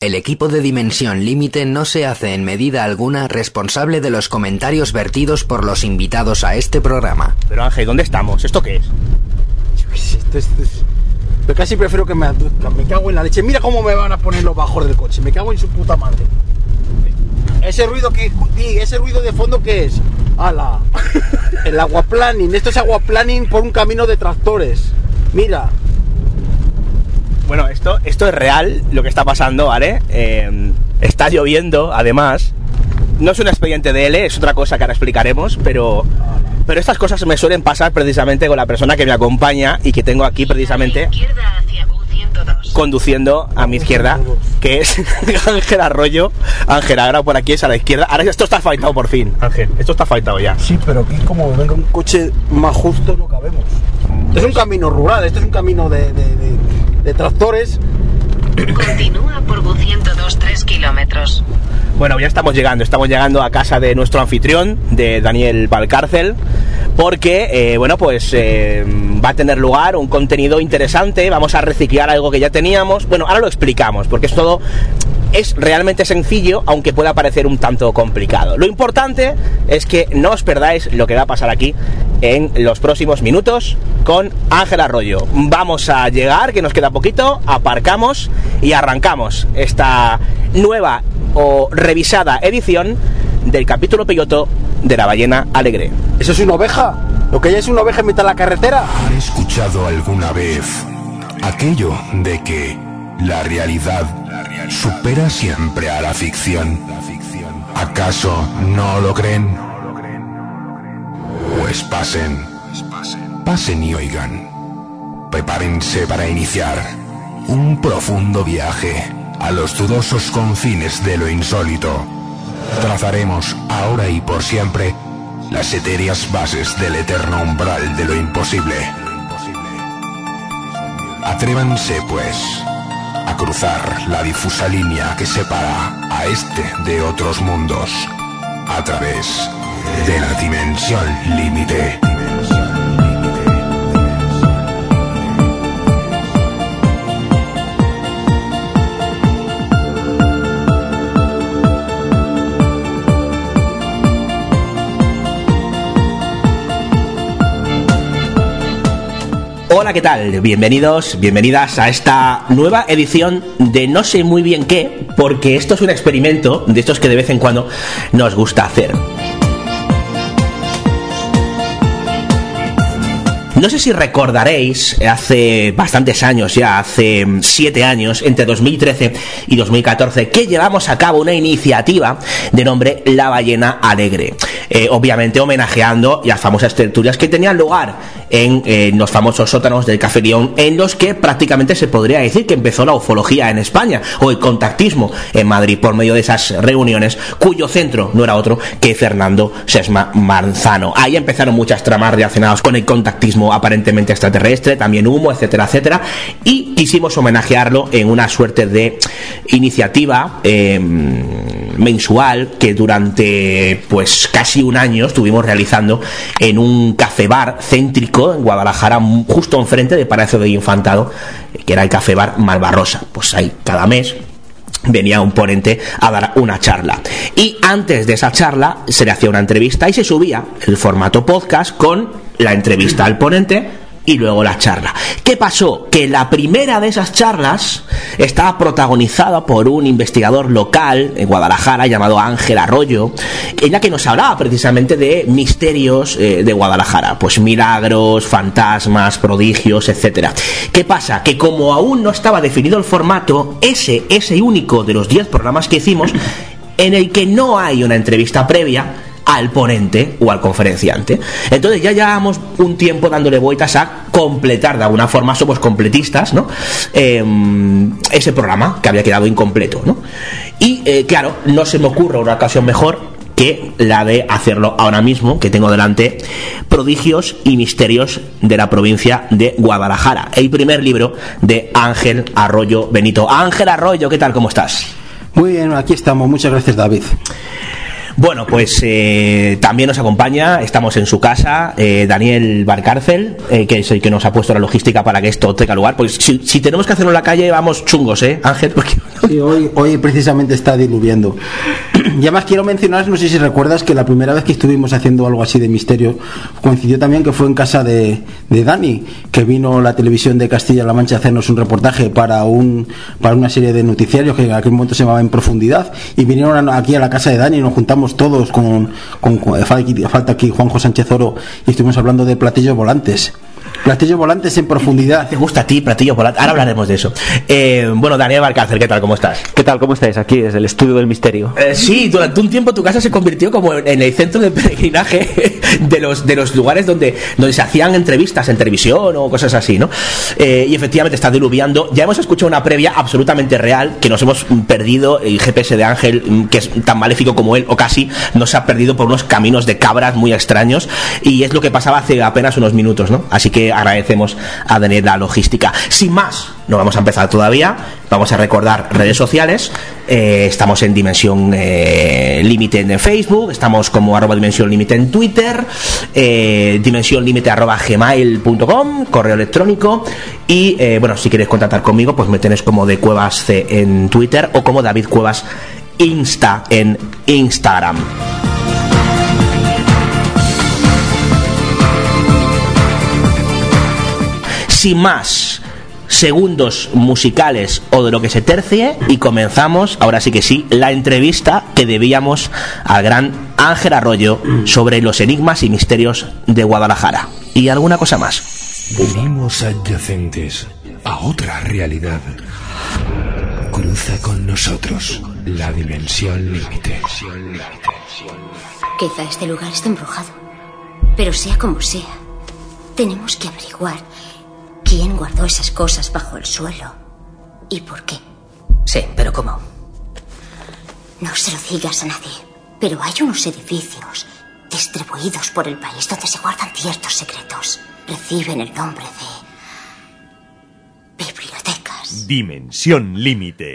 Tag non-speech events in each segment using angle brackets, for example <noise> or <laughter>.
El equipo de Dimensión Límite no se hace en medida alguna responsable de los comentarios vertidos por los invitados a este programa. Pero Ángel, ¿dónde estamos? ¿Esto qué es? Yo qué sé, esto es- esto es- Pero casi prefiero que me aduzcan. Me cago en la leche. Mira cómo me van a poner los bajos del coche. Me cago en su puta madre. Ese ruido que. ese ruido de fondo que es. ¡Hala! <laughs> El aguaplaning. Esto es aguaplaning por un camino de tractores. Mira. Bueno, esto, esto es real, lo que está pasando, ¿vale? Eh, está lloviendo, además. No es un expediente de L, es otra cosa que ahora explicaremos, pero, pero estas cosas me suelen pasar precisamente con la persona que me acompaña y que tengo aquí precisamente Izquierda hacia U102. conduciendo a mi izquierda, que es <laughs> Ángel Arroyo. Ángel, ahora por aquí es a la izquierda. Ahora esto está faltado por fin, Ángel, esto está faltado ya. Sí, pero aquí como venga un coche más justo no cabemos. Esto es un camino rural. Esto es un camino de, de- de- de tractores. Continúa por U102 3 kilómetros. Bueno, ya estamos llegando, estamos llegando a casa de nuestro anfitrión, de Daniel Valcárcel, porque, eh, bueno, pues eh, va a tener lugar un contenido interesante, vamos a reciclar algo que ya teníamos, bueno, ahora lo explicamos, porque es todo, es realmente sencillo, aunque pueda parecer un tanto complicado. Lo importante es que no os perdáis lo que va a pasar aquí en los próximos minutos con Ángel Arroyo. Vamos a llegar, que nos queda poquito, aparcamos y arrancamos esta nueva o revisada edición del capítulo piloto de la ballena alegre. ¿Eso es una oveja? ¿Lo que ya es una oveja en mitad de la carretera? ¿Han escuchado alguna vez aquello de que la realidad supera siempre a la ficción? ¿Acaso no lo creen? Pues pasen, pasen y oigan. Prepárense para iniciar un profundo viaje a los dudosos confines de lo insólito. Trazaremos ahora y por siempre las etéreas bases del eterno umbral de lo imposible. Atrévanse, pues, a cruzar la difusa línea que separa a este de otros mundos a través de la dimensión límite. Hola, ¿qué tal? Bienvenidos, bienvenidas a esta nueva edición de no sé muy bien qué, porque esto es un experimento de estos que de vez en cuando nos gusta hacer. No sé si recordaréis, hace bastantes años ya, hace mm, siete años, entre 2013 y 2014, que llevamos a cabo una iniciativa de nombre La Ballena Alegre. Eh, obviamente homenajeando las famosas tertulias que tenían lugar en eh, los famosos sótanos del Café León, en los que prácticamente se podría decir que empezó la ufología en España, o el contactismo en Madrid, por medio de esas reuniones, cuyo centro no era otro que Fernando Sesma Manzano. Ahí empezaron muchas tramas relacionadas con el contactismo aparentemente extraterrestre, también humo, etcétera, etcétera, y quisimos homenajearlo en una suerte de iniciativa eh, mensual que durante pues casi un año estuvimos realizando en un café bar céntrico en Guadalajara, justo enfrente de Palacio de Infantado, que era el café bar Malvarrosa. Pues ahí cada mes venía un ponente a dar una charla. Y antes de esa charla se le hacía una entrevista y se subía el formato podcast con la entrevista al ponente y luego la charla. ¿Qué pasó? Que la primera de esas charlas estaba protagonizada por un investigador local en Guadalajara llamado Ángel Arroyo, en la que nos hablaba precisamente de misterios eh, de Guadalajara, pues milagros, fantasmas, prodigios, etcétera. ¿Qué pasa? Que como aún no estaba definido el formato, ese ese único de los 10 programas que hicimos en el que no hay una entrevista previa al ponente o al conferenciante. Entonces ya llevamos un tiempo dándole vueltas a completar de alguna forma, somos completistas, ¿no? Eh, ese programa que había quedado incompleto, ¿no? Y eh, claro, no se me ocurre una ocasión mejor que la de hacerlo ahora mismo, que tengo delante Prodigios y Misterios de la provincia de Guadalajara, el primer libro de Ángel Arroyo Benito. Ángel Arroyo, ¿qué tal? ¿Cómo estás? Muy bien, aquí estamos. Muchas gracias, David. Bueno, pues eh, también nos acompaña, estamos en su casa, eh, Daniel Barcárcel, eh, que es el que nos ha puesto la logística para que esto tenga lugar. Pues si, tenemos que hacerlo en la calle, vamos chungos, ¿eh, Ángel? Porque... <laughs> Sí, hoy, hoy precisamente está diluviando. Y además quiero mencionar, no sé si recuerdas que la primera vez que estuvimos haciendo algo así de misterio coincidió también que fue en casa de, de Dani, que vino la televisión de Castilla-La Mancha a hacernos un reportaje para un para una serie de noticiarios que en aquel momento se llamaba En Profundidad y vinieron aquí a la casa de Dani y nos juntamos todos con, con, falta aquí Juanjo Sánchez Oro y estuvimos hablando de platillos volantes. Platillos volantes en profundidad. ¿Te gusta a ti, platillo volante? Ahora hablaremos de eso. Eh, bueno, Daniel Barcárcel, ¿qué tal? ¿Cómo estás? ¿Qué tal? ¿Cómo estáis? Aquí desde el estudio del misterio. Eh, sí, durante un tiempo tu casa se convirtió como en, el centro de peregrinaje <laughs> de los, de los lugares donde, donde se hacían entrevistas en televisión o cosas así, ¿no? Eh, y efectivamente está diluviando. Ya hemos escuchado una previa absolutamente real que nos hemos perdido. El GPS de Ángel, mm, que es tan maléfico como él, o casi, nos ha perdido por unos caminos de cabras muy extraños. Y es lo que pasaba hace apenas unos minutos, ¿no? Así que agradecemos a Daniel la logística. Sin más, no vamos a empezar todavía. Vamos a recordar redes sociales. Eh, estamos en Dimensión eh, Límite en Facebook. Estamos como arroba Dimensión Límite en Twitter. Eh, dimensión Límite gmail.com. Correo electrónico. Y eh, bueno, si quieres contactar conmigo, pues me tenés como de Cuevas C en Twitter o como David Cuevas Insta en Instagram. Sin más segundos musicales o de lo que se tercie y comenzamos, ahora sí que sí, la entrevista que debíamos al gran Ángel Arroyo sobre los enigmas y misterios de Guadalajara. Y alguna cosa más. Venimos adyacentes a otra realidad. Cruza con nosotros la dimensión límite. Quizá este lugar esté embrujado. Pero sea como sea, tenemos que averiguar quién guardó esas cosas bajo el suelo y por qué. Sí, pero ¿cómo? No se lo digas a nadie, pero hay unos edificios distribuidos por el país donde se guardan ciertos secretos. Reciben el nombre de bibliotecas. Dimensión límite.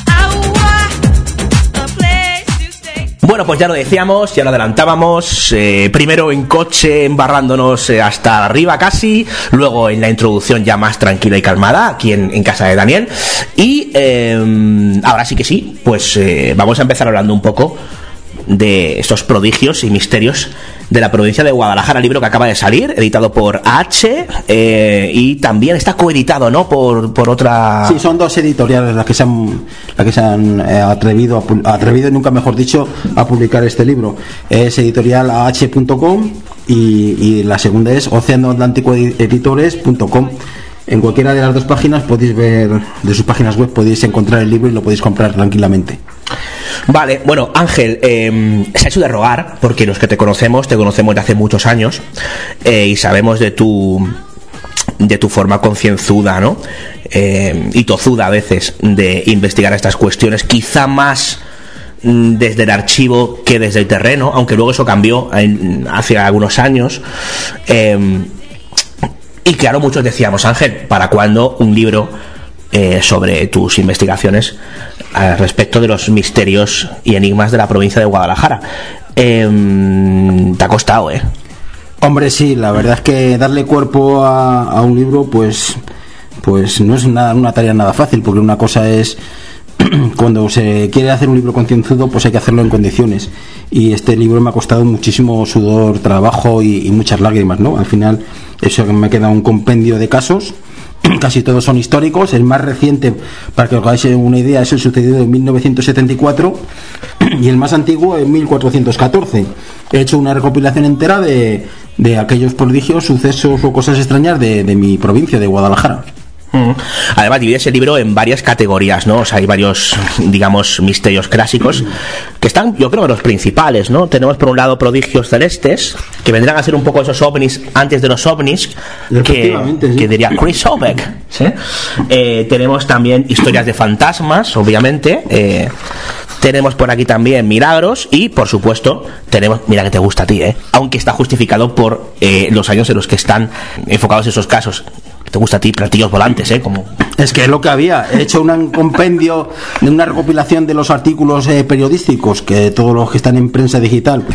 Bueno, pues ya lo decíamos, ya lo adelantábamos, eh, primero en coche embarrándonos eh, hasta arriba casi, luego en la introducción ya más tranquila y calmada, aquí en, casa de Daniel, y eh, ahora sí que sí, pues eh, vamos a empezar hablando un poco de estos prodigios y misterios de la provincia de Guadalajara, libro que acaba de salir, editado por H, eh, y también está coeditado, ¿no?, por, por otra... Sí, son dos editoriales las que se han, las que se han eh, atrevido, a, atrevido, nunca mejor dicho, a publicar este libro. Es editorial ah.com y, y la segunda es océanoatlánticoeditores.com. En cualquiera de las dos páginas podéis ver, de sus páginas web podéis encontrar el libro y lo podéis comprar tranquilamente. Vale, bueno, Ángel, eh, se ha hecho de rogar, porque los que te conocemos, te conocemos de hace muchos años, eh, y sabemos de tu de tu forma concienzuda, ¿no? Eh, y tozuda a veces de investigar estas cuestiones, quizá más mm, desde el archivo que desde el terreno, aunque luego eso cambió en- hace algunos años. Eh, y claro, muchos decíamos, Ángel, ¿para cuándo un libro eh, sobre tus investigaciones al respecto de los misterios y enigmas de la provincia de Guadalajara? Em, te ha costado, ¿eh? Hombre, sí, la verdad es que darle cuerpo a, a un libro, pues, pues no es una, una tarea nada fácil, porque una cosa es <clears throat> cuando se quiere hacer un libro concienzudo, pues hay que hacerlo en condiciones. Y este libro me ha costado muchísimo sudor, trabajo y, muchas lágrimas, ¿no? Al final, eso que me queda un compendio de casos. <clears throat> Casi todos son históricos. El más reciente, para que os hagáis una idea, es el sucedido en 1974 <clears throat> y el más antiguo en 1414. He hecho una recopilación entera de, de aquellos prodigios, sucesos o cosas extrañas de mi provincia, de Guadalajara. Además, divide ese libro en varias categorías, ¿no? O sea, hay varios, digamos, misterios clásicos que están, yo creo, los principales, ¿no? Tenemos por un lado prodigios celestes, que vendrán a ser un poco esos ovnis antes de los ovnis, que, Efectivamente, sí. que diría Chris Obeck. ¿sí? Eh, tenemos también historias de fantasmas, obviamente. eh, tenemos por aquí también milagros y, por supuesto, tenemos, mira que te gusta a ti, ¿eh? aunque está justificado por eh, los años en los que están enfocados esos casos. Te gusta a ti, platillos volantes, ¿eh? Como Es que es lo que había. He hecho un compendio de una recopilación de los artículos eh, periodísticos que todos los que están en prensa digital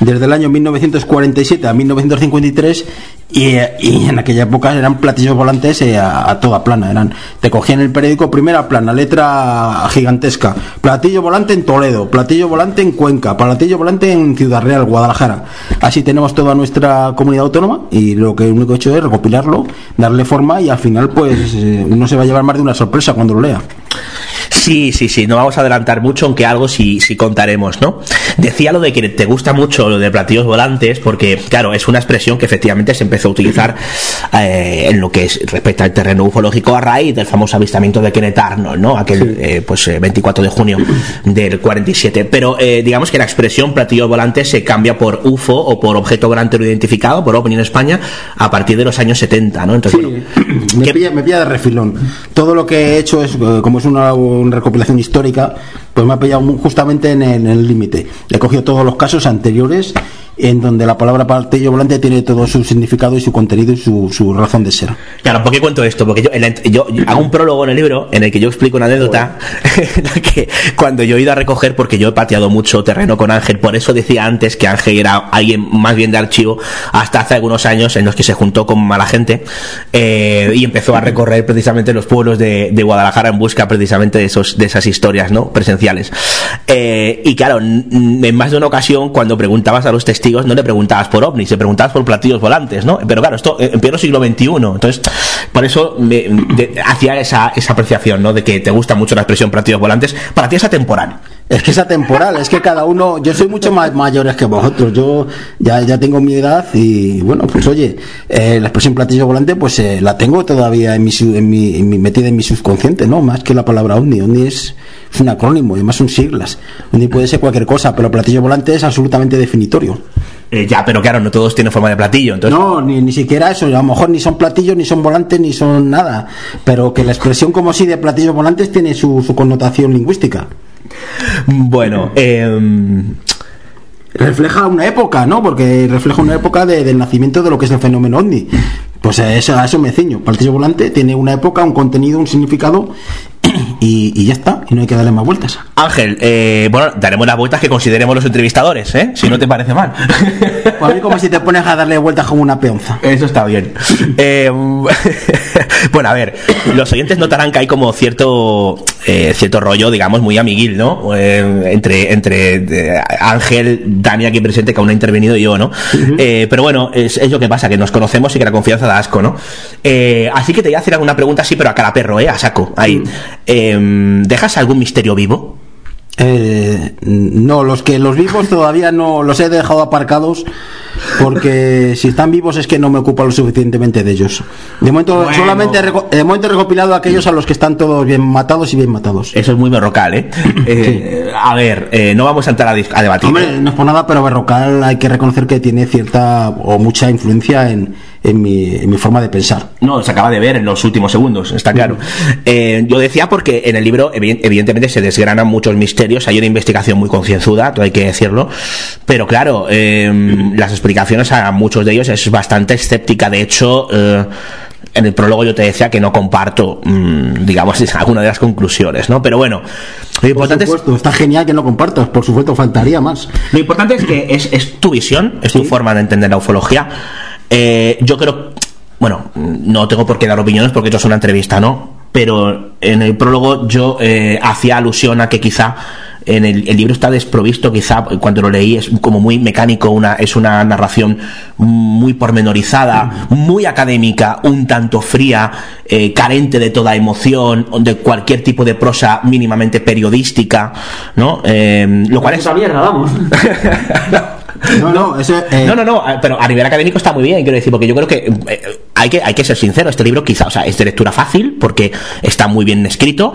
desde el año 1947 a 1953 y, eh, y en aquella época eran platillos volantes eh, a, toda plana. Eran te cogían el periódico primera plana, letra gigantesca, platillo volante en Toledo, platillo volante en Cuenca, platillo volante en Ciudad Real, Guadalajara. Así tenemos toda nuestra comunidad autónoma y lo que único he hecho es recopilarlo, darle forma y al final pues eh, uno se va a llevar más de una sorpresa cuando lo lea. Sí, sí, sí, no vamos a adelantar mucho, aunque algo sí, sí contaremos, ¿no? Decía lo de que te gusta mucho lo de platillos volantes, porque, claro, es una expresión que efectivamente se empezó a utilizar eh, en lo que es respecto al terreno ufológico a raíz del famoso avistamiento de Kenneth Arnold, ¿no? Aquel, eh, pues, eh, 24 de junio del 47. Pero, eh, digamos que la expresión platillos volantes se cambia por UFO o por objeto volante no identificado, por OVNI en España, a partir de los años 70, ¿no? Entonces, bueno, me ¿qué- pilla, me pilla de refilón. Todo lo que he hecho es, eh, como es una, una recopilación histórica, pues me ha pillado justamente en el límite. He cogido todos los casos anteriores en donde la palabra platillo volante tiene todo su significado y su contenido y su, su razón de ser. Claro, ¿por qué cuento esto? Porque yo, en la yo hago un prólogo en el libro en el que yo explico una anécdota <laughs> en la que cuando yo he ido a recoger, porque yo he pateado mucho terreno con Ángel, por eso decía antes que Ángel era alguien más bien de archivo, hasta hace algunos años en los que se juntó con mala gente eh, y empezó a recorrer precisamente los pueblos de, de Guadalajara en busca precisamente de, esos, de esas historias ¿no? presenciales. Eh, y claro, en más de una ocasión, cuando preguntabas a los testigos, no le preguntabas por ovnis, le preguntabas por platillos volantes, ¿no? Pero claro, esto eh, en pleno siglo XXI, entonces, por eso me, de- hacía esa, esa apreciación, ¿no? De que te gusta mucho la expresión platillos volantes, para ti es atemporal. Es que es atemporal, es que cada uno, yo soy mucho más mayores que vosotros, yo ya, ya tengo mi edad y bueno, pues oye, eh, la expresión platillo volante pues eh, la tengo todavía en mi, en, mi, en mi- metida en mi subconsciente, ¿no? Más que la palabra OVNI, OVNI es, un acrónimo y además son siglas, OVNI puede ser cualquier cosa, pero platillo volante es absolutamente definitorio. Eh, ya, pero claro, no todos tienen forma de platillo, entonces... No, ni, ni siquiera eso, a lo mejor ni son platillos, ni son volantes, ni son nada, pero que la expresión como sí de platillos volantes tiene su, su connotación lingüística. Bueno, eh, refleja una época, ¿no? Porque refleja una época de- del nacimiento de lo que es el fenómeno ovni. Pues a eso, a eso me ciño. Platillo volante tiene una época, un contenido, un significado <clears throat> y, y ya está. Y no hay que darle más vueltas. Ángel, eh, bueno, daremos las vueltas que consideremos los entrevistadores, ¿eh? Si no te parece mal. Pues a mí como si te pones a darle vueltas como una peonza. Eso está bien. Eh, bueno, a ver, los oyentes notarán que hay como cierto eh, cierto rollo, digamos, muy amiguil, ¿no? Eh, entre entre eh, Ángel, Dani aquí presente, que aún no ha intervenido y yo, ¿no? Eh, pero bueno, es, es lo que pasa, que nos conocemos y que la confianza da asco, ¿no? Así que te voy a hacer alguna pregunta así, pero a cara perro, ¿eh? A saco, ahí. Eh, ¿Dejas algún misterio vivo? No, los que los vivos todavía no los he dejado aparcados porque si están vivos es que no me ocupa lo suficientemente de ellos. De momento Bueno. solamente de momento he recopilado aquellos a los que están todos bien matados y bien matados. Eso es muy berrocal, ¿eh? Eh, A ver, eh, no vamos a entrar a, a debatir. Hombre, no es por nada, pero Berrocal hay que reconocer que tiene cierta o mucha influencia en, en, mi, en mi forma de pensar. No, se acaba de ver en los últimos segundos, está claro. Eh, yo decía porque en el libro, evi- evidentemente, se desgranan muchos misterios, hay una investigación muy concienzuda, todo hay que decirlo, pero claro, eh, las explicaciones a muchos de ellos es bastante escéptica. De hecho, eh, en el prólogo yo te decía que no comparto, mm, digamos, <laughs> alguna de las conclusiones, ¿no? Pero bueno, lo Por importante es. supuesto, está genial que no compartas, por supuesto, faltaría más. Lo importante es que es, es tu visión, es tu forma de entender la ufología. Eh, yo creo, bueno, no tengo por qué dar opiniones porque esto es una entrevista, ¿no? Pero en el prólogo yo eh, hacía alusión a que quizá en el, el libro está desprovisto, quizá cuando lo leí es como muy mecánico, una, es una narración muy pormenorizada, muy académica, un tanto fría, eh, carente de toda emoción, de cualquier tipo de prosa mínimamente periodística, ¿no? Eh, lo cual es... mierda, vamos. <laughs> No, no, eso, eh, No, no, no, pero a nivel académico está muy bien, quiero decir, porque yo creo que eh, hay que, hay que ser sincero, este libro quizá, o sea, es de lectura fácil porque está muy bien escrito,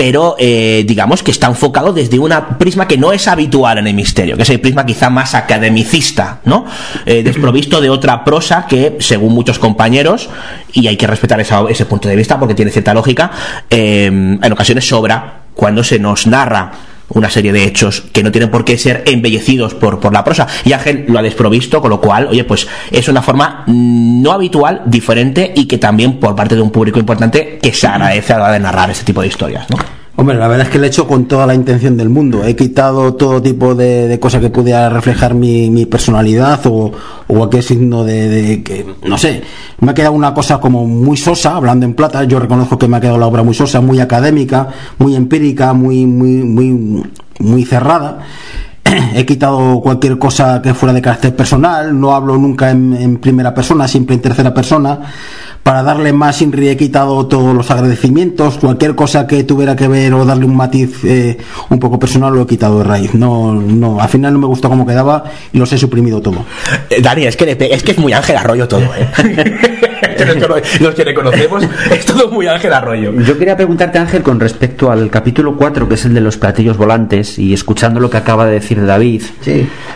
pero eh, digamos que está enfocado desde una prisma que no es habitual en el misterio, que es el prisma quizá más academicista, ¿no? Eh, desprovisto de otra prosa que, según muchos compañeros, y hay que respetar esa- ese punto de vista porque tiene cierta lógica, eh, en ocasiones sobra cuando se nos narra una serie de hechos que no tienen por qué ser embellecidos por, por la prosa. Y Ángel lo ha desprovisto, con lo cual, oye, pues es una forma no habitual, diferente y que también por parte de un público importante que se agradece a la hora de narrar este tipo de historias, ¿no? Hombre, la verdad es que lo he hecho con toda la intención del mundo. He quitado todo tipo de, de cosas que pudiera reflejar mi, mi personalidad o, o cualquier signo de, de que, no sé, me ha quedado una cosa como muy sosa, hablando en plata. Yo reconozco que me ha quedado la obra muy sosa, muy académica, muy empírica, muy, muy, muy, muy cerrada. <clears throat> He quitado cualquier cosa que fuera de carácter personal, no hablo nunca en primera persona, siempre en tercera persona. Para darle más Inri he quitado todos los agradecimientos, cualquier cosa que tuviera que ver o darle un matiz eh, un poco personal lo he quitado de raíz. No, no, al final no me gustó cómo quedaba y los he suprimido todo. Eh, Dani, es que, le pe- es que es muy Ángel Arroyo todo, ¿eh? <laughs> Que los que le conocemos, es todo muy Ángel Arroyo. Yo quería preguntarte, Ángel, con respecto al capítulo 4, que es el de los platillos volantes, y escuchando lo que acaba de decir David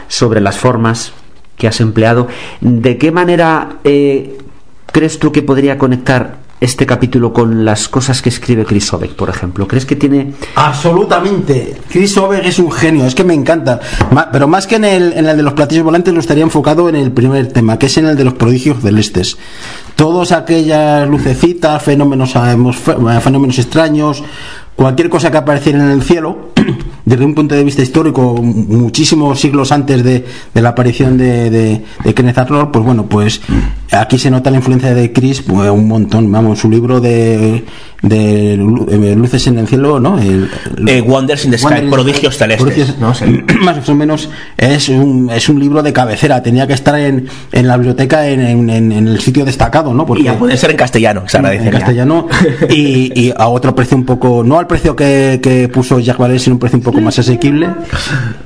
sobre las formas que has empleado, ¿de qué manera eh, crees tú que podría conectar este capítulo con las cosas que escribe Chris Sobek, por ejemplo? ¿Crees que tiene Absolutamente. Chris Overg es un genio, es que me encanta. Pero más que en el, en de los platillos volantes, lo estaría enfocado en el primer tema, que es en el de los prodigios celestes. Todas aquellas lucecitas, fenómenos, fenómenos extraños, cualquier cosa que apareciera en el cielo, <clears throat> desde un punto de vista histórico, muchísimos siglos antes de, de la aparición de, de, de Kenneth Arnold, pues bueno, pues aquí se nota la influencia de Chris pues, un montón. Vamos, su libro de, de eh, Luces en el cielo, ¿no? El- el- Eh, Wonders in the Sky, prodigios celestes, prodigios- ¿no? Sí. <clears throat> Más o menos es un, es un libro de cabecera. Tenía que estar en, en la biblioteca en, en- en- en el sitio destacado, ¿no? Y a poder ser en castellano, se en agradecería. castellano y, y a otro precio un poco, no al precio que, que puso Jacques Vallée, sino un precio un poco más asequible.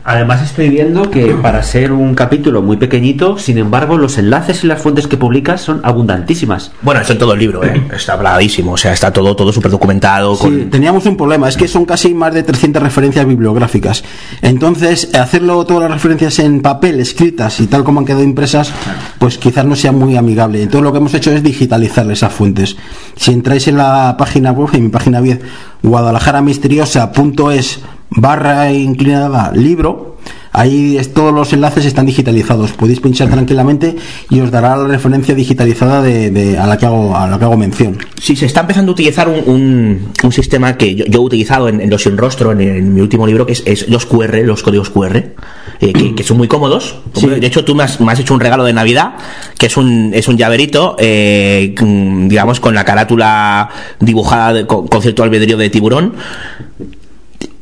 Además estoy viendo que para ser un capítulo muy pequeñito, sin embargo, los enlaces y las fuentes que publicas son abundantísimas. Bueno, eso en todo el libro, ¿eh? <clears throat> Está habladísimo, o sea, está todo, todo súper documentado. Sí, Con... teníamos un problema, es que son casi más de 300 referencias bibliográficas. Entonces, hacerlo todas las referencias en papel, escritas y tal como han quedado impresas, pues quizás no sea muy amigable. Entonces, lo que hemos hecho es digitalizar esas fuentes. Si entráis en la página web, en mi página web, guadalajara-misteriosa.es barra inclinada libro, Ahí es- todos los enlaces están digitalizados. Podéis pinchar tranquilamente y os dará la referencia digitalizada de, de- a, la que hago, a la que hago mención. Sí, se está empezando a utilizar un, un- un sistema que yo, yo he utilizado en, en Los Sin Rostro, en, en mi último libro, que es, es los QR, los códigos QR, eh, que, que son muy cómodos. De hecho, tú me has, me has hecho un regalo de Navidad, que es un, es un llaverito, eh, mm, digamos, con la carátula dibujada de- con, con cierto albedrío de tiburón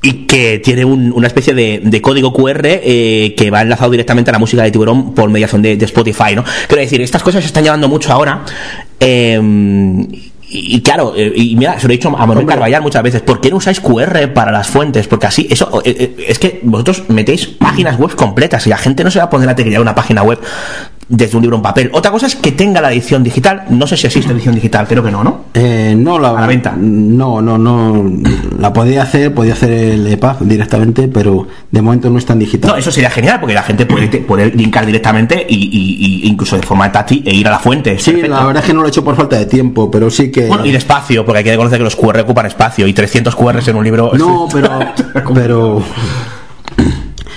y que tiene un- una especie de, de código QR eh, que va enlazado directamente a la música de Tiburón por mediación de, de Spotify, ¿no? Quiero decir, estas cosas se están llevando mucho ahora. eh, y, y claro, eh, y mira, se lo he dicho a Manuel Carballar muchas veces, ¿por qué no usáis QR para las fuentes? Porque así, eso, eh, eh, es que vosotros metéis páginas web completas y la gente no se va a poner a teclear una página web desde un libro en papel. Otra cosa es que tenga la edición digital, no sé si existe edición digital, creo que no, ¿no? Eh, no, la, la venta. No, no, no. La podía hacer, podía hacer el EPUB directamente, pero de momento no está en digital. No, eso sería genial porque la gente puede, puede linkar directamente y, y- y incluso de forma táctil e ir a la fuente. Es Sí, perfecto. la verdad es que no lo he hecho por falta de tiempo, pero sí que. Bueno, y de espacio, porque hay que reconocer que los QR ocupan espacio y 300 QRs en un libro. No, pero. <laughs> pero.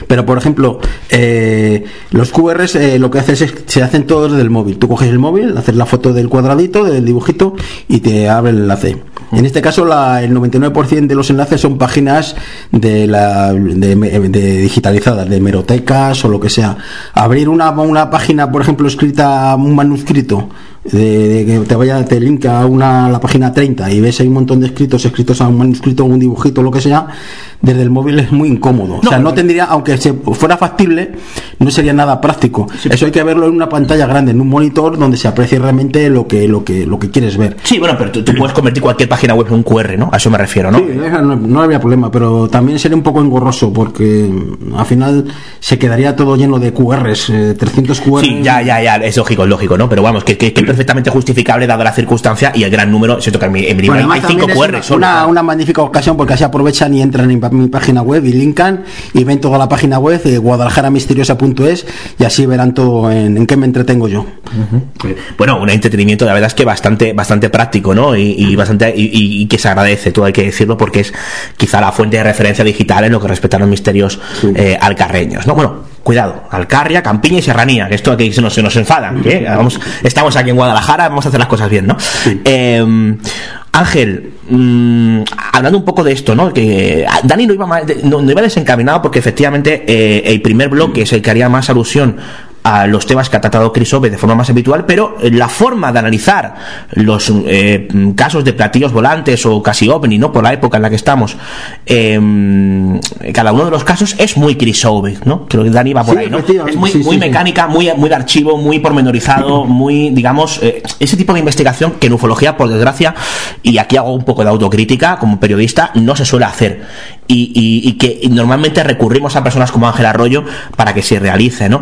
Pero por ejemplo, eh, los QRs eh, lo que haces es se hacen todos desde el móvil. Tú coges el móvil, haces la foto del cuadradito, del dibujito y te abre el enlace. En este caso, la, el 99% de los enlaces son páginas de, la, de, de digitalizadas, de merotecas o lo que sea. Abrir una, una página, por ejemplo, escrita, un manuscrito, de, de que te vaya, te linka a una, a la página 30 y ves ahí un montón de escritos, escritos a un manuscrito, un dibujito, lo que sea, desde el móvil es muy incómodo. o sea, no tendría, aunque se fuera factible, no sería nada práctico. Eso hay que verlo en una pantalla grande, en un monitor donde se aprecie realmente lo que, lo que, lo que quieres ver. Sí, bueno, pero tú, tú puedes convertir cualquier página web en un QR, ¿no? A eso me refiero, ¿no? Sí, no, no había problema, pero también sería un poco engorroso porque mm, al final se quedaría todo lleno de QRs, eh, 300 QRs. Sí, ya, ya, ya, es lógico, es lógico, ¿no? Pero vamos, que, que, que es perfectamente justificable dada la circunstancia y el gran número, siento que en mi, en mi libro Bueno, hay además 5 también QR es solo. una, una magnífica ocasión porque así aprovechan y entran en mi página web y linkan y ven toda la página web de guadalajara-misteriosa.es y así verán todo en, en qué me entretengo yo. Bueno, un entretenimiento, la verdad es que bastante, bastante práctico, ¿no? Y, y bastante, y, que se agradece, todo hay que decirlo, porque es quizá la fuente de referencia digital en lo que respecta a los misterios eh, alcarreños, ¿no? Bueno, cuidado, Alcarria, Campiña y Serranía, que esto aquí se nos, se nos enfada, que vamos, estamos aquí en Guadalajara, vamos a hacer las cosas bien, ¿no? Eh, Ángel, mm, hablando un poco de esto, ¿no? Que ah, Dani no iba, mal- no iba desencaminado porque efectivamente eh, el primer bloque es el que haría más alusión a los temas que ha tratado Chris Ove de forma más habitual, pero eh, la forma de analizar los eh, casos de platillos volantes o casi ovni, ¿no? Por la época en la que estamos, eh, cada uno de los casos es muy Chris Ove, ¿no? Creo que Dani va por Sí, ahí, ¿no? Es muy, sí, muy sí. mecánica, muy, muy de archivo, muy pormenorizado, muy, digamos, eh, ese tipo de investigación que en ufología, por desgracia, y aquí hago un poco de autocrítica como periodista, no se suele hacer. Y, y- y que normalmente recurrimos a personas como Ángel Arroyo para que se realice, ¿no?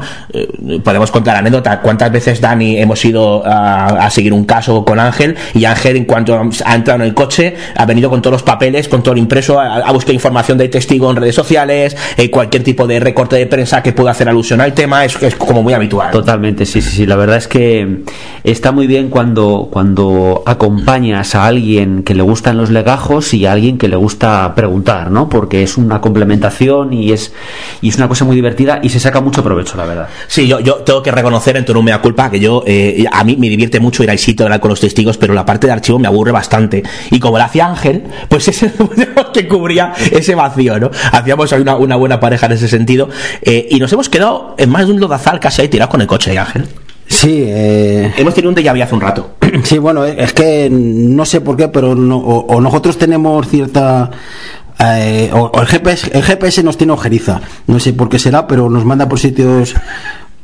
Podemos contar anécdota. ¿Cuántas veces, Dani, hemos ido a, a seguir un caso con Ángel y Ángel, en cuanto ha entrado en el coche, ha venido con todos los papeles, con todo lo impreso, a, a buscar información de testigo en redes sociales, eh, cualquier tipo de recorte de prensa que pueda hacer alusión al tema, es, es como muy habitual. Totalmente, sí, sí, sí. La verdad es que está muy bien cuando, cuando acompañas a alguien que le gustan los legajos y a alguien que le gusta preguntar, ¿no? Porque es una complementación y es, y es una cosa muy divertida y se saca mucho provecho, la verdad. Sí, yo, yo tengo que reconocer en tono mea culpa que yo, eh, a mí me divierte mucho ir al sitio, hablar con los testigos, pero la parte de archivo me aburre bastante. Y como lo hacía Ángel, pues ese <laughs> que cubría ese vacío, ¿no? Hacíamos una, una buena pareja en ese sentido. eh, y nos hemos quedado en más de un lodazal casi ahí tirados con el coche, ¿eh, Ángel. Sí, eh, Hemos tenido un déjà vu hace un rato. <clears throat> sí, bueno, es que no sé por qué, pero no- o, o nosotros tenemos cierta... eh, o, o el, GPS, el GPS nos tiene ojeriza, no sé por qué será, pero nos manda por sitios...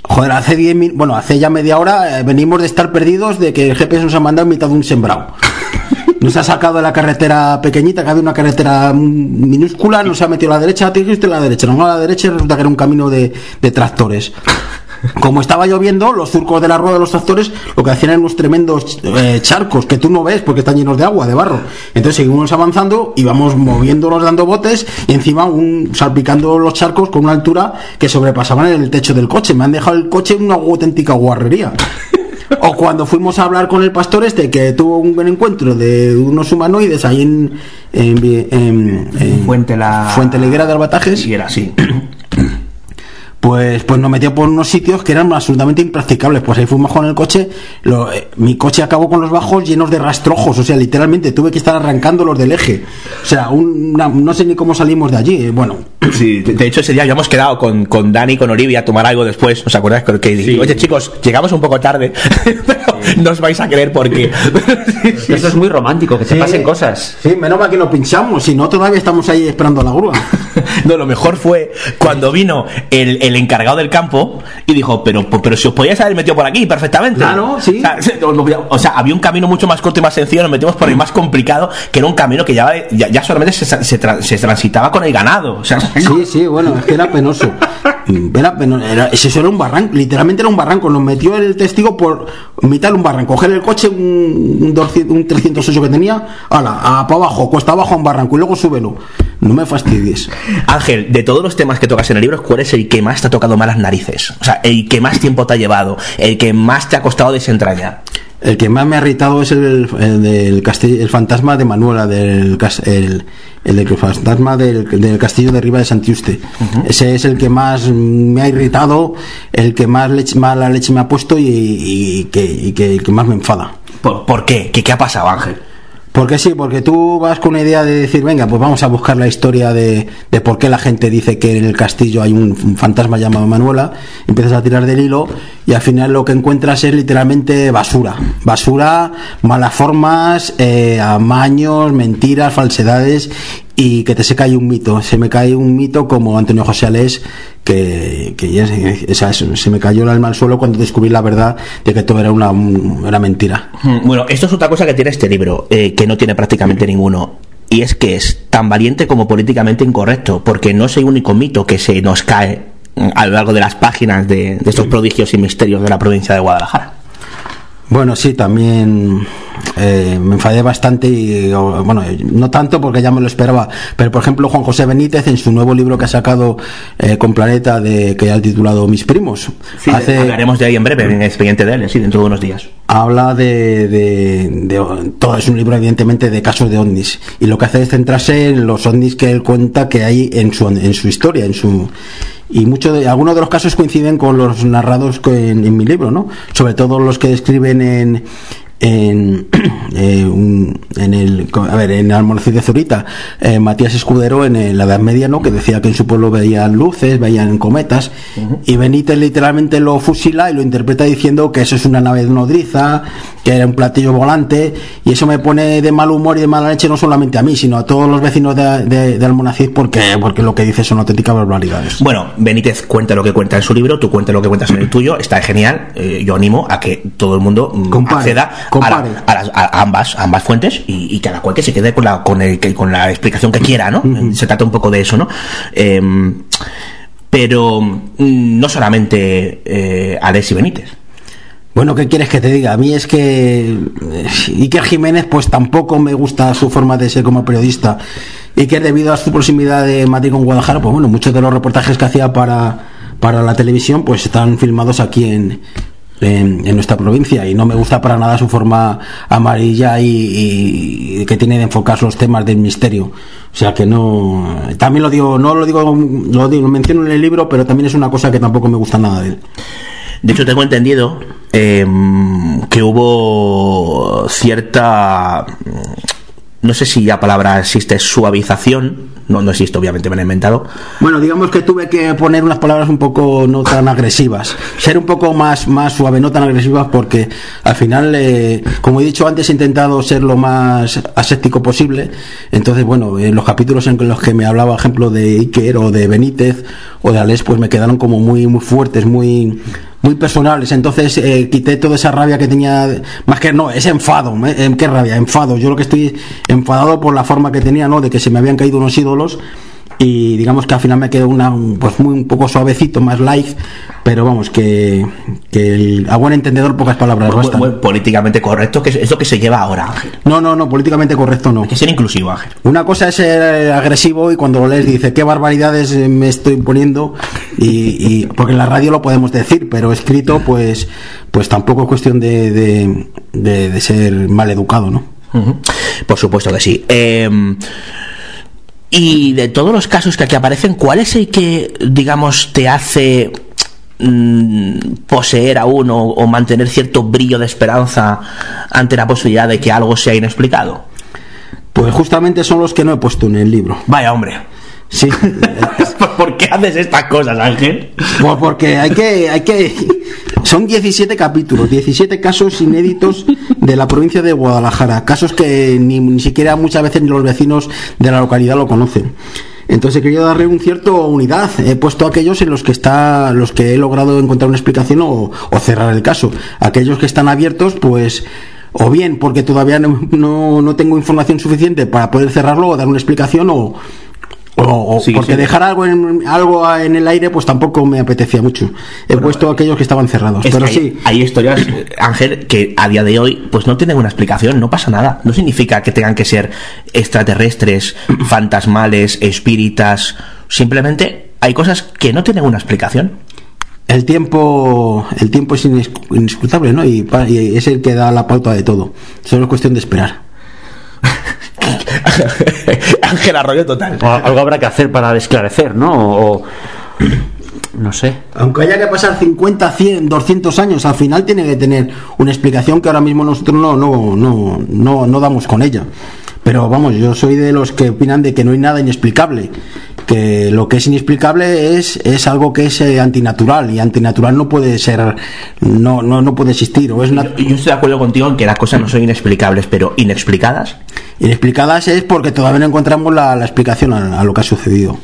Joder, hace 10 min- bueno, hace ya media hora eh, venimos de estar perdidos de que el GPS nos ha mandado en mitad de un sembrado. <laughs> Nos ha sacado de la carretera pequeñita, que había una carretera minúscula, nos ha metido a la derecha, te dijiste a la derecha, no a la derecha y resulta que era un camino de, de tractores. Como estaba lloviendo, los surcos de la rueda de los tractores lo que hacían eran unos tremendos eh, charcos que tú no ves porque están llenos de agua, de barro. Entonces seguimos avanzando y vamos moviéndonos dando botes y encima un, salpicando los charcos con una altura que sobrepasaban el techo del coche. Me han dejado el coche en una auténtica guarrería. O cuando fuimos a hablar con el pastor este que tuvo un buen encuentro de unos humanoides ahí en, en, en- en Fuente la... Fuente Liguera de Albatajes Y era así. Pues pues nos metió por unos sitios que eran absolutamente impracticables pues ahí fuimos con el coche lo- eh, mi coche acabó con los bajos llenos de rastrojos o sea literalmente tuve que estar arrancándolos del eje o sea un- una- no sé ni cómo salimos de allí eh, bueno <clears throat> Sí, de de hecho ese día habíamos quedado con, con Dani y con Olivia a tomar algo después, ¿os acordáis? Que, que- oye chicos, llegamos un poco tarde, <laughs> pero no os vais a creer por qué. <laughs> Esto es muy romántico, que te Sí. pasen cosas. sí menos mal que no pinchamos si no todavía estamos ahí esperando a la grúa <laughs> No, lo mejor fue cuando vino el, el encargado del campo y dijo, pero, pero si os podíais haber metido por aquí perfectamente. Claro, sí. O sea, se- o sea, había un camino mucho más corto y más sencillo, nos metimos por el más complicado, que era un camino que ya, ya, ya solamente se, se tra- se transitaba con el ganado. O sea, Sí, sí, bueno, es que era penoso. Era. Era, eso era un barranco, literalmente era un barranco. Nos metió el testigo por mitad de un barranco. Coger el coche, un, un, 200 un 308 que tenía, ala, a para abajo, cuesta abajo a un barranco y luego súbelo. No me fastidies. Ángel, de todos los temas que tocas en el libro, ¿cuál es el que más te ha tocado más las narices? O sea, el que más tiempo te ha llevado, el que más te ha costado desentrañar. El que más me ha irritado es el, el del castillo, el fantasma de Manuela, del el, fantasma del, del castillo de arriba de Santiuste. Ese es el que más me ha irritado, el que más leche, mala leche me ha puesto y, y que, y que el que más me enfada. ¿Por, por qué? qué? ¿Qué ha pasado, Ángel? Porque sí, porque tú vas con una idea de decir, venga, pues vamos a buscar la historia de, de por qué la gente dice que en el castillo hay un, fantasma llamado Manuela, empiezas a tirar del hilo y al final lo que encuentras es literalmente basura. Basura, malas formas, eh, amaños, mentiras, falsedades y que te se cae un mito. Se me cae un mito como Antonio José Alés, que, que ya se, esa- se me cayó el alma al suelo cuando descubrí la verdad de que todo era una, una mentira. Mm, Bueno, esto es otra cosa que tiene este libro, eh, que no tiene prácticamente ninguno. Y es que es tan valiente como políticamente incorrecto, porque no es el único mito que se nos cae mm, a lo largo de las páginas de, de estos prodigios y misterios de la provincia de Guadalajara. Bueno, sí, también eh, me enfadé bastante y bueno, no tanto porque ya me lo esperaba, pero por ejemplo Juan José Benítez en su nuevo libro que ha sacado eh, con Planeta de que ha titulado Mis primos, hace Hablaremos de ahí en breve, en el expediente de él, sí, dentro de unos días. habla de, de, de- todo es un libro evidentemente de casos de ovnis y lo que hace es centrarse en los ovnis que él cuenta que hay en su en su historia en su y muchos de algunos de los casos coinciden con los narrados en mi libro no sobre todo los que describen en en, <clears throat> eh, un- en el a ver en Almonacid de Zurita eh, Matías Escudero en el- la Edad Media no que decía que en su pueblo veían luces veían cometas y Benítez literalmente lo fusila y lo interpreta diciendo que eso es una nave nodriza que era un platillo volante y eso me pone de mal humor y de mala leche no solamente a mí sino a todos los vecinos de, de, de Almonacid porque porque lo que dice son auténticas barbaridades. Bueno, Benítez cuenta lo que cuenta en su libro, tú cuenta lo que cuentas en el tuyo, está genial. eh, yo animo a que todo el mundo mm, Compare, acceda a, compare. la- a las- a ambas, ambas fuentes y, y cada cual que se quede con la, con, el, que- con la explicación que quiera, ¿no? Se trata un poco de eso, ¿no? Em, pero mm, no solamente eh, Alex y Benítez. Bueno, ¿qué quieres que te diga? A mí es que eh, Iker Jiménez, pues tampoco me gusta su forma de ser como periodista. Iker, debido a su proximidad de Madrid con Guadalajara, pues bueno, muchos de los reportajes que hacía para, para la televisión, pues están filmados aquí en, en, nuestra provincia y no me gusta para nada su forma amarilla y, y que tiene de enfocar los temas del misterio. O sea que no, también lo digo, no lo digo, lo digo, lo menciono en el libro, pero también es una cosa que tampoco me gusta nada de él. De hecho, tengo entendido em, que hubo cierta. No sé si la palabra existe, suavización. No, no existe, obviamente, me lo he inventado. Bueno, digamos que tuve que poner unas palabras un poco no tan agresivas, ser un poco más, más suave, no tan agresivas, porque al final, eh, como he dicho antes, he intentado ser lo más aséptico posible. Entonces, bueno, en los capítulos en los que me hablaba, ejemplo, de Iker o de Benítez o de Alex, pues me quedaron como muy, muy fuertes, muy, muy personales. Entonces eh, quité toda esa rabia que tenía, más que no, es enfado. Eh, ¿qué rabia? Enfado. Yo lo que estoy enfadado por la forma que tenía, ¿no? De que se me habían caído unos ídolos y digamos que al final me quedó una, un- pues muy un poco suavecito, más light, pero vamos, que, que el- a buen entendedor pocas palabras Muy, bastan. muy políticamente correcto, que es, es lo que se lleva ahora, Ángel. No, no, no, políticamente correcto no. Hay que ser inclusivo, Ángel. Una cosa es ser agresivo y cuando lo lees dice qué barbaridades eh, me estoy poniendo y, y- porque en la radio lo podemos decir, pero escrito pues pues tampoco es cuestión de, de, de- de ser mal educado, ¿no? Por supuesto que sí. Em, y de todos los casos que aquí aparecen, ¿cuál es el que, digamos, te hace mm, poseer a uno o mantener cierto brillo de esperanza ante la posibilidad de que algo sea inexplicado? Pues justamente son los que no he puesto en el libro. Vaya hombre. Sí, <laughs> ¿Por qué haces estas cosas, Ángel? pues porque hay que hay que son 17 capítulos, 17 casos inéditos de la provincia de Guadalajara, casos que ni, ni siquiera muchas veces ni los vecinos de la localidad lo conocen. Entonces he querido darle un cierto unidad. He puesto aquellos en los que está, los que he logrado encontrar una explicación o, o cerrar el caso. Aquellos que están abiertos, pues o bien porque todavía no, no, no tengo información suficiente para poder cerrarlo o dar una explicación o, o, o Sí, porque sí. dejar algo en, algo en el aire pues tampoco me apetecía mucho. He puesto aquellos que estaban cerrados. Es Pero hay, sí, hay historias, eh, Ángel, que a día de hoy pues no tienen una explicación, no pasa nada. No significa que tengan que ser extraterrestres, <clears throat> fantasmales, espíritas. Simplemente hay cosas que no tienen una explicación. el tiempo el tiempo es ines- inescrutable, ¿no? Y, y es el que da la pauta de todo. Solo es cuestión de esperar. <laughs> Ángel Arroyo total. Algo habrá que hacer para esclarecer, ¿no? No sé. Aunque haya que pasar 50, 100, 200 años, al final tiene que tener una explicación que ahora mismo nosotros no, no, no, no, no damos con ella. Pero vamos, yo soy de los que opinan de que no hay nada inexplicable. Que lo que es inexplicable es, es algo que es eh, antinatural y antinatural no puede ser, no, no, no puede existir. O es una, Yo estoy de acuerdo contigo en que las cosas no son inexplicables, pero inexplicadas. inexplicadas es porque todavía no encontramos la, la explicación a, a lo que ha sucedido.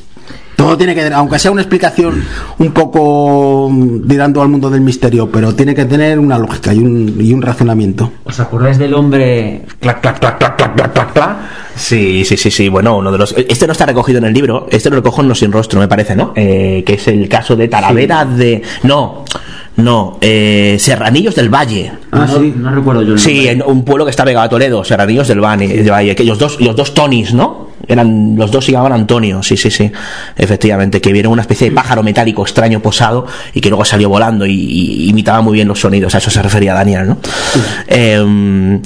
Todo tiene que, aunque sea una explicación un poco mm, tirando al mundo del misterio, pero tiene que tener una lógica y un, y un razonamiento. ¿Os acordáis del hombre clac, clac, clac, clac, clac, clac, clac, clac? Sí, sí, sí, sí. Bueno, uno de los. Este no está recogido en el libro. Este lo recojo en Los Sin Rostro, me parece, ¿no? Eh, que es el caso de Talavera de. No, no. Eh, Serranillos del Valle. Ah, sí, no recuerdo yo el Sí, en un pueblo que está pegado a Toledo, Serranillos del Valle. del Valle que los dos, los dos Tonys, ¿no? Eran, los dos se llamaban Antonio, sí, sí, sí. Efectivamente, que vieron una especie de pájaro metálico extraño posado y que luego salió volando y, y imitaba muy bien los sonidos. A eso se refería Daniel, ¿no? Eh,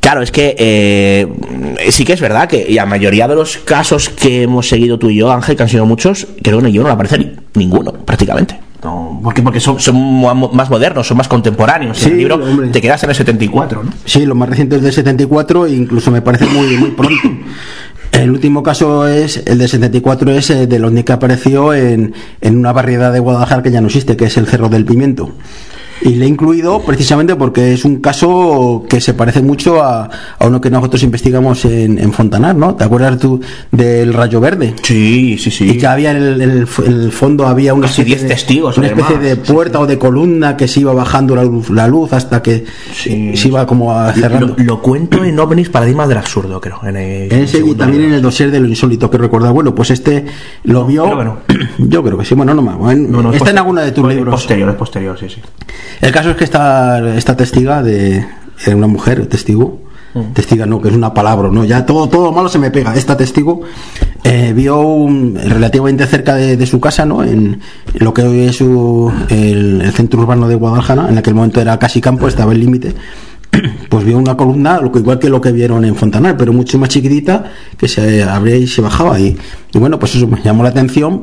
Claro, es que eh, sí que es verdad que la mayoría de los casos que hemos seguido tú y yo, Ángel, que han sido muchos, creo que en el no aparece ni- ninguno, prácticamente. No, porque porque son, son más modernos, son más contemporáneos. en Sí, el libro hombre. te quedas en el 74, ¿no? Sí, lo más reciente es del 74 e incluso me parece muy, muy pronto. El último caso es el de 74 es eh, del ovni que apareció en, en una barriada de Guadalajara que ya no existe, que es el Cerro del Pimiento. Y le he incluido precisamente porque es un caso que se parece mucho a, a uno que nosotros investigamos en, en Fontanar, ¿no? ¿Te acuerdas tú del Rayo Verde? Sí, sí, sí. Y que había en el, el, fondo había una Casi especie 10 de- testigos, una especie de puerta o de columna que se iba bajando la luz, la luz hasta que Sí. se iba como a cerrando. Lo, lo cuento en OVNIs Paradigmas del Absurdo, creo. En el, En ese y segundo también en el dossier de lo insólito que recuerda. Bueno, pues este lo vio. Creo que no. Yo creo que sí. Bueno, no más. Bueno, No, no, es está en alguna de tus es libros. Posterior, es posterior, sí, sí. El caso es que esta, esta testiga de era una mujer, testigo. Mm. Testiga no, que es una palabra, ¿no? Ya todo, todo malo se me pega. Esta testigo eh, vio un- relativamente cerca de, de su casa, ¿no? En, en lo que hoy es su- el, el centro urbano de Guadalajara, en aquel momento era casi campo, estaba el límite. <clears throat> Pues vio una columna, igual que lo que vieron en Fontanar, pero mucho más chiquitita, que se abría y se bajaba. Y, y bueno, pues eso me llamó la atención.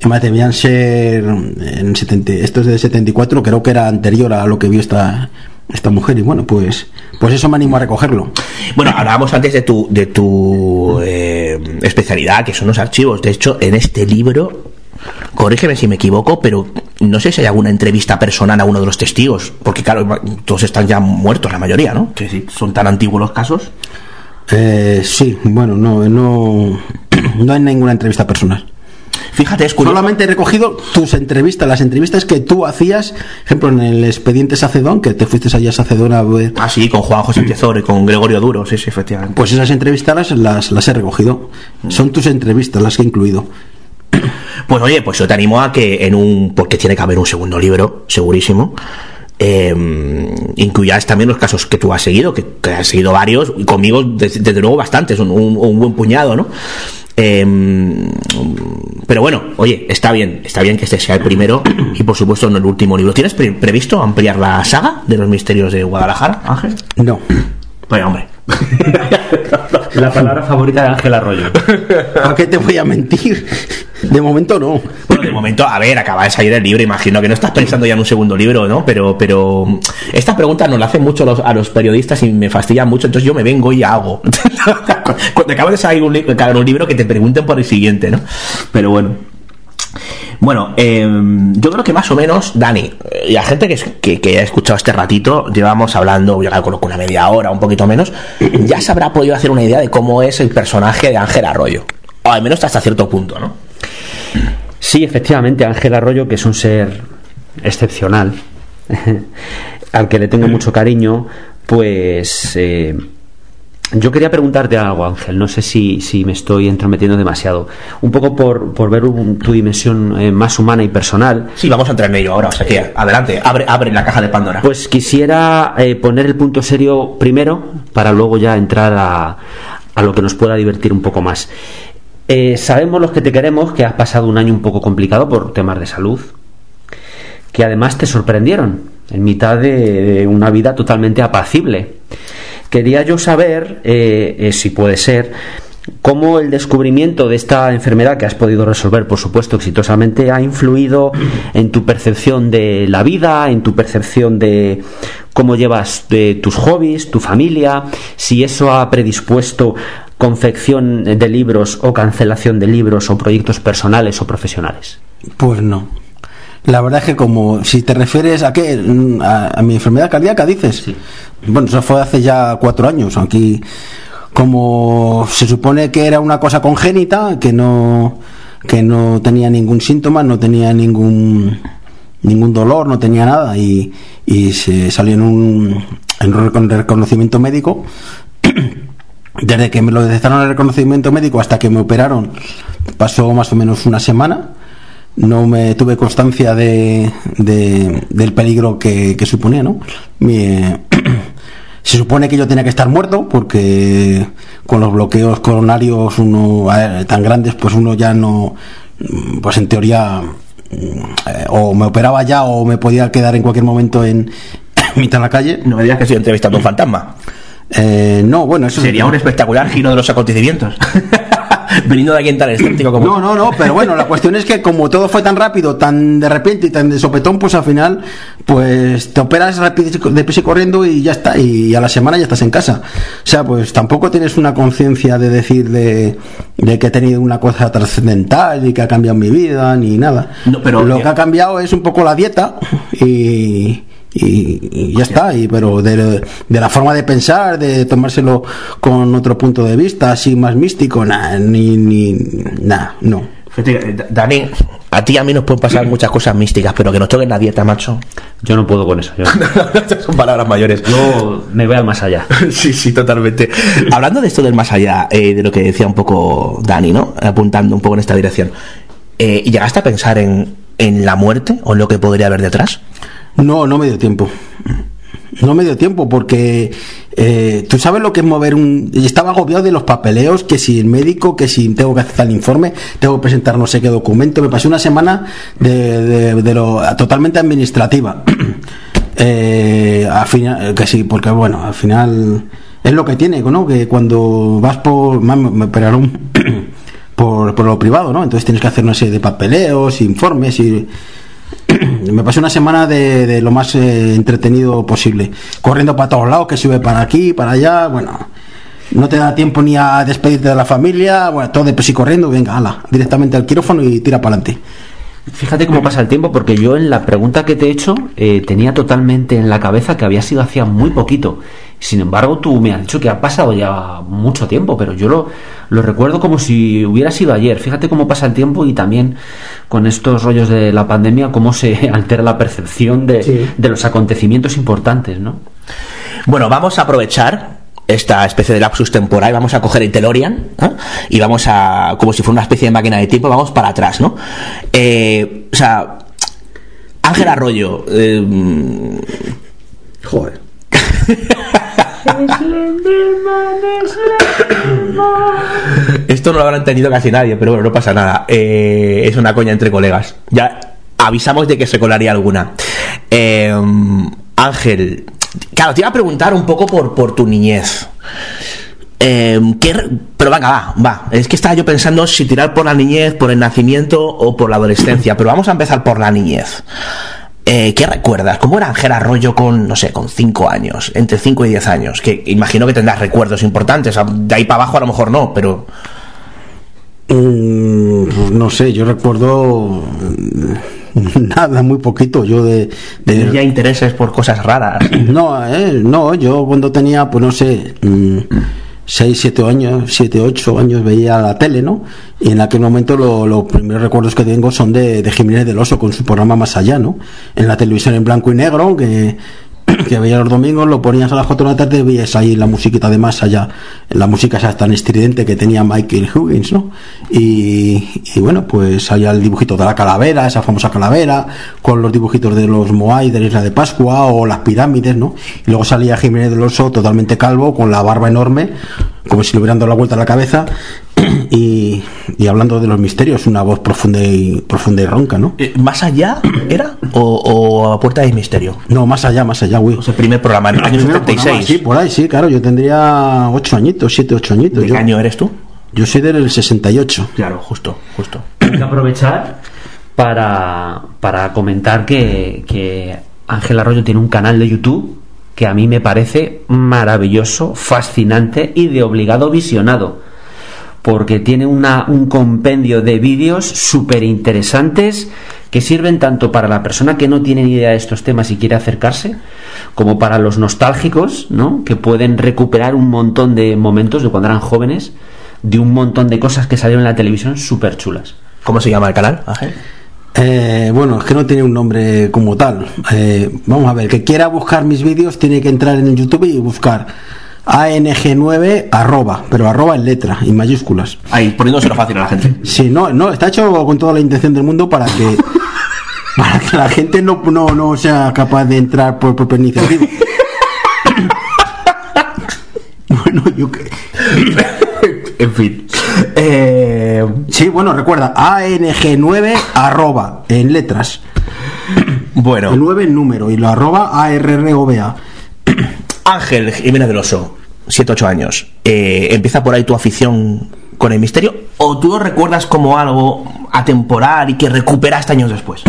Además debían ser en 70, esto es de 74, creo que era anterior a lo que vio esta esta mujer y bueno, pues pues eso me animó a recogerlo. Bueno, hablábamos antes de tu, de tu eh, especialidad, que son los archivos. De hecho, en este libro, corrígeme si me equivoco, pero no sé si hay alguna entrevista personal a uno de los testigos, porque claro, todos están ya muertos, la mayoría, ¿no? Que sí, son tan antiguos los casos. Eh, sí, bueno, no no <clears throat> no hay ninguna entrevista personal. Fíjate, es curioso. Solamente he recogido tus entrevistas, las entrevistas que tú hacías, ejemplo, en el expediente Sacedón, que te fuiste allá a Sacedón a ver. Ah, sí, con Juan José Tezor y con Gregorio Duro, sí, sí, efectivamente. Pues esas entrevistas las, las, he recogido. Son tus entrevistas las que he incluido. <clears throat> Pues oye, pues yo te animo a que en un. porque tiene que haber un segundo libro, segurísimo. Eh, incluyas también los casos que tú has seguido, que, que has seguido varios, y conmigo desde, desde luego bastantes, un, un- un buen puñado, ¿no? Eh, pero bueno, oye, está bien, está bien que este sea el primero y por supuesto no el último libro. ¿Tienes pre- previsto ampliar la saga de los misterios de Guadalajara, Ángel? No. Pues hombre. <laughs> La palabra favorita de Ángel Arroyo. <laughs> ¿A qué te voy a mentir? De momento no. Bueno, de momento, a ver, acaba de salir el libro, imagino que no estás pensando ya en un segundo libro, ¿no? Pero, pero estas preguntas nos las hacen mucho los- a los periodistas y me fastidian mucho, entonces yo me vengo y hago. <laughs> Cuando acaba de salir un, un libro que te pregunten por el siguiente, ¿no? Pero bueno. Bueno, eh, yo creo que más o menos, Dani, eh, y la gente que, que, ha escuchado este ratito, llevamos hablando, yo que una media hora, un poquito menos, ya se habrá podido hacer una idea de cómo es el personaje de Ángel Arroyo. O al menos hasta cierto punto, ¿no? Sí, efectivamente, Ángel Arroyo, que es un ser excepcional, <laughs> al que le tengo mucho cariño, pues eh, yo quería preguntarte algo, Ángel, no sé si, si me estoy entrometiendo demasiado, un poco por, por ver un- tu dimensión eh, más humana y personal. Sí, vamos a entrar en ello ahora, o sea que adelante, abre, abre la caja de Pandora. Pues quisiera eh, poner el punto serio primero para luego ya entrar a, a lo que nos pueda divertir un poco más. Eh, sabemos los que te queremos que has pasado un año un poco complicado por temas de salud, que además te sorprendieron en mitad de, de una vida totalmente apacible. Quería yo saber, eh, eh, si puede ser, cómo el descubrimiento de esta enfermedad que has podido resolver, por supuesto, exitosamente, ha influido en tu percepción de la vida, en tu percepción de cómo llevas de tus hobbies, tu familia, si eso ha predispuesto confección de libros o cancelación de libros o proyectos personales o profesionales. Pues no. La verdad es que como si te refieres a qué, a, a mi enfermedad cardíaca, dices. Bueno, eso fue hace ya cuatro años. Aquí, como se supone que era una cosa congénita, que no, que no tenía ningún síntoma, no tenía ningún ningún dolor, no tenía nada y, y se salió en un, en un recon- reconocimiento médico. <clears throat> Desde que me lo detectaron el reconocimiento médico hasta que me operaron pasó más o menos una semana. No me tuve constancia de, de- del peligro que, que suponía, ¿no? Mi- <clears throat> se supone que yo tenía que estar muerto porque con los bloqueos coronarios uno eh, tan grandes pues uno ya no pues en teoría eh, o me operaba ya o me podía quedar en cualquier momento en <clears throat> mitad de la calle No me digas que estoy entrevistando a un fantasma. Eh, no bueno eso Sería un espectacular giro de los acontecimientos. <laughs> Viniendo de alguien tan escéptico como No, no, no, pero bueno, la cuestión es que como todo fue tan rápido, tan de repente y tan de sopetón, pues al final, pues te operas rápido, deprisa y corriendo y ya está, y a la semana ya estás en casa. O sea, pues tampoco tienes una conciencia de decir de, de que he tenido una cosa trascendental y que ha cambiado mi vida, ni nada. No, pero- Lo que ha cambiado es un poco la dieta y... Y, y ya está, y, pero de, de la forma de pensar, de tomárselo con otro punto de vista, así más místico, nada, ni, ni, nada, no. Eh, Dani, a ti a mí nos pueden pasar muchas cosas místicas, pero que nos toquen la dieta, macho. Yo no puedo con eso. Yo, <laughs> Son palabras mayores. yo me voy al más allá. <laughs> Sí, sí, totalmente. Hablando de esto del más allá, eh, de lo que decía un poco Dani, ¿no? Apuntando un poco en esta dirección. Eh, ¿y ¿Llegaste a pensar en, en la muerte o en lo que podría haber detrás? No, no me dio tiempo. No me dio tiempo porque eh, tú sabes lo que es mover un... Estaba agobiado de los papeleos, que si el médico, que si tengo que hacer tal informe, tengo que presentar no sé qué documento. Me pasé una semana de, de- de lo totalmente administrativa. <clears throat> Eh, al final, que sí, porque bueno, al final es lo que tiene, ¿no? Que cuando vas por... Me operaron <clears throat> por, por lo privado, ¿no? Entonces tienes que hacer una serie de papeleos, informes y me pasé una semana de, de lo más eh, entretenido posible, corriendo para todos lados, que sube para aquí, para allá, bueno, no te da tiempo ni a despedirte de la familia, bueno, todo de y corriendo, venga, ala, directamente al quirófano y tira para adelante. Fíjate cómo pasa el tiempo, porque yo en la pregunta que te he hecho eh, tenía totalmente en la cabeza que había sido hacía muy poquito. Sin embargo, tú me has dicho que ha pasado ya mucho tiempo, pero yo lo, lo recuerdo como si hubiera sido ayer. Fíjate cómo pasa el tiempo y también con estos rollos de la pandemia, cómo se <laughs> altera la percepción de, Sí. de los acontecimientos importantes, ¿no? Bueno, vamos a aprovechar esta especie de lapsus temporal, vamos a coger el DeLorean ¿eh? y vamos a, como si fuera una especie de máquina de tiempo, vamos para atrás, ¿no? Eh, o sea, Ángel Arroyo, eh, Joder. <laughs> esto no lo habrá entendido casi nadie, pero bueno, no pasa nada. Eh, es una coña entre colegas. Ya avisamos de que se colaría alguna. Eh, Ángel, claro, te iba a preguntar un poco por, por tu niñez. Eh, ¿qué re- pero venga, va, va. Es que estaba yo pensando si tirar por la niñez, por el nacimiento o por la adolescencia. Pero vamos a empezar por la niñez. Eh, ¿Qué recuerdas? ¿Cómo era Ángel Arroyo con, no sé, con 5 años? Entre 5 y 10 años. Que imagino que tendrás recuerdos importantes. De ahí para abajo a lo mejor no, pero... Mm, pues no sé, yo recuerdo mm, <laughs> nada, muy poquito. Yo de, de- Tenía intereses por cosas raras. <clears throat> No, eh, no, yo cuando tenía, pues no sé, 6, 7 años, 7, 8 años veía la tele, ¿no? Y en aquel momento lo- los primeros recuerdos que tengo son de, de Jiménez del Oso con su programa Más Allá, ¿no? En la televisión en blanco y negro, que, que veía los domingos, lo ponías a las 4 de la tarde veías ahí la musiquita de Más Allá, la música esa tan estridente que tenía Michael Huggins, ¿no? Y, y bueno, pues salía el dibujito de la calavera, esa famosa calavera, con los dibujitos de los Moai de la isla de Pascua o las pirámides, ¿no? Y luego salía Jiménez del Oso totalmente calvo, con la barba enorme, como si le hubieran dado la vuelta a la cabeza, y, y hablando de los misterios, una voz profunda y, profunda y ronca, ¿no? Eh, ¿Más allá era? ¿O, o a puerta del misterio? No, más allá, más allá, güey. O sea, el primer programa en el año Primero programa, 76. Sí, por ahí, sí, claro, yo tendría 8 añitos, 7, 8 añitos. ¿De yo, qué año eres tú? yo soy del 68. Claro, justo, justo. Hay que aprovechar para, para comentar que, que Ángel Arroyo tiene un canal de YouTube que a mí me parece maravilloso, fascinante y de obligado visionado. Porque tiene una, un compendio de vídeos súper interesantes que sirven tanto para la persona que no tiene ni idea de estos temas y quiere acercarse, como para los nostálgicos, ¿no? Que pueden recuperar un montón de momentos de cuando eran jóvenes, de un montón de cosas que salieron en la televisión súper chulas. ¿Cómo se llama el canal, Ángel? Eh, bueno, es que no tiene un nombre como tal. Eh, vamos a ver, que quiera buscar mis vídeos tiene que entrar en el YouTube y buscar ANG9 arroba, pero arroba en letra, en mayúsculas. Ahí, poniéndoselo fácil a la gente. Sí, no, no, está hecho con toda la intención del mundo para que <laughs> para que la gente no, no, no sea capaz de entrar por propia iniciativa. <laughs> bueno, yo que... <laughs> en fin. Eh, Sí, bueno, recuerda, ANG9 arroba en letras. bueno, El 9 en número y lo arroba ARROBA. Ángel Jiménez del Oso, 7-8 años. Eh, ¿Empieza por ahí tu afición con el misterio? ¿O tú lo recuerdas como algo atemporal y que recuperaste años después?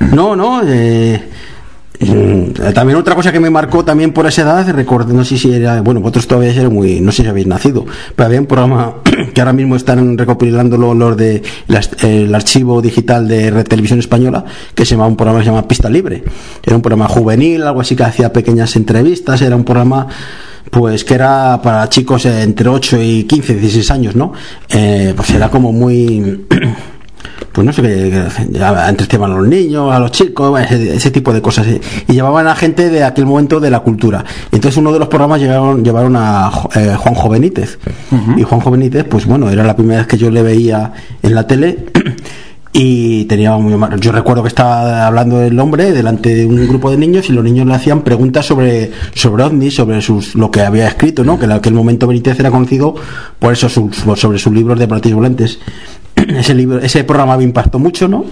No, no, eh, también otra cosa que me marcó también por esa edad, recuerdo, no sé si era, bueno, vosotros todavía eran muy, no sé si habéis nacido, pero había un programa <clears throat> que ahora mismo están recopilándolo los de el archivo digital de Red Televisión Española, que se llama un programa que se llama Pista Libre. Era un programa juvenil, algo así que hacía pequeñas entrevistas, era un programa pues que era para chicos entre 8 y 15, 16 años, ¿no? Eh, pues era como muy <clears throat> pues no sé qué, entretenían a los niños, a los chicos, ese, ese tipo de cosas. Y llevaban a gente de aquel momento de la cultura. Entonces uno de los programas llegaron, llevaron a eh, Juanjo Benítez. Y Juanjo Benítez, pues bueno, era la primera vez que yo le veía en la tele. Y tenía muy mal- yo recuerdo que estaba hablando el hombre delante de un grupo de niños y los niños le hacían preguntas sobre sobre ovnis, sobre sus lo que había escrito, ¿no? Que en aquel momento Benítez era conocido por eso sus- sobre sus libros de platillos volantes <clears throat> ese libro, ese programa me impactó mucho, ¿no?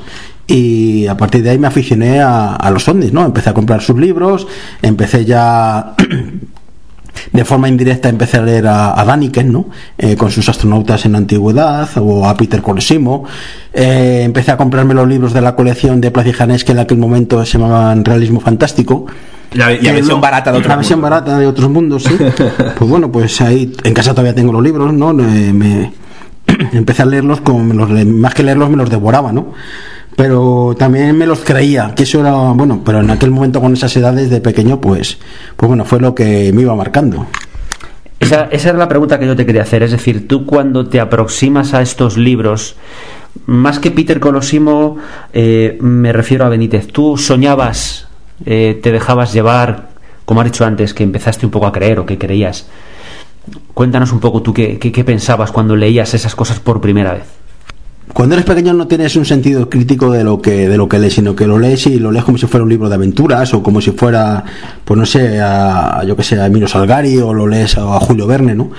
Y a partir de ahí me aficioné a, a los ovnis, ¿no? Empecé a comprar sus libros, empecé ya <clears throat> de forma indirecta empecé a leer a, a Daniken, ¿no? Eh, con sus astronautas en la antigüedad, o a Peter Colosimo. Eh, empecé a comprarme los libros de la colección de Placijanés que en aquel momento se llamaban Realismo Fantástico. La, la Que versión barata de otro La versión mundo. barata de otros mundos, sí. <laughs> pues bueno, pues ahí en casa todavía tengo los libros, ¿no? Eh, me, <clears throat> empecé a leerlos, como me los más que leerlos me los devoraba, ¿no? Pero también me los creía, que eso era, bueno, pero en aquel momento con esas edades de pequeño, pues, pues bueno, fue lo que me iba marcando. Esa, esa era la pregunta que yo te quería hacer. Es decir, tú cuando te aproximas a estos libros, más que Peter Colosimo, eh, me refiero a Benítez, ¿tú soñabas, eh, te dejabas llevar, como has dicho antes, que empezaste un poco a creer o que creías? Cuéntanos un poco tú qué, pensabas cuando leías esas cosas por primera vez. Cuando eres pequeño no tienes un sentido crítico de lo que de lo que lees, sino que lo lees y lo lees como si fuera un libro de aventuras o como si fuera, pues no sé, a, yo que sé, a Emilio Salgari o lo lees a Julio Verne, ¿no?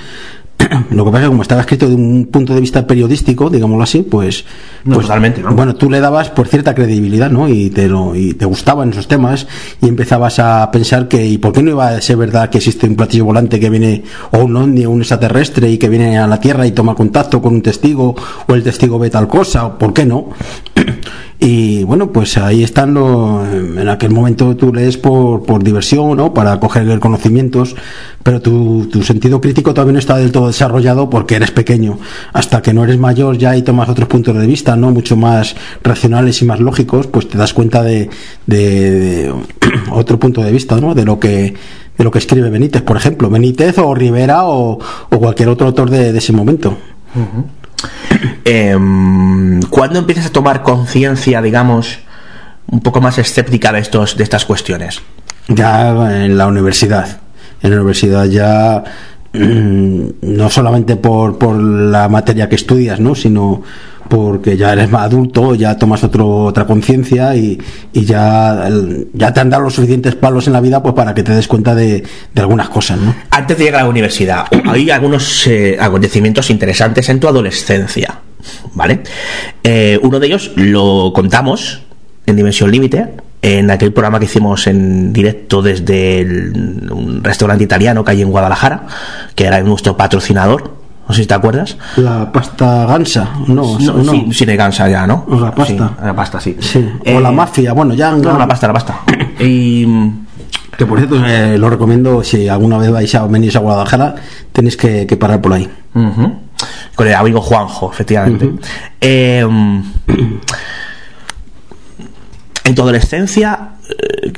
Lo que pasa es que como estaba escrito de un punto de vista periodístico, digámoslo así, pues, No, pues totalmente, ¿no? bueno, tú le dabas por cierta credibilidad, ¿no? Y te lo, y te gustaban esos temas y empezabas a pensar que y por qué no iba a ser verdad que existe un platillo volante que viene o un ovni o un extraterrestre y que viene a la Tierra y toma contacto con un testigo o el testigo ve tal cosa, o por qué no. Y bueno, pues ahí están los, en aquel momento tú lees por, por diversión, ¿no? Para coger conocimientos, pero tu, tu sentido crítico todavía no está del todo desarrollado porque eres pequeño. Hasta que no eres mayor ya y tomas otros puntos de vista, ¿no? Mucho más racionales y más lógicos, pues te das cuenta de, de- <clears throat> otro punto de vista, ¿no? De lo que de lo que escribe Benítez, por ejemplo, Benítez o Rivera o, cualquier otro autor de, de ese momento. Em, ¿Cuándo empiezas a tomar conciencia, digamos, un poco más escéptica de, estos, de estas cuestiones? ya en la universidad. En la universidad ya mm, no solamente por, por la materia que estudias, ¿no? sino porque ya eres más adulto, ya tomas otra conciencia y, y ya, ya te han dado los suficientes palos en la vida pues para que te des cuenta de, de algunas cosas. ¿no? Antes de llegar a la universidad, <clears throat> hay algunos eh, acontecimientos interesantes en tu adolescencia, ¿vale? Eh, uno de ellos lo contamos en Dimensión Límite, en aquel programa que hicimos en directo desde un restaurante italiano que hay en Guadalajara, que era nuestro patrocinador, no sé si te acuerdas. La pasta gansa, no, No, no. sí, sí, de gansa ya, ¿no? La pasta. Sí, la pasta, sí. Sí, Eh, o la mafia, bueno, ya No, la pasta, la pasta. <coughs> Y mm, Que por cierto, eh, lo recomiendo si alguna vez vais a venir a Guadalajara, tenéis que, que parar por ahí. Con el amigo Juanjo, efectivamente. Eh, en tu adolescencia, eh,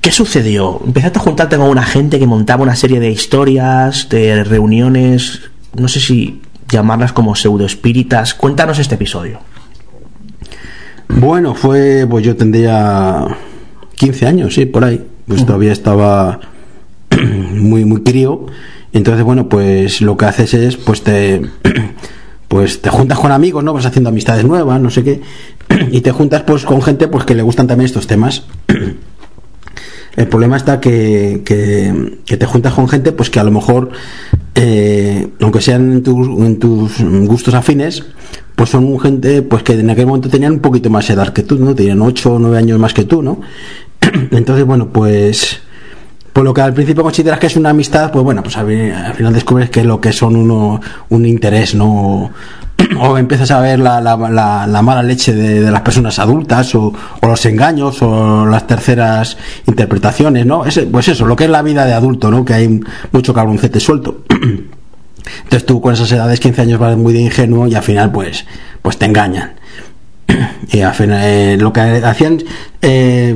¿qué sucedió? Empezaste a juntarte con una gente que montaba una serie de historias, de reuniones, no sé si llamarlas como pseudoespíritas. Cuéntanos este episodio. Bueno, fue, pues yo tendría 15 años, sí, por ahí. Pues todavía estaba <clears throat> muy, muy crío. Entonces, bueno, pues lo que haces es, pues te, <clears throat> pues te juntas con amigos, ¿no? Vas haciendo amistades nuevas, no sé qué. <clears throat> Y te juntas, pues, con gente, pues, que le gustan también estos temas. El problema está que, que, te juntas con gente, pues, que a lo mejor, eh, aunque sean en, tus en tus gustos afines, pues son gente, pues, que en aquel momento tenían un poquito más edad que tú, ¿no? Tenían 8 o 9 años más que tú, ¿no? <clears throat> Entonces, bueno, pues por lo que al principio consideras que es una amistad, pues bueno, pues al, al final descubres que lo que son uno, un interés, ¿no? <clears throat> O empiezas a ver la, la, la, la mala leche de, de, las personas adultas, o, o, los engaños, o las terceras interpretaciones, ¿no? Ese, pues eso, lo que es la vida de adulto, ¿no? Que hay mucho cabroncete suelto. <clears throat> Entonces tú con esas edades, 15 años, vas muy de ingenuo y al final, pues, pues te engañan. <clears throat> Y al final, eh, lo que hacían. Eh,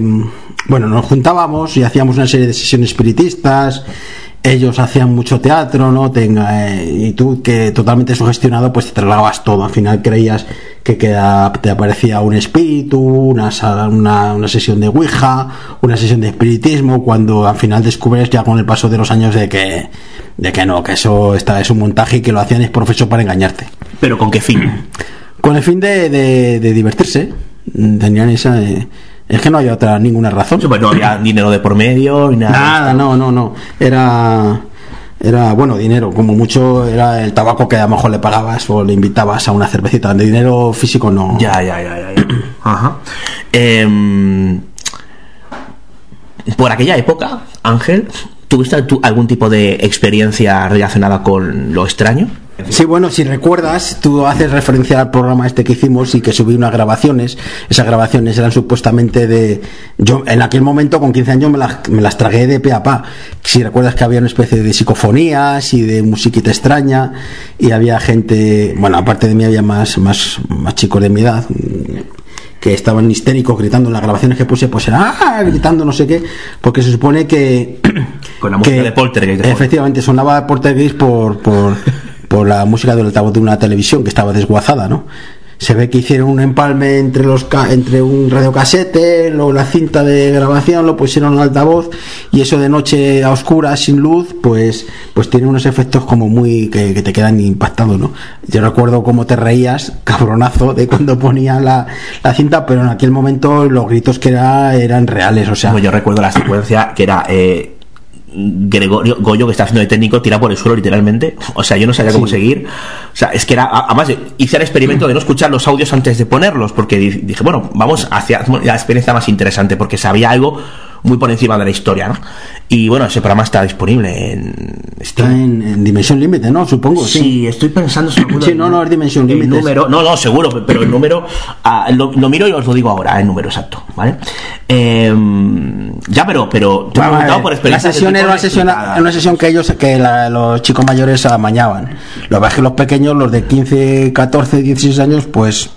bueno, nos juntábamos y hacíamos una serie de sesiones espiritistas, ellos hacían mucho teatro, ¿no? Tenga, eh, y tú que totalmente sugestionado, pues te tragabas todo. Al final creías que queda, te aparecía un espíritu, una, una, una, sesión de Ouija, una sesión de espiritismo, cuando al final descubres ya con el paso de los años de que, de que no, que eso está, es un montaje y que lo hacían es profeso para engañarte. ¿Pero con qué fin? Con el fin de, de, de divertirse. Tenían esa... Eh, es que no había otra ninguna razón. Pues no había <laughs> dinero de por medio, nada. Nada, no, no, no. Era era bueno dinero como mucho era el tabaco que a lo mejor le pagabas o le invitabas a una cervecita de dinero físico no ya ya ya ya, ya. <clears throat> ajá eh, por aquella época Ángel tuviste tú algún tipo de experiencia relacionada con lo extraño Sí, bueno, si recuerdas, tú haces referencia al programa este que hicimos y que subí unas grabaciones. Esas grabaciones eran supuestamente de. Yo, en aquel momento, con 15 años, me las, me las tragué de pe a pa. Si recuerdas que había una especie de psicofonías y de musiquita extraña, y había gente. Bueno, aparte de mí, había más, más, más chicos de mi edad que estaban histéricos gritando en las grabaciones que puse, pues era ¡ah! gritando no sé qué, porque se supone que. <clears throat> Con la música que, de Poltergeist. Efectivamente, sonaba Poltergeist por. por <laughs> por la música del altavoz de una televisión que estaba desguazada, ¿no? Se ve que hicieron un empalme entre los entre un radiocasete, luego la cinta de grabación, lo pusieron al altavoz y eso de noche a oscuras, sin luz, pues pues tiene unos efectos como muy que, que te quedan impactados, ¿no? Yo recuerdo cómo te reías, <laughs> cabronazo, de cuando ponía la, la cinta, pero en aquel momento los gritos que era eran reales, o sea. Bueno, yo recuerdo la secuencia que era eh, Gregorio Goyo que está haciendo de técnico tira por el suelo literalmente o sea yo no sabía cómo sí. seguir o sea es que era además hice el experimento de no escuchar los audios antes de ponerlos porque dije bueno vamos hacia la experiencia más interesante porque sabía algo muy por encima de la historia ¿no? y bueno ese programa está disponible en está en, en Dimensión Límite ¿no? supongo sí, sí estoy pensando seguro sí no no es Dimensión Límite número no no seguro pero el número uh, lo, lo, miro y os lo digo ahora el número exacto ¿vale? Eh, ya pero pero te bueno, por experiencia la sesión era una sesión, una sesión que ellos que la, los chicos mayores amañaban lo que es que los pequeños los de 15 14 16 años pues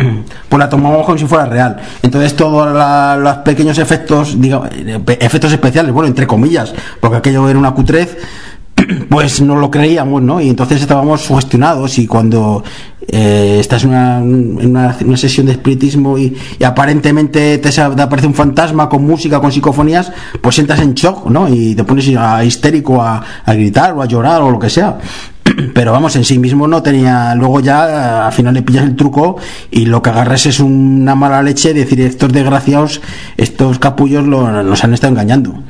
<clears throat> pues la tomamos como si fuera real. Entonces todos los pequeños efectos, digo, efectos especiales, bueno, entre comillas, porque aquello era una cutrez, <clears throat> pues no lo creíamos, ¿no? Y entonces estábamos sugestionados y cuando eh, estás en una, una, una, sesión de espiritismo y, aparentemente te, aparece un fantasma con música, con psicofonías, pues entras en shock, ¿no? Y te pones a, histérico a gritar o a llorar o lo que sea pero vamos, en sí mismo no tenía. Luego ya al final le pillas el truco y lo que agarras es una mala leche, decir, estos desgraciados, estos capullos lo, nos han estado engañando.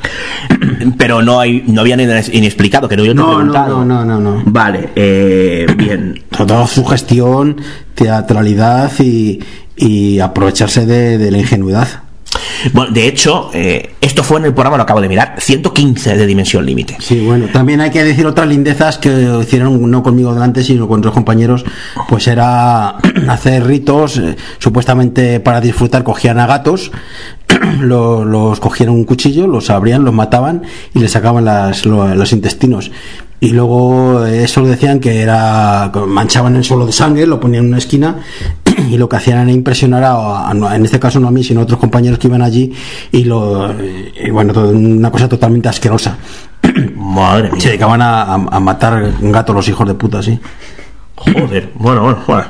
Pero no hay no habían inexplicado, que no yo te no, he preguntado. No, no, no, no. Vale, eh, bien. Toda su gestión, teatralidad y, y aprovecharse de, de la ingenuidad. Bueno, de hecho, eh, esto fue en el programa, lo acabo de mirar, 115 de Dimensión Límite. Sí, bueno, también hay que decir otras lindezas que hicieron no conmigo delante, sino con otros compañeros, pues era <clears throat> hacer ritos, eh, supuestamente para disfrutar cogían a gatos, <clears throat> lo- los cogían un cuchillo, los abrían, los mataban y les sacaban las- lo- los intestinos. Y luego eh, eso decían que era manchaban el suelo de sangre, lo ponían en una esquina y lo que hacían era impresionar a, a- en este caso no a mí, sino a otros compañeros que iban allí y lo y bueno, una cosa totalmente asquerosa. <clears throat> Madre mía. Se dedicaban a, a- a matar gatos los hijos de puta, sí. Joder, bueno, bueno, bueno.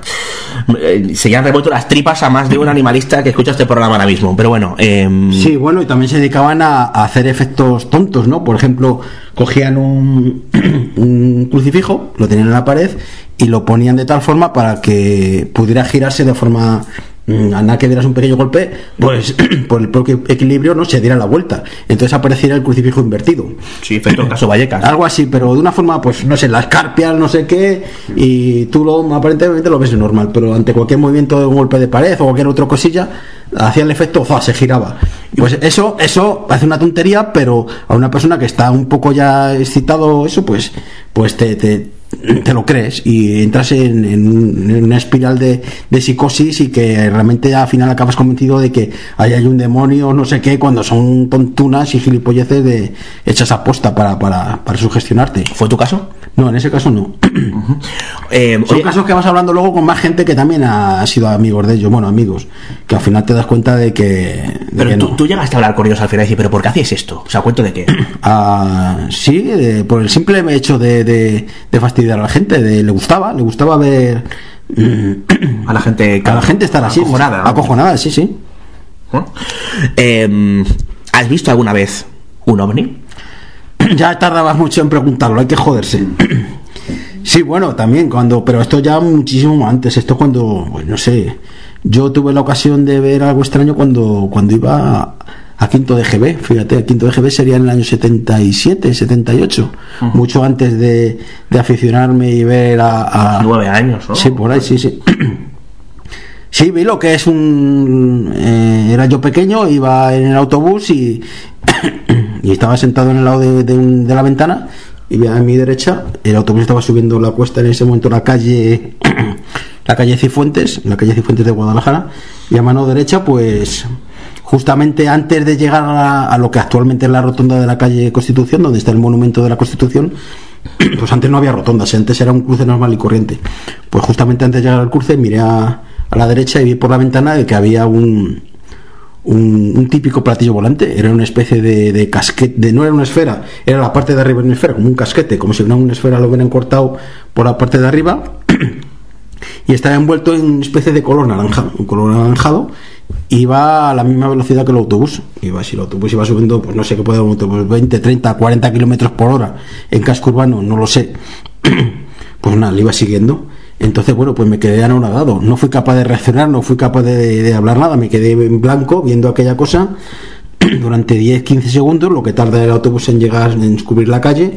Eh, Se le han revuelto las tripas a más de un animalista que escucha este programa ahora mismo. Pero bueno, em, Sí, bueno, y también se dedicaban a, a hacer efectos tontos, ¿no? Por ejemplo, cogían un, <clears throat> un crucifijo, lo tenían en la pared y lo ponían de tal forma para que pudiera girarse de forma mm, a nada que dieras un pequeño golpe, pues <clears throat> por el propio equilibrio no se diera la vuelta. Entonces apareciera el crucifijo invertido. sí, efecto <clears throat> caso Vallecas. Algo así, pero de una forma, pues no sé, la escarpia, no sé qué, y tú lo aparentemente lo ves normal, pero ante cualquier movimiento de un golpe de pared o cualquier otra cosilla, hacía el efecto, se giraba. Pues eso, eso hace una tontería, pero a una persona que está un poco ya excitado, eso, pues, pues te, te, te lo crees y entras en, en un- en una espiral de, de psicosis y que realmente al final acabas convencido de que ahí hay un demonio, no sé qué, cuando son tontunas y gilipolleces de, hechas a posta para, para, para sugestionarte. ¿Fue tu caso? No, en ese caso no. Em, <clears throat> Son oye, casos que vas hablando luego con más gente que también ha, sido amigos de ellos, bueno, amigos, que al final te das cuenta de que, de pero que tú, no. tú llegaste a hablar con ellos al final y decir, ¿pero por qué hacéis esto? O sea, ¿cuento de qué? <clears throat> Ah, sí, de- por el simple hecho de, fastidiar a la gente, de le gustaba, le gustaba ver <clears throat> A la gente... a la gente estar así, Acojonada, ¿no? acojonada, sí, sí. ¿No? Em, ¿Has visto alguna vez un ovni? <clears throat> ya tardabas mucho en preguntarlo, hay que joderse. <clears throat> Sí, bueno, también cuando, pero esto ya muchísimo antes, esto cuando, pues no sé, yo tuve la ocasión de ver algo extraño cuando, cuando iba a, a quinto de GB, fíjate, a quinto de GB sería en el año 77, 78, mucho antes de, de aficionarme y ver a... a- Nueve años, ¿no? Sí, por ahí, sí, sí. <clears throat> Sí, vi lo que es un... eh, era yo pequeño, iba en el autobús y, y estaba sentado en el lado de, de de la ventana y a mi derecha, el autobús estaba subiendo la cuesta en ese momento la calle... <coughs> la calle Cifuentes, la calle Cifuentes de Guadalajara, y a mano derecha, pues justamente antes de llegar a, a lo que actualmente es la rotonda de la calle Constitución, donde está el monumento de la Constitución, <coughs> pues antes no había rotondas, antes era un cruce normal y corriente. Pues justamente antes de llegar al cruce miré a, a la derecha y vi por la ventana de que había un, un, típico platillo volante, era una especie de, casquete, no era una esfera, era la parte de arriba de una esfera, como un casquete, como si una, esfera lo hubieran cortado por la parte de arriba <clears throat> y estaba envuelto en una especie de color naranja, un color anaranjado, iba a la misma velocidad que el autobús. Iba, si el autobús iba subiendo, pues no sé qué puede un autobús, 20, 30, 40 kilómetros por hora en casco urbano, no lo sé. <clears throat> pues nada, le iba siguiendo. Entonces, bueno, pues me quedé anonadado. No fui capaz de reaccionar, no fui capaz de, hablar nada. Me quedé en blanco viendo aquella cosa <clears throat> durante 10-15 segundos, lo que tarda el autobús en llegar, en descubrir la calle.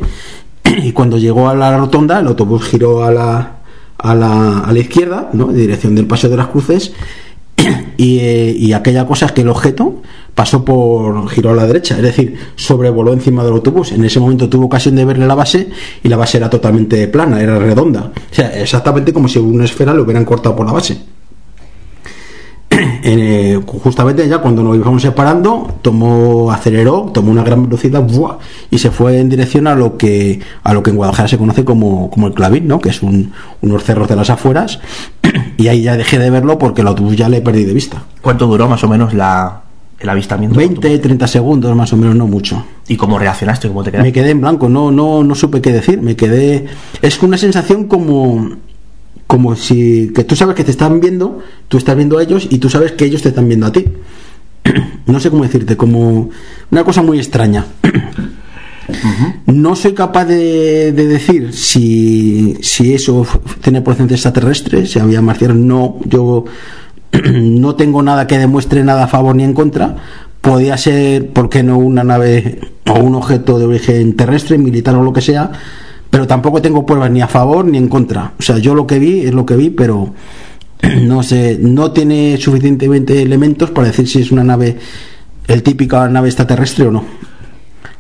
<clears throat> Y cuando llegó a la rotonda, el autobús giró a la, a la, a la izquierda, ¿no? en dirección del Paseo de las Cruces. Y, eh, y aquella cosa es que el objeto pasó por giró a la derecha, es decir, sobrevoló encima del autobús. En ese momento tuvo ocasión de verle la base y la base era totalmente plana, era redonda. O sea, exactamente como si una esfera lo hubieran cortado por la base. <clears throat> Eh, justamente ya cuando nos íbamos separando, tomó, aceleró, tomó una gran velocidad ¡buah! y se fue en dirección a lo que a lo que en Guadalajara se conoce como, como el Clavín, ¿no? que es un, unos cerros de las afueras, <clears throat> y ahí ya dejé de verlo porque el autobús ya le perdí de vista. ¿Cuánto duró más o menos la, el avistamiento? 20, 30 segundos más o menos, no mucho. ¿Y cómo reaccionaste? ¿Cómo te quedaste? Me quedé en blanco, no, no, no supe qué decir, me quedé. Es una sensación como como si que tú sabes que te están viendo, tú estás viendo a ellos y tú sabes que ellos te están viendo a ti. <clears throat> No sé cómo decirte, como una cosa muy extraña. <clears throat> No soy capaz de, de decir si, si eso tiene procedencia extraterrestre, si había marcianos. No, yo <clears throat> no tengo nada que demuestre nada a favor ni en contra. Podía ser, ¿por qué no?, una nave o un objeto de origen terrestre, militar o lo que sea, pero tampoco tengo pruebas ni a favor ni en contra. O sea, yo lo que vi es lo que vi, pero <clears throat> no sé, no tiene suficientemente elementos para decir si es una nave el típico nave extraterrestre o no.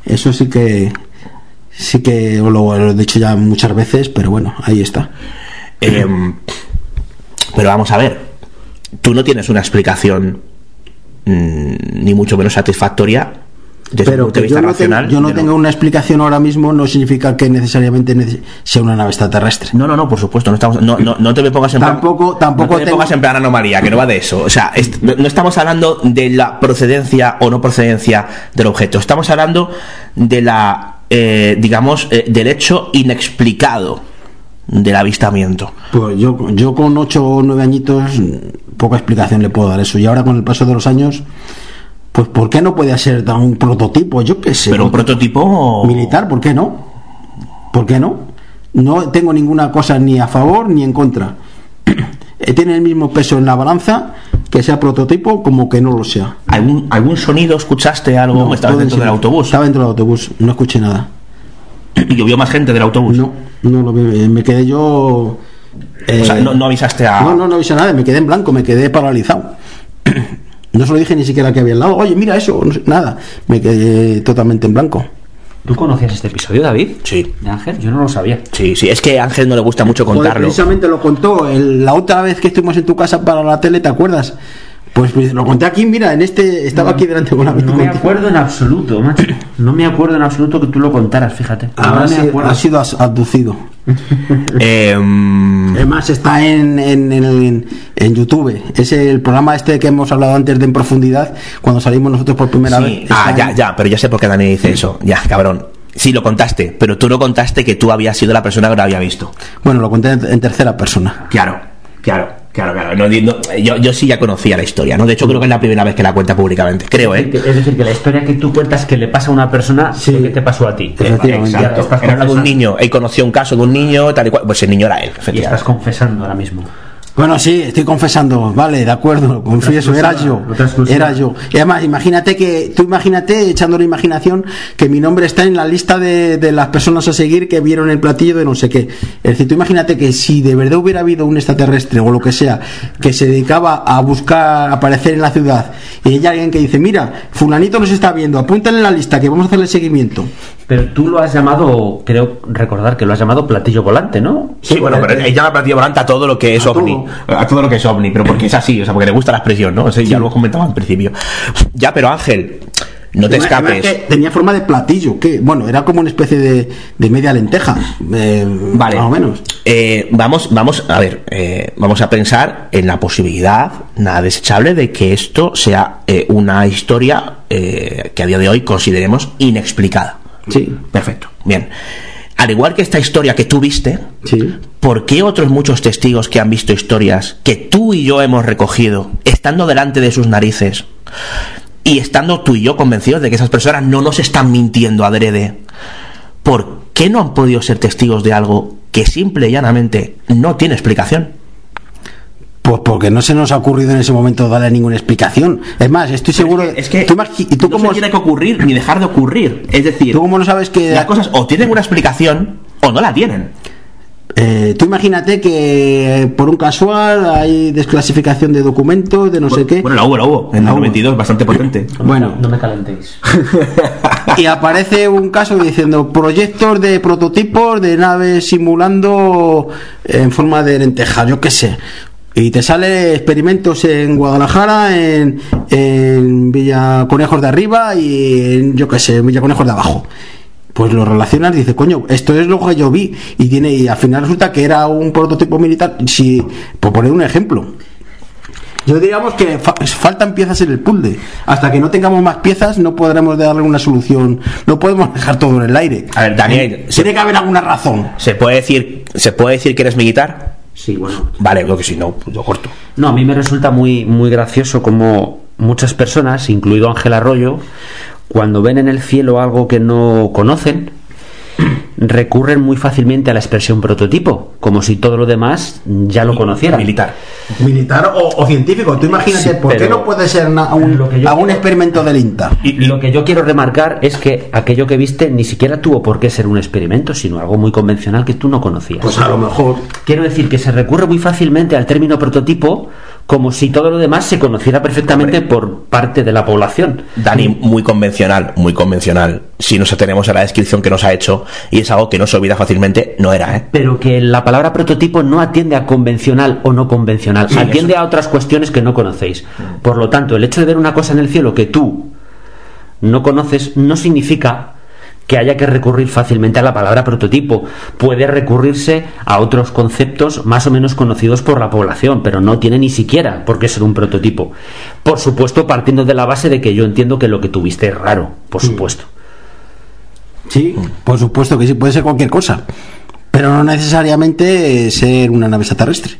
Eso sí que sí que lo, lo he dicho ya muchas veces, pero bueno, ahí está. Em, pero vamos a ver, tú no tienes una explicación mm, ni mucho menos satisfactoria desde Pero un punto de que yo vista no, racional. tengo, yo no tengo una explicación ahora mismo no significa que necesariamente nece- sea una nave extraterrestre. No, no, no, por supuesto, no estamos, no, no, no te me pongas en plan- Tampoco- tampoco no te tengo- pongas en plan anomalía, que no va de eso. O sea, est- no, estamos hablando de la procedencia o no procedencia del objeto, estamos hablando de la, eh, digamos, eh, del hecho inexplicado del avistamiento. Pues yo, yo con 8 o 9 añitos poca explicación le puedo dar eso. Y ahora con el paso de los años, pues ¿por qué no puede ser un prototipo? Yo qué sé. Pero un prototipo militar, ¿por qué no? ¿Por qué no? No tengo ninguna cosa ni a favor ni en contra. <clears throat> Eh, Tiene el mismo peso en la balanza que sea prototipo como que no lo sea. ¿Algún, algún sonido escuchaste algo? No, ¿Estabas todo en dentro del autobús? Estaba dentro del autobús, no escuché nada. <clears throat> ¿Y llovió más gente del autobús? No, no lo vi, me quedé yo. eh, O sea, no, no avisaste a. No, no, no avisé nada, me quedé en blanco, me quedé paralizado. No se lo dije ni siquiera que había al lado. Oye, mira eso, no sé, nada. Me quedé totalmente en blanco. ¿Tú conocías este episodio, David? Sí. ¿De Ángel? Yo no lo sabía. Sí, sí, es que a Ángel no le gusta mucho Joder, contarlo. precisamente lo contó el- la otra vez que estuvimos en tu casa para la tele, ¿te acuerdas? Pues, pues, lo conté aquí, mira, en este estaba aquí delante con la No me acuerdo en absoluto, macho. No me acuerdo en absoluto que tú lo contaras, fíjate. Ahora no me acuerdo. ha sido abducido. <laughs> Em, Además está en, en, en, en YouTube. Es el programa este que hemos hablado antes de En Profundidad, cuando salimos nosotros por primera sí. vez. Ah, ya, en- ya, pero ya sé por qué Dani dice eso. Ya, cabrón. Sí, lo contaste, pero tú no contaste que tú habías sido la persona que lo había visto. Bueno, lo conté en tercera persona. Claro, claro, claro, claro. No, no, yo, yo sí ya conocía la historia, ¿no? De hecho, creo que es la primera vez que la cuenta públicamente. Creo, ¿eh? que- Es decir, que la historia que tú cuentas que le pasa a una persona, Sí. ¿qué te pasó a ti? Efectivamente. Exacto. Era de un niño. Él conoció un caso de un niño, tal y cual. Pues el niño era él, Y estás efectivamente. confesando ahora mismo. Bueno, sí, estoy confesando, vale, de acuerdo, confieso, era yo, era yo. Y además, imagínate que, tú imagínate, echando la imaginación, que mi nombre está en la lista de, de las personas a seguir que vieron el platillo de no sé qué. Es decir, tú imagínate que si de verdad hubiera habido un extraterrestre o lo que sea, que se dedicaba a buscar, aparecer en la ciudad, y hay alguien que dice, mira, fulanito nos está viendo, apúntale en la lista que vamos a hacerle seguimiento. Pero tú lo has llamado, creo recordar que lo has llamado platillo volante, ¿no? Sí, bueno, pero él llama platillo volante a todo lo que es A ovni. A todo lo que es ovni, pero porque es así, o sea, porque le gusta la expresión, ¿no? O sea, Ya lo comentaba al principio. Ya, pero Ángel, no te escapes. que tenía forma de platillo, que, bueno, era como una especie de, de media lenteja, eh, Vale. más o menos. Eh, vamos, vamos, a ver, eh, vamos a pensar en la posibilidad, nada desechable, de que esto sea eh, una historia eh, que a día de hoy consideremos inexplicada. Sí. Perfecto. Bien. Al igual que esta historia que tú viste, Sí. ¿por qué otros muchos testigos que han visto historias que tú y yo hemos recogido, estando delante de sus narices, y estando tú y yo convencidos de que esas personas no nos están mintiendo adrede, ¿por qué no han podido ser testigos de algo que simple y llanamente no tiene explicación? Pues porque no se nos ha ocurrido en ese momento darle ninguna explicación. Es más, estoy seguro. Es que ¿Tú, imagi- ¿y tú no cómo, se tiene que ocurrir ni dejar de ocurrir. Es decir, tú cómo lo sabes que.? las cosas o tienen una explicación o no la tienen. Eh, tú imagínate que eh, por un casual hay desclasificación de documentos, de no sé qué. Bueno, la hubo, la hubo. En La el hubo. 92, bastante potente. Bueno, No me calentéis. <laughs> y aparece un caso diciendo proyectos de prototipos de naves simulando en forma de lenteja, yo qué sé. Y te sale experimentos en Guadalajara, en, en Villa Conejos de arriba y en, yo qué sé, en Villa Conejos de abajo. Pues lo relacionas y dices, coño, esto es lo que yo vi. Y tiene, y al final resulta que era un prototipo militar. Si, por poner un ejemplo. Yo diríamos que fa- faltan piezas en el puzzle. Hasta que no tengamos más piezas, no podremos darle una solución. No podemos dejar todo en el aire. A ver, Daniel, Tiene que haber alguna razón. ¿se puede decir, ¿se puede decir que eres militar? Sí, bueno. Vale, lo que si no, yo corto. No, a mí me resulta muy, muy gracioso como muchas personas, incluido Ángel Arroyo, cuando ven en el cielo algo que no conocen, recurren muy fácilmente a la expresión prototipo, como si todo lo demás ya lo conocieran. Militar. Militar o, o científico. Tú imagínate, Sí, ¿por qué no puede ser na- un, lo que yo algún quiero- experimento del INTA? Y lo que yo quiero remarcar es que aquello que viste ni siquiera tuvo por qué ser un experimento, sino algo muy convencional que tú no conocías. Pues a lo mejor. Quiero decir que se recurre muy fácilmente al término prototipo como si todo lo demás se conociera perfectamente por parte de la población. Dani, muy convencional, muy convencional. Si nos atenemos a la descripción que nos ha hecho y es algo que no se olvida fácilmente, no era, ¿eh? Pero que la palabra prototipo no atiende a convencional o no convencional, atiende a otras cuestiones que no conocéis. Por lo tanto, el hecho de ver una cosa en el cielo que tú no conoces no significa que haya que recurrir fácilmente a la palabra prototipo. Puede recurrirse a otros conceptos más o menos conocidos por la población, pero no tiene ni siquiera por qué ser un prototipo. Por supuesto, partiendo de la base de que yo entiendo que lo que tuviste es raro, por supuesto. Sí, por supuesto que sí, puede ser cualquier cosa. Pero no necesariamente eh, ser una nave extraterrestre.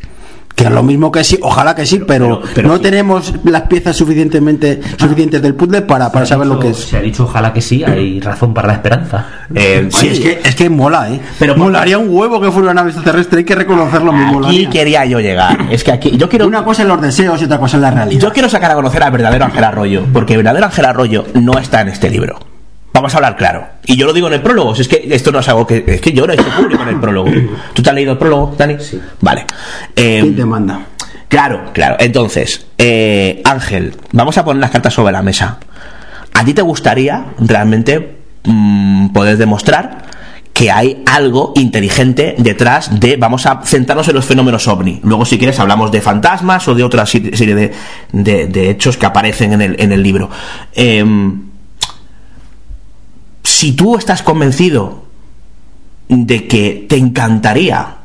Que es lo mismo que sí, ojalá que sí, pero, Pero- pero no sí. tenemos las piezas suficientemente suficientes del puzzle para, para saber lo que es. Se ha dicho ojalá que sí, hay razón para la esperanza. Eh, Sí, es que, es que mola, ¿eh? Pero molaría un huevo que fuera una nave extraterrestre, hay que reconocerlo, me Aquí quería yo llegar. Es que aquí yo quiero Una cosa en los deseos y otra cosa en la realidad. Yo quiero sacar a conocer al verdadero Ángel Arroyo, porque el verdadero Ángel Arroyo no está en este libro. Vamos a hablar claro. Y yo lo digo en el prólogo, si es que esto no es algo que. Es que yo no he hecho público en el prólogo. ¿Tú te has leído el prólogo, Dani? Sí. Vale. Eh, ¿Quién te manda? Claro, claro. Entonces, eh, Ángel, vamos a poner las cartas sobre la mesa. ¿A ti te gustaría realmente mm, poder demostrar que hay algo inteligente detrás de, vamos a centrarnos en los fenómenos ovni. Luego, si quieres, hablamos de fantasmas o de otra serie de, de- de hechos que aparecen en el, en el libro. Em, si tú estás convencido de que te encantaría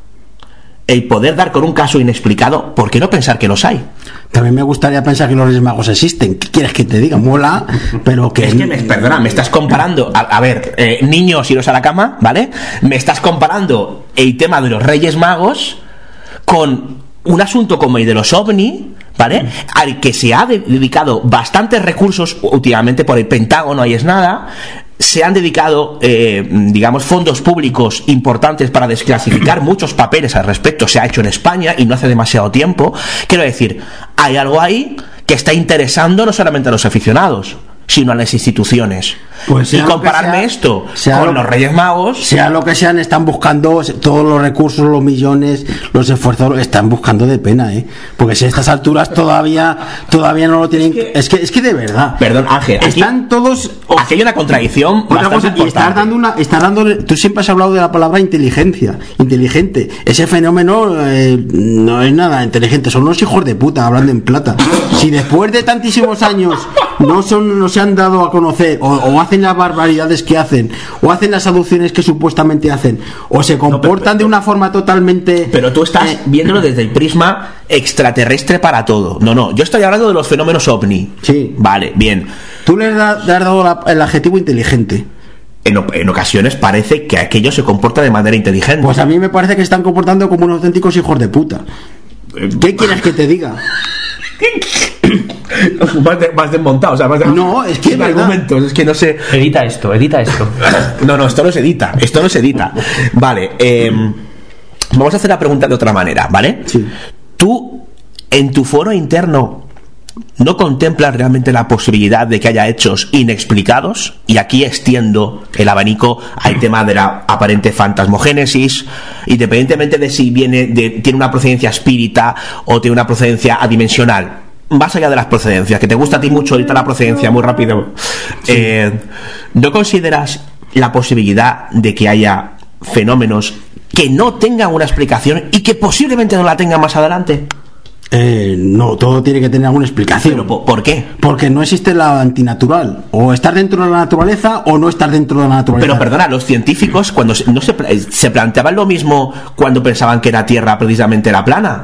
el poder dar con un caso inexplicado, ¿por qué no pensar que los hay? También me gustaría pensar que los Reyes Magos existen. ¿Qué quieres que te diga? Mola, pero que. Es que me, perdona, me estás comparando, a, a ver, eh, niños iros a la cama, ¿vale? Me estás comparando el tema de los Reyes Magos con un asunto como el de los ovni, ¿vale? Al que se ha de- dedicado bastantes recursos últimamente por el Pentágono, ahí es nada. Se han dedicado, eh, digamos, fondos públicos importantes para desclasificar muchos papeles al respecto. Se ha hecho en España y no hace demasiado tiempo. Quiero decir, hay algo ahí que está interesando no solamente a los aficionados, sino a las instituciones. Pues y que compararme sea, esto sea con lo- los Reyes Magos. Sea lo que sean, están buscando todos los recursos, los millones, los esfuerzos, están buscando de pena, ¿eh? Porque si a estas alturas todavía todavía no lo tienen. Es que, es que, de verdad. Perdón, Ángel, aquí, Están todos. aquí hay una contradicción. Bastante cosa, y estás dando una, estás dando, tú siempre has hablado de la palabra inteligencia, inteligente. Ese fenómeno eh, no es nada inteligente, son unos hijos de puta hablando en plata. Si después de tantísimos años no son, no se han dado a conocer, o, o hacen las barbaridades que hacen, o hacen las aducciones que supuestamente hacen, o se comportan de una forma totalmente. Pero tú estás eh, viéndolo desde el prisma extraterrestre para todo. No, no, yo estoy hablando de los fenómenos ovni. Sí. Vale, bien. tú le has dado la- el adjetivo inteligente. En, en ocasiones parece que aquello se comporta de manera inteligente. Pues a mí me parece que están comportando como unos auténticos hijos de puta. ¿Qué quieres que te diga? <laughs> <laughs> más, de- más desmontado, o sea, más de- No, es que argumentos, es que no sé. Edita esto, edita esto. <laughs> No, no, esto no se edita, esto no se edita. Vale, eh, vamos a hacer la pregunta de otra manera, ¿vale? Sí. Tú, en tu foro interno, ¿no contemplas realmente la posibilidad de que haya hechos inexplicados? Y aquí extiendo el abanico al tema de la aparente fantasmogénesis, independientemente de si viene de, tiene una procedencia espírita o tiene una procedencia adimensional. Más allá de las procedencias, que te gusta a ti mucho ahorita la procedencia, muy rápido. Eh, ¿No consideras la posibilidad de que haya fenómenos que no tengan una explicación y que posiblemente no la tengan más adelante? Eh, no, todo tiene que tener alguna explicación. Pero, ¿po- ¿por qué? Porque no existe la antinatural. O estar dentro de la naturaleza o no estar dentro de la naturaleza. Pero perdona, los científicos cuando se, no se, eh, se planteaban lo mismo cuando pensaban que la Tierra precisamente era plana.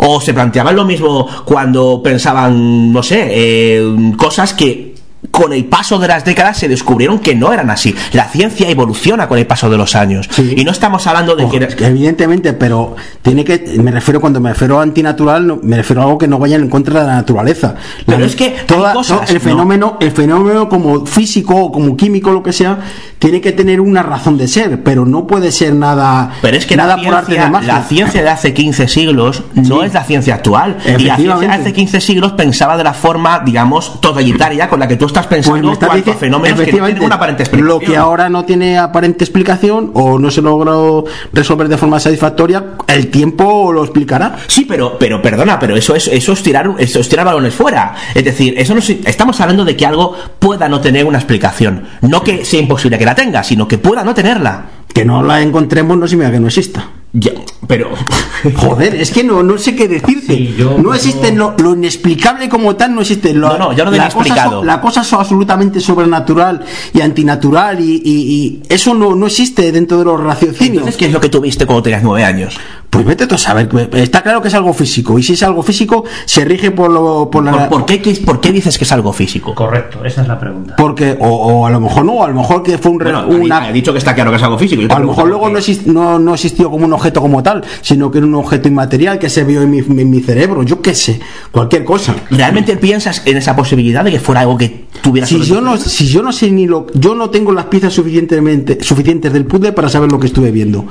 O se planteaban lo mismo cuando pensaban, no sé, eh, cosas que con el paso de las décadas se descubrieron que no eran así. La ciencia evoluciona con el paso de los años. Sí. Y no estamos hablando de Ojo, que... evidentemente, pero tiene que. Me refiero cuando me refiero a antinatural, no- me refiero a algo que no vaya en contra de la naturaleza. Pero La- es que toda- cosas, to- el ¿no? fenómeno, el fenómeno como físico o como químico, lo que sea, tiene que tener una razón de ser, pero no puede ser nada. Pero es que nada la por arte de ciencia, magia. la ciencia de hace 15 siglos no Sí. es la ciencia actual. Y la ciencia de hace 15 siglos pensaba de la forma, digamos, totalitaria con la que tú estás pensando Pues cuanto a dici- fenómenos que no efectivamente, tienen una aparente explicación. Lo que ahora no tiene aparente explicación o no se logró resolver de forma satisfactoria, el tiempo lo explicará. Sí, pero, pero perdona, pero eso es, eso es tirar, eso es tirar balones fuera. Es decir, eso no estamos hablando de que algo pueda no tener una explicación. No que sea imposible que la tenga, sino que pueda no tenerla. Que no la encontremos no significa que no exista. Ya, pero. <laughs> Joder, es que no, no sé qué decirte. Sí, yo- no existe lo, lo inexplicable como tal, no existe. Lo- No, no, yo no la. Cosa, so- la cosa es absolutamente sobrenatural y antinatural y, y- y eso no, no existe dentro de los raciocinios. Entonces, ¿qué es lo que tuviste cuando tenías nueve años? Pues vete tú a saber. Está claro que es algo físico y si es algo físico se rige por, lo, por la... ¿Por, por qué, qué- por qué dices que es algo físico? Correcto, esa es la pregunta. Porque, o, o a lo mejor no, a lo mejor que fue un, Bueno, una, he dicho que está claro que es algo físico. A lo mejor luego no, exist- no, no existió como un objeto como tal, sino que era un objeto inmaterial que se vio en mi, en mi cerebro, yo qué sé, cualquier cosa. ¿Realmente piensas en esa posibilidad de que fuera algo que tuviera Si yo no, si yo no sé ni lo, yo no tengo las piezas suficientemente suficientes del puzzle para saber lo que estuve viendo.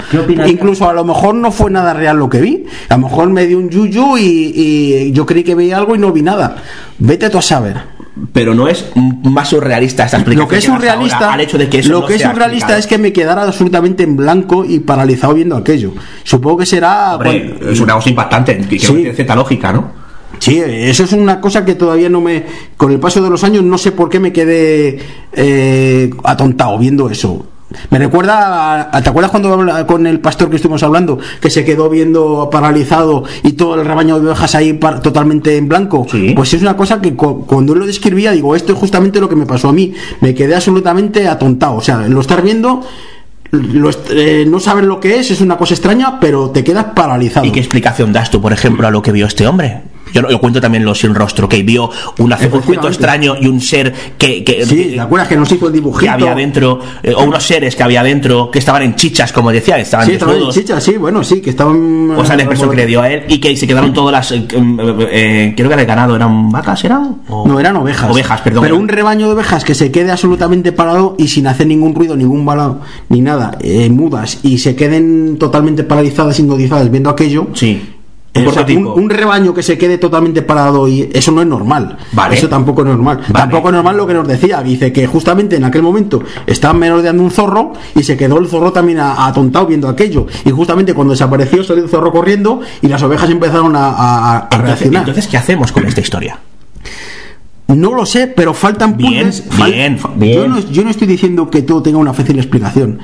Incluso a lo mejor no fue nada real lo que vi. A lo mejor me dio un yuyu y, y yo creí que veía algo y no vi nada. Vete tú a saber. Pero no es más surrealista esta explicación. Lo que es ahora surrealista, al hecho de que lo no que es surrealista es que me quedara absolutamente en blanco y paralizado viendo aquello. Supongo que será Hombre, es una cosa impactante, que, que Sí. tiene cierta lógica, ¿no? Sí, eso es una cosa que todavía no me. Con el paso de los años, no sé por qué me quedé eh, atontado viendo eso. Me recuerda. A, ¿Te acuerdas cuando habla con el pastor que estuvimos hablando? Que se quedó viendo paralizado y todo el rebaño de ovejas ahí par- totalmente en blanco. Sí. Pues es una cosa que cu- cuando él lo describía, digo, esto es justamente lo que me pasó a mí. Me quedé absolutamente atontado. O sea, lo estar viendo. lo eh, no saber lo que es, es una cosa extraña, pero te quedas paralizado. ¿Y qué explicación das tú, por ejemplo, a lo que vio este hombre? Yo lo, lo cuento también lo sin rostro, que vio una, un Efectivamente. extraño y un ser que, que, Sí, ¿te acuerdas que nos hizo el que dibujito? había dentro, eh, o unos seres que había dentro, que estaban en chichas, como decía, estaban Sí, estaban en desnudos. chicha, sí, bueno, sí, que estaban. O sea, la impresión que le dio a él y que se quedaron todas las. eh, eh, eh, creo que era el ganado, ¿eran vacas? ¿Eran? O- No, eran ovejas. Ovejas, perdón. Pero un rebaño de ovejas que se quede absolutamente parado y sin hacer ningún ruido, ningún balado, ni nada, eh, mudas, y se queden totalmente paralizadas, hipnotizadas viendo aquello. Sí. Un un, rebaño que se quede totalmente parado y eso no es normal. Vale. Eso tampoco es normal. Vale. Tampoco es normal lo que nos decía. Dice que justamente en aquel momento estaba merodeando un zorro y se quedó el zorro también atontado viendo aquello. Y justamente cuando desapareció salió el zorro corriendo y las ovejas empezaron a, a- a Entonces, reaccionar. entonces, ¿qué hacemos con esta historia? No lo sé, pero faltan Bien, puzzles. Fal- bien, Yo, bien. no, yo no estoy diciendo que todo tenga una fácil explicación.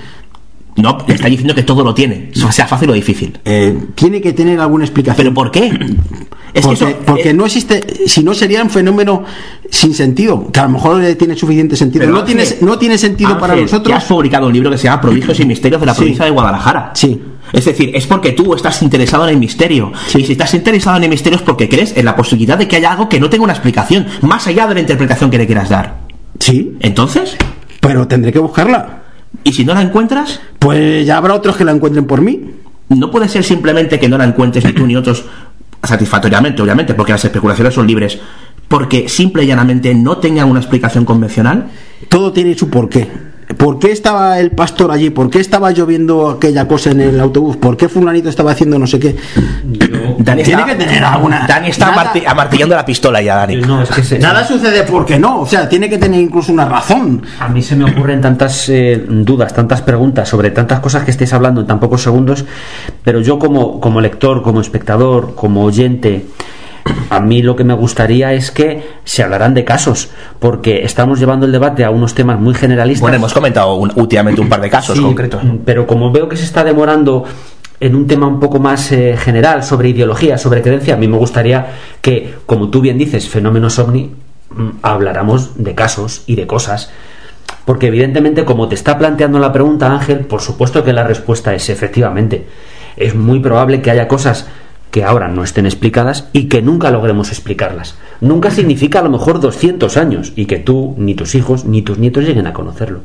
No, le está diciendo que todo lo tiene, sea fácil o difícil. Eh, tiene que tener alguna explicación. ¿Pero por qué? Es porque que <clears throat> eso, porque eh, no existe, si no sería un fenómeno sin sentido, que a lo mejor eh, tiene suficiente sentido. Pero no, tiene, no tiene sentido para nosotros. has publicado un libro que se llama Prodigios y Misterios de la Sí. provincia de Guadalajara. Sí. Es decir, es porque tú estás interesado en el misterio. Y si estás interesado en el misterio es porque crees en la posibilidad de que haya algo que no tenga una explicación, más allá de la interpretación que le quieras dar. Sí, Entonces, pero tendré que buscarla. ¿Y si no la encuentras? Pues ya habrá otros que la encuentren por mí. No puede ser simplemente que no la encuentres ni tú ni otros satisfactoriamente, obviamente, porque las especulaciones son libres, porque simple y llanamente no tengan una explicación convencional. Todo tiene su porqué. ¿Por qué estaba el pastor allí? ¿Por qué estaba yo viendo aquella cosa en el autobús? ¿Por qué fulanito estaba haciendo no sé qué? Dani Tiene está, que tener alguna- Dani está nada- amarti- amartillando la pistola ya, Dani. No, es que se- Nada sucede porque no, o sea, tiene que tener incluso una razón. A mí se me ocurren tantas eh, dudas, tantas preguntas sobre tantas cosas que estáis hablando en tan pocos segundos, pero yo como, como lector, como espectador, como oyente, a mí lo que me gustaría es que se hablaran de casos, porque estamos llevando el debate a unos temas muy generalistas. Bueno, hemos comentado un- últimamente un par de casos Sí, concretos. Pero como veo que se está demorando en un tema un poco más eh, general sobre ideología, sobre creencia, a mí me gustaría que, como tú bien dices, fenómenos ovni, mm, habláramos de casos y de cosas. Porque evidentemente, como te está planteando la pregunta Ángel, por supuesto que la respuesta es efectivamente. Es muy probable que haya cosas que ahora no estén explicadas y que nunca logremos explicarlas. Nunca significa a lo mejor 200 años y que tú, ni tus hijos, ni tus nietos lleguen a conocerlo.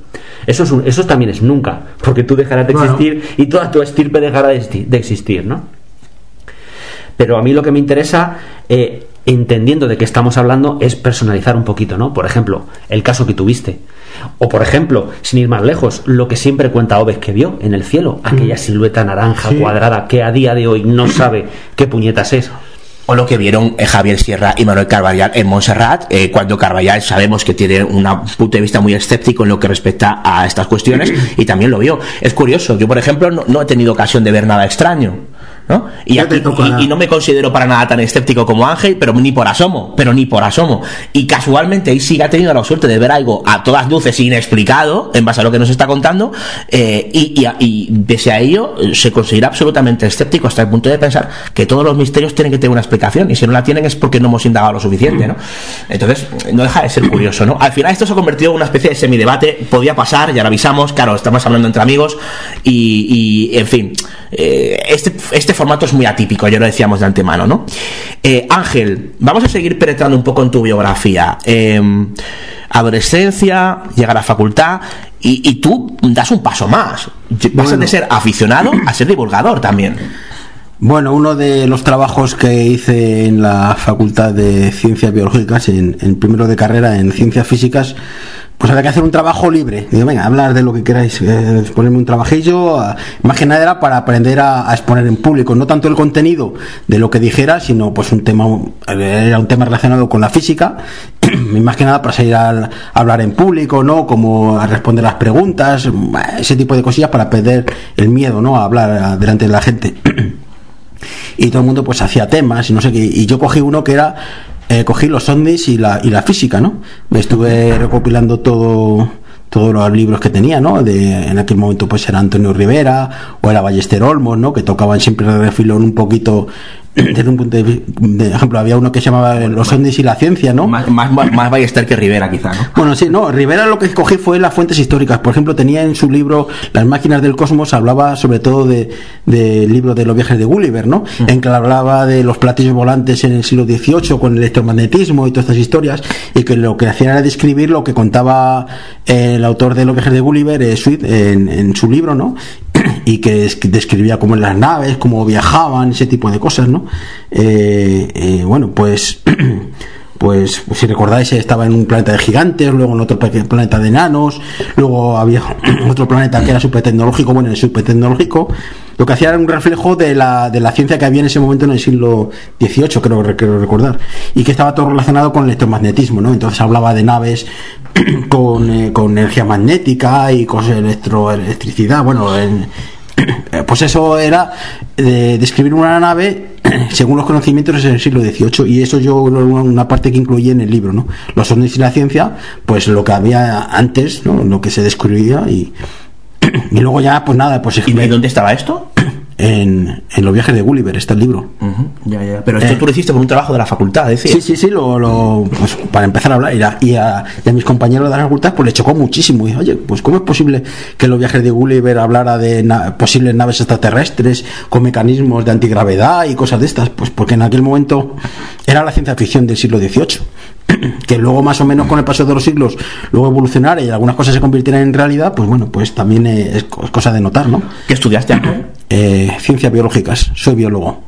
Eso, es un- eso también es nunca, porque tú dejarás de Bueno. existir y toda tu estirpe dejará de existir, ¿no? Pero a mí lo que me interesa, eh, entendiendo de qué estamos hablando, es personalizar un poquito, ¿no? Por ejemplo, el caso que tuviste. O por ejemplo, sin ir más lejos, lo que siempre cuenta Oves que vio en el cielo, aquella silueta naranja Sí. cuadrada que a día de hoy no <clears throat> sabe qué puñetas es. o lo que vieron eh, Javier Sierra y Manuel Carballal en Montserrat, eh, cuando Carballal sabemos que tiene un punto de vista muy escéptico en lo que respecta a estas cuestiones <clears throat> y también lo vio. Es curioso, yo por ejemplo no, no he tenido ocasión de ver nada extraño. ¿No? Y, aquí- y- y no me considero para nada tan escéptico como Ángel, pero ni por asomo, pero ni por asomo. Y casualmente ahí sí que ha tenido la suerte de ver algo a todas luces inexplicado, en base a lo que nos está contando, eh, y, y pese a ello eh, se considera absolutamente escéptico hasta el punto de pensar que todos los misterios tienen que tener una explicación, y si no la tienen es porque no hemos indagado lo suficiente, ¿no? Entonces, no deja de ser curioso, ¿no? Al final esto se ha convertido en una especie de semidebate, podía pasar, ya lo avisamos, claro, estamos hablando entre amigos, y, y, en fin, eh, este, este formato es muy atípico, ya lo decíamos de antemano, ¿no? Eh, Ángel, vamos a seguir penetrando un poco en tu biografía. Eh, adolescencia, llegar a la facultad, y, y tú das un paso más. Vas de ser aficionado a ser divulgador también. Bueno, uno de los trabajos que hice en la Facultad de Ciencias Biológicas, en, en primero de carrera en Ciencias Físicas, pues había que hacer un trabajo libre. Digo, venga, hablar de lo que queráis, eh, ponerme un trabajillo. a- más que nada era para aprender a, a exponer en público, no tanto el contenido de lo que dijera, sino pues un tema, era un tema relacionado con la física, <clears throat> y más que nada para salir al- a hablar en público, ¿no? Como a responder las preguntas, ese tipo de cosillas para perder el miedo, ¿no? A hablar a- delante de la gente <clears throat> y todo el mundo pues hacía temas y no sé qué y yo cogí uno que era eh, cogí los ovnis y la, y la física no me estuve recopilando todo todos los libros que tenía, ¿no? De, en aquel momento pues era Antonio Rivera o era Ballester Olmos, ¿no? Que tocaban siempre el refilón un poquito <clears throat> desde un punto de, vi- de ejemplo, había uno que se llamaba Los ovnis y la ciencia, ¿no? Más, más, más, Ballester que Rivera, quizá, ¿no? Bueno, sí, no, Rivera lo que cogí fue las fuentes históricas. Por ejemplo, tenía en su libro Las máquinas del cosmos, hablaba sobre todo de- del libro de los viajes de Gulliver, ¿no? En que hablaba de los platillos volantes en el siglo XVIII con el electromagnetismo y todas estas historias, y que lo que hacían era describir lo que contaba eh, el autor de los viajes de Gulliver, eh, Swift, en, en su libro, ¿no? Y que es- que describía cómo en las naves, cómo viajaban, ese tipo de cosas, ¿no? Eh, eh, bueno, pues <clears throat> pues, si recordáis estaba en un planeta de gigantes, luego en otro planeta de enanos, luego había <clears throat> otro planeta que era super tecnológico, bueno, en el super tecnológico lo que hacía era un reflejo de la, de la ciencia que había en ese momento en el siglo XVIII, creo, creo recordar, y que estaba todo relacionado con el electromagnetismo, ¿no? Entonces hablaba de naves <clears throat> con, eh, con energía magnética y con electroelectricidad, bueno, en, <coughs> pues eso era de describir una nave <coughs> según los conocimientos en el siglo XVIII y eso yo una parte que incluí en el libro no los ovnis y la ciencia pues lo que había antes ¿no? lo que se descubría y <coughs> y luego ya pues nada pues ¿Y de dónde estaba esto? En, en los viajes de Gulliver está el libro Ya, ya. Pero esto Eh. tú lo hiciste con un trabajo de la facultad, decía. Sí, sí, sí, lo, lo- pues, para empezar a hablar. Y a, y a- y a mis compañeros de la facultad pues le chocó muchísimo. Y oye, pues ¿cómo es posible que en los viajes de Gulliver hablara de na- posibles naves extraterrestres con mecanismos de antigravedad y cosas de estas? Pues porque en aquel momento era la ciencia ficción del siglo XVIII. Que luego más o menos con el paso de los siglos luego evolucionara y algunas cosas se convirtieran en realidad, pues bueno, pues también eh, es, co- es cosa de notar, ¿no? ¿Qué estudiaste? <clears throat> Eh, ciencias biológicas, soy biólogo.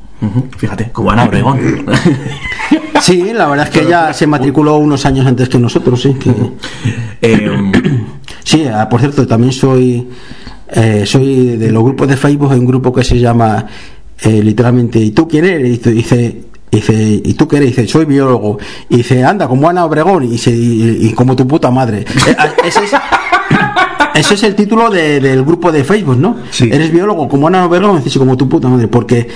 Fíjate, como Ana Obregón. <laughs> Sí, la verdad es que ella se matriculó unos años antes que nosotros, sí. que- Eh, <clears throat> Sí, ah, por cierto, también soy eh, soy de los grupos de Facebook, hay un grupo que se llama eh, literalmente ¿y tú quién eres? Y dice, dice, dice, ¿y tú qué eres? Dice, soy biólogo. Y dice, anda, como Ana Obregón, y, dice, y, y como tu puta madre. <laughs> Eh, ah, ese es, ese es el título de- del grupo de Facebook, ¿no? Eres biólogo, como Ana Obregón, dice, sí, como tu puta madre. Porque,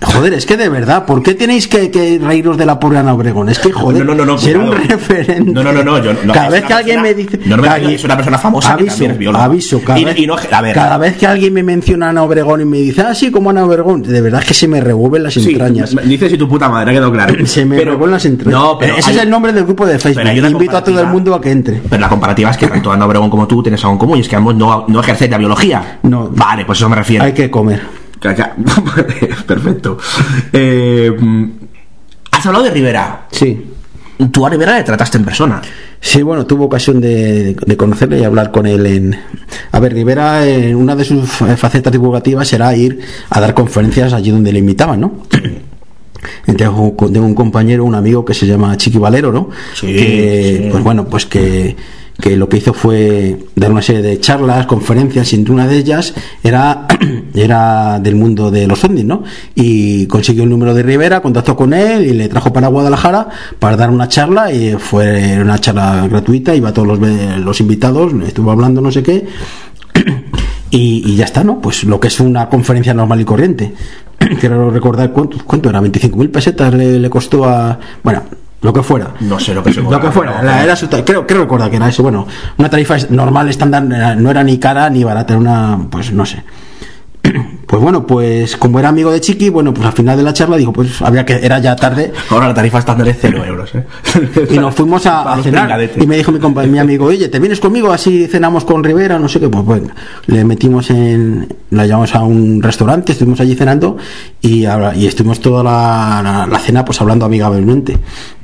joder, es que de verdad, ¿por qué tenéis que, que reíros de la pobre Ana Obregón? Es que, joder, No, no, no, ser un referente. No, no, no, no, yo- no, cada vez que alguien persona- me dice. no, no me cada- es una persona famosa que aviso, también es bióloga. Aviso, cada, Y- vez, y a ver, cada vez que alguien me menciona a Ana Obregón y me dice, ah, sí, como Ana Obregón, de verdad es que se me revuelven las Sí, entrañas. me- dices y tu puta madre, ha quedado claro. <laughs> Se me Pero- revuelven las entrañas. No, pero Ese hay- es el nombre del grupo de Facebook. Invito a todo el mundo a que entre. Pero la comparativa es que tanto Ana Obregón como tú tienes algo en común es que ambos no, no ejercéis la biología. No. Vale, pues eso me refiero. Hay que comer. <laughs> Perfecto. Eh, has hablado de Rivera. Sí. Tú a Rivera le trataste en persona. Sí, bueno, tuve ocasión de, de conocerle y hablar con él en... A ver, Rivera, en una de sus fa- facetas divulgativas era ir a dar conferencias allí donde le invitaban, ¿no? <clears throat> Entonces tengo tengo un compañero, un amigo que se llama Chiqui Valero, ¿no? Sí, que, sí. pues bueno, pues que, que lo que hizo fue dar una serie de charlas, conferencias, y entre una de ellas era <clears throat> era del mundo de los ovnis, ¿no? Y consiguió el número de Rivera, contactó con él y le trajo para Guadalajara para dar una charla y fue una charla gratuita, iba a todos los, los invitados, estuvo hablando no sé qué. <clears throat> Y, ya está, ¿no? Pues lo que es una conferencia normal y corriente. <clears throat> Quiero recordar cuánto, cuánto era, 25.000 pesetas le, le costó a... Bueno, lo que fuera. No sé lo que se Lo que fuera, la- era su creo, creo recordar que era eso. Bueno, una tarifa normal, estándar, no era ni cara ni barata, era una, pues no sé. <clears throat> Pues bueno, pues como era amigo de Chiqui, bueno, pues al final de la charla dijo, pues había que, era ya tarde, Ahora la tarifa estándar es 0 euros, ¿eh? <laughs> y nos fuimos a, a cenar. Y me dijo mi, compa- mi amigo, oye, ¿te vienes conmigo? Así cenamos con Rivera, no sé qué. Pues bueno, le metimos en. La llevamos a un restaurante, estuvimos allí cenando y, y estuvimos toda la, la- la cena pues hablando amigablemente.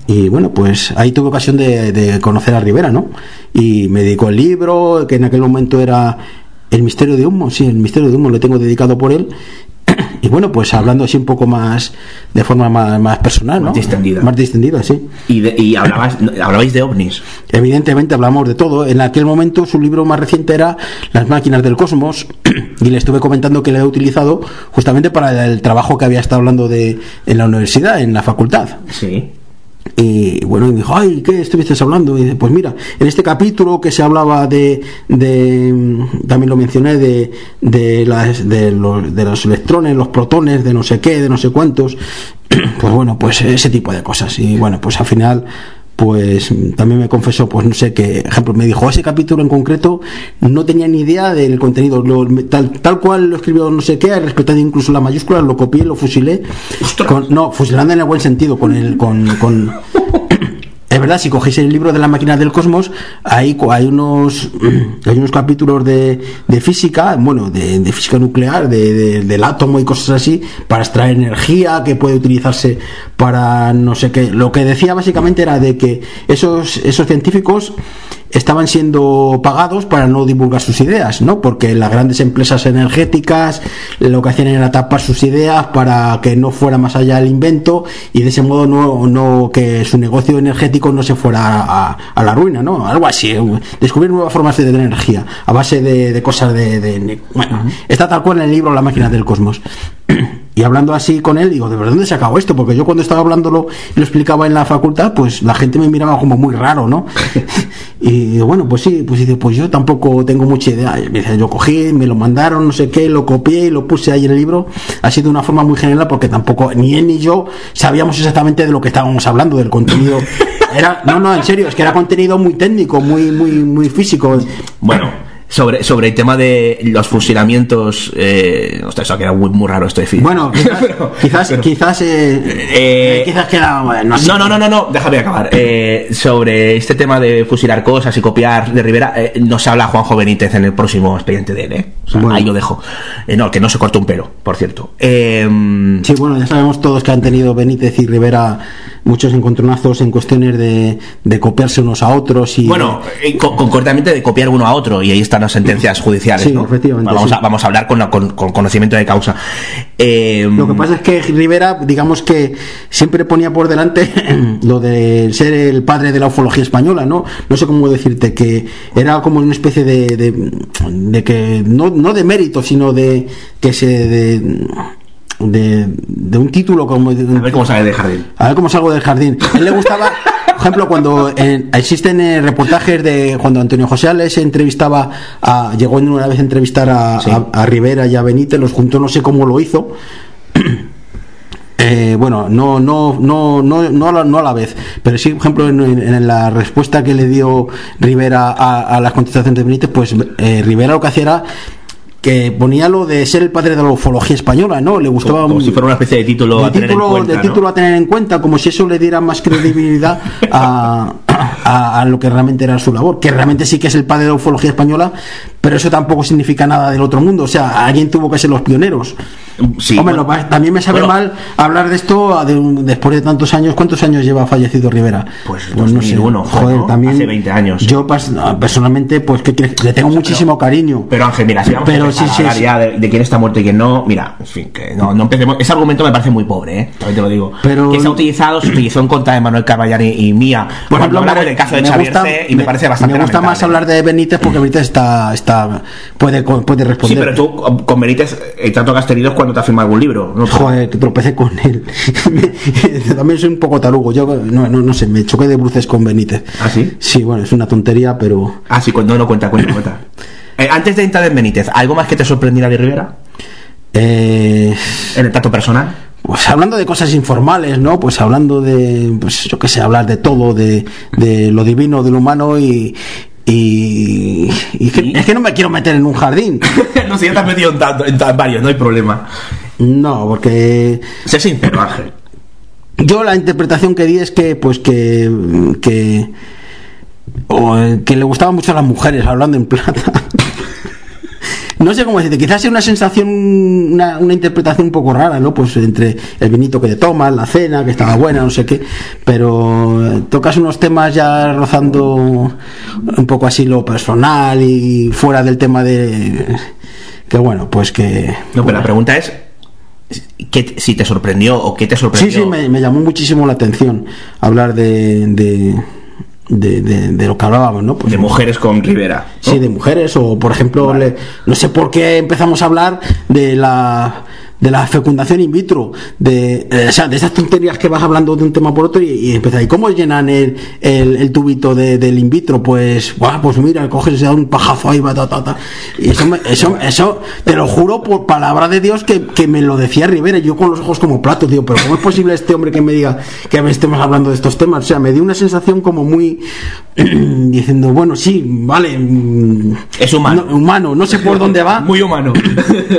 Y bueno, pues ahí tuve ocasión de, de conocer a Rivera, ¿no? Y me dedicó el libro, que en aquel momento era El misterio de humo, sí, el misterio de humo lo tengo dedicado por él. <clears throat> Y bueno, pues hablando así un poco más, de forma más, más personal, ¿no? Más distendida. Más distendida, sí. Y, de- y hablabas, hablabais de ovnis. Evidentemente hablamos de todo. En aquel momento su libro más reciente era Las máquinas del cosmos <clears throat> y le estuve comentando que le he utilizado justamente para el trabajo que había estado hablando de en la universidad, en la facultad. Sí. Y bueno, y me dijo, ay, ¿qué estuviste hablando? Y dice, pues mira, en este capítulo que se hablaba de, de también lo mencioné, de, de, las, de, los, de los electrones, los protones, de no sé qué, de no sé cuántos, <clears throat> pues bueno, pues ese tipo de cosas. Y bueno, pues al final pues también me confesó, pues no sé qué, ejemplo, me dijo, ese capítulo en concreto no tenía ni idea del contenido, lo- tal, tal cual lo escribió no sé qué, respetando incluso la mayúscula, lo copié, lo fusilé, con- no, fusilando en el buen sentido, con el, con, con <laughs> es verdad, si cogéis el libro de las máquinas del cosmos, hay, unos <clears throat> hay unos capítulos de, física, bueno, de, física nuclear, de- del átomo y cosas así, para extraer energía que puede utilizarse para no sé qué. Lo que decía básicamente era de que esos, esos científicos estaban siendo pagados para no divulgar sus ideas, ¿no? Porque las grandes empresas energéticas lo que hacían era tapar sus ideas para que no fuera más allá el invento y de ese modo no, no que su negocio energético no se fuera a, a la ruina, ¿no? Algo así, eh, descubrir nuevas formas de tener energía a base de, de cosas de, de- bueno, está tal cual en el libro La máquina del cosmos. Y hablando así con él, digo, ¿de verdad dónde se acabó esto? Porque yo cuando estaba hablándolo y lo explicaba en la facultad, pues la gente me miraba como muy raro, ¿no? <laughs> y bueno, pues sí, pues dice, pues yo tampoco tengo mucha idea. Yo cogí, me lo mandaron, no sé qué, lo copié y lo puse ahí en el libro. Ha sido de una forma muy general porque tampoco ni él ni yo sabíamos exactamente de lo que estábamos hablando, del contenido. <laughs> Era, no, no, en serio, es que era contenido muy técnico, muy, muy, muy físico. Bueno, sobre, sobre el tema de los fusilamientos. Eh, ostras, eso ha quedado muy, muy raro esto de física. Bueno, <laughs> quizás, quizás, quizás, eh, Eh, quizás queda, no sé. No, no, no, no, no, déjame acabar. <laughs> Eh, sobre este tema de fusilar cosas y copiar de Rivera, eh, nos habla Juanjo Benítez en el próximo expediente de él, ¿eh? O sea, Bueno. Ahí lo dejo. Eh, no, que no se cortó un pelo, por cierto. Eh, Sí, bueno, ya sabemos todos que han tenido Benítez y Rivera muchos encontronazos en cuestiones de, de copiarse unos a otros y Bueno, eh, co- concretamente de copiar uno a otro, y ahí están las sentencias judiciales, Sí, ¿no? efectivamente, Vamos, sí. a, vamos a hablar con, con- con conocimiento de causa. Eh, Lo que pasa es que Rivera, digamos que siempre ponía por delante <clears throat> lo de ser el padre de la ufología española, ¿no? No sé cómo decirte, que era como una especie de, de, de que, no, no de mérito, sino de que se. de, de, de un título como. a ver cómo sale del jardín. A ver cómo salgo del jardín. A él le gustaba, <laughs> por ejemplo, cuando eh, existen eh, reportajes de cuando Antonio José Ales entrevistaba, a, llegó en una vez a entrevistar a, Sí. a- a Rivera y a Benítez, los juntó, no sé cómo lo hizo. <clears throat> Eh, bueno, no, no, no, no, no, a la, no a la vez, pero sí, por ejemplo, en, en- en la respuesta que le dio Rivera a, a las contestaciones de Benítez, pues eh, Rivera lo que hacía era que ponía lo de ser el padre de la ufología española, ¿no? Le gustaba Como, como si fuera una especie de título de a tener título, en cuenta. de ¿no? título a tener en cuenta, como si eso le diera más credibilidad <laughs> a, a- a lo que realmente era su labor, que realmente sí que es el padre de la ufología española, pero eso tampoco significa nada del otro mundo, o sea, alguien tuvo que ser los pioneros. Sí, Hombre, bueno. lo también me sabe Bueno. mal hablar de esto de un- después de tantos años. ¿Cuántos años lleva fallecido Rivera? Pues 2001, Joder, ¿no? también. Hace 20 años. Yo personalmente, pues que le tengo muchísimo cariño. Pero Ángel, mira, si vamos Pero a sí, a sí, ya de, de quién está muerto y quién no, mira, en fin, que no, no empecemos. Ese argumento me parece muy pobre, ¿eh? También te lo digo. Pero- que se ha utilizado, se utilizó en contra de Manuel Caballari y mía. Por ejemplo, hablamos del caso de Xavier gusta- C y me, parece bastante Me gusta más hablar de Benítez porque Benítez está, está puede, puede Sí, responder. pero tú con- Benítez, eh, tanto que has tenido es cuando te has firmado algún libro. ¿no? Joder, que tropecé con él. <laughs> También soy un poco tarugo. Yo no, no, no sé, me choqué de bruces con Benítez. ¿Ah, sí? Sí, bueno, es una tontería, pero. Ah, sí, cu- no, no cuenta, cuenta, cuenta. <laughs> Eh, antes de entrar en Benítez, ¿algo más que te sorprendiera de Rivera? Eh, En el trato personal. Pues hablando de cosas informales, ¿no? Pues hablando de, pues yo qué sé, hablar de todo, de, de lo divino, de lo humano y. Y, y que- es que no me quiero meter en un jardín. <laughs> no sé, ya te has metido en, tanto- en tan- varios, no hay problema. No, porque Sé sincero, Ángel. yo la interpretación que di es que pues que que o, que le gustaban mucho a las mujeres hablando en plata <laughs> no sé cómo decirte quizás sea una sensación una, una interpretación un poco rara no pues entre el vinito que te tomas la cena que estaba buena no sé qué pero eh, tocas unos temas ya rozando un poco así lo personal y fuera del tema de que bueno pues que No, pero la pregunta es ¿qué, si te sorprendió o qué te Sí, sorprendió. sí, me, me llamó muchísimo la atención hablar de, de, de, de- de lo que hablábamos, ¿no? Pues, de mujeres con Rivera. ¿no? Sí, de mujeres, o por ejemplo, le- no sé por qué empezamos a hablar de la de la fecundación in vitro, de, eh, o sea, de esas tonterías que vas hablando de un tema por otro y, y empiezas, ¿y cómo llenan el, el, el tubito de, del in vitro? Pues, buah, pues mira, coges y se da un pajazo ahí, va, ta, ta, ta. y eso, me- eso, eso, te lo juro por palabra de Dios que, que me lo decía Rivera, yo con los ojos como platos, digo, pero ¿cómo es posible este hombre que me diga que estemos hablando de estos temas? O sea, me dio una sensación como muy, <clears throat> diciendo, bueno, sí, vale, Es humano. no, humano, no sé por <laughs> dónde va. Muy humano.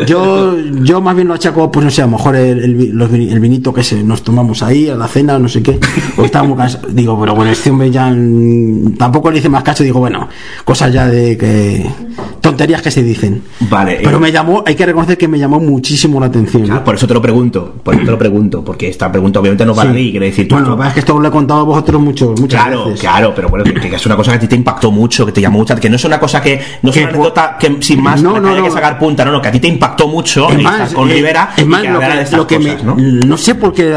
Yo, yo más bien lo pues no sé, a lo mejor el, el, los el vinito que se, nos tomamos ahí a la cena, no sé qué, o estábamos cansados. <laughs> Digo, pero bueno, este hombre ya mm, tampoco le hice más caso, digo, bueno, cosas ya de que. Tonterías que se dicen. Vale. Pero eh, me llamó, hay que reconocer que me llamó muchísimo la atención. claro, por eso te lo pregunto. Por eso te lo pregunto. Porque esta pregunta obviamente no para Sí. ti. Quiere decir, tú- Bueno, es que esto lo he contado a vosotros mucho, muchas Claro, veces. claro, pero bueno, que, que es una cosa que a ti te impactó mucho, que te llamó mucho, que no es una cosa que no es una anécdota que sin más No, no, haya que no. sacar punta, no, no, que a ti te impactó mucho Es más, con eh, Rivera es más, lo que, estas lo que cosas, me, ¿no? no sé por qué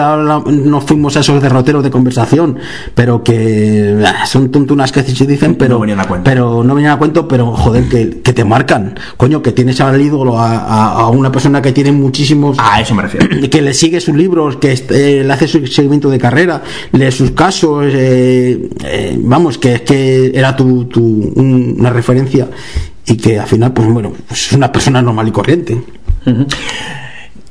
nos fuimos a esos derroteros de conversación, pero que ah, son tontunas que se dicen, pero No venían a cuento. pero no venían a cuento, pero joder, que, que te marcan, coño, que tienes al ídolo a, a- a una persona que tiene muchísimos A eso me refiero. <clears throat> que le sigue sus libros, que este, le hace su seguimiento de carrera, lee sus casos, eh, eh, vamos, que es que era tu, tu- un- una referencia y que al final, pues bueno, pues es una persona normal y corriente.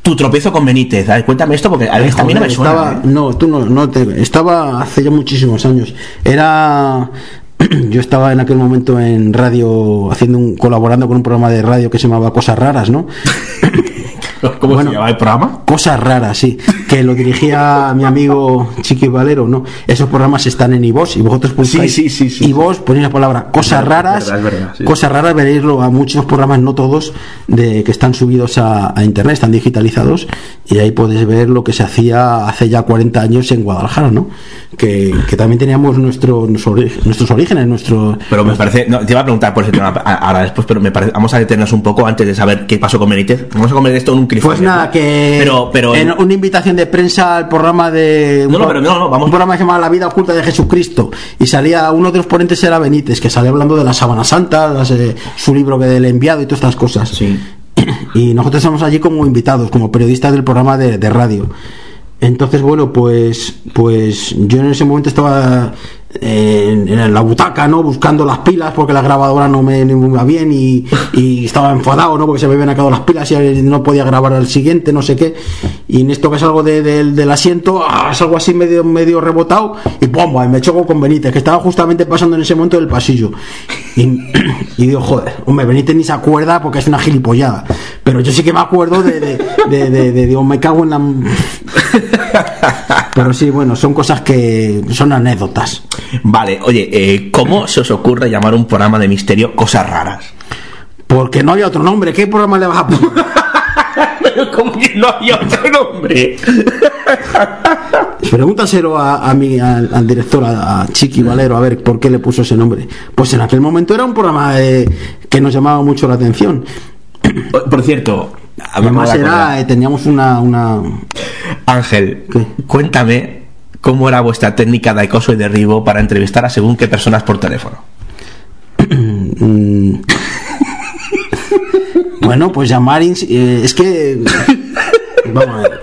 Tu tropiezo con Benítez, a ver, cuéntame esto porque a ver, mí no me suena. estaba, ¿eh? no, tú no, no te, estaba hace ya muchísimos años. Era yo estaba en aquel momento en radio haciendo un colaborando con un programa de radio que se llamaba Cosas Raras, ¿no? <laughs> <laughs> ¿Cómo bueno. se llama el programa? Cosas raras, sí. Que lo dirigía mi amigo Chiqui Valero, ¿no? Esos programas están en iVoox y vosotros buscáis Sí, sí, sí, iVoox, ponéis la palabra cosas Es raras, verdad, es verdad, cosas raras, veréislo a muchos programas, no todos, de que están subidos a, a internet, están digitalizados y ahí podéis ver lo que se hacía hace ya 40 años en Guadalajara, ¿no? Que, que también teníamos nuestro, nuestros orígenes, nuestro... Pero me parece, no, te iba a preguntar por ese tema ahora después, pero me parece, vamos a detenernos un poco antes de saber qué pasó con Benítez. Vamos a convertir esto en un cliffhanger. Pues nada, ¿no? que Pero, pero en una invitación de prensa al programa de No, no, pero no, no, vamos- un programa que se llama La vida oculta de Jesucristo y salía uno de los ponentes era Benítez que salía hablando de la Sábana Santa, las, eh, su libro del enviado y todas estas cosas. Sí. <clears throat> Y nosotros estamos allí como invitados, como periodistas del programa de, de radio. Entonces, bueno, pues, pues yo en ese momento estaba en, la butaca, ¿no? Buscando las pilas porque la grabadora no me, iba bien y, estaba enfadado, ¿no? Porque se me habían acabado las pilas y no podía grabar al siguiente, no sé qué. Y en esto que salgo de- del- asiento, ah, salgo así medio, medio rebotado y ¡pum! Me choco con Benítez, que estaba justamente pasando en ese momento del pasillo. Y, <coughs> y digo, joder, hombre, Benítez ni se acuerda porque es una gilipollada. Pero yo sí que me acuerdo de, de, de, de- de- digo, me cago en la... <laughs> Pero sí, bueno, son cosas que son anécdotas. Vale, oye, eh, ¿cómo se os ocurre llamar un programa de misterio Cosas Raras? Porque no había otro nombre. ¿Qué programa le vas a poner? <laughs> Pero como que no había otro nombre. <laughs> Pregúntaselo a, a mi, al, al director, a, a Chiqui Valero, a ver por qué le puso ese nombre. Pues en aquel momento era un programa eh, que nos llamaba mucho la atención. Por cierto, Además era, eh, teníamos una, una... Ángel, cuéntame cómo era vuestra técnica de acoso y derribo para entrevistar a según qué personas por teléfono. Mm. <laughs> bueno, pues llamar... eh, es que... Vamos a ver.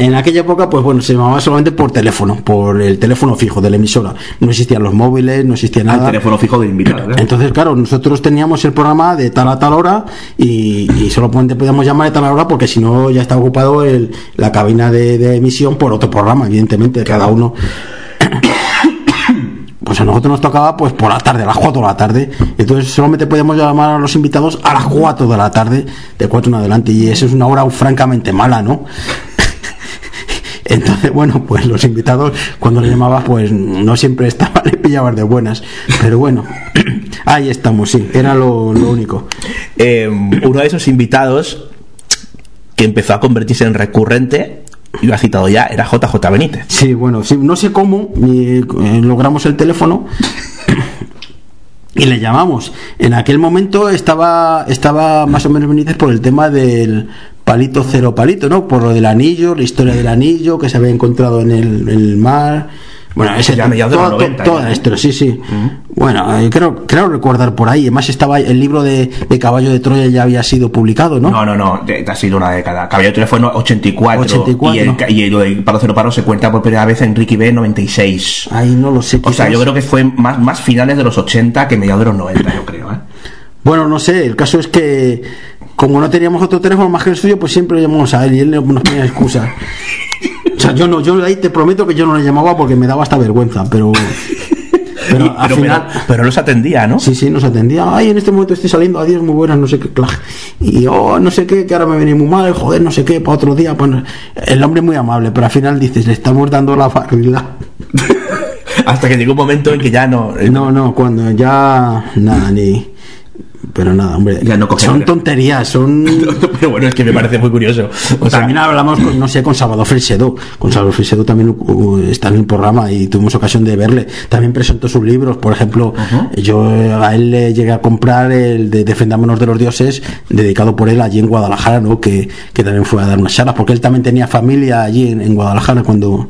En aquella época, pues bueno, se llamaba solamente por teléfono, por el teléfono fijo de la emisora. No existían los móviles, no existía Al nada. teléfono fijo del invitado. ¿eh? Entonces, claro, nosotros teníamos el programa de tal a tal hora y, y solamente podíamos llamar de tal hora porque si no ya estaba ocupado el- la cabina de, de emisión por otro programa, evidentemente, cada uno. <coughs> Pues a nosotros nos tocaba pues por la tarde, a las 4 de la tarde. Entonces solamente podíamos llamar a los invitados a las 4 de la tarde, de 4 en adelante. Y eso es una hora francamente mala, ¿no? Entonces, <laughs> bueno, pues los invitados, cuando le llamabas, pues no siempre estaban, <laughs> le pillabas de buenas. Pero bueno, <clears throat> ahí estamos, sí, era lo, lo único. Eh, uno de esos invitados que empezó a convertirse en recurrente, y lo ha citado ya, era JJ Benítez. Sí, bueno, sí, no sé cómo eh, eh, logramos el teléfono y le llamamos. En aquel momento estaba, estaba más o menos Benítez por el tema del palito cero palito, ¿no? Por lo del anillo, la historia del anillo que se había encontrado en el, en el mar. Bueno, ese Ya mediados de los toda- 90 toda ya, la ¿eh? historia, sí, sí. Bueno, eh, creo, creo recordar por ahí. Además estaba el libro de, de Caballo de Troya ya había sido publicado, ¿no? No, no, no, ha sido una década. Caballero de Teléfono 84, 84. y, el, ca- y lo de Paro Cero Paro se cuenta por primera vez en Ricky B 96. Ahí no lo sé. O sea, quizás- yo creo que fue más, más finales de los 80 que mediados de los 90, yo creo. ¿eh? Bueno, no sé, el caso es que como no teníamos otro teléfono más que el suyo, pues siempre llamamos a él y él nos ponía excusa. O sea, yo no, yo ahí te prometo que yo no le llamaba porque me daba hasta vergüenza, pero pero Y- al pero, final pero, pero los atendía, ¿no? Sí, sí, nos atendía. Ay, en este momento estoy saliendo, adiós, muy buenas, no sé qué, clac. Y oh, no sé qué, que ahora me viene muy mal, joder, no sé qué, para otro día. Pues, el hombre muy amable, pero al final dices, le estamos dando la barrila. <laughs> Hasta que llegó un momento en que ya no. eh, No, no, cuando ya. Nada, ni. Pero nada, hombre. Ya no coge son nada. tonterías, son. <laughs> Pero bueno, es que me parece muy curioso. O sea, también hablamos, con, no sé, con Salvador Fresedo. Con Salvador Fresedo también uh, está en el programa y tuvimos ocasión de verle. También presentó sus libros. Por ejemplo, yo a él le llegué a comprar el de Defendámonos de los Dioses, dedicado por él allí en Guadalajara, ¿no? Que, que también fue a dar unas charlas, porque él también tenía familia allí en, en Guadalajara cuando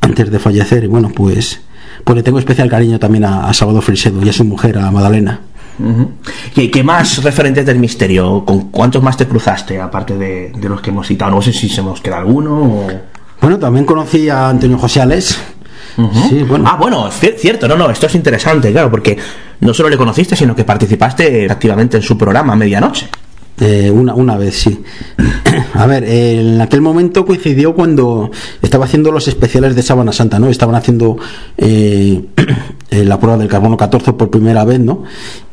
antes de fallecer. Y bueno, pues, pues le tengo especial cariño también a, a Salvador Fresedo y a su mujer, a Madalena. Ujú. ¿Qué, qué más referentes del misterio? ¿Con cuántos más te cruzaste, aparte de, de los que hemos citado? No sé si se nos queda alguno o... Bueno, también conocí a Antonio José Alés. Sí, bueno. Ah, bueno, cier- cierto, no, no, esto es interesante, claro, porque no solo le conociste, sino que participaste activamente en su programa medianoche. Eh, una, una vez, sí. <clears throat> A ver, eh, en aquel momento coincidió cuando estaba haciendo los especiales de Sábana Santa, ¿no? Estaban haciendo eh, <clears throat> eh, la prueba del carbono 14 por primera vez, ¿no?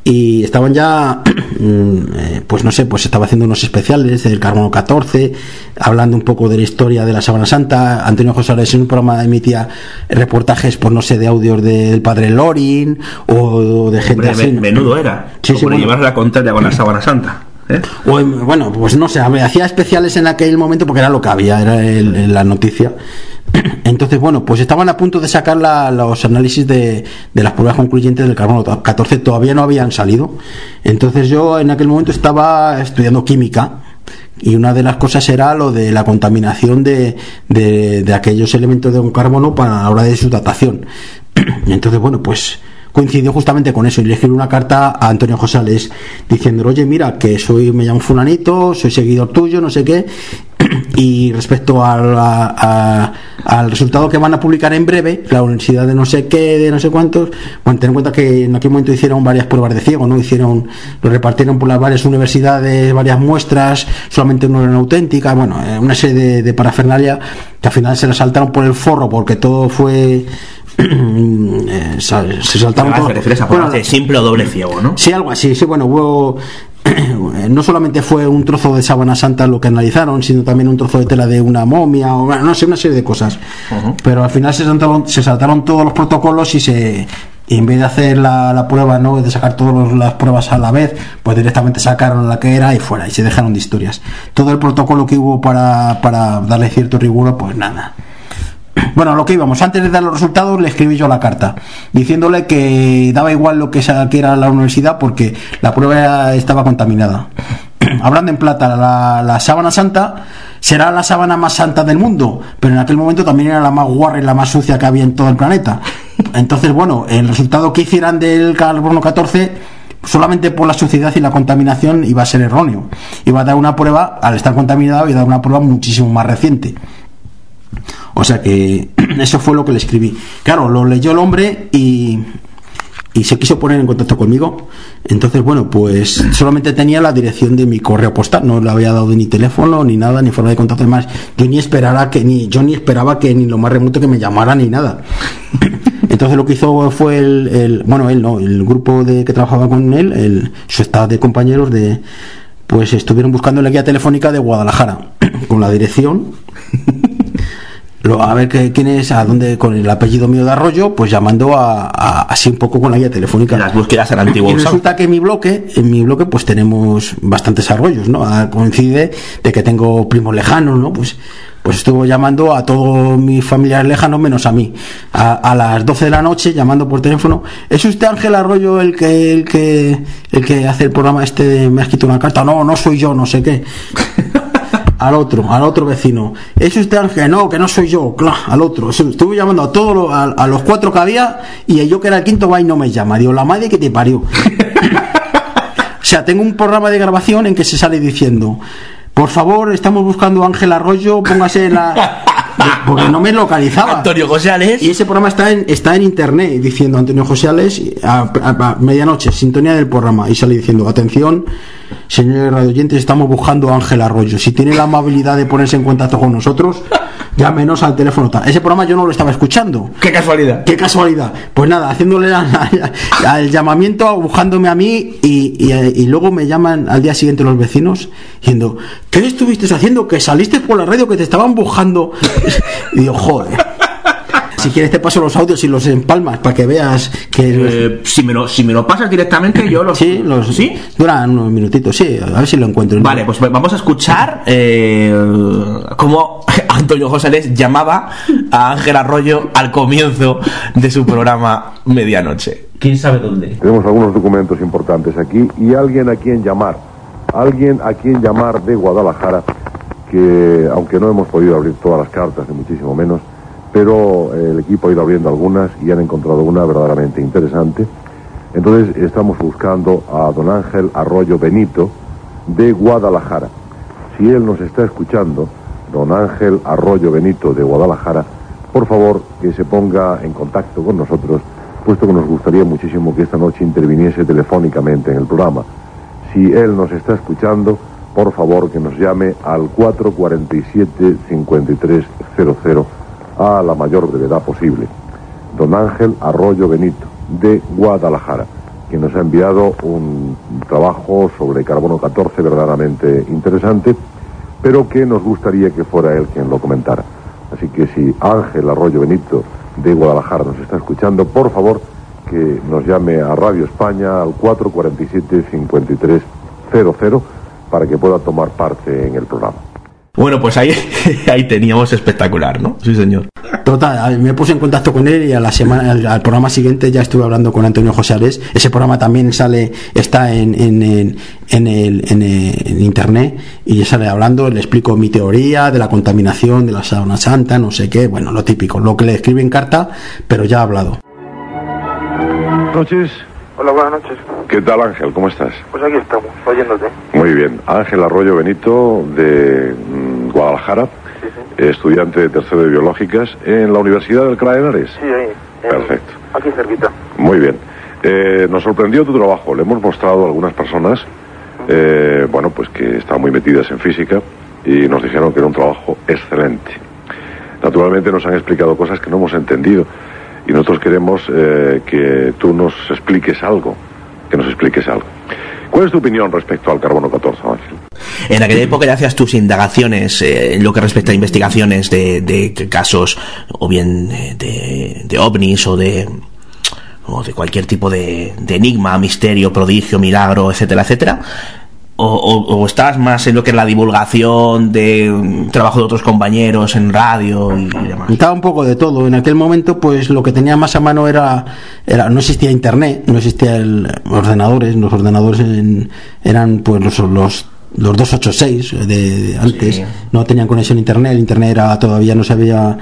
Y estaban ya, <clears throat> mm, eh, pues no sé, pues estaba haciendo unos especiales del carbono 14, hablando un poco de la historia de la Sábana Santa. Antonio José Álvarez en un programa emitía reportajes, pues no sé, de audios del padre Lorin o de gente Hombre, así. menudo era. Sí, sí, bueno. llevas la contraria con la sábana santa. ¿Eh? Bueno, pues no sé, hacía especiales en aquel momento porque era lo que había, era el- la noticia. <clears throat> Entonces, bueno, pues estaban a punto de sacar la- los análisis de, las pruebas concluyentes del carbono 14, todavía no habían salido. Entonces yo en aquel momento estaba estudiando química y una de las cosas era lo de la contaminación de, de, aquellos elementos de un carbono para la hora de su datación. <clears throat> Entonces, bueno, pues coincidió justamente con eso y le escribí una carta a Antonio Josales diciendo, oye, mira, que soy, me llamo fulanito, soy seguidor tuyo, no sé qué, <clears throat> y respecto a la- a- al resultado que van a publicar en breve, la universidad de no sé qué, de no sé cuántos, bueno, ten en cuenta que en aquel momento hicieron varias pruebas de ciego, ¿no? Hicieron, lo repartieron por las varias universidades, varias muestras, solamente no eran auténticas, bueno, eh, una serie de, de parafernalia que al final se la saltaron por el forro porque todo fue... <clears throat> eh, se saltaron todo- te refieres a Bueno, pruebas de simple o doble ciego, ¿no? Sí, algo así, sí, bueno, hubo... <clears throat> No solamente fue un trozo de sábana santa lo que analizaron, sino también un trozo de tela de una momia, o bueno, no sé, una serie de cosas. Pero al final se saltaron, se saltaron todos los protocolos y se y en vez de hacer la, la prueba, ¿no? De sacar todas las pruebas a la vez, pues directamente sacaron la que era y fuera, y se dejaron de historias. Todo el protocolo que hubo para, para darle cierto rigor, pues nada. Bueno, lo que íbamos, antes de dar los resultados le escribí yo la carta, diciéndole que daba igual lo que era la universidad porque la prueba estaba contaminada. <clears throat> Hablando en plata, la, la sábana santa será la sábana más santa del mundo, pero en aquel momento también era la más guarra y la más sucia que había en todo el planeta. Entonces, bueno, el resultado que hicieran del carbono 14 solamente por la suciedad y la contaminación iba a ser erróneo. Iba a dar una prueba, al estar contaminado, iba a dar una prueba muchísimo más reciente. O sea que <clears throat> eso fue lo que le escribí. Claro, lo leyó el hombre y, y se quiso poner en contacto conmigo. Entonces, bueno, pues solamente tenía la dirección de mi correo postal, no le había dado ni teléfono, ni nada, ni forma de contacto. Además, yo ni esperara que ni yo ni esperaba que ni lo más remoto que me llamara ni nada. <clears throat> Entonces lo que hizo fue el, bueno, él no, el grupo de que trabajaba con él, el, su staff de compañeros de pues estuvieron buscando la guía telefónica de Guadalajara <clears throat> con la dirección lo- a ver que, quién es, a dónde, con el apellido mío de Arroyo, pues llamando a, a- así un poco con la guía telefónica. Las búsquedas en antiguo Y resulta que en mi bloque, en mi bloque, pues tenemos bastantes arroyos, ¿no? Ah, Coincide de que tengo primos lejanos, ¿no? Pues, pues estuvo llamando a todos mis familiares lejanos menos a mí. A, a las 12 de la noche, llamando por teléfono, ¿es usted Ángel Arroyo el que, el que, el que hace el programa este de me ha escrito una carta? No, no soy yo, no sé qué al otro, al otro vecino. ¿Es usted? No, que no soy yo. Cla, al otro. Estuve llamando a todos los- a, los cuatro que había y yo que era el quinto va y no me llama. Digo, la madre que te parió. <laughs> o sea, tengo un programa de grabación en que se sale diciendo, por favor, estamos buscando a Ángel Arroyo, póngase la... Porque no me localizaba. Antonio José Y ese programa está en, está en internet diciendo Antonio José Ales a, a- a medianoche, sintonía del programa. Y sale diciendo, atención, señores radioyentes, estamos buscando a Ángel Arroyo. Si tiene la amabilidad de ponerse en contacto con nosotros, llámenos al teléfono tal. Ese programa yo no lo estaba escuchando. Qué casualidad. Qué casualidad. Pues nada, haciéndole al llamamiento, buscándome a mí y, y- y luego me llaman al día siguiente los vecinos diciendo, ¿qué estuviste haciendo? Que saliste por la radio, que te estaban buscando. <laughs> Y digo, joder. Si quieres te paso los audios y los empalmas para que veas que... Eh, si, me lo, si me lo pasas directamente, yo los. Sí, los, ¿Sí? duran unos minutitos, sí, a ver si lo encuentro. Vale, pues vamos a escuchar eh, cómo <laughs> Antonio José Les llamaba a Ángel Arroyo al comienzo de su programa Medianoche. ¿Quién sabe dónde? Tenemos algunos documentos importantes aquí y alguien a quien llamar. Alguien a quien llamar de Guadalajara, que aunque no hemos podido abrir todas las cartas, ni muchísimo menos, pero eh, el equipo ha ido abriendo algunas y han encontrado una verdaderamente interesante. Entonces estamos buscando a don Ángel Arroyo Benito de Guadalajara. Si él nos está escuchando, don Ángel Arroyo Benito de Guadalajara, por favor que se ponga en contacto con nosotros, puesto que nos gustaría muchísimo que esta noche interviniese telefónicamente en el programa. Si él nos está escuchando, por favor que nos llame al 447-5300 a la mayor brevedad posible. Don Ángel Arroyo Benito, de Guadalajara, que nos ha enviado un trabajo sobre carbono 14 verdaderamente interesante, pero que nos gustaría que fuera él quien lo comentara. Así que si Ángel Arroyo Benito de Guadalajara nos está escuchando, por favor que nos llame a Radio España al 447-5300 para que pueda tomar parte en el programa. Bueno, pues ahí, <laughs> ahí teníamos espectacular, ¿no? Sí, señor. Total, me puse en contacto con él y a la semana, al, al programa siguiente ya estuve hablando con Antonio José Ares. Ese programa también sale, está en, en, en, en el, en, el- en internet y ya sale hablando, le explico mi teoría de la contaminación, de la sauna santa, no sé qué, bueno, lo típico, lo que le escribe en carta, pero ya ha hablado. Noches. Hola, buenas noches. ¿Qué tal Ángel? ¿Cómo estás? Pues aquí estamos, oyéndote. Muy bien. Ángel Arroyo Benito de mm, Guadalajara, estudiante de tercero de biológicas en la Universidad del CRA de Henares. Sí, ahí. Perfecto. Aquí cerquita. Muy bien. Eh, nos sorprendió tu trabajo. Le hemos mostrado a algunas personas, eh, bueno, pues que estaban muy metidas en física y nos dijeron que era un trabajo excelente. Naturalmente nos han explicado cosas que no hemos entendido y nosotros queremos eh, que tú nos expliques algo, que nos expliques algo. ¿Cuál es tu opinión respecto al carbono 14, Ángel? En aquella época ya hacías tus indagaciones eh, en lo que respecta a investigaciones de, de casos o bien de, de ovnis o de o de cualquier tipo de, de enigma, misterio, prodigio, milagro, etcétera, etcétera. O, o- o estabas más en lo que es la divulgación de trabajo de otros compañeros en radio y, demás. Estaba un poco de todo. En aquel momento, pues lo que tenía más a mano era, era no existía internet, no existía el ordenadores. Los ordenadores en- eran pues los, los, los 286 de, de antes. Sí. No tenían conexión a internet. El internet era todavía no se había,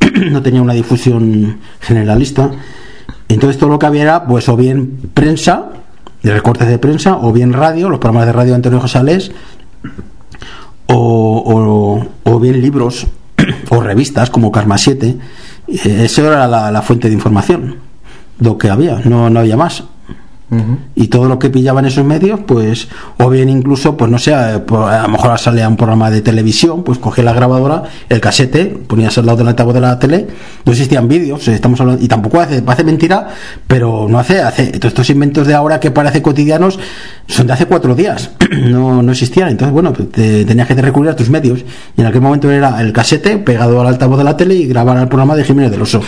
<clears throat> no tenía una difusión generalista. Entonces todo lo que había era, pues o bien prensa, de recortes de prensa, o bien radio, los programas de radio Antonio Josales, o, o- bien libros <clears throat> o revistas como Karma 7. Eh, Eso era la, la fuente de información, lo que había, no, no había más. Y todo lo que pillaban esos medios, pues, o bien incluso, pues no sé, por- a lo mejor salía un programa de televisión, pues cogía la grabadora, el casete, ponías al lado del altavoz de la tele, no existían vídeos, estamos hablando, y tampoco hace, parece mentira, pero no hace, hace, todos estos inventos de ahora que parece cotidianos son de hace cuatro días, <clears throat> no, no existían, entonces bueno, pues, te- tenías que recurrir a tus medios, y en aquel momento era el casete pegado al altavoz de la tele y grabar el programa de Jiménez del Oso.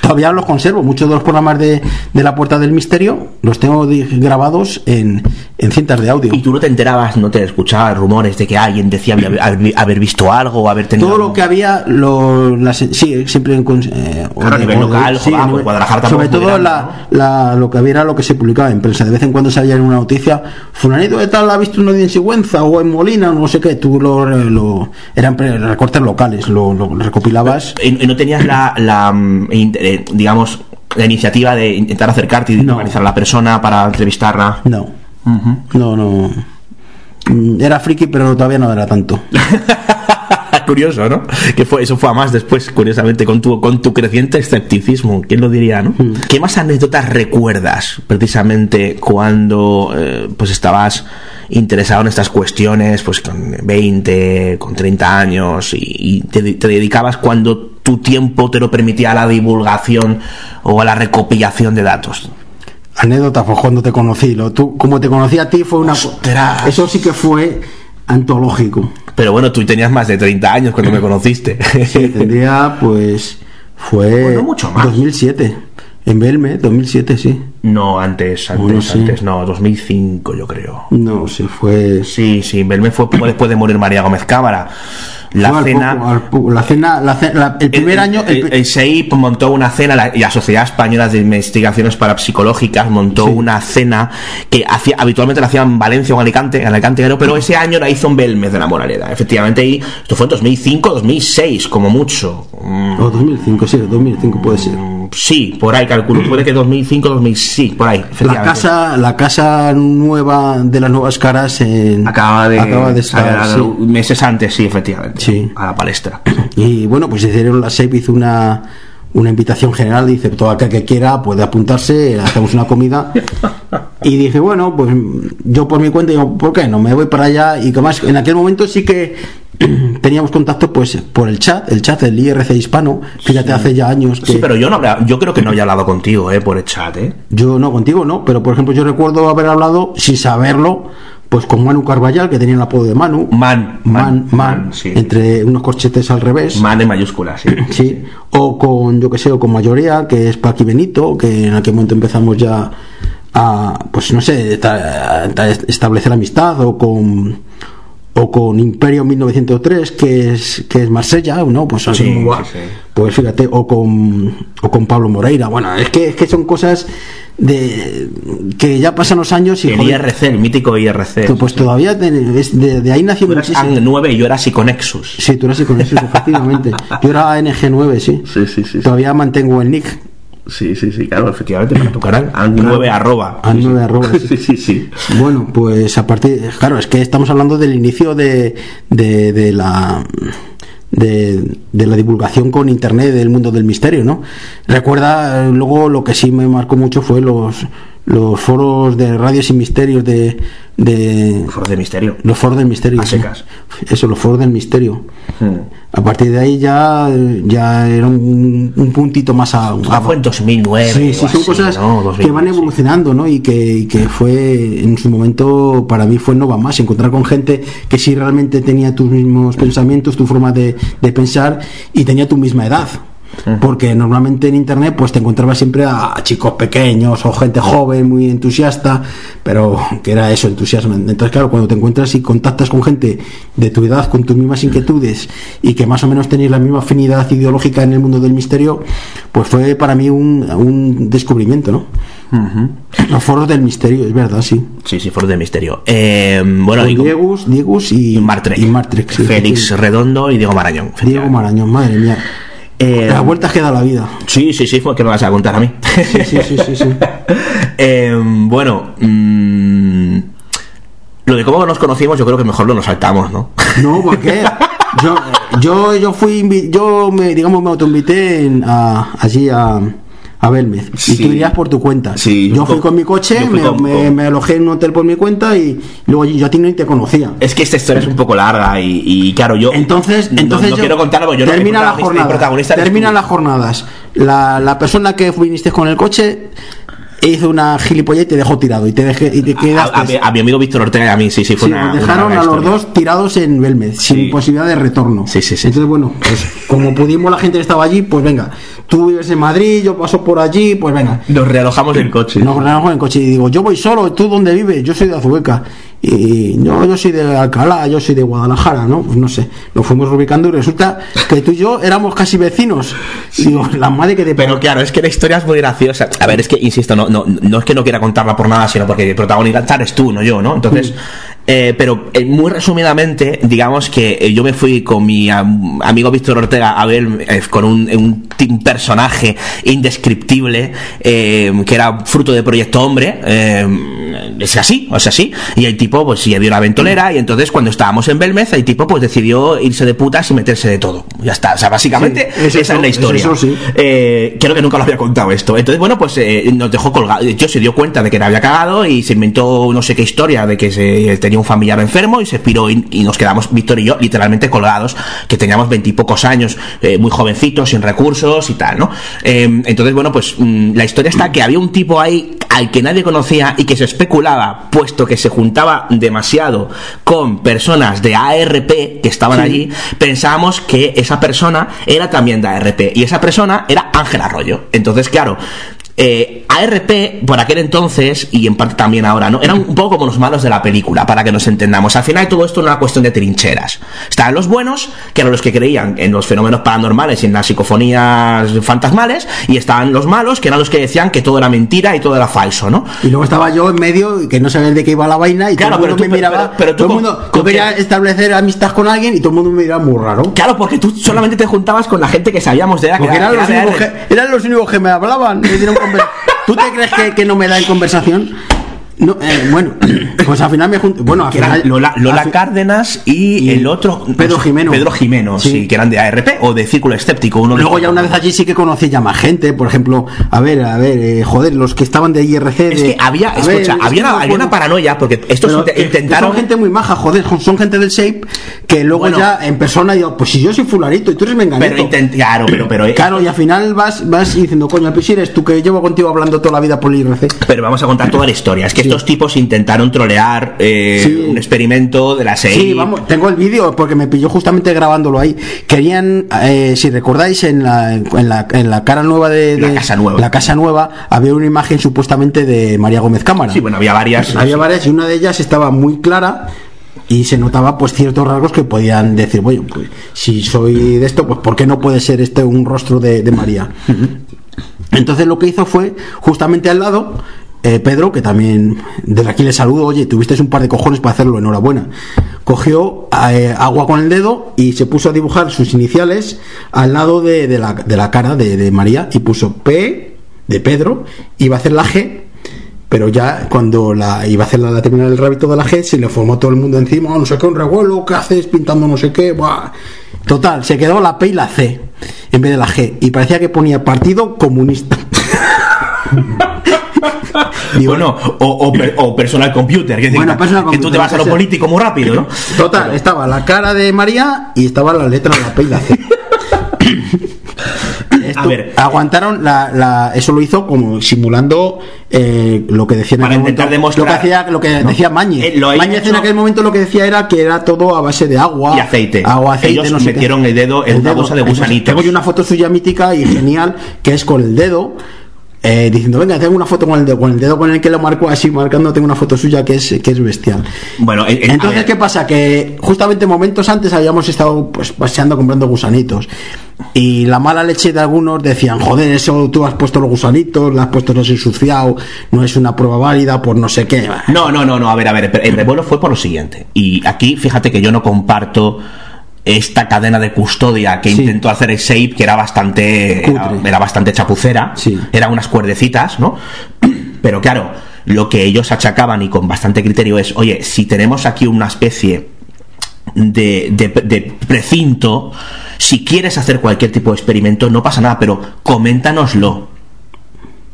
Todavía los conservo, muchos de los programas de, de La Puerta del Misterio los tengo grabados en, en cintas de audio. Y tú no te enterabas, no te escuchabas rumores de que alguien decía haber, haber- visto algo o haber tenido. Todo lo que había, lo, las, sí, siempre en. eh, Claro, a nivel local, sí, joder, pues Guadalajara Sobre todo grande, la, la- lo que había era lo que se publicaba en prensa. De vez en cuando salía en una noticia, Fulanito de tal ha visto uno en Sigüenza o en Molina, o no sé qué. Tú lo. lo- eran recortes locales, lo, lo recopilabas. Y, no tenías la, la, mm, eh, digamos, la iniciativa de intentar acercarte y localizar a la persona para entrevistarla. No. No, no. Mm, Era friki, pero todavía no era tanto. <laughs> Curioso, ¿no? Que fue, eso fue a más después, curiosamente, con tu, con tu creciente escepticismo. ¿Quién lo diría, no? ¿Qué más anécdotas recuerdas precisamente cuando eh, pues estabas interesado en estas cuestiones, pues con 20, con 30 años y, y te, te dedicabas cuando tu tiempo te lo permitía a la divulgación o a la recopilación de datos? anécdota fue cuando te conocí. Lo, tú, como te conocí a ti fue una... Eso sí que fue antológico. Pero bueno, tú tenías más de 30 años cuando me conociste. Sí, tendría pues... Fue Bueno, mucho más. 2007. En Belme, 2007, sí. No, antes, antes, sí. antes, no, 2005 yo creo. No, sí, fue... Sí, sí, Belmé fue poco después de morir María Gómez Cámara. La al cena... poco, al poco. la cena, la ce- la- el primer año... el El, montó una cena, la, y la Sociedad Española de Investigaciones Parapsicológicas montó una cena que hacía, habitualmente la hacían en Valencia o en Alicante, en Alicante, pero ese año la hizo en Belmez de la Moraleda. Efectivamente, y esto fue en 2005, 2006, como mucho. Mm, O 2005, sí, 2005 puede ser. Sí, por ahí calculo. Puede que 2005, 2006, sí, por ahí. La casa, la casa nueva de las nuevas caras en- Acaba de, acaba de estar, a- sí. meses antes, sí, efectivamente. Sí. A la palestra. Y bueno, pues hicieron la SEP hizo una, una invitación general, dice todo aquel que quiera puede apuntarse, hacemos una comida. Y dije, bueno, pues yo por mi cuenta digo, ¿por qué no? Me voy para allá y que más, en aquel momento sí que <clears throat> teníamos contacto pues por el chat, el chat del IRC hispano, fíjate hace ya años que Sí, pero yo no habrá- yo creo que no había hablado contigo, eh, por el chat, eh. yo no contigo no, pero por ejemplo yo recuerdo haber hablado sin saberlo pues con Manu Carballal que tenía el apodo de Manu, Man, Man, Man, Man, sí. entre unos corchetes al revés. Man en mayúsculas, sí. <clears throat> Sí, o con, yo que sé, o con Mayoría, que es Paqui Benito, que en aquel momento empezamos ya a, pues no sé, a establecer amistad, o con o con Imperio 1903, que es que es Marsella, ¿no? Pues, así, Sí, sí, sí. pues fíjate, o con o con Pablo Moreira. Bueno, es que es que son cosas de que ya pasan los años y El joder, IRC, el mítico IRC. que, pues todavía de, de- de ahí nació Tú eras muchísimo. ANG9 y yo era Psiconexus. Sí, tú eras con eso, <laughs> efectivamente. Yo era ANG9, sí. Sí, sí, sí. Todavía mantengo el nick. Sí, sí, sí, claro, efectivamente, para tu canal. ANG9 arroba. ANG9 arroba, <laughs> sí. Sí, sí, sí. Bueno, pues a partir, claro, es que estamos hablando del inicio de, de, de la de, de la divulgación con internet del mundo del misterio, ¿no? Recuerda, eh, luego lo que sí me marcó mucho fue los los foros de radios y misterios de, de Foro de misterio. los foros del misterio. A sí. secas. Eso, los foros del misterio. Hmm. A partir de ahí ya, ya era un, un puntito más a, Ah, fue en 2009. Sí, sí, son así, cosas ¿no? que 2009, van evolucionando, ¿no? Y que, y que fue, en su momento, para mí fue no va más, encontrar con gente que sí realmente tenía tus mismos pensamientos, tu forma de, de pensar y tenía tu misma edad. Porque normalmente en internet pues te encontrabas siempre a chicos pequeños o gente joven muy entusiasta, pero que era eso, entusiasmo. Entonces, claro, cuando te encuentras y contactas con gente de tu edad, con tus mismas inquietudes y que más o menos tenéis la misma afinidad ideológica en el mundo del misterio, pues fue para mí un, un descubrimiento, ¿no? Los foros del misterio, es verdad, sí. Sí, sí, foros del misterio. Eh, bueno, y Diegus, Diegus y, Martrek. y Martrek, sí, Félix sí. Redondo y Diego Marañón. Diego Marañón, madre mía. Eh, Las vueltas que da la vida. Sí, sí, sí, fue que me vas a contar a mí. Sí, sí, sí, sí. sí. <laughs> Eh, bueno, mm, lo de cómo nos conocimos, yo creo que mejor lo nos saltamos, ¿no? <laughs> No, ¿por qué? Yo, yo, yo fui, yo me, digamos, me autoinvité en- a, allí a, a Belmez. Sí. Y tú irías por tu cuenta. Sí, yo fui con- con mi coche, me, con- me- con- me alojé en un hotel por mi cuenta y luego yo a ti ni te conocía. Es que esta historia es un poco larga y, y, claro, yo Entonces, no- entonces no, yo- quiero contarlo porque yo no termina la jornada. eres Terminan las jornadas. La, la persona que viniste con el coche hizo una gilipollez y te dejó tirado y te dejé y te a, quedaste. a- a mi amigo Víctor Ortega y a mí, sí, sí, fue Sí, una, una dejaron larga a los historia. dos tirados en Belmez, sin posibilidad de retorno. Sí, sí, sí. Entonces, bueno, pues como pudimos, la gente que estaba allí, pues venga, tú vives en Madrid, yo paso por allí, pues venga. Nos realojamos el coche. Nos relajamos en el coche y digo, yo voy solo, ¿tú dónde vives? Yo soy de Azueca. Y no, yo soy de Alcalá, yo soy de Guadalajara, ¿no? Pues no sé, nos fuimos ubicando y resulta que tú y yo éramos casi vecinos. Y digo, la madre que te Pero claro, es que la historia es muy graciosa. A ver, es que, insisto, no, no, no es que no quiera contarla por nada, sino porque el protagonista eres tú, no yo, ¿no? Entonces, eh, pero eh, muy resumidamente, digamos que eh, yo me fui con mi am- amigo Víctor Ortega a ver con un, un, un personaje indescriptible que era fruto de Proyecto Hombre. es así, es así. Y el tipo, pues ya vio la ventolera y entonces cuando estábamos en Belmez, el tipo pues decidió irse de putas y meterse de todo. Ya está, o sea, básicamente Sí, es esa eso, es la es historia. eso, sí. Creo que nunca lo había contado esto. Entonces, bueno, pues eh, nos dejó colgado. Yo se dio cuenta de que le había cagado y se inventó no sé qué historia de que se, tenía un familiar enfermo y se expiró y, y nos quedamos, Víctor y yo, literalmente colgados, que teníamos veintipocos años, eh, muy jovencitos, sin recursos y tal, ¿no? Eh, entonces, bueno, pues mm, la historia está que había un tipo ahí al que nadie conocía y que se especulaba, puesto que se juntaba demasiado con personas de ARP que estaban Sí. allí, pensábamos que esa persona era también de ARP y esa persona era Ángel Arroyo. Entonces, claro, eh, ARP por aquel entonces y en parte también ahora, ¿no? Eran un poco como los malos de la película, para que nos entendamos. Al final todo esto era una cuestión de trincheras. Estaban los buenos, que eran los que creían en los fenómenos paranormales y en las psicofonías fantasmales, y estaban los malos, que eran los que decían que todo era mentira y todo era falso, ¿no? Y luego estaba yo en medio, que no sabía de qué iba la vaina, y Claro, todo el pero mundo tú- me miraba. pero- pero tú todo el mundo, con quería establecer amistad con alguien y todo el mundo me miraba muy raro. Claro, porque tú solamente te juntabas con la gente que sabíamos de ella, que Porque era- eran que los, era de únicos eran los únicos que me hablaban. me <laughs> ¿Tú te crees que no me da en conversación? No, eh, bueno, <coughs> pues al final me junté. Bueno, al que eran. Lola, Lola al Cárdenas y, el otro Pedro no Jimeno. Pedro Jimeno, sí. Sí. que eran de ARP o de Círculo Escéptico. Uno Luego ya una vez allí sí que conocí ya más gente, por ejemplo, a ver, a ver, eh, joder, los que estaban de IRC. Es que había, ver, escucha, es que había, no una, había una paranoia porque estos Pero, intentaron. Son gente muy maja, joder, son- gente del Shape que luego Bueno. ya en persona digo, pues si yo soy fulanito y tú eres menganito. pero intent- claro, pero, pero, Claro, y al final vas, vas diciendo, coño, pues si eres tú que llevo contigo hablando toda la vida por el IRC. pero vamos a contar toda la historia. Es que estos tipos intentaron trolear eh, un experimento de la serie. Sí, vamos, tengo el vídeo porque me pilló justamente grabándolo ahí. Querían, eh, si recordáis, en la, en la, en la cara nueva de, La Casa Nueva. la casa nueva había una imagen supuestamente de María Gómez Cámara. Sí, bueno, había varias. Había varias y una de ellas estaba muy clara y se notaba pues ciertos rasgos que podían decir, bueno, pues si soy de esto, pues ¿por qué no puede ser este un rostro de, de María? Entonces lo que hizo fue, justamente al lado, eh, Pedro, que también desde aquí le saludo, oye, tuviste un par de cojones para hacerlo, enhorabuena. Cogió eh, agua con el dedo y se puso a dibujar sus iniciales al lado de, la, de la cara de, María y puso P de Pedro, iba a hacer la G, pero ya cuando la iba a hacer la, terminal del rabito de la G, se le formó todo el mundo encima, "Oh, no sé qué, un revuelo, ¿qué haces pintando no sé qué? Buah. Total, se quedó la P y la C en vez de la G y parecía que ponía Partido Comunista. <laughs> <laughs> Digo, Bueno, o, o, per- o personal computer, que, Bueno, que- personal que tú te vas a lo sea, político muy rápido, ¿no? Total, estaba la cara de María y estaba la letra de la P y la C. <coughs> A tú- ver. aguantaron la, la- eso lo hizo como simulando eh, lo que decía en Para intentar demostrar- lo que hacía lo que No. decía Mañez. Eh, lo Mañez hecho- en aquel momento lo que decía era que era todo a base de agua Y aceite. agua aceite Ellos no metieron el dedo en una bolsa de gusanitos. tengo yo una foto suya mítica y genial que es con el dedo eh, diciendo venga tengo una foto con el dedo con el dedo con el que lo marcó así marcando tengo una foto suya que es que es bestial Bueno, eh, eh, entonces, ¿qué pasa? Que justamente momentos antes habíamos estado pues paseando comprando gusanitos. Y la mala leche de algunos decían, joder, eso tú has puesto los gusanitos, lo has puesto los ensuciado, no es una prueba válida por no sé qué. No, no, no, no, a ver, a ver, el revuelo fue por lo siguiente. Y aquí, fíjate que yo no comparto esta cadena de custodia que Sí. intentó hacer el Shape, que era bastante, era, Cutre. era bastante chapucera, Sí. eran unas cuerdecitas, ¿no? <clears throat> Pero claro, lo que ellos achacaban y con bastante criterio es, oye, si tenemos aquí una especie de, de, de precinto, si quieres hacer cualquier tipo de experimento, no pasa nada, pero coméntanoslo.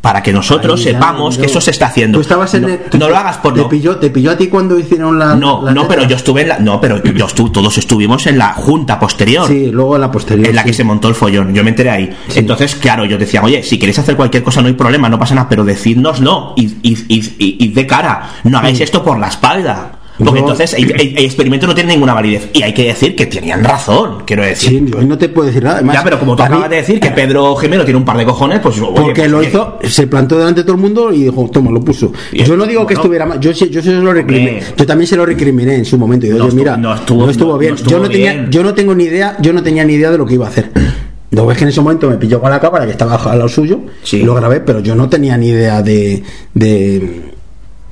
Para que nosotros ya sepamos no- que eso se está haciendo. Tú estabas en no, el- no lo hagas por te no. pilló, te pilló a ti cuando hicieron la. No, la no, teta? pero yo estuve en la. No, pero yo estuve, todos estuvimos en la junta posterior. Sí, luego en la posterior. En la sí. que se montó el follón, yo me enteré ahí. Entonces, claro, yo decía, oye, si queréis hacer cualquier cosa no hay problema, no pasa nada, pero decídnoslo y, y, y, y- y de cara, no hagáis esto por la espalda. Porque Yo- entonces el, el- el experimento no tiene ninguna validez. Y hay que decir que tenían razón, quiero decir. Sí, yo no te puedo decir nada. Además, ya, pero como tú a mí- acabas de decir que Pedro Gemelo tiene un par de cojones, pues oye, Porque pues, lo hizo, se plantó delante de todo el mundo y dijo, toma, lo puso. Y yo no digo que estuviera mal, yo, sí- yo se lo recriminé. Yo también se lo recriminé en su momento. Y digo, No estuvo- mira, no estuvo- no- bien. estuvo yo, no tenía, yo no tengo ni idea, yo no tenía ni idea de lo que iba a hacer. Lo ves que en ese momento me pilló con la cámara que estaba al lado suyo, Sí. lo grabé, pero yo no tenía ni idea de, de,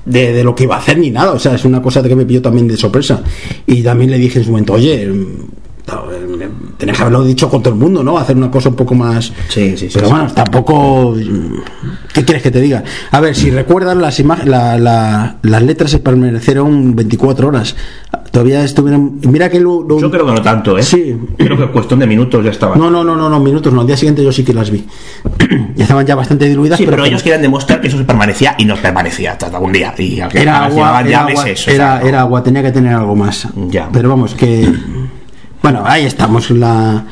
de, de lo que iba a hacer ni nada. O sea, es una cosa que me pilló también de sorpresa. Y también le dije en su momento, oye, mm, tenés que haberlo dicho con todo el mundo, ¿no? Hacer una cosa un poco más. Sí, sí, sí. Pero bueno, tampoco. mm, ¿Qué quieres que te diga? A ver, si recuerdan las imágenes, la, la- las letras se permanecieron 24 horas. Todavía estuvieron. Mira que lo. lo- Yo creo que no tanto, ¿eh? Sí. Creo que cuestión de minutos ya estaba. No, no, no, no, no, minutos, no. Al día siguiente yo sí que las vi. Estaban ya bastante diluidas, Sí, pero, pero, ellos querían demostrar que eso se permanecía y no permanecía hasta algún día. Y al era final agua, era, ya agua, meses, o era, sea, era agua, tenía que tener algo más. Ya. Pero vamos, que. Bueno, ahí estamos. La...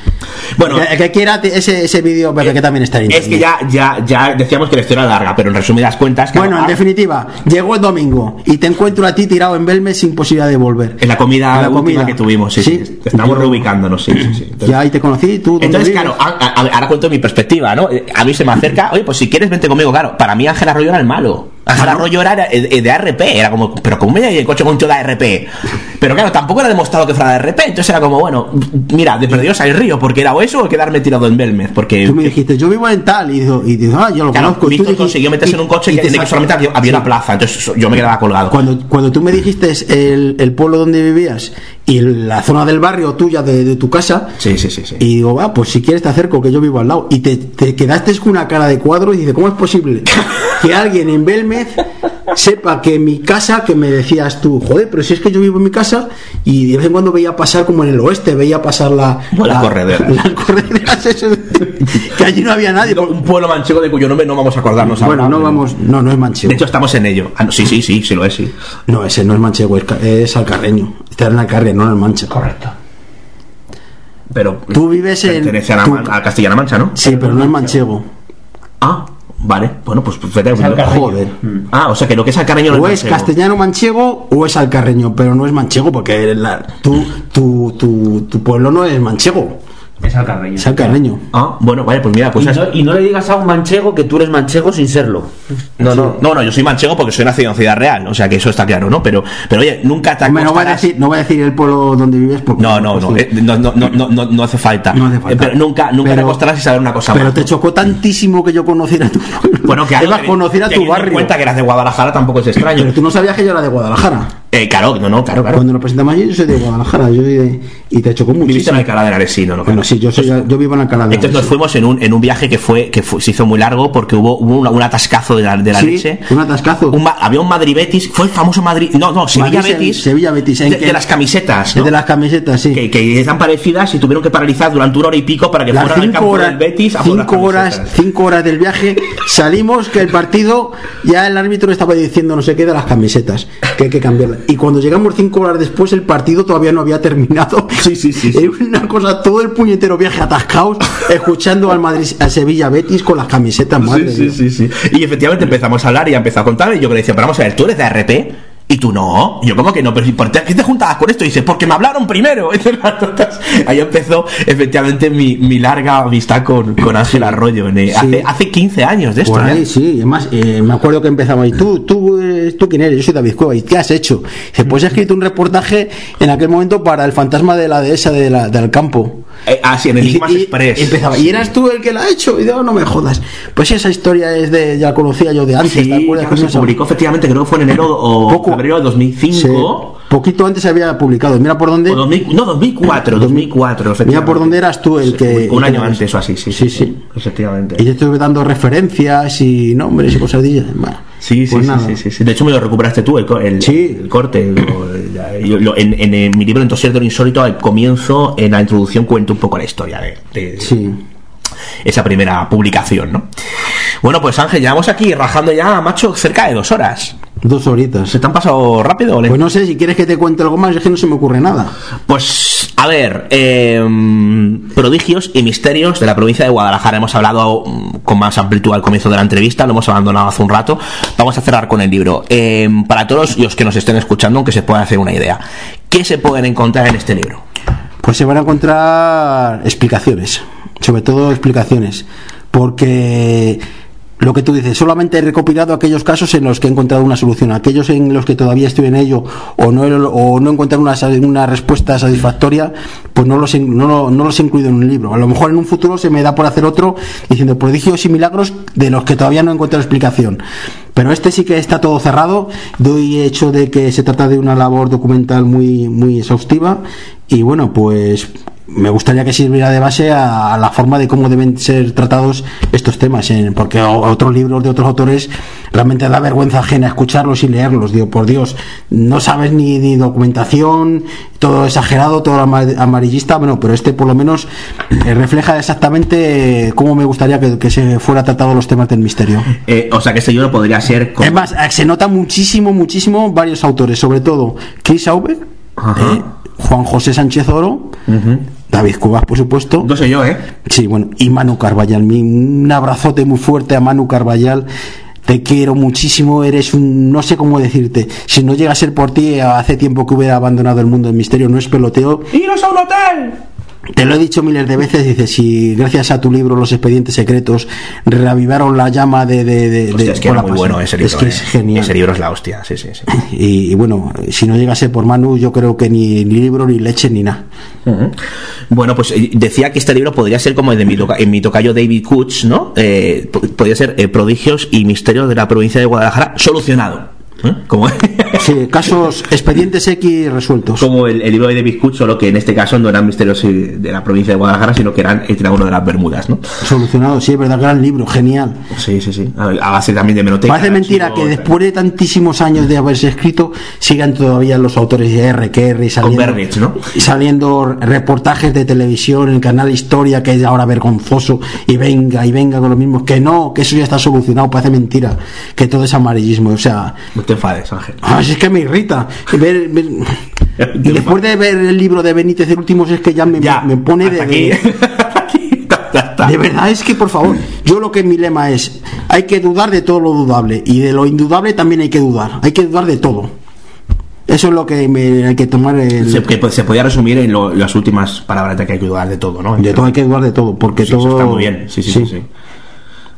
Bueno. el que quiera ese, ese vídeo, pero que también está en Es que internet. ya, ya, ya decíamos que la historia era larga, pero en resumidas cuentas, Bueno, en definitiva, llegó el domingo y te encuentro a ti tirado en Belmes sin posibilidad de volver. en la comida En la última comida. que tuvimos, sí, Sí. sí. Estamos Yo- reubicándonos, sí, sí, sí. Entonces, <clears throat> Ya ahí te conocí, tú. ¿dónde entonces, vives? claro, a- a- a- ahora cuento mi perspectiva, ¿no? Eh, A mí se me acerca, oye, pues si quieres vente conmigo, claro. Para mí Ángel Arroyo era el malo. Claro. Arroyo era eh, de, de ARP, era como, pero ¿cómo me en coche con de ARP? Pero claro, tampoco era demostrado que fuera de ARP, entonces era como, bueno, mira, de perdidos al río, porque era o eso o quedarme tirado en Belmez, porque... Tú me dijiste, yo vivo en tal, y dijo, y dijo ah, yo lo Claro, conozco. Víctor consiguió meterse y- en un coche y que, de que solamente había, había Sí. una plaza, entonces yo me quedaba colgado. Cuando, cuando tú me dijiste el, el pueblo donde vivías y la zona del barrio tuya de, de tu casa, Sí, sí, sí, sí. y digo, va, pues si quieres te acerco, que yo vivo al lado. Y te, te quedaste con una cara de cuadro y dices, ¿cómo es posible que alguien en Belmez sepa que mi casa, que me decías tú, joder, pero si es que yo vivo en mi casa y de vez en cuando veía pasar como en el oeste, veía pasar la... Buenas la- correderas. <laughs> Las correderas, <laughs> que allí no había nadie. un pueblo manchego de cuyo nombre no vamos a acordarnos Bueno, ahora, no vamos, no, no es manchego. De hecho, estamos en ello. Ah, no, sí, sí, sí, sí lo es, sí. No, ese no es manchego, es alcarreño. Está en Alcarria, no en el Mancha. Correcto. Pero Tú vives en- pertenece a, la tú- a Castilla-La Mancha, ¿no? Sí, pero no es manchego. Ah, vale. Bueno, pues pues, vete a- Joder. Ah, o sea que lo que es alcarreño no O es castellano manchego o es alcarreño, pero no es manchego porque la- tu, tu, tu, tu pueblo no es manchego, Es alcarreño. es alcarreño. Ah, bueno, vale, pues mira, Y pues no, y no le digas a un manchego que tú eres manchego sin serlo. No, no, no, no, yo soy manchego porque soy nacido en Ciudad Real, o sea que eso está claro, ¿no? Pero, pero oye, nunca te Hombre, no voy, a acostarás- decir, no voy a decir el pueblo donde vives porque No, no, no, pues, eh, no, no, no, no, no, no hace falta. No hace falta. Eh, Pero nunca, nunca te Pero- acostarás y saber una cosa pero más. te chocó tantísimo que yo conociera tu pueblo. Bueno, que Además, conocer a tu barrio. cuenta que eras de Guadalajara tampoco es extraño. Pero tú no sabías que yo era de Guadalajara. Eh, claro, no, no, claro, claro. Cuando nos presentamos allí, yo soy de Guadalajara. Yo soy de- y te chocó Viviste en muchísimo. Alcalá de Henares, sí, no, no, Bueno, claro. sí, yo, soy, yo vivo en Alcalá de Entonces nos fuimos en un, en un viaje que fue que fue- se hizo muy largo porque hubo, un atascazo de la, de la Sí, leche. un atascazo. Un había un Madrid-Betis, fue el famoso Madrid... No, no, Sevilla Madrid, Betis. Sevilla Betis, en de, que- de las camisetas, de las camisetas, sí. que, que están parecidas y tuvieron que paralizar durante una hora y pico para que las fueran al campo horas, del Betis a cinco horas, cinco horas del viaje, salimos que el partido ya el árbitro estaba diciendo no sé qué de las camisetas. que hay que cambiarla. Y cuando llegamos cinco horas después, el partido todavía no había terminado. Sí, sí, sí. <laughs> Es una cosa, todo el puñetero viaje atascados, <laughs> escuchando al Madrid, a Sevilla Betis con las camisetas, madre Sí, sí, sí, sí. Y efectivamente empezamos a hablar y empezó a contar. Y yo que le decía, pero vamos a ver, tú eres de RP. Y tú no. Yo, como que no? Pero ¿y ¿por qué te juntabas con esto? Y dice, porque me hablaron primero. <laughs> Ahí empezó efectivamente mi, mi larga amistad con, con Ángel Arroyo. en, eh, hace, hace 15 años de esto. Por ahí, ¿eh? sí, además eh, me acuerdo que empezamos y tú, tú, eh, tú quién eres, yo soy David Cueva, ¿y qué has hecho? Dice, pues he escrito un reportaje en aquel momento para el fantasma de la dehesa de la- del campo. Eh, ah, sí, en Enigmas Y- y Express. empezaba, y eras tú el que la ha hecho, y digo, no me jodas. Pues esa historia es de, ya la conocía yo de antes, Sí, ¿te acuerdas? claro, se publicó efectivamente, creo que fue en enero o febrero de 2005. Sí, poquito antes se había publicado, mira por dónde. O 2000 no, 2004, 2004. Mira por dónde eras tú el que. Un año antes o así, sí. Sí, sí. Efectivamente. Y yo estuve dando referencias y nombres y cosas de ellas. Bueno, Sí, sí, pues sí, sí, sí, sí. De hecho, me lo recuperaste tú, el, co- el, el corte. lo- yo- lo- en, en, mi libro, En de lo Insólito, al comienzo, en la introducción, cuento un poco la historia de, de esa primera publicación, ¿no? Bueno, pues Ángel, llevamos aquí rajando ya, macho, cerca de dos horas. Dos horitas. ¿Se te han pasado rápido o? Pues no sé, si quieres que te cuente algo más, es que no se me ocurre nada. Pues, a ver, eh, prodigios y misterios de la provincia de Guadalajara. Hemos hablado mm, con más amplitud al comienzo de la entrevista, lo hemos abandonado hace un rato. Vamos a cerrar con el libro. Eh, para todos los que nos estén escuchando, aunque se pueda hacer una idea, ¿qué se pueden encontrar en este libro? Pues se van a encontrar explicaciones, sobre todo explicaciones, porque lo que tú dices, solamente he recopilado aquellos casos en los que he encontrado una solución, aquellos en los que todavía estoy en ello o no, o no una, una respuesta satisfactoria, pues no los, no, no los he incluido en un libro. A lo mejor en un futuro se me da por hacer otro diciendo prodigios y milagros de los que todavía no he encontrado explicación. Pero este sí que está todo cerrado, doy hecho de que se trata de una labor documental muy, muy exhaustiva y bueno, pues me gustaría que sirviera de base a, a la forma de cómo deben ser tratados estos temas, en- porque otros libros de otros autores realmente da vergüenza ajena escucharlos y leerlos, digo, por Dios, no sabes ni, ni documentación, todo exagerado, todo ama- amarillista, bueno, pero este por lo menos eh, refleja exactamente cómo me gustaría que, que se fuera tratado los temas del misterio. Eh, o sea, que este libro podría ser... Es más, eh, se nota muchísimo, muchísimo varios autores, sobre todo Chris Auber, eh, Juan José Sánchez Oro, David Cubas, por supuesto. No soy yo, ¿eh? Sí, bueno, y Manu Carballal. Un abrazote muy fuerte a Manu Carballal. Te quiero muchísimo, eres un. No sé cómo decirte. Si no llega a ser por ti, hace tiempo que hubiera abandonado el mundo del misterio. No es peloteo. ¡Iros a un hotel! Te lo he dicho miles de veces, dices, si gracias a tu libro Los expedientes secretos reavivaron la llama de... de, de- Hostia, de- es que era muy bueno ese libro. Es que eh. es genial. Ese libro es la hostia, sí, sí, sí. <laughs> Y, y bueno, si no llegase por Manu, yo creo que ni, ni libro, ni leche, ni nada. Bueno, pues eh, decía que este libro podría ser como el de mi, toca- en mi tocayo David Kutch, ¿no? Eh, po- podría ser eh, Prodigios y Misterios de la provincia de Guadalajara solucionado. ¿Eh? Como, Sí, casos, <laughs> expedientes X resueltos. como el, el libro de Kutch, solo que en este caso no eran misterios eh, de la provincia de Guadalajara, sino que eran el triángulo de las Bermudas, ¿no? Solucionado, sí, es verdad, gran libro, genial. Sí, sí, sí. A, base también de menoteca. Parece mentira que después de tantísimos años de haberse escrito, sigan todavía los autores de R, que R, y saliendo, Bernich, ¿no? y saliendo reportajes de televisión, en el canal Historia, que es ahora vergonzoso, y venga, y venga con lo mismo, que no, que eso ya está solucionado, parece mentira, que todo es amarillismo, o sea, te enfades, Ángel. Ah, si es que me irrita. Ver- ver- <laughs> y después de ver el libro de Benítez, el último, es que ya me, me pone de, <laughs> aquí. de- verdad, es que por favor, yo lo que mi lema es: hay que dudar de todo lo dudable, y de lo indudable también hay que dudar. Hay que dudar de todo. Eso es lo que me, hay que tomar. El, Se, que pues, se podía resumir en lo- las últimas palabras de que hay que dudar de todo, ¿no? de todo hay que dudar de todo, porque Sí, eso todo. está muy bien. Sí, sí, sí. sí.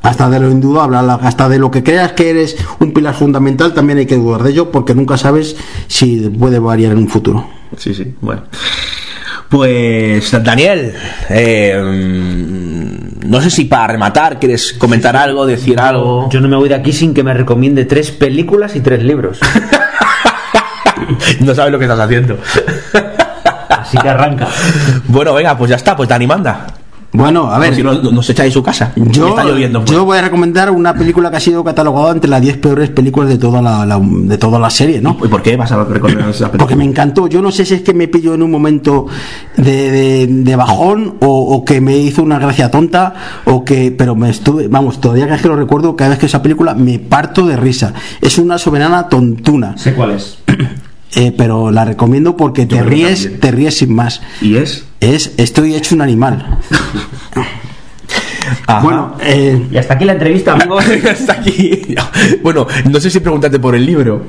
Hasta de lo indudable, hasta de lo que creas que eres un pilar fundamental, también hay que dudar de ello, porque nunca sabes si puede variar en un futuro. Sí, sí, bueno. Pues Daniel, eh, no sé si para rematar quieres comentar algo, decir algo. Yo no me voy de aquí sin que me recomiende tres películas y tres libros. <laughs> No sabes lo que estás haciendo. Así que arranca. Bueno, venga, pues ya está, pues Dani manda. Bueno, a ver. Si no, no se echa de su casa. Yo, está lloviendo. pues. yo voy a recomendar una película que ha sido catalogada entre las 10 peores películas de toda la, la- de toda la serie, ¿no? ¿Y por qué vas a recordar <clears throat> esa película? Porque me encantó. Yo no sé si es que me pilló en un momento de, de- de bajón o, o que me hizo una gracia tonta o que, pero me estuve, vamos, todavía que es que lo recuerdo, cada vez que esa película me parto de risa. Es una soberana tontuna. Sé cuál es. <clears throat> Eh, pero la recomiendo porque te ríes, también. te ríes sin más. ¿Y es? Es Estoy hecho un animal. <laughs> Ajá. Bueno, eh, Y hasta aquí la entrevista, amigos. <laughs> Hasta aquí. <laughs> Bueno, no sé si preguntarte por el libro.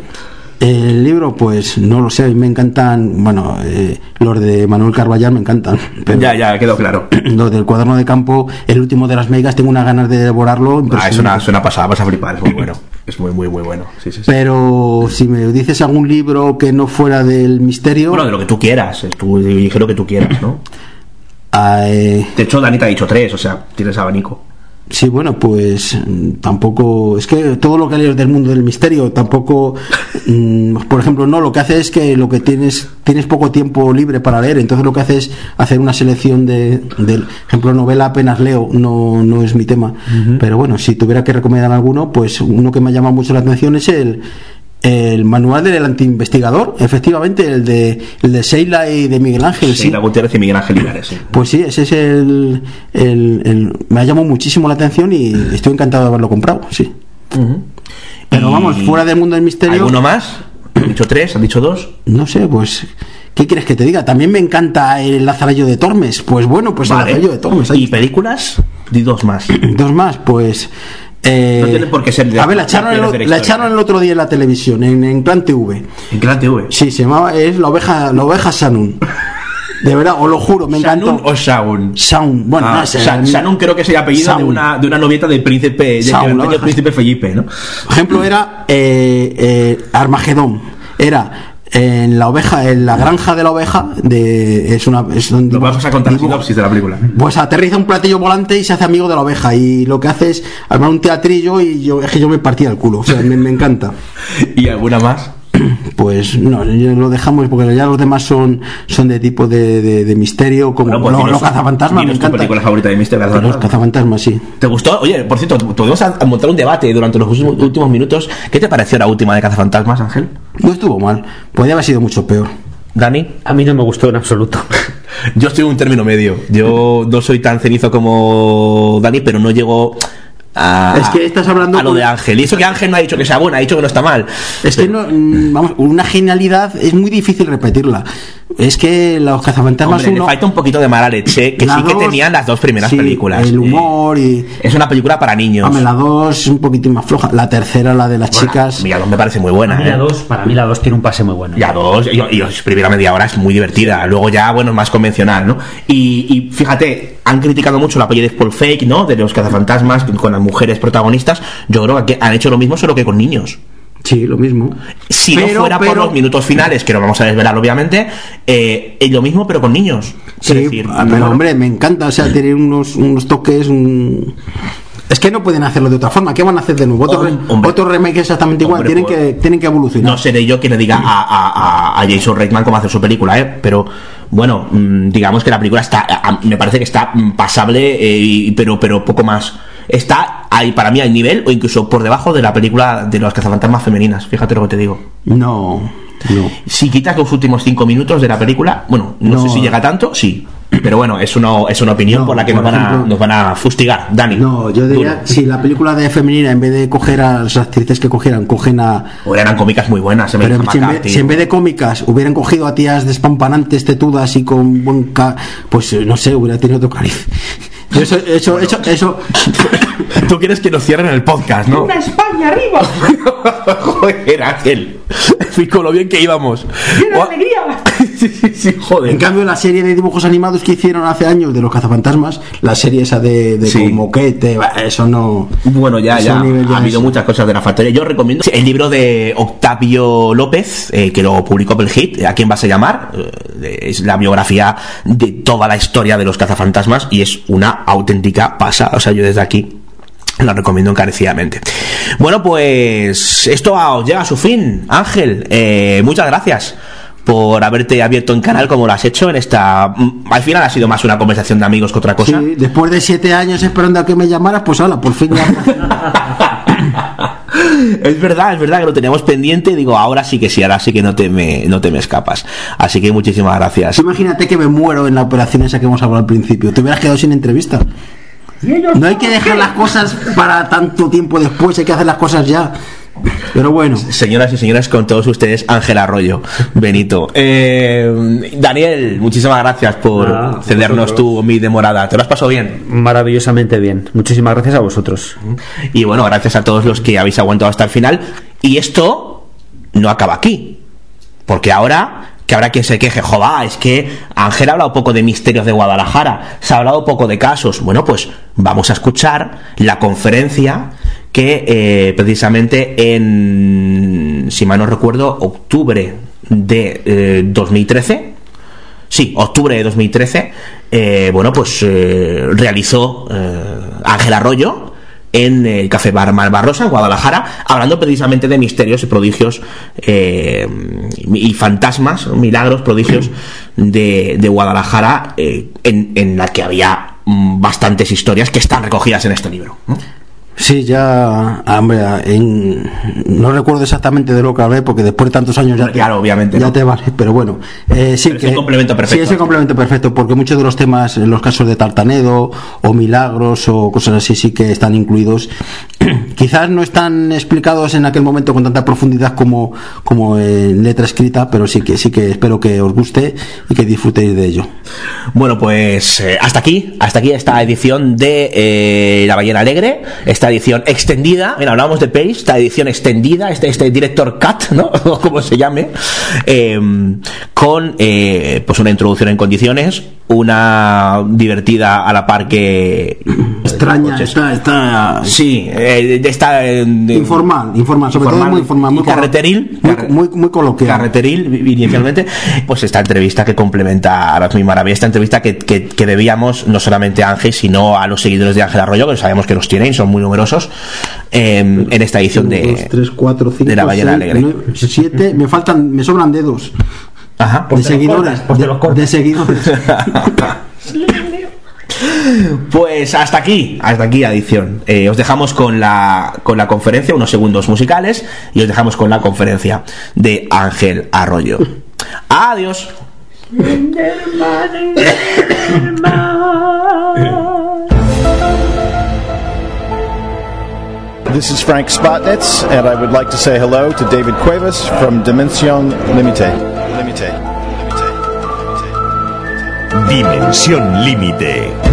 el libro, pues no lo sé, me encantan, bueno, eh, los de Manuel Carballal me encantan. Pero Ya, ya, quedó claro. <clears throat> Los del cuaderno de campo, el último de las megas, tengo unas ganas de devorarlo. Ah, es una, es una pasada, vas a flipar, es muy bueno. <clears throat> Es muy, muy, muy bueno. Sí, sí, sí. Pero si me dices algún libro que no fuera del misterio, Bueno, de lo que tú quieras, tú elige lo que tú quieras, ¿no? ah, eh, De hecho, Dani te ha dicho tres, o sea, tienes abanico. Sí, bueno, pues mm, tampoco. Es que todo lo que lees del mundo del misterio, tampoco. mm, por ejemplo, no, lo que hace es que lo que tienes tienes poco tiempo libre para leer, entonces lo que hace es hacer una selección de. Del ejemplo, novela apenas leo, no, no es mi tema. Pero bueno, si tuviera que recomendar alguno, pues uno que me ha llamado mucho la atención es el. El manual del antiinvestigador, efectivamente, el de, el de Sheila y de Miguel Ángel. Sí, la Gutiérrez y Miguel Ángel Linares, sí. Pues sí, ese es el, el- el- Me ha llamado muchísimo la atención y estoy encantado de haberlo comprado, sí. Pero vamos, fuera del mundo del misterio. ¿Alguno más? ¿Han dicho tres? ¿Han dicho dos? No sé, pues. ¿Qué quieres que te diga? También me encanta el Lazarillo de Tormes. Pues bueno, pues el Vale. Lazarillo de Tormes. ahí ¿Y películas? Di dos más. <clears throat> Dos más, pues. Eh, No tiene por qué ser de- a ver, la echaron, el, historia. echaron el otro día en la televisión, en, en Clan TV. En Gran TV. Sí, se llamaba, es la oveja, la oveja Sanun. De verdad, os lo juro, me encantó. ¿Shanun o Shaun? Shaun, bueno, Ah, no sé, Sha- Shanun creo que es el apellido de una, de una novieta del príncipe, de- Shaun, del príncipe Felipe, ¿no? Por ejemplo, era eh, eh, Armagedón. Era en la oveja, en la granja de la oveja, de, es una. Es un Nos dibujo- vamos a contar sinopsis de la película. Pues aterriza un platillo volante y se hace amigo de la oveja. Y lo que hace es armar un teatrillo y yo, es que yo me partía el culo. O sea, me, me encanta. <laughs> ¿Y alguna más? <clears throat> Pues no, lo dejamos porque ya los demás son, son de tipo de, de- de misterio, como Bueno, pues dinos- los cazafantasmas. Me dinos tu encanta. película favorita de Mr. Los cazafantasmas, sí. ¿Te gustó? Oye, por cierto, podemos montar un debate durante los últimos, últimos minutos. ¿Qué te pareció la última de Cazafantasmas, Ángel? No estuvo mal. Podría haber sido mucho peor. ¿Dani? A mí no me gustó en absoluto. <laughs> Yo estoy en un término medio. Yo no soy tan cenizo como Dani, pero no llego a, Es que estás hablando a lo de Ángel. Y eso que Ángel no ha dicho que sea buena, ha dicho que no está mal. Es que no, mm, vamos, una genialidad es muy difícil repetirla. Es que los cazafantasmas Hombre, le uno, falta un poquito de mala leche, que La sí que dos, tenían las dos primeras sí, películas. El Eh, humor y. es una película para niños. Hombre, la 2 es un poquitín más floja. La tercera, la de las chicas. Mira, me parece muy buena. Para mí, ¿eh? la dos, para mí la 2 tiene un pase muy bueno. Ya dos, y, y la primera media hora es muy divertida. Luego ya, bueno, es más convencional, ¿no? Y, y fíjate, han criticado mucho la peli de Paul Fake, ¿no? De los cazafantasmas con las mujeres protagonistas. Yo creo que han hecho lo mismo, solo que con niños. Sí, lo mismo. Si Pero- no fuera por los minutos finales, que lo vamos a desvelar, obviamente, eh, es lo mismo, pero con niños. Sí, decir, pero no- hombre, me encanta. O sea, tiene unos, unos toques. un- Es que no pueden hacerlo de otra forma. ¿Qué van a hacer de nuevo? Otro, re- Hombre. otro remake exactamente igual. Hombre, tienen, pues- que, tienen que evolucionar. No seré yo quien le diga a- a Jason Reitman cómo hacer su película, ¿eh? Pero bueno, mm, digamos que la película está, me parece que está mm, pasable, eh, pero, pero poco más. Está ahí para mí al nivel o incluso por debajo de la película de las cazafantasmas femeninas. Fíjate lo que te digo. No, no. Si quitas los últimos cinco minutos de la película, bueno, no, No. sé si llega tanto, sí. Pero bueno, es una, es una opinión No, por la que por nos van, a, nos van a fustigar, Dani. No, yo diría, Duro. si la película de femenina, en vez de coger a las actrices que cogieran, cogen a. O eran cómicas muy buenas, se me Pero si en, vez, si en vez de cómicas hubieran cogido a tías despampanantes, tetudas y con buen. ca- Pues eh, no sé, hubiera tenido otro cariz. Yo <laughs> Eso, eso, eso, eso, <coughs> Tú quieres que nos cierren el podcast, ¿no? España arriba! <laughs> Joder, Ángel. Fui <laughs> con lo bien que íbamos. Gua- sí, sí, sí, En cambio, la serie de dibujos animados que hicieron hace años de los cazafantasmas, la serie esa de, de Sí. moquete, eso no. Bueno, ya, Ha habido muchas cosas de la factoría. Yo recomiendo el libro de Octavio López, eh, que lo publicó Belhit, ¿A quién vas a llamar? Eh, es la biografía de toda la historia de los cazafantasmas y es una auténtica pasa. O sea, yo desde aquí la recomiendo encarecidamente. Bueno, pues esto llega a su fin. Ángel, eh, muchas gracias por haberte abierto en canal como lo has hecho en esta... Al final ha sido más una conversación de amigos que otra cosa. Sí, después de siete años esperando a que me llamaras, pues ahora, por fin ya. <laughs> Es verdad, es verdad que lo teníamos pendiente. Digo, ahora sí que sí, ahora sí que no te me, no te me escapas. Así que muchísimas gracias. Imagínate que me muero en la operación esa que hemos hablado al principio. Te hubieras quedado sin entrevista. No hay que dejar las cosas para tanto tiempo después, hay que hacer las cosas ya. Pero bueno. Señoras y señores, con todos ustedes, Ángel Arroyo, Benito. Eh, Daniel, muchísimas gracias por cedernos tu mi demorada. ¿Te lo has pasado bien? Maravillosamente bien. Muchísimas gracias a vosotros. Y bueno, gracias a todos los que habéis aguantado hasta el final. Y esto no acaba aquí. Porque ahora, que habrá quien se queje, joder, es que Ángel ha hablado poco de misterios de Guadalajara, se ha hablado poco de casos. Bueno, pues vamos a escuchar la conferencia que eh, precisamente en, si mal no recuerdo, octubre de eh, 2013, Sí, octubre de 2013, eh, bueno, pues eh, realizó eh, Ángel Arroyo en el Café Bar en Guadalajara, hablando precisamente de misterios y prodigios eh, y fantasmas, milagros, prodigios de, Guadalajara, eh, en, la que había mm, bastantes historias que están recogidas en este libro. Sí, ya, hombre, en- no recuerdo exactamente de lo que hablé porque después de tantos años ya, Claro, obviamente. ya ¿no? te vale, pero bueno, eh, sí Pero es que un complemento perfecto. Sí, es el complemento perfecto porque muchos de los temas, en los casos de Tartanedo o milagros o cosas así, sí que están incluidos. <clears throat> Quizás no están explicados en aquel momento con tanta profundidad como como en letra escrita, pero sí que sí que espero que os guste y que disfrutéis de ello. Bueno, pues eh, hasta aquí, hasta aquí esta edición de eh, La Ballena Alegre, esta edición extendida, mira, hablábamos de Pace, esta edición extendida, este, este director cut, <laughs> ¿no? O como se llame, eh, con eh, pues una introducción en condiciones, una divertida a la par que Extraña, está, está sí, eh, está de- informal, informal, sobre todo muy informal, muy carreteril, muy, muy, muy coloquial. carreteril inicialmente, pues esta entrevista que complementa a las mi maravilla, esta entrevista que, que, que debíamos no solamente a Ángel, sino a los seguidores de Ángel Arroyo, que sabemos que los tienen son muy numerosos, eh, en esta edición de... tres, cuatro, cinco, de la ballena seis, alegre. nueve, siete, me faltan, me sobran dedos. Ajá. de seguidores, de, de seguidores. <laughs> Pues hasta aquí, hasta aquí la edición. Eh, os dejamos con la, con la conferencia, unos segundos musicales, y os dejamos con la conferencia de Ángel Arroyo. <laughs> Adiós. This is Frank Spotnitz, and I would like to say hello to David Cuevas from Dimension Limite. Limite. Dimensión límite.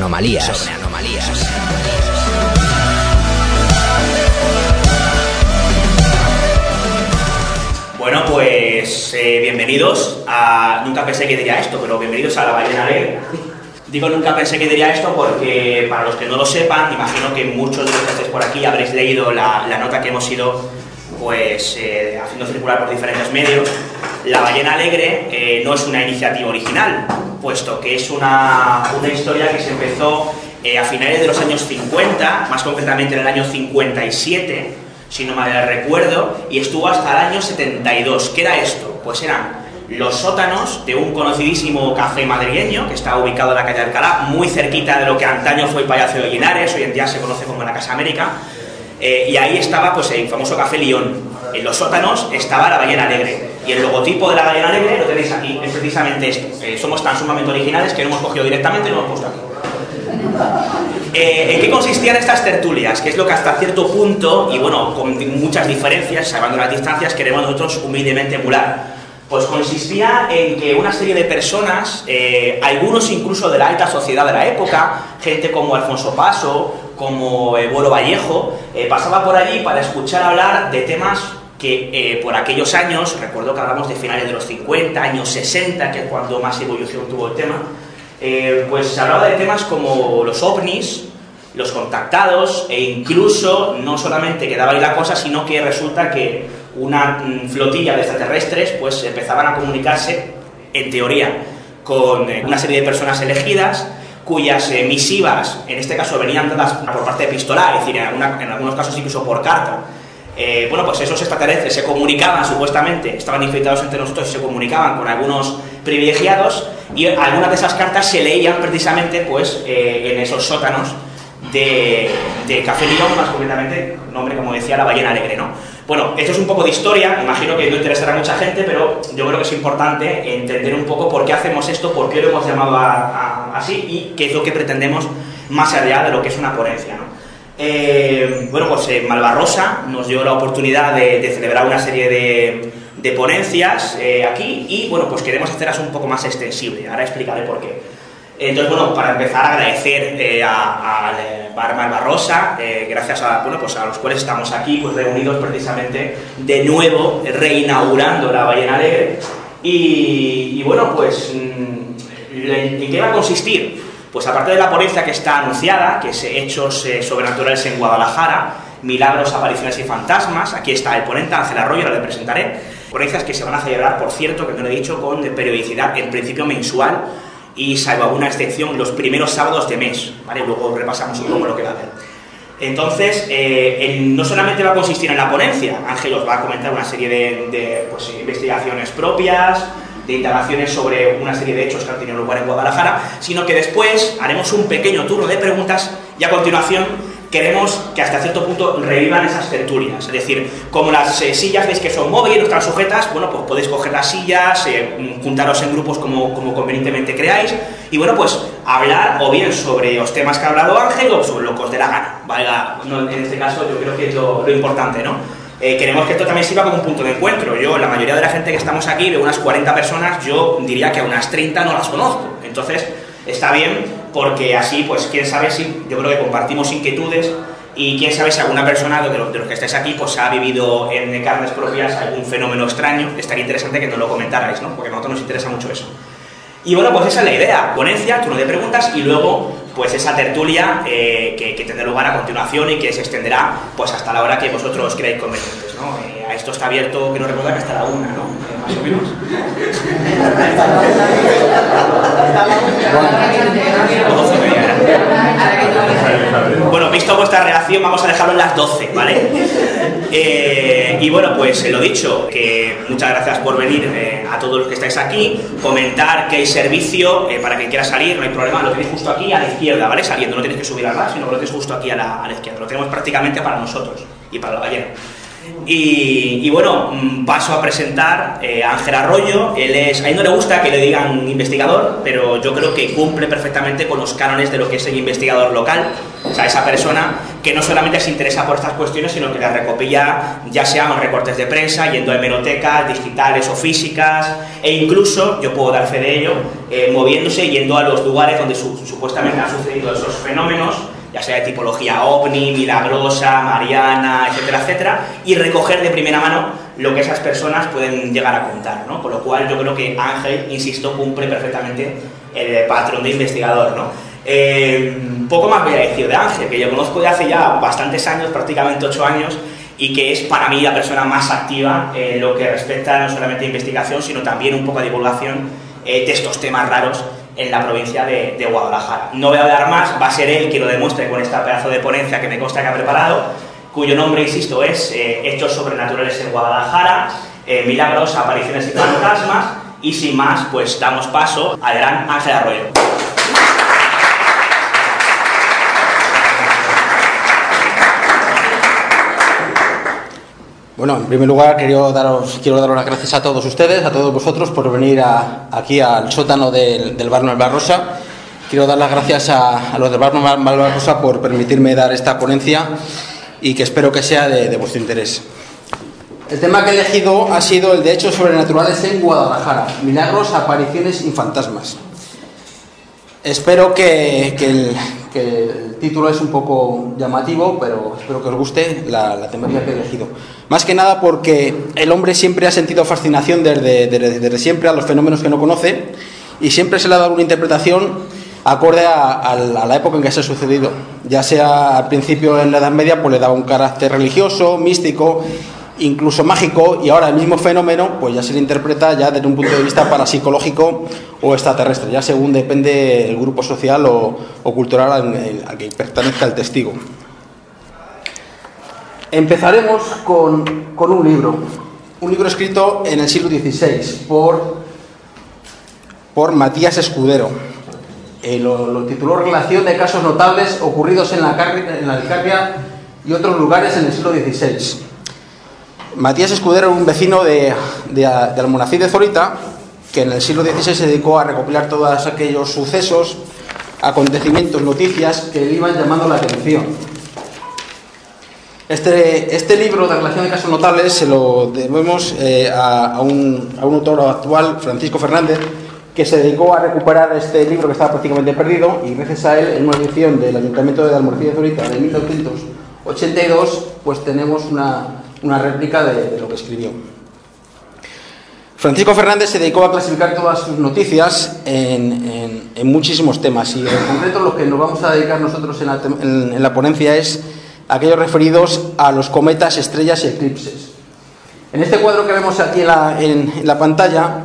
anomalías. Sobre anomalías. Bueno, pues eh, bienvenidos a... Nunca pensé que diría esto, pero bienvenidos a La Ballena Alegre. Digo nunca pensé que diría esto porque, para los que no lo sepan, imagino que muchos de los que estéis por aquí habréis leído la, la nota que hemos ido pues, eh, haciendo circular por diferentes medios. La Ballena Alegre eh, no es una iniciativa original, puesto que es una, una historia que se empezó eh, a finales de los años 50, más concretamente en el año 57, si no mal recuerdo, y estuvo hasta el año 72. ¿Qué era esto? Pues eran los sótanos de un conocidísimo café madrileño que está ubicado en la calle Alcalá, muy cerquita de lo que antaño fue el Palacio de Linares, hoy en día se conoce como la Casa América, eh, y ahí estaba pues el famoso café León. En los sótanos estaba la ballena alegre. Y el logotipo de la ballena alegre lo tenéis aquí, es precisamente esto. Eh, somos tan sumamente originales que lo hemos cogido directamente y lo hemos puesto aquí. Eh, ¿En qué consistían estas tertulias? Que es lo que hasta cierto punto, y bueno, con muchas diferencias, salvando las distancias, queremos nosotros humildemente emular. Pues consistía en que una serie de personas, eh, algunos incluso de la alta sociedad de la época, gente como Alfonso Paso, como eh, Boro Vallejo, eh, pasaba por allí para escuchar hablar de temas que eh, por aquellos años, recuerdo que hablamos de finales de los 50, años 60, que es cuando más evolución tuvo el tema, eh, pues se hablaba de temas como los ovnis, los contactados e incluso no solamente quedaba ahí la cosa, sino que resulta que una mm, flotilla de extraterrestres pues empezaban a comunicarse, en teoría, con eh, una serie de personas elegidas cuyas eh, misivas, en este caso venían dadas por parte epistolar, es decir, en, en algunos casos incluso por carta. Eh, bueno, pues esos extraterrestres se comunicaban supuestamente, estaban infiltrados entre nosotros y se comunicaban con algunos privilegiados y algunas de esas cartas se leían precisamente pues eh, en esos sótanos de, de Café León, más concretamente, nombre como decía, la ballena alegre, ¿no? Bueno, esto es un poco de historia, imagino que no interesará a mucha gente, pero yo creo que es importante entender un poco por qué hacemos esto, por qué lo hemos llamado así y qué es lo que pretendemos más allá de lo que es una ponencia, ¿no? Eh, bueno, pues eh, Malvarrosa nos dio la oportunidad de, celebrar una serie de, ponencias eh, aquí y bueno, pues queremos hacerlas un poco más extensible. Ahora explicaré por qué. Entonces, bueno, para empezar, agradecer eh, a- Malvarrosa, gracias a, bueno, pues a los cuales estamos aquí pues, reunidos precisamente de nuevo, reinaugurando la Ballena Alegre. Y, y bueno, pues, mm, ¿en en qué va a consistir? Pues aparte de la ponencia que está anunciada, que es Hechos eh, Sobrenaturales en Guadalajara, Milagros, Apariciones y Fantasmas, aquí está el ponente Ángel Arroyo, ahora le presentaré. Ponencias que se van a celebrar, por cierto, que no lo he dicho, con periodicidad, en principio mensual, y salvo alguna excepción, los primeros sábados de mes, ¿vale? Luego repasamos un poco lo que va a haber. Entonces, eh, no solamente va a consistir en la ponencia, Ángel os va a comentar una serie de, de, pues, investigaciones propias, de indagaciones sobre una serie de hechos que han tenido lugar en Guadalajara, sino que después haremos un pequeño turno de preguntas y a continuación queremos que hasta cierto punto revivan esas tertulias. Es decir, como las eh, sillas veis que son móviles, no están sujetas, bueno, pues podéis coger las sillas, eh, juntaros en grupos como, como convenientemente creáis, y bueno, pues hablar o bien sobre los temas que ha hablado Ángel o sobre lo que os dé la gana. Valga, no, en este caso yo creo que es lo, lo importante, ¿no? Eh, queremos que esto también sirva como un punto de encuentro. Yo, la mayoría de la gente que estamos aquí, veo unas 40 personas, yo diría que a unas 30 no las conozco. Entonces, está bien porque así, pues, quién sabe si, yo creo que compartimos inquietudes y quién sabe si alguna persona de los, de los que estáis aquí, pues, ha vivido en carnes propias algún fenómeno extraño. Estaría interesante que nos lo comentarais, ¿no? Porque a nosotros nos interesa mucho eso. Y bueno, pues esa es la idea. Ponencia, turno de preguntas y luego, pues esa tertulia eh, que, que tendrá lugar a continuación y que se extenderá pues hasta la hora que vosotros creáis convenientes, ¿no? Eh, a esto está abierto, que no recuerda que hasta la una, ¿no? Eh, más o menos. <laughs> Bueno, visto vuestra reacción, vamos a dejarlo en las 12, ¿vale? Eh, y bueno, pues eh, lo dicho, que muchas gracias por venir eh, a todos los que estáis aquí, comentar que hay servicio eh, para quien quiera salir, no hay problema, lo tenéis justo aquí a la izquierda, ¿vale? Saliendo, no tenéis que subir al bar, sino que lo tenéis justo aquí a la, a la izquierda, lo tenemos prácticamente para nosotros y para la ballena. Y, bueno, mm, paso a presentar eh, a Ángel Arroyo. Él es, a él no le gusta que le digan investigador, pero yo creo que cumple perfectamente con los cánones de lo que es el investigador local. O sea, esa persona que no solamente se interesa por estas cuestiones, sino que las recopila, ya sean recortes de prensa, yendo a hemerotecas digitales o físicas, e incluso, yo puedo dar fe de ello, eh, moviéndose, yendo a los lugares donde su- supuestamente han sucedido esos fenómenos ya sea de tipología ovni, milagrosa, mariana, etcétera, etcétera, y recoger de primera mano lo que esas personas pueden llegar a contar, ¿no? Con lo cual yo creo que Ángel, insisto, cumple perfectamente el patrón de investigador, ¿no? Eh, poco más voy a decir de Ángel, que yo conozco de hace ya bastantes años, prácticamente ocho años, y que es para mí la persona más activa en lo que respecta no solamente a investigación, sino también un poco a divulgación eh, de estos temas raros en la provincia de, Guadalajara. No voy a hablar más, va a ser él quien lo demuestre con esta pedazo de ponencia que me consta que ha preparado, cuyo nombre, insisto, es eh, Hechos Sobrenaturales en Guadalajara, eh, Milagros, Apariciones y Fantasmas, y sin más, pues damos paso al gran Ángel Arroyo. Bueno, en primer lugar quiero daros, quiero daros las gracias a todos ustedes, a todos vosotros por venir aquí al sótano del, del Bar Malvarrosa. Quiero dar las gracias a, los del Bar Malvarrosa por permitirme dar esta ponencia y que espero que sea de, de vuestro interés. El tema que he elegido ha sido el de hechos sobrenaturales en Guadalajara, milagros, apariciones y fantasmas. Espero que, que el- que el título es un poco llamativo, pero espero que os guste la, la temática que he elegido. Más que nada porque el hombre siempre ha sentido fascinación desde, siempre a los fenómenos que no conoce y siempre se le ha dado una interpretación acorde a, a la a la época en que se ha sucedido. Ya sea al principio en la Edad Media, pues le daba un carácter religioso, místico, incluso mágico, y ahora el mismo fenómeno, pues ya se le interpreta ya desde un punto de vista parapsicológico o extraterrestre, ya según depende el grupo social o, cultural al, que pertenezca el testigo. Empezaremos con, con un libro, un libro escrito en el siglo XVI por, por Matías Escudero. Eh, lo, tituló Relación de casos notables ocurridos en la, en y otros lugares en el siglo XVI. Matías Escudero era un vecino de, de, de de Zorita que en el siglo XVI se dedicó a recopilar todos aquellos sucesos, acontecimientos, noticias que le iban llamando la atención. Este, este libro de relación de casos notables se lo debemos eh, a, un, a un autor actual, Francisco Fernández, que se dedicó a recuperar este libro que estaba prácticamente perdido y gracias a él, en una edición del Ayuntamiento de Almorcilla de Zorita de 1982, pues tenemos una, una réplica de, lo que escribió. Francisco Fernández se dedicó a clasificar todas sus noticias en, muchísimos temas y en concreto lo que nos vamos a dedicar nosotros en la, ponencia es aquellos referidos a los cometas, estrellas y eclipses. En este cuadro que vemos aquí en la, la pantalla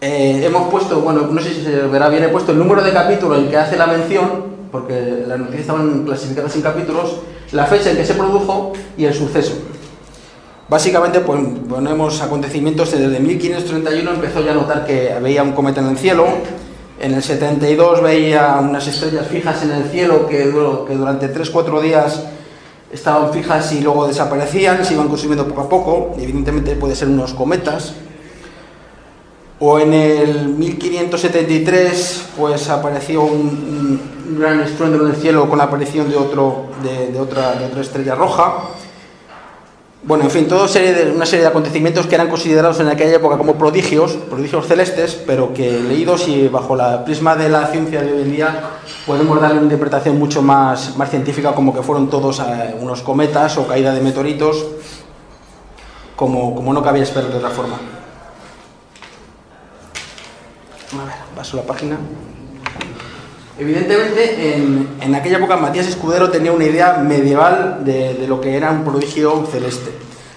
eh, hemos puesto, bueno, no sé si se verá bien, he puesto el número de capítulo en que hace la mención, porque las noticias estaban clasificadas en capítulos, la fecha en que se produjo y el suceso. Básicamente pues, ponemos acontecimientos desde 1531 empezó ya a notar que veía un cometa en el cielo, en el 72 veía unas estrellas fijas en el cielo que, du- que durante 3-4 días estaban fijas y luego desaparecían, se iban consumiendo poco a poco, evidentemente puede ser unos cometas. O en el 1573 pues apareció un, gran estruendo en el cielo con la aparición de, otro, de otra estrella roja. Bueno, en fin, de, una serie de acontecimientos que eran considerados en aquella época como prodigios, prodigios celestes, pero que leídos y bajo la prisma de la ciencia de hoy en día podemos darle una interpretación mucho más, más científica como que fueron todos eh, unos cometas o caída de meteoritos, como, como no cabía esperar de otra forma. A ver, paso la página. Evidentemente, en, aquella época Matías Escudero tenía una idea medieval de, lo que era un prodigio celeste.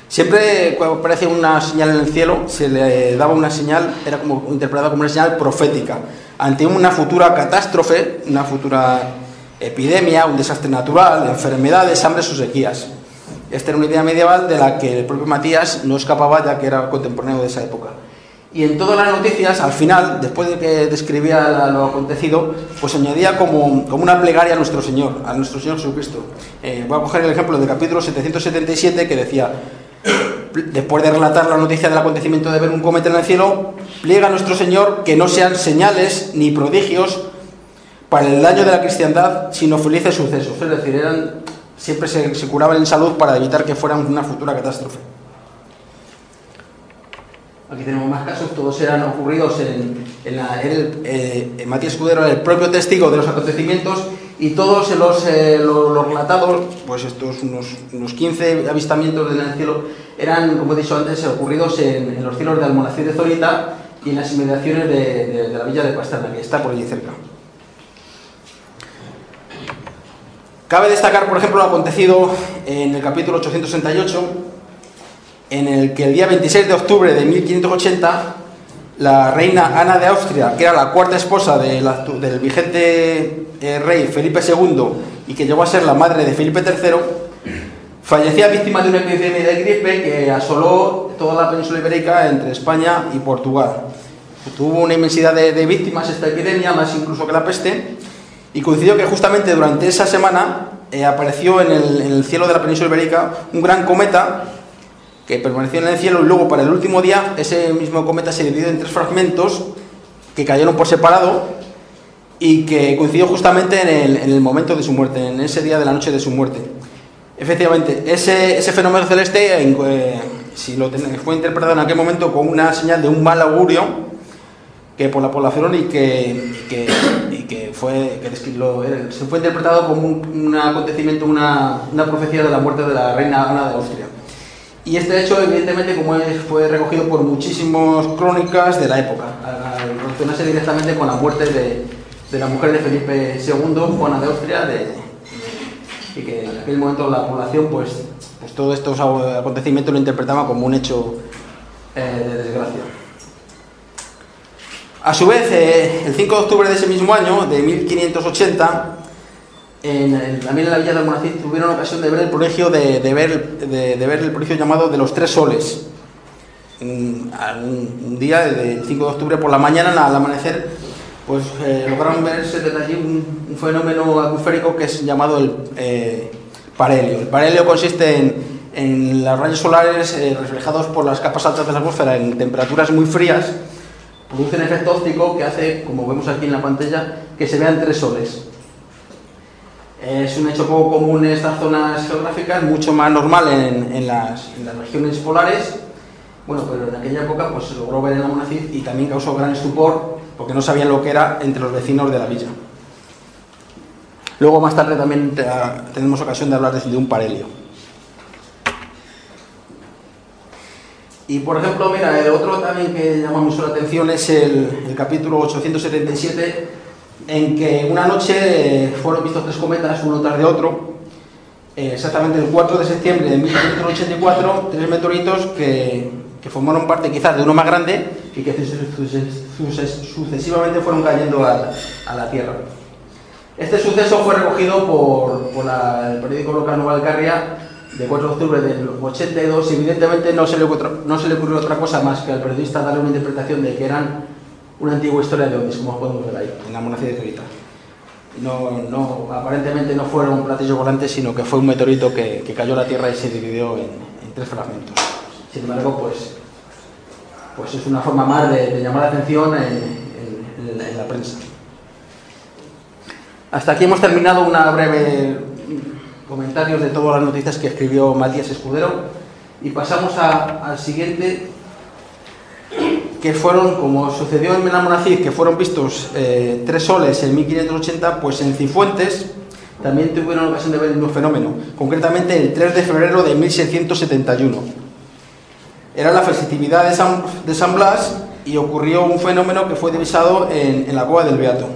Siempre cuando aparecía una señal en el cielo, se le daba una señal, era como interpretada como una señal profética, ante una futura catástrofe, una futura epidemia, un desastre natural, enfermedades, hambres o sequías. Esta era una idea medieval de la que el propio Matías no escapaba, ya que era contemporáneo de esa época. Y en todas las noticias, al final, después de que describía lo acontecido, pues añadía como, como una plegaria a nuestro Señor, a nuestro Señor Jesucristo. Eh, voy a coger el ejemplo del capítulo 777 que decía, después de relatar la noticia del acontecimiento de ver un cometa en el cielo, pliega a nuestro Señor que no sean señales ni prodigios para el daño de la cristiandad, sino felices sucesos. Es decir, eran, siempre se curaban en salud para evitar que fueran una futura catástrofe. Aquí tenemos más casos, todos eran ocurridos en, en la, era el- eh, Matías Escudero el propio testigo de los acontecimientos y todos los, eh, lo- los relatados, pues estos unos, unos 15 avistamientos en el cielo, eran, como he dicho antes, ocurridos en, en los cielos de Almonacid de Zorita y en las inmediaciones de la villa de Pastrana, que está por allí cerca. Cabe destacar, por ejemplo, lo acontecido en el capítulo 868, en el que el día 26 de octubre de 1580, la reina Ana de Austria, que era la cuarta esposa del, vigente eh, rey Felipe II y que llegó a ser la madre de Felipe III, fallecía víctima de una epidemia de gripe que asoló toda la península ibérica entre España y Portugal. Tuvo una inmensidad de, víctimas esta epidemia, más incluso que la peste, y coincidió que justamente durante esa semana eh, apareció en el cielo de la península ibérica un gran cometa que permaneció en el cielo y luego para el último día ese mismo cometa se dividió en tres fragmentos que cayeron por separado y que coincidió justamente en el, en el momento de su muerte, en ese día de la noche de su muerte. Efectivamente, ese, ese fenómeno celeste, en- eh, si lo ten- fue interpretado en aquel momento como una señal de un mal augurio que por la población y que, y que, y que fue, que lo- se fue interpretado como un, un acontecimiento, una, una profecía de la muerte de la reina Ana de Austria. Y este hecho, evidentemente, como es, fue recogido por muchísimas crónicas de la época, al relacionarse directamente con la muerte de, de la mujer de Felipe II, Juana de Austria, de- y que en aquel momento la población, pues, pues todos estos acontecimientos lo interpretaba como un hecho eh, de desgracia. A su vez, eh, el 5 de octubre de ese mismo año, de 1580, también en la villa de Almonacid tuvieron ocasión de ver el prodigio de, ver, de, ver el prodigio llamado de los tres soles. Un, día, del 5 de octubre por la mañana, al amanecer, pues eh, lograron verse desde allí un, fenómeno atmosférico que es llamado el eh, parhelio. El parhelio consiste en, en los rayos solares eh, reflejados por las capas altas de la atmósfera en temperaturas muy frías, produce un efecto óptico que hace, como vemos aquí en la pantalla, que se vean tres soles. Es un hecho poco común en estas zonas geográficas, mucho más normal en, las, regiones polares. Bueno, pero en aquella época pues, se logró ver en la Monacid y también causó gran estupor porque no sabían lo que era entre los vecinos de la villa. Luego más tarde también te- tenemos ocasión de hablar de, un parhelio. Y por ejemplo, mira, el otro también que llama mucho la atención es el, el capítulo 877, en que una noche fueron vistos tres cometas, uno tras de otro, eh, exactamente el 4 de septiembre de 1584, tres meteoritos que, que formaron parte quizás de uno más grande y que suces- suces- suces- sucesivamente fueron cayendo a, a la Tierra. Este suceso fue recogido por, por la- el periódico local Nueva Alcarria de 4 de octubre del 82 y evidentemente no se, le ocurrió, no se le ocurrió otra cosa más que al periodista darle una interpretación de que eran una antigua historia de ovnis, como podemos ver ahí, en la monarquía de Creta. No, no, aparentemente no fueron platillos volantes, sino que fue un meteorito que, que cayó a la Tierra y se dividió en, tres fragmentos. Sin embargo, pues, pues es una forma más de, llamar la atención en, la- en la prensa. Hasta aquí hemos terminado una breve mm, comentarios de todas las noticias que escribió Matías Escudero y pasamos al siguiente que fueron, como sucedió en Menalmonacid, que fueron vistos eh, tres soles en 1580, pues en Cifuentes también tuvieron ocasión de ver el mismo fenómeno, concretamente el 3 de febrero de 1671. Era la festividad de San, de San Blas y ocurrió un fenómeno que fue divisado en, la cueva del Beato.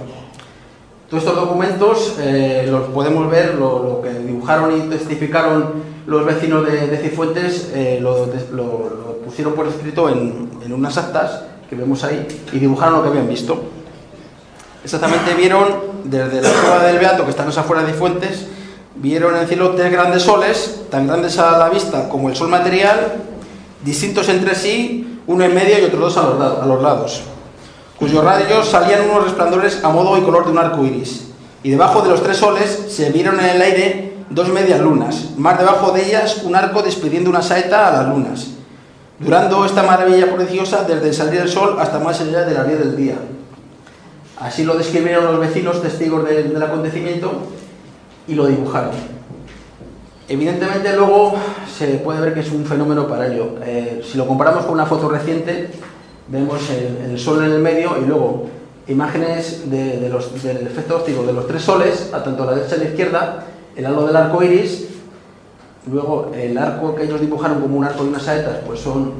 Todos estos documentos eh, los podemos ver, lo, que dibujaron y testificaron los vecinos de, Cifuentes, eh, lo pusieron por escrito en, unas actas que vemos ahí y dibujaron lo que habían visto. Exactamente vieron desde la cueva del Beato, que está en esa afuera de Cifuentes, vieron en el cielo tres grandes soles, tan grandes a la vista como el sol material, distintos entre sí, uno en medio y otros dos a los, a los lados cuyos rayos salían unos resplandores a modo y color de un arco iris. Y debajo de los tres soles se vieron en el aire dos medias lunas, más debajo de ellas un arco despidiendo una saeta a las lunas, durando esta maravilla prodigiosa desde el salir del sol hasta más allá de la luz del día. Así lo describieron los vecinos testigos del, acontecimiento y lo dibujaron. Evidentemente luego se puede ver que es un fenómeno paralelo. Eh, si lo comparamos con una foto reciente, vemos el, sol en el medio y luego imágenes del efecto óptico de los tres soles, a tanto la derecha y la izquierda, el halo del arco iris, luego el arco que ellos dibujaron como un arco de unas saetas, pues son,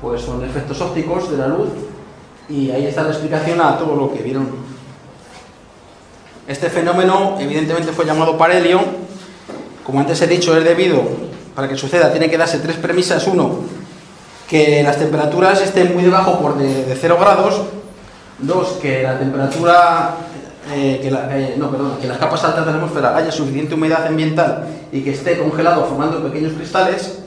pues son efectos ópticos de la luz y ahí está la explicación a todo lo que vieron. Este fenómeno evidentemente fue llamado parhelio, como antes he dicho, es debido, para que suceda, tiene que darse tres premisas. Uno, que las temperaturas estén muy debajo por de, de 0 grados. Dos, que la temperatura, eh, que, eh, que las capas altas de la atmósfera haya suficiente humedad ambiental y que esté congelado formando pequeños cristales.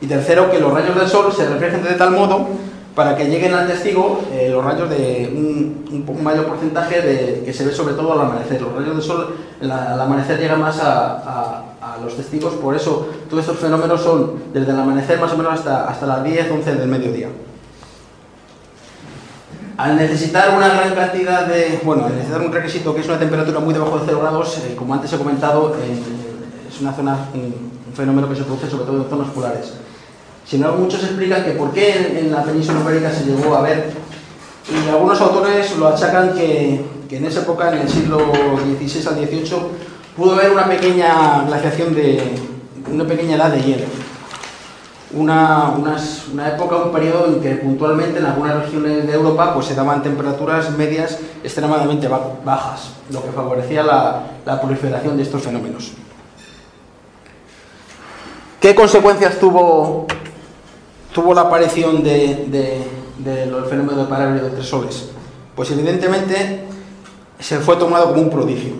Y tercero, que los rayos del sol se reflejen de tal modo para que lleguen al testigo eh, los rayos de un, mayor porcentaje de, que se ve sobre todo al amanecer. Los rayos del sol la- al amanecer llegan más a los testigos, por eso todos estos fenómenos son desde el amanecer más o menos hasta, hasta las 10, 11 del mediodía. Al necesitar una gran cantidad de, bueno, al necesitar un requisito que es una temperatura muy debajo de 0 grados, eh, como antes he comentado, eh, es zona, un, fenómeno que se produce sobre todo en zonas polares. Sin embargo, muchos explican que por qué en, la península ibérica se llegó a ver, y algunos autores lo achacan que, en esa época, en el siglo XVI al XVIII, pudo haber una pequeña glaciación de una pequeña edad de hielo. Una, época, un periodo en que puntualmente en algunas regiones de Europa pues, se daban temperaturas medias extremadamente ba- bajas, lo que favorecía la proliferación de estos fenómenos. ¿Qué consecuencias tuvo, tuvo la aparición de, de- del fenómeno de paralelo de tres soles? Pues evidentemente se fue tomado como un prodigio.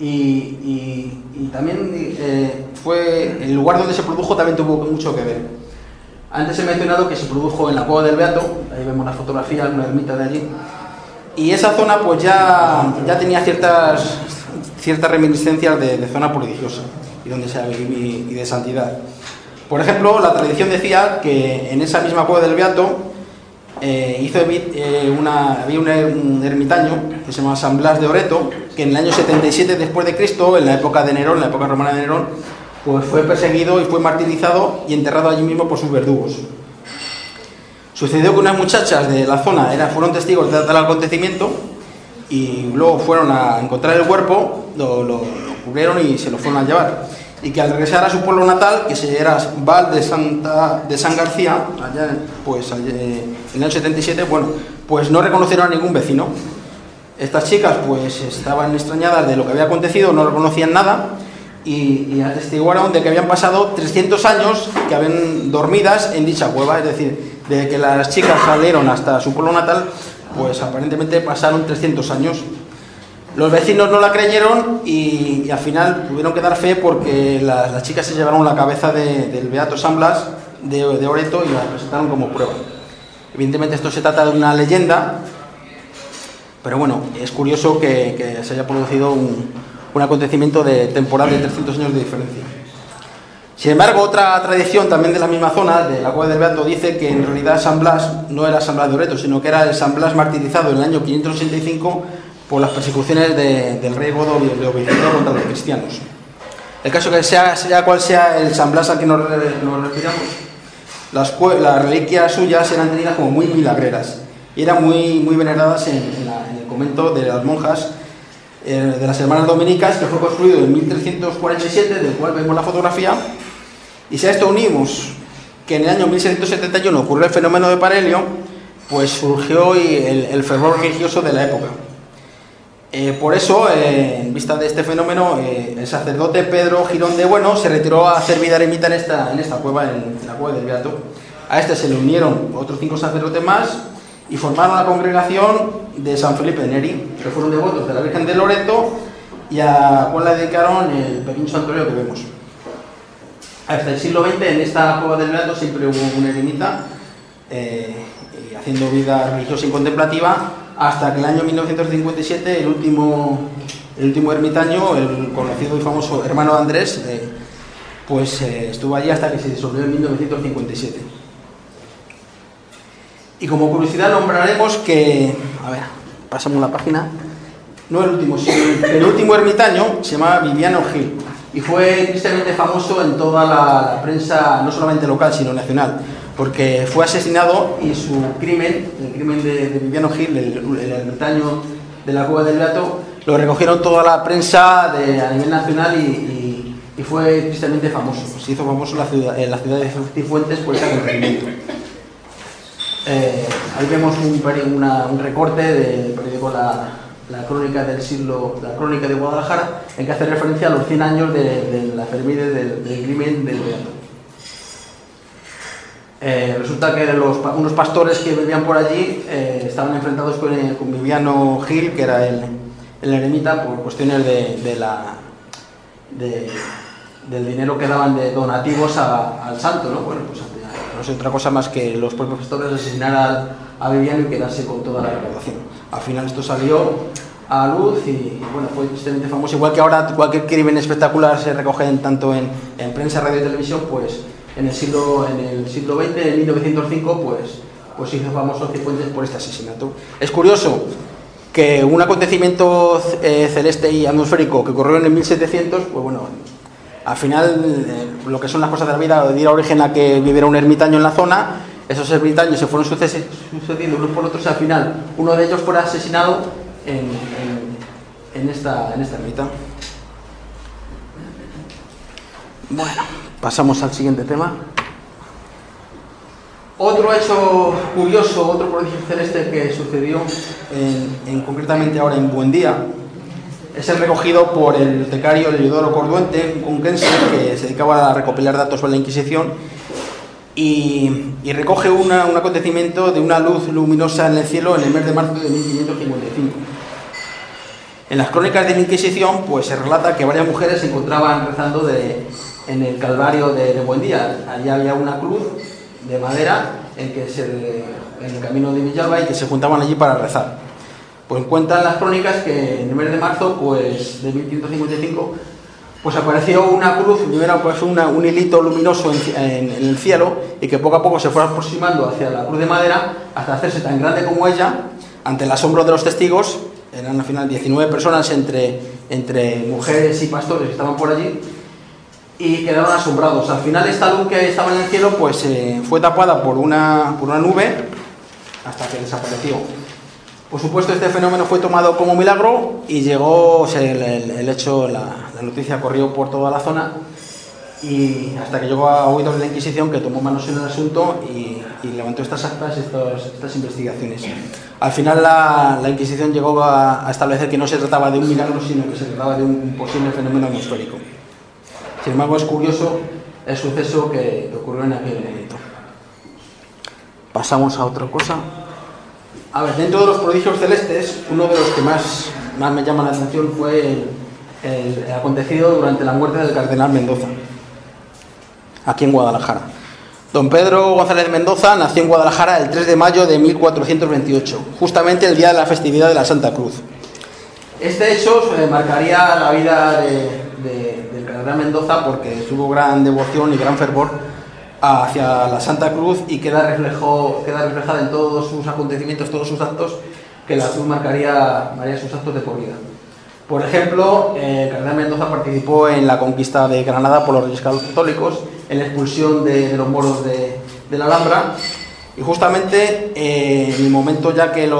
Y, también eh, fue el lugar donde se produjo también tuvo mucho que ver. Antes he mencionado que se produjo en la cueva del Beato, ahí vemos la fotografía, una ermita de allí. Y esa zona pues ya, ya tenía ciertas, ciertas reminiscencias de, de zona prodigiosa y, donde se, y, y de santidad. Por ejemplo, la tradición decía que en esa misma cueva del Beato eh, hizo eh, una, había un, er- ermitaño que se llama San Blas de Oreto, que en el año 77 después de Cristo, en la época de Nerón, en la época romana de Nerón, pues fue perseguido y fue martirizado y enterrado allí mismo por sus verdugos. Sucedió que unas muchachas de la zona eran, fueron testigos de tal acontecimiento y luego fueron a encontrar el cuerpo, lo cubrieron y se lo fueron a llevar. Y que al regresar a su pueblo natal, que se era Val de, Santa, de San García, allá pues, en el 77, bueno, pues no reconocieron a ningún vecino. Estas chicas pues estaban extrañadas de lo que había acontecido, no reconocían nada y, y atestiguaron de que habían pasado 300 años que habían dormidas en dicha cueva, es decir, de que las chicas salieron hasta su pueblo natal, pues aparentemente pasaron 300 años. Los vecinos no la creyeron y, al final tuvieron que dar fe porque las, chicas se llevaron la cabeza de- del Beato San Blas de, Oreto y la presentaron como prueba. Evidentemente esto se trata de una leyenda, pero bueno, es curioso que, se haya producido un, un acontecimiento de temporal de 300 años de diferencia. Sin embargo, otra tradición también de la misma zona, de la cueva del Beato, dice que en realidad San Blas no era San Blas de Oreto, sino que era el San Blas martirizado en el año 565 por las persecuciones de- del rey Godo de Ovidio contra los cristianos. El caso que sea, sea cual sea el San Blas al que nos, nos retiramos, las, las reliquias suyas eran tenidas como muy milagreras y eran muy, muy veneradas en, en la- en el convento de las monjas eh, de las hermanas dominicas que fue construido en 1347, del cual vemos la fotografía. Y si a esto unimos que en el año 1671 ocurrió el fenómeno de Parelio, pues surgió el, el fervor religioso de la época. Eh, por eso, eh, en vista de este fenómeno, eh, el sacerdote Pedro Girón de Bueno se retiró a hacer vida eremita en esta, en esta cueva, en, la cueva del Beato. A este se le unieron otros cinco sacerdotes más y formaron la congregación de San Felipe de Neri, que fueron devotos de la Virgen de Loreto y a cual le dedicaron el pequeño santuario que vemos. Hasta el siglo XX en esta cueva del Beato siempre hubo una eremita eh, haciendo vida religiosa y contemplativa hasta que el año 1957 el último, el último ermitaño, el conocido y famoso hermano de Andrés, eh, pues eh, estuvo allí hasta que se disolvió en 1957. Y como curiosidad nombraremos que, a ver, pasamos la página, no el último, sino el, último ermitaño se llama Viviano Gil y fue tristemente famoso en toda la prensa, no solamente local, sino nacional, porque fue asesinado y su crimen, el crimen de, Viviano Gil, el, el de la Cueva del Beato, lo recogieron toda la prensa a nivel nacional y, fue tristemente famoso. Se hizo famoso la ciudad, en la ciudad de Cifuentes por ese acontecimiento. Eh, ahí vemos un, recorte del periódico la, Crónica del siglo, la Crónica de Guadalajara, en que hace referencia a los 100 años de, la efeméride del, del crimen del Beato. Eh, resulta que los, unos pastores que vivían por allí eh, estaban enfrentados con, el- con Viviano Gil, que era el, el eremita, por cuestiones de, del dinero que daban de donativos al santo, ¿no? Bueno, pues no es otra cosa más que los propios pastores asesinar a Viviano y quedarse con toda la recaudación. Al final esto salió a luz y bueno, fue tristemente famoso. Igual que ahora cualquier crimen espectacular se recoge tanto en, en prensa, radio y televisión, pues en el siglo, en el siglo XX, en 1905, pues, pues hizo famoso Cifuentes por este asesinato. Es curioso que un acontecimiento eh, celeste y atmosférico que ocurrió en el 1700, pues bueno, al final eh, lo que son las cosas de la vida diera origen a que viviera un ermitaño en la zona, esos ermitaños se fueron sucediendo unos por otros y al final uno de ellos fuera asesinado en- en esta, en esta ermita. Bueno, pasamos al siguiente tema. Otro hecho curioso, otro prodigio celeste que sucedió en, en- concretamente ahora en Buendía, es el recogido por el tecario Leodoro Corduente, un conquense que se dedicaba a recopilar datos sobre la Inquisición y, recoge un acontecimiento de una luz luminosa en el cielo en el mes de marzo de 1555. En las crónicas de la Inquisición, pues se relata que varias mujeres se encontraban rezando de- en el Calvario de, de Buendía. Allí había una cruz de madera en, que en el camino de Villalba y que se juntaban allí para rezar. Pues cuentan las crónicas que en el mes de marzo pues, de 1555 pues apareció una cruz, primero pues una- un hilito luminoso en- en el cielo y que poco a poco se fue aproximando hacia la cruz de madera hasta hacerse tan grande como ella, ante el asombro de los testigos, eran al final 19 personas entre, entre mujeres y pastores que estaban por allí, y quedaron asombrados. Al final esta luz que estaba en el cielo pues eh, fue tapada por una, por una nube hasta que desapareció. Por supuesto, este fenómeno fue tomado como milagro y llegó, o sea, el, el- el hecho, la, la noticia corrió por toda la zona y hasta que llegó a oídos de la Inquisición que tomó manos en el asunto y, y levantó estas actas, estos- estas investigaciones. Al final la, la Inquisición llegó a, a establecer que no se trataba de un milagro, sino que se trataba de un posible fenómeno atmosférico. Sin embargo, es curioso el suceso que, ocurrió en aquel momento. Pasamos a otra cosa. A ver, dentro de los prodigios celestes, uno de los que más, más me llama la atención fue el, el- el acontecido durante la muerte del cardenal Mendoza, aquí en Guadalajara. Don Pedro González Mendoza nació en Guadalajara el 3 de mayo de 1428, justamente el día de la festividad de la Santa Cruz. Este hecho eh, marcaría la vida de- de- cardenal Mendoza porque tuvo gran devoción y gran fervor hacia la Santa Cruz y queda, reflejo, queda reflejada en todos sus acontecimientos, todos sus actos, que la cruz marcaría, marcaría sus actos de por vida. Por ejemplo, eh, cardenal Mendoza participó en la conquista de Granada por los reyes católicos, en la expulsión de, de los moros de, de la Alhambra y justamente eh, en el momento ya que en el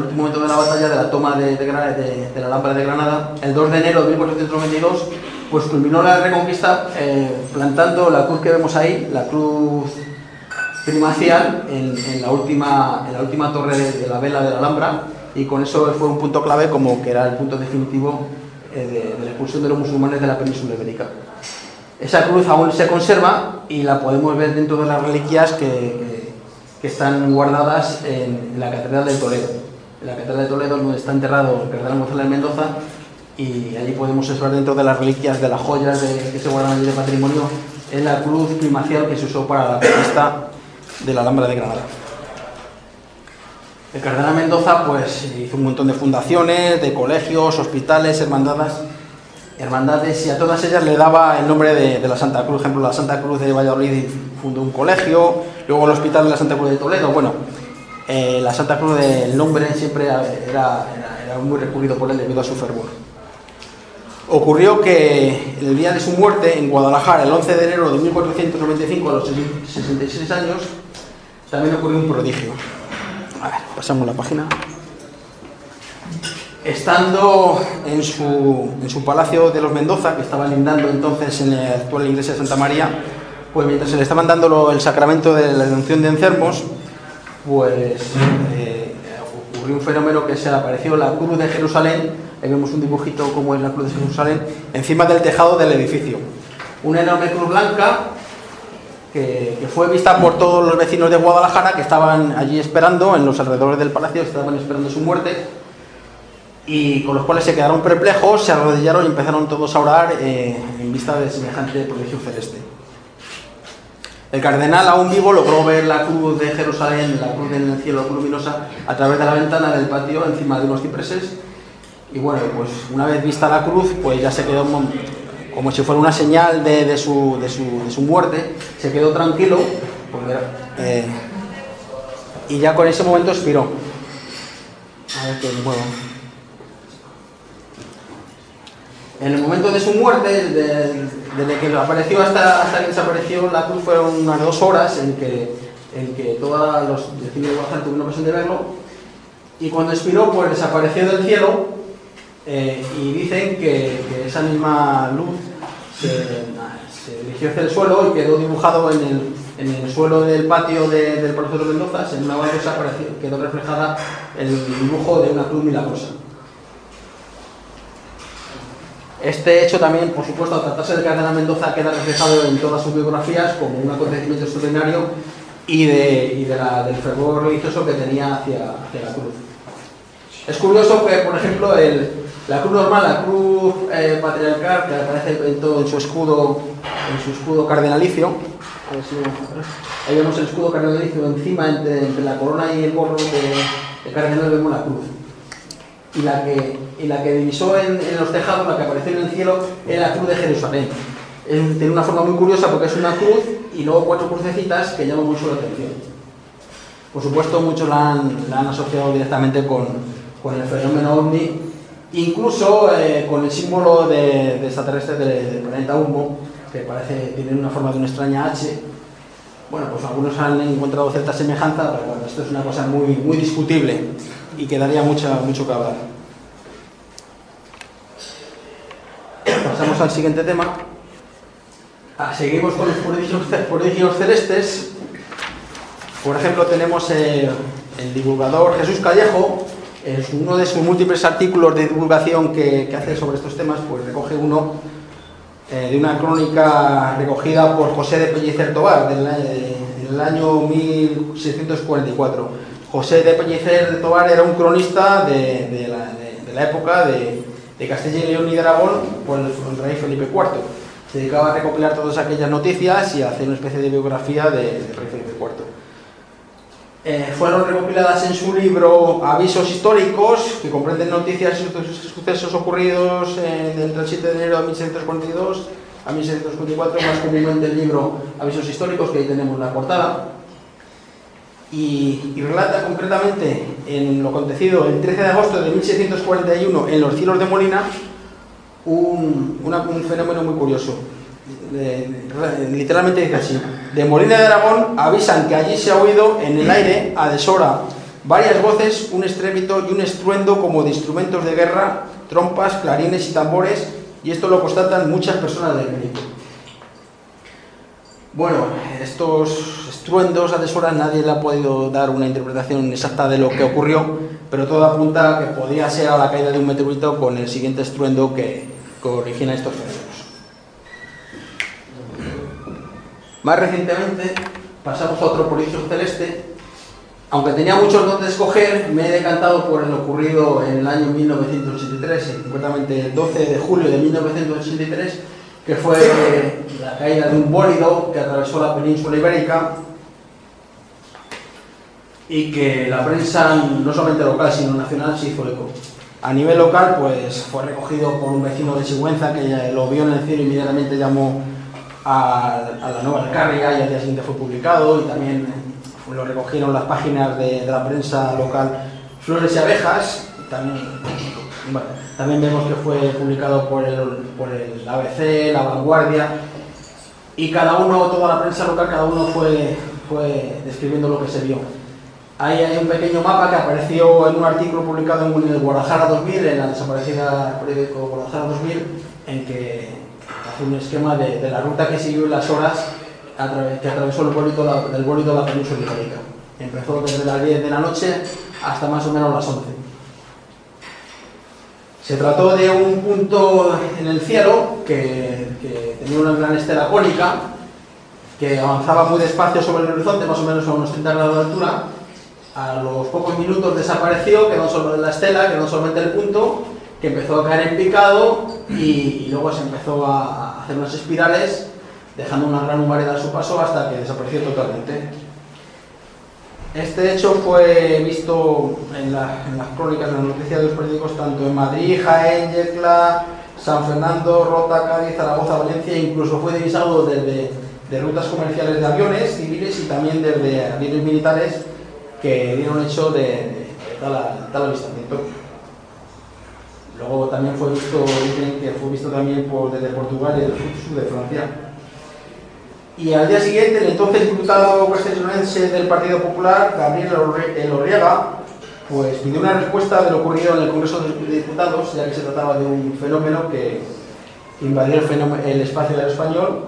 último momento de la batalla de la toma de- de la Alhambra de Granada, el 2 de enero de 1492, pues culminó la reconquista eh, plantando la cruz que vemos ahí, la cruz primacial, en, en la, última, en la última torre de, la vela de la Alhambra y con eso fue un punto clave como que era el punto definitivo eh, de, la expulsión de los musulmanes de la península ibérica. Esa cruz aún se conserva y la podemos ver dentro de las reliquias que, que- están guardadas en, la Catedral de Toledo. En la Catedral de Toledo donde está enterrado el cardenal González Mendoza y allí podemos observar dentro de las reliquias de las joyas de- que se guardan allí de patrimonio en la cruz primacial que se usó para la conquista de la Alhambra de Granada. El cardenal Mendoza pues hizo un montón de fundaciones, de colegios, hospitales, hermandades, hermandades y a todas ellas le daba el nombre de, de la Santa Cruz. Por ejemplo, la Santa Cruz de Valladolid fundó un colegio, luego el Hospital de la Santa Cruz de Toledo. Bueno, eh, la Santa Cruz del nombre siempre era, era- era muy recurrido por él debido a su fervor. Ocurrió que el día de su muerte en Guadalajara, el 11 de enero de 1495, a los 66 años, también ocurrió un prodigio. A ver, pasamos la página. Estando en su, en su palacio de los Mendoza, que estaba lindando entonces en la actual iglesia de Santa María, pues mientras se le estaban dando el sacramento de la unción de enfermos, pues eh, ocurrió un fenómeno que se apareció la cruz de Jerusalén, ahí vemos un dibujito como es la cruz de Jerusalén, encima del tejado del edificio. Una enorme cruz blanca que, fue vista por todos los vecinos de Guadalajara que estaban allí esperando, en los alrededores del palacio, estaban esperando su muerte, y con los cuales se quedaron perplejos, se arrodillaron y empezaron todos a orar eh, en vista de semejante prodigio celeste. El cardenal, aún vivo, logró ver la cruz de Jerusalén, la cruz en el cielo, luminosa, a través de la ventana del patio, encima de unos cipreses. Y bueno, pues una vez vista la cruz, pues ya se quedó mo- como si fuera una señal de, su, de su- de su muerte. Se quedó tranquilo, era- eh, y ya con ese momento expiró. A ver que me muevo. En el momento de su muerte, de- desde que apareció hasta, hasta que desapareció la cruz, fueron unas dos horas en que, en que todos los vecinos de tuvieron ocasión de verlo. y cuando expiró pues desapareció del cielo eh, y dicen que, esa misma luz se, se dirigió hacia el suelo y quedó dibujado en el, suelo del patio de- del Palacio de los Mendozas, en una baldosa quedó reflejada el dibujo de una cruz milagrosa. Este hecho también, por supuesto, al tratarse del cardenal Mendoza, queda reflejado en todas sus biografías como un acontecimiento extraordinario y, del fervor religioso que tenía hacia la cruz. Es curioso que, por ejemplo, la cruz normal, la cruz eh, patriarcal, que aparece en, todo, en su escudo, en su escudo cardenalicio, ahí vemos el escudo cardenalicio encima entre, la corona y el gorro de, de cardenal vemos la cruz y la que, y la que divisó en, los tejados, la que apareció en el cielo, era la cruz de Jerusalén. Tiene una forma muy curiosa porque es una cruz y luego cuatro crucecitas que llaman mucho la atención. Por supuesto, muchos la han asociado directamente con, con el fenómeno ovni, incluso eh, con el símbolo de, de extraterrestre de- del planeta Humo, que parece tiene una forma de una extraña H. Bueno, pues algunos han encontrado cierta semejanza, pero bueno, esto es una cosa muy, muy discutible y que daría mucha, mucho que hablar. Pasamos al siguiente tema. Ah, seguimos con los prodigios celestes. Por ejemplo, tenemos eh, el divulgador Jesús Callejo. En su- uno de sus múltiples artículos de divulgación que, que hace sobre estos temas, pues recoge uno eh, de una crónica recogida por José de Pellicer Tobar del, eh, en el año 1644. José de Pellicer Tobar era un cronista de, de la, época de, Castilla y León y de Aragón el, rey Felipe IV. Se dedicaba a recopilar todas aquellas noticias y a hacer una especie de biografía de- del rey Felipe. Eh, fueron recopiladas en su libro Avisos históricos, que comprenden noticias y sucesos- ocurridos eh, entre el 7 de enero de 1642 a 1644, más comúnmente el libro Avisos históricos, que ahí tenemos la portada. Y, relata concretamente en lo acontecido el 13 de agosto de 1641 en los cielos de Molina un, un fenómeno muy curioso. De- literalmente dice así: De Molina de Aragón avisan que allí se ha oído en el aire, a deshora, varias voces, un estrépito y un estruendo como de instrumentos de guerra, trompas, clarines y tambores, y esto lo constatan muchas personas del México. Bueno, estos estruendos a deshora nadie le ha podido dar una interpretación exacta de lo que ocurrió, pero todo apunta a que podía ser a la caída de un meteorito con el siguiente estruendo que, que origina estos fenómenos. Más recientemente pasamos a otro prodigio celeste. Aunque tenía muchos donde escoger, me he decantado por el ocurrido en el año 1983, eh, concretamente el 12 de julio de 1983, que fue la caída de un bólido que atravesó la península ibérica y que la prensa, no solamente local, sino nacional, se hizo eco. A nivel local, pues fue recogido por un vecino de Sigüenza que lo vio en el cielo y inmediatamente llamó a, la Nueva Alcarria y al día siguiente fue publicado y también lo recogieron las páginas de, la prensa local Flores y Abejas. También, bueno, también vemos que fue publicado por el, por el ABC, La Vanguardia y cada uno, toda la prensa local, cada uno fue, fue describiendo lo que se vio. Ahí hay un pequeño mapa que apareció en un artículo publicado en el Guadalajara 2000, en la desaparecida periódico Guadalajara 2000, en que un esquema de, de la ruta que siguió en las horas que atravesó el bólido, del bólido la península ibérica. Empezó desde las 10 de la noche hasta más o menos las 11. Se trató de un punto en el cielo que, tenía una gran estela cónica que avanzaba muy despacio sobre el horizonte, más o menos a unos 30 grados de altura. A los pocos minutos desapareció, quedó solo la estela, quedó solamente el punto, que empezó a caer en picado y, luego se empezó a, hacer unas espirales, dejando una gran humareda a su paso hasta que desapareció totalmente. Este hecho fue visto en, la- en las crónicas, en las noticias de los periódicos, tanto en Madrid, Jaén, Yecla, San Fernando, Rota, Cádiz, Zaragoza, Valencia, incluso fue divisado desde de rutas comerciales de aviones civiles y también desde aviones militares que dieron hecho de, tal avistamiento. Luego también fue visto, fue visto también por, desde Portugal y el sur, de Francia. Y al día siguiente, el entonces diputado castellonense del Partido Popular, Gabriel Elorriaga, pues pidió una respuesta de lo ocurrido en el Congreso de Diputados, ya que se trataba de un fenómeno que invadió el, espacio aéreo español,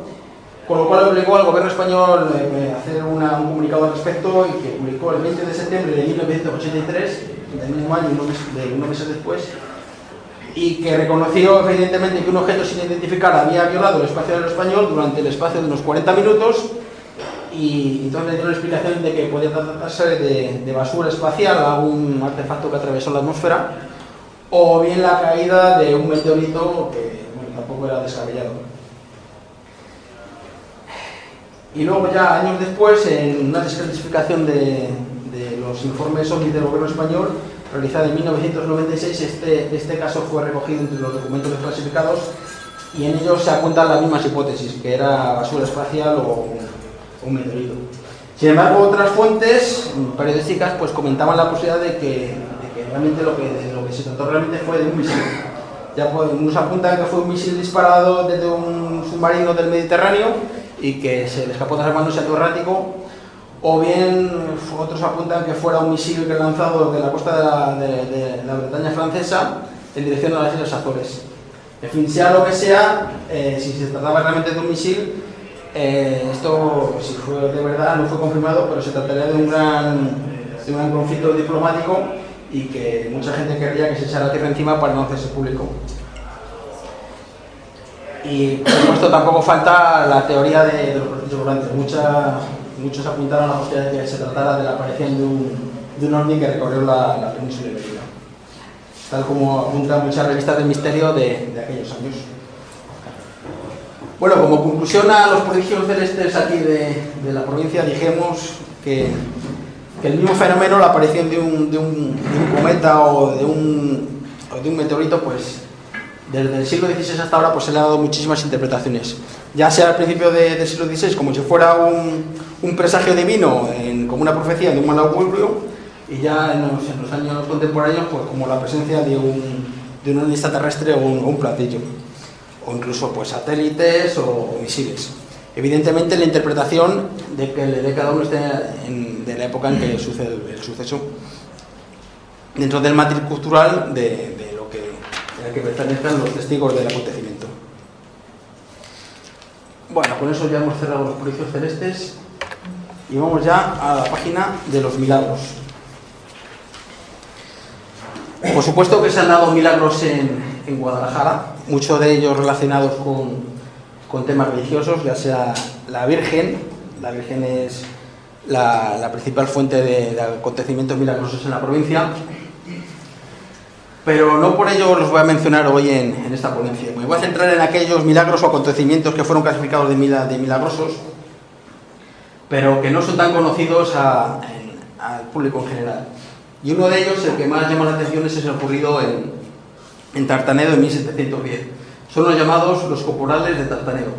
con lo cual obligó al gobierno español eh, a hacer un comunicado al respecto y que publicó el 20 de septiembre de 1983, del mismo año, unos meses después, y que reconoció evidentemente que un objeto sin identificar había violado el espacio aéreo español durante el espacio de unos 40 minutos y entonces le dio una explicación de que podía tratarse de, basura espacial, algún artefacto que atravesó la atmósfera, o bien la caída de un meteorito que tampoco era descabellado. Y luego ya años después, en una desclasificación de, de los informes OVNI del gobierno español, realizada en 1996, este, este caso fue recogido entre los documentos desclasificados y en ellos se apuntan las mismas hipótesis, que era basura espacial o un, meteorito. Sin embargo, otras fuentes periodísticas pues comentaban la posibilidad de que, de que realmente lo que, lo que se trató realmente fue de un misil. Ya pues, unos apuntan que fue un misil disparado desde un submarino del Mediterráneo y que se le escapó de las manos al Atlántico, o bien otros apuntan que fuera un misil lanzado de la costa de la, de- de la Bretaña francesa en dirección a las Islas Azores. En fin, sea lo que sea, eh, si se trataba realmente de un misil, eh, esto, si fue de verdad, no fue confirmado, pero se trataría de un gran, de un gran conflicto diplomático y que mucha gente querría que se echara tierra encima para no hacerse público. Y por supuesto tampoco falta la teoría de, de los procesos volantes. Mucha- muchos apuntaron a la posibilidad de que se tratara de la aparición de un, de un ovni que recorrió la, la península ibérica. Tal como apuntan muchas revistas de misterio de, de aquellos años. Bueno, como conclusión a los prodigios celestes aquí de, de la provincia, dijimos que, el mismo fenómeno, la aparición de un, de un- cometa o de un, o de un meteorito, pues desde el siglo XVI hasta ahora pues se le ha dado muchísimas interpretaciones. Ya sea al principio de- del siglo XVI como si fuera un, presagio divino, como una profecía de un mal augurio, y ya en los, años contemporáneos pues como la presencia de un, de un extraterrestre o un, platillo, o incluso pues satélites o, misiles. Evidentemente la interpretación de que de cada uno esté en- de la época en que sucede el, suceso dentro del matriz cultural de, de lo que, que pertenecen los testigos del acontecimiento. Bueno, con eso ya hemos cerrado los prodigios celestes y vamos ya a la página de los milagros. Por supuesto que se han dado milagros en, en Guadalajara, muchos de ellos relacionados con, con temas religiosos, ya sea la Virgen, la Virgen es la, principal fuente de acontecimientos milagrosos en la provincia, pero no por ello los voy a mencionar hoy en, esta ponencia. Me voy a centrar en aquellos milagros o acontecimientos que fueron clasificados de, mila- de milagrosos, pero que no son tan conocidos al público en general. Y uno de ellos, el que más llama la atención, es el ocurrido en, Tartanedo en 1710. Son los llamados los corporales de Tartanedo.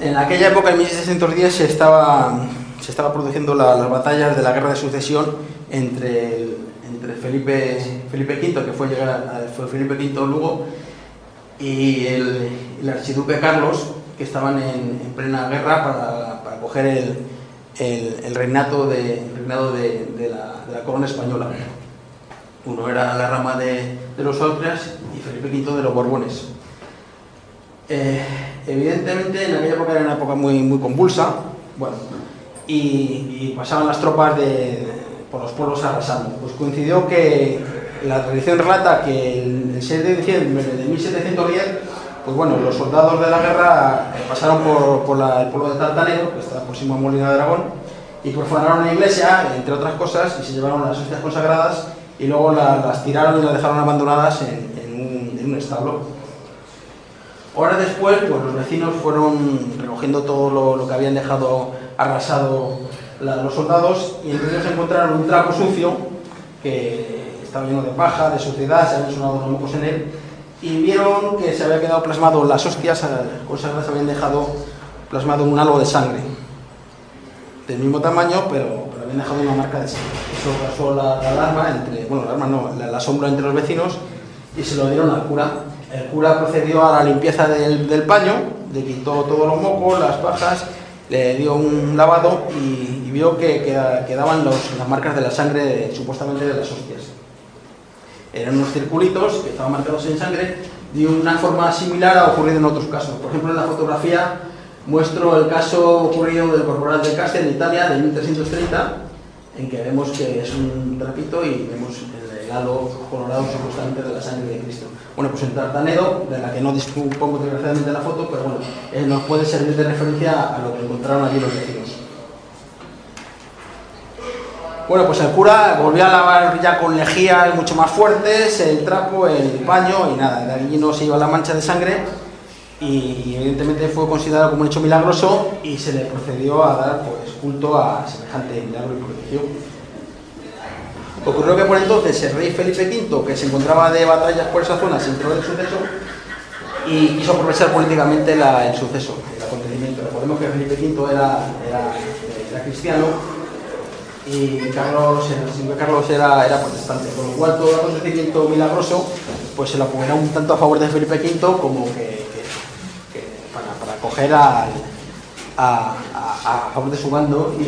En aquella época, en 1710, se estaba, se estaba produciendo la- las batallas de la guerra de sucesión entre, el- entre Felipe, Felipe V, que fue, llegar a- fue Felipe V Lugo, y el, archiduque Carlos, que estaban en, en plena guerra para, para coger el, el- reinato de, reinado de, la, corona española. Uno era la rama de, los Austrias y Felipe V de los Borbones. Eh, evidentemente en aquella época era una época muy, muy convulsa, bueno, y pasaban las tropas de, por los pueblos arrasando. Pues coincidió que la tradición relata que el, el 6 de diciembre de 1710, pues bueno, los soldados de la guerra eh, pasaron por, el pueblo de Tartanedo, que está próximo a Molina de Aragón, y profanaron la iglesia, entre otras cosas, y se llevaron las hostias consagradas y luego la- las tiraron y las dejaron abandonadas en- un- establo. Horas después, pues los vecinos fueron recogiendo todo lo que habían dejado arrasado la- los soldados y entre ellos encontraron un trapo sucio que estaba lleno de paja, de suciedad, se habían sonado los mocos en él y vieron que se había quedado plasmado las hostias eh, consagradas se habían dejado plasmado un halo de sangre del mismo tamaño, pero, habían dejado una marca de sangre. Eso causó la, la alarma entre, bueno, la alarma no, la, la asombro entre los vecinos y se lo dieron al cura. El cura procedió a la limpieza del, del paño, le quitó todos los mocos, las pajas le dio un lavado y, vio que, que quedaban las marcas de la sangre supuestamente de las hostias. Eran unos circulitos que estaban marcados en sangre de una forma similar a ocurrido en otros casos. Por ejemplo, en la fotografía muestro el caso ocurrido del Corporal del Castel en Italia de 1330, en que vemos que es un trapito y vemos el, el halo colorado supuestamente de la sangre de Cristo. Bueno, pues en Tartanedo, de la que no dispongo desgraciadamente la foto, pero bueno, eh, nos puede servir de referencia a lo que encontraron allí los vecinos. Bueno, pues el cura volvió a lavar ya con lejías mucho más fuertes, el trapo, el paño y nada, de allí no se iba la mancha de sangre y evidentemente fue considerado como un hecho milagroso y se le procedió a dar pues, culto a semejante milagro y prodigio. Ocurrió que por entonces el rey Felipe V, que se encontraba de batallas por esa zona, se enteró del suceso y quiso aprovechar políticamente el suceso, el acontecimiento. Recordemos que Felipe V era, era, cristiano y Carlos, el Carlos era, era protestante, con lo cual todo acontecimiento milagroso pues se lo apoderó un tanto a favor de Felipe V como que, para, para coger al- a, a- a favor de su bando y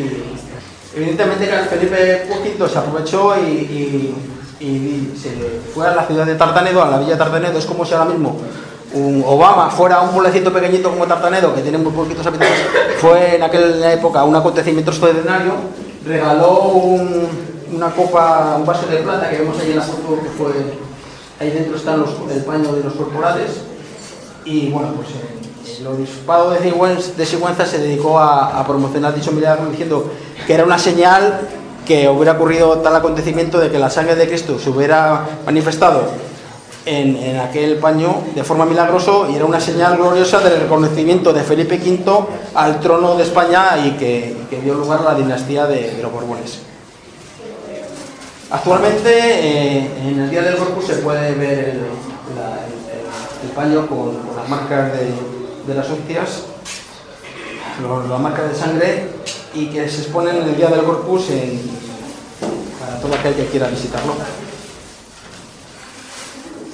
evidentemente que Felipe V se aprovechó y, y- se fue a la ciudad de Tartanedo, a la villa de Tartanedo, es como si ahora mismo un Obama fuera un pueblecito pequeñito como Tartanedo, que tiene muy poquitos habitantes, fue en aquella época un acontecimiento extraordinario, regaló un- una copa, un vaso de plata que vemos ahí en la foto, que fue, ahí dentro están el paño de los corporales, y bueno, pues eh, el obispado de Sigüenza, se dedicó a, promocionar dicho milagro diciendo que era una señal que hubiera ocurrido tal acontecimiento de que la sangre de Cristo se hubiera manifestado en, aquel paño de forma milagrosa y era una señal gloriosa del reconocimiento de Felipe V al trono de España y que, dio lugar a la dinastía de, los Borbones. Actualmente eh, en el Día del Corpus se puede ver el, paño con las marcas de, de las hostias, las marcas de sangre y que se exponen en el Día del Corpus para todo aquel que quiera visitarlo.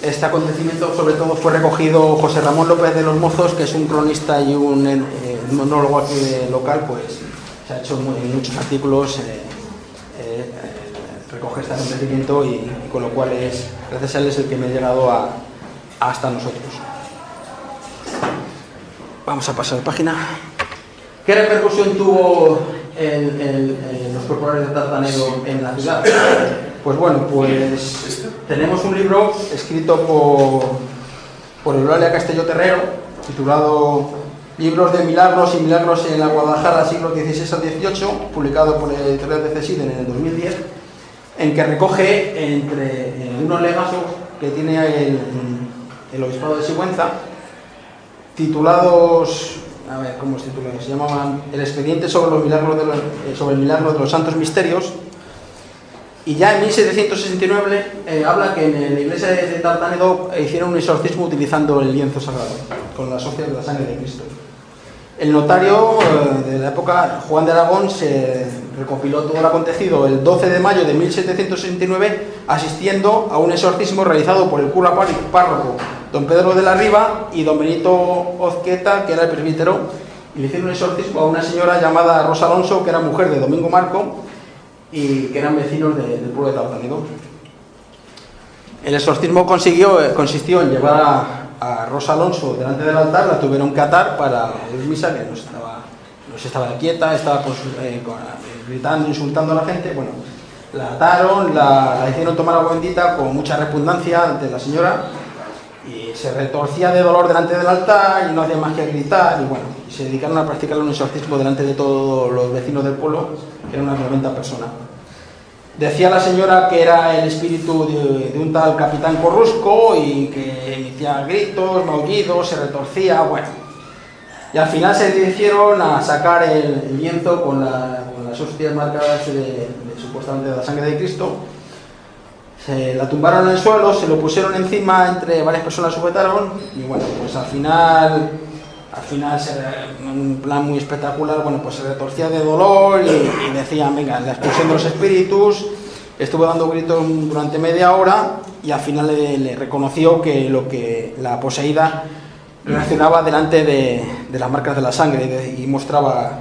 Este acontecimiento sobre todo fue recogido José Ramón López de los Mozos, que es un cronista y un eh, monólogo aquí local, pues se ha hecho en muchos artículos, eh, eh, recoge este acontecimiento y, y con lo cual es, gracias a él es el que me ha llegado a, hasta nosotros. Vamos a pasar página. ¿Qué repercusión tuvo el- el- los corporales de Tartanedo en la ciudad? Pues bueno, pues tenemos un libro escrito por, por Eulalia Castelló Terrero, titulado Libros de Milagros y Milagros en la Guadalajara, siglo XVI al XVIII, publicado por el editorial de Cesiden en el 2010, en que recoge entre eh, unos legazos que tiene el, el obispado de Sigüenza, titulados, a ver, ¿cómo se titulaban? Se llamaban El expediente sobre, los milagros de los, eh, el milagro de los santos misterios. Y ya en 1769 eh, habla que en la iglesia de, Tartanedo hicieron un exorcismo utilizando el lienzo sagrado, con las hostias de la sangre de Cristo. El notario eh, de la época, Juan de Aragón, se recopiló todo lo acontecido el 12 de mayo de 1769, asistiendo a un exorcismo realizado por el cura pár- párroco don Pedro de la Riva y don Benito Ozqueta, que era el presbítero, y le hicieron un exorcismo a una señora llamada Rosa Alonso, que era mujer de Domingo Marco, y que eran vecinos de- del pueblo de Tartanedo. El exorcismo consiguió, eh, consistió en llevar a, a Rosa Alonso delante del altar, la tuvieron que atar para oír misa, que no estaba, no se estaba quieta, estaba eh, eh, gritando, insultando a la gente. Bueno, la ataron, la, la hicieron tomar agua bendita con mucha repugnancia ante la señora y se retorcía de dolor delante del altar y no hacía más que gritar y bueno, se dedicaron a practicar un exorcismo delante de todos los vecinos del pueblo, que eran unas 90 personas. Decía la señora que era el espíritu de, un tal capitán Corrusco y que emitía gritos, maullidos, se retorcía, bueno. Y al final se dirigieron a sacar el, lienzo con, la- con las hostias marcadas de, de supuestamente la sangre de Cristo. Se la tumbaron en el suelo, se lo pusieron encima, entre varias personas sujetaron y bueno, pues al final, al final, en un plan muy espectacular, bueno, pues se retorcía de dolor y, y decían, venga, la expulsión de los espíritus, estuvo dando gritos durante media hora y al final le, le reconoció que lo que la poseída reaccionaba delante de, de las marcas de la sangre y, de- y mostraba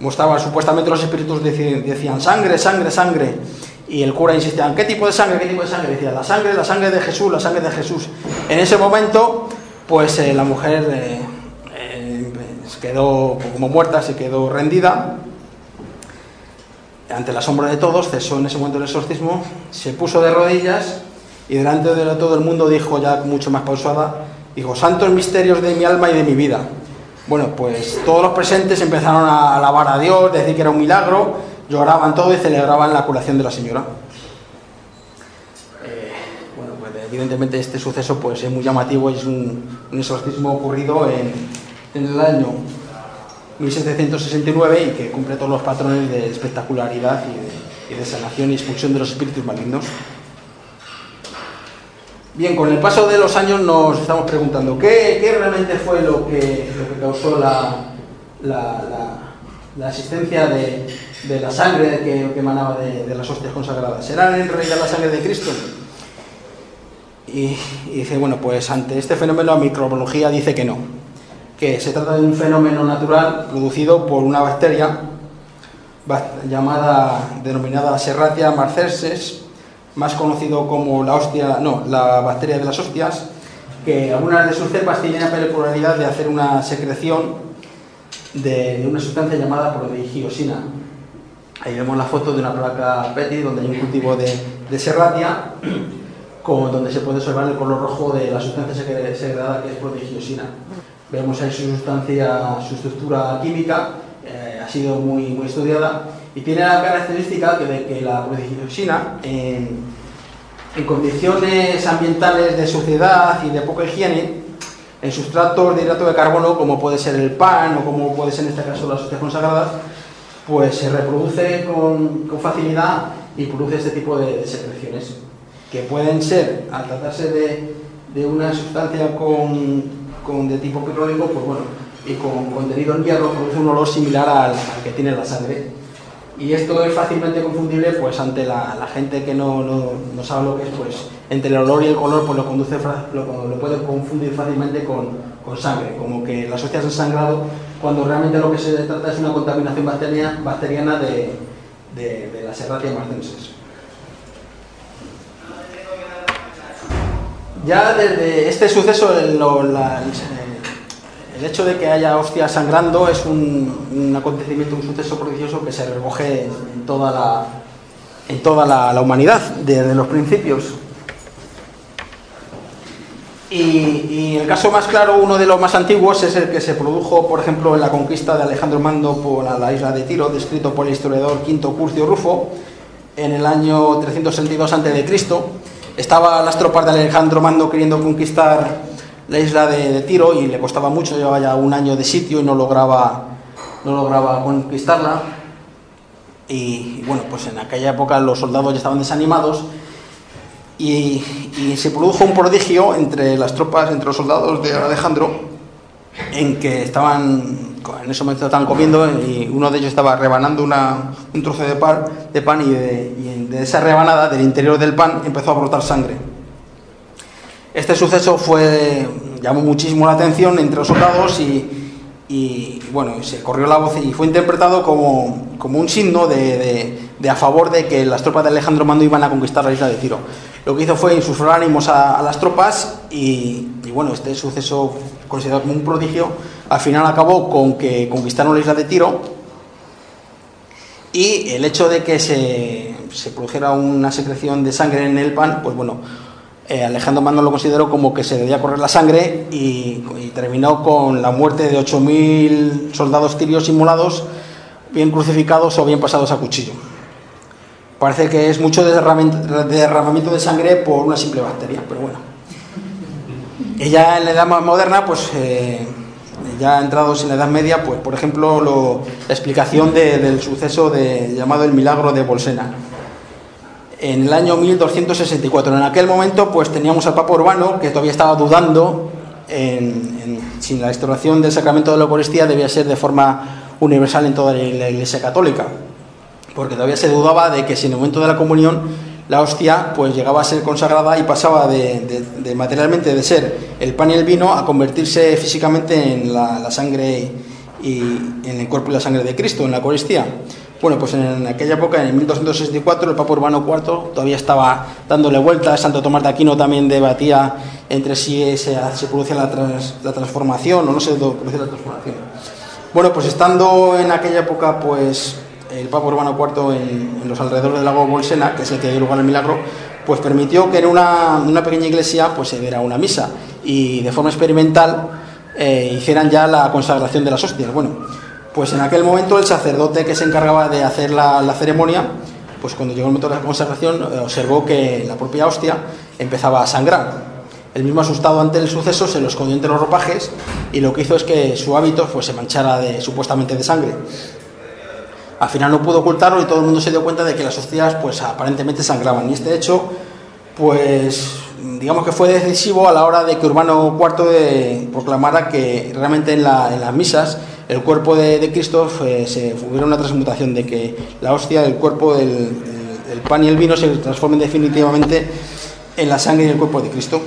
mostraba supuestamente los espíritus decían sangre, sangre, sangre. Y el cura insistía, ¿qué tipo de sangre? ¿Qué tipo de sangre? Decía, la sangre, la sangre de Jesús, la sangre de Jesús. En ese momento, pues eh, la mujer eh, quedó como muerta, se quedó rendida. Ante el asombro de todos, cesó en ese momento el exorcismo, se puso de rodillas y delante de todo el mundo dijo, ya mucho más pausada, dijo, santos misterios de mi alma y de mi vida. Bueno, pues todos los presentes empezaron a alabar a Dios, decir que era un milagro, lloraban todo y celebraban la curación de la señora. Eh, bueno, pues evidentemente este suceso pues es muy llamativo es un, un exorcismo ocurrido en, en el año 1769 y que cumple todos los patrones de espectacularidad y de, y sanación y expulsión de los espíritus malignos. Bien, con el paso de los años nos estamos preguntando, ¿qué, realmente fue lo que, causó la, la, la- existencia de, de la sangre que, que emanaba de, de las hostias consagradas? ¿Será en realidad la sangre de Cristo? Y, y dice, bueno, pues ante este fenómeno la microbiología dice que no, que se trata de un fenómeno natural producido por una bacteria ba- llamada, denominada Serratia marcensis, más conocido como la hostia, no, la bacteria de las hostias, que algunas de sus cepas tienen la peculiaridad de hacer una secreción de, una sustancia llamada prodigiosina. Ahí vemos la foto de una placa PETI donde hay un cultivo de, de serratia, con, donde se puede observar el color rojo de la sustancia segre- segregada que es prodigiosina. Vemos ahí su sustancia, su estructura química, eh, ha sido muy, muy estudiada y tiene la característica que de que la prodigiosina en, condiciones ambientales de suciedad y de poca higiene, en sustratos de hidrato de carbono, como puede ser el pan o como puede ser en este caso las hostias consagradas, pues se reproduce con, con facilidad y produce este tipo de, de secreciones, que pueden ser, al tratarse de, de una sustancia con, con de tipo pirródico, pues bueno, y con contenido en hierro, produce un olor similar al, al que tiene la sangre. Y esto es fácilmente confundible pues ante la, la gente que no, no, sabe lo que es, pues entre el olor y el color pues lo conduce lo, puede confundir fácilmente con, con sangre, como que las hostias han sangrado cuando realmente lo que se trata es una contaminación bacteria- bacteriana de, de, de la Serratia marcensis. Ya desde este suceso, la- el- hecho de que haya hostias sangrando es un, acontecimiento, un suceso prodigioso que se recoge en toda la, en toda la, la humanidad, desde los principios. Y, el caso más claro, uno de los más antiguos, es el que se produjo, por ejemplo, en la conquista de Alejandro Mando por la isla de Tiro, descrito por el historiador Quinto Curcio Rufo, en el año 362 a.C. Estaban las tropas de Alejandro Mando queriendo conquistar la isla de, Tiro y le costaba mucho, llevaba ya un año de sitio y no lograba, no lograba conquistarla. Y, bueno, pues en aquella época los soldados ya estaban desanimados y se produjo un prodigio entre las tropas, entre los soldados de Alejandro, en que estaban, en ese momento estaban comiendo y uno de ellos estaba rebanando una- un trozo de pan, de pan y, de, esa rebanada, del interior del pan, empezó a brotar sangre. Este suceso fue, llamó muchísimo la atención entre los soldados y, bueno, se corrió la voz y fue interpretado como, como un signo de, a favor de que las tropas de Alejandro Mando iban a conquistar la isla de Tiro. Lo que hizo fue insuflar ánimos a, las tropas y, y, bueno, este suceso considerado como un prodigio, al final acabó con que conquistaron la isla de Tiro y el hecho de que se, se produjera una secreción de sangre en el pan, pues bueno, eh, Alejandro Magno lo consideró como que se debía correr la sangre y, terminó con la muerte de 8.000 soldados tirios simulados, bien crucificados o bien pasados a cuchillo. Parece que es mucho derramamiento, derramamiento de sangre por una simple bacteria, pero bueno. Y ya en la edad más moderna, pues eh, ya entrados en la Edad Media, pues por ejemplo lo- la explicación de- del suceso de, llamado el milagro de Bolsena. En el año 1264, en aquel momento, pues teníamos al Papa Urbano que todavía estaba dudando en si la instauración del sacramento de la Eucaristía debía ser de forma universal en toda la Iglesia Católica, porque todavía se dudaba de que si en el momento de la comunión la hostia pues llegaba a ser consagrada y pasaba de, materialmente de ser el pan y el vino a convertirse físicamente en la, sangre y en el cuerpo y la sangre de Cristo, en la Eucaristía. Bueno, pues en aquella época, en 1264, el Papa Urbano IV todavía estaba dándole vueltas, Santo Tomás de Aquino también debatía entre si se, se producía la, la transformación o no se producía la transformación. Bueno, pues estando en aquella época, pues el Papa Urbano IV en, en los alrededores del lago Bolsena, que es el que dio lugar al milagro, pues permitió que en una, pequeña iglesia pues se diera una misa y de forma experimental eh, hicieran ya la consagración de las hostias. Bueno, pues en aquel momento el sacerdote que se encargaba de hacer la, ceremonia, pues cuando llegó el momento de la consagración, eh, observó que la propia hostia empezaba a sangrar. El mismo asustado ante el suceso se lo escondió entre los ropajes y lo que hizo es que su hábito pues, se manchara supuestamente de sangre. Al final no pudo ocultarlo y todo el mundo se dio cuenta de que las hostias pues aparentemente sangraban. Y este hecho pues digamos que fue decisivo a la hora de que Urbano IV de- proclamara que realmente en, la- en las misas el cuerpo de, Cristo fue- se hubiera una transmutación de que la hostia, el cuerpo, el- el pan y el vino se transformen definitivamente en la sangre y el cuerpo de Cristo.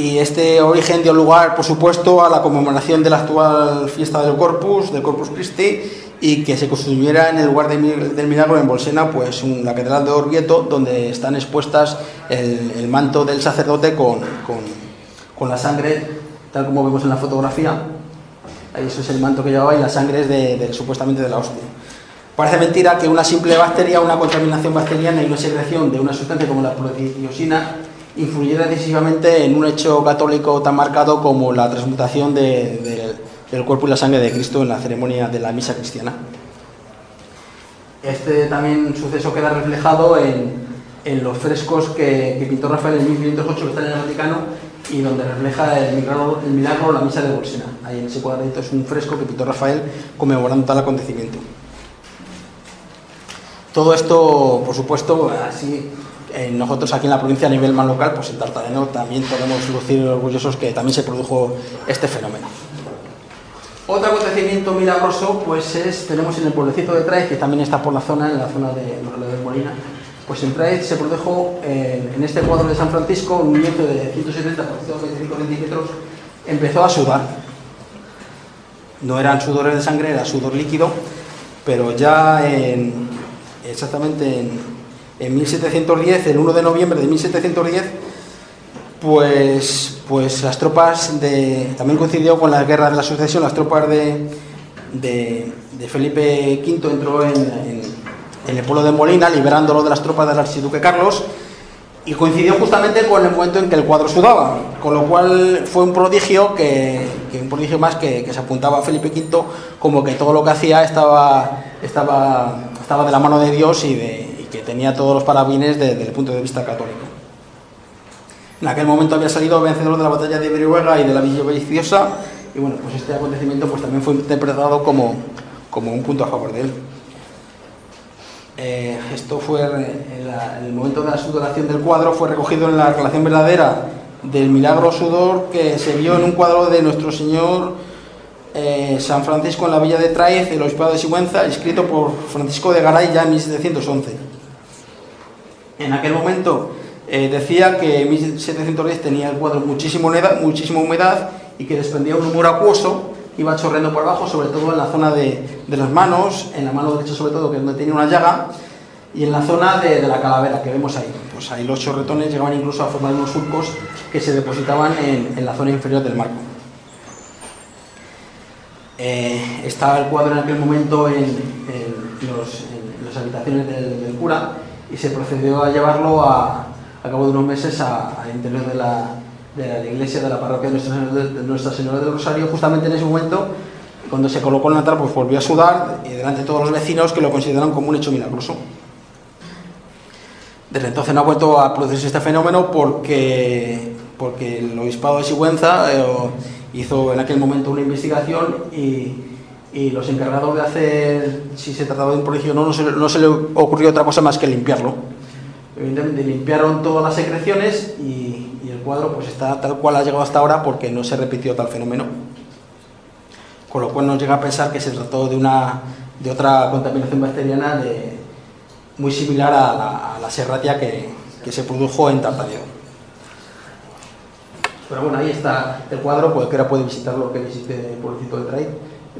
Y este origen dio lugar, por supuesto, a la conmemoración de la actual fiesta del Corpus, del Corpus Christi, y que se construyera en el lugar de del milagro en Bolsena, pues un- la catedral de Orvieto, donde están expuestas el, el manto del sacerdote con, con- con la sangre, tal como vemos en la fotografía. Ahí eso es el manto que llevaba y la sangre es de, de- supuestamente de la hostia. Parece mentira que una simple bacteria, una contaminación bacteriana y una secreción de una sustancia como la proteiosina influyera decisivamente en un hecho católico tan marcado como la transmutación de- de- del cuerpo y la sangre de Cristo en la ceremonia de la misa cristiana. Este también suceso queda reflejado en, en los frescos que, que pintó Rafael en 1508 que están en el Vaticano y donde refleja el milagro, el milagro la misa de Bolsena. Ahí en ese cuadradito es un fresco que pintó Rafael conmemorando tal acontecimiento. Todo esto, por supuesto, así eh, nosotros aquí en la provincia a nivel más local, pues en Tartareno también podemos lucir orgullosos que también se produjo este fenómeno. Otro acontecimiento milagroso, pues es, tenemos en el pueblecito de Traez, que también está por la zona, en la zona de de Molina, pues en Traez se produjo en este cuadro de San Francisco un niño de 170 por 125 centímetros empezó a sudar. No eran sudores de sangre, era sudor líquido, pero ya en, exactamente en, en 1710, el 1 de noviembre de 1710, pues, pues las tropas de. También coincidió con la guerra de la sucesión, las tropas de, de, Felipe V entró en, el pueblo de Molina, liberándolo de las tropas del archiduque Carlos, y coincidió justamente con el momento en que el cuadro sudaba, con lo cual fue un prodigio que, un prodigio más que, se apuntaba a Felipe V como que todo lo que hacía estaba, estaba, estaba de la mano de Dios y, de, que tenía todos los parabienes de- desde el punto de vista católico. En aquel momento había salido vencedor de la batalla de Brihuega y de la Villa Viciosa, y bueno, pues este acontecimiento pues también fue interpretado como, como un punto a favor de él. Eh, esto fue en el momento de la sudoración del cuadro, fue recogido en la relación verdadera del milagro sudor que se vio en un cuadro de nuestro Señor eh, San Francisco en la villa de Traez, el obispado de Sigüenza, escrito por Francisco de Garay ya en 1711. En aquel momento eh, decía que en 1710 tenía el cuadro muchísima humedad, muchísima humedad y que desprendía un humor acuoso que iba chorreando por abajo, sobre todo en la zona de, de las manos, en la mano derecha sobre todo, que es donde tenía una llaga, y en la zona de, de la calavera que vemos ahí. Pues ahí los chorretones llegaban incluso a formar unos surcos que se depositaban en, en la zona inferior del marco. Eh, estaba el cuadro en aquel momento en, los- las habitaciones del cura y se procedió a llevarlo a, a cabo de unos meses al interior de la, de la iglesia de la parroquia de Nuestra Señora, de Nuestra Señora del Rosario. Justamente en ese momento, cuando se colocó el altar, pues volvió a sudar y delante de todos los vecinos que lo consideraron como un hecho milagroso. Desde entonces no ha vuelto a producirse este fenómeno porque, porque el obispado de Sigüenza eh, hizo en aquel momento una investigación y, y los encargados de hacer si se trataba de un prodigio no, no se, no se le ocurrió otra cosa más que limpiarlo. Evidentemente limpiaron todas las secreciones y, y el cuadro pues está tal cual ha llegado hasta ahora porque no se repitió tal fenómeno. Con lo cual nos llega a pensar que se trató de, una, de otra contaminación bacteriana de, muy similar a la, a la serratia que, que se produjo en Tartameo. Pero bueno, ahí está el cuadro, cualquiera puede visitarlo que visite el pueblecito de Traid,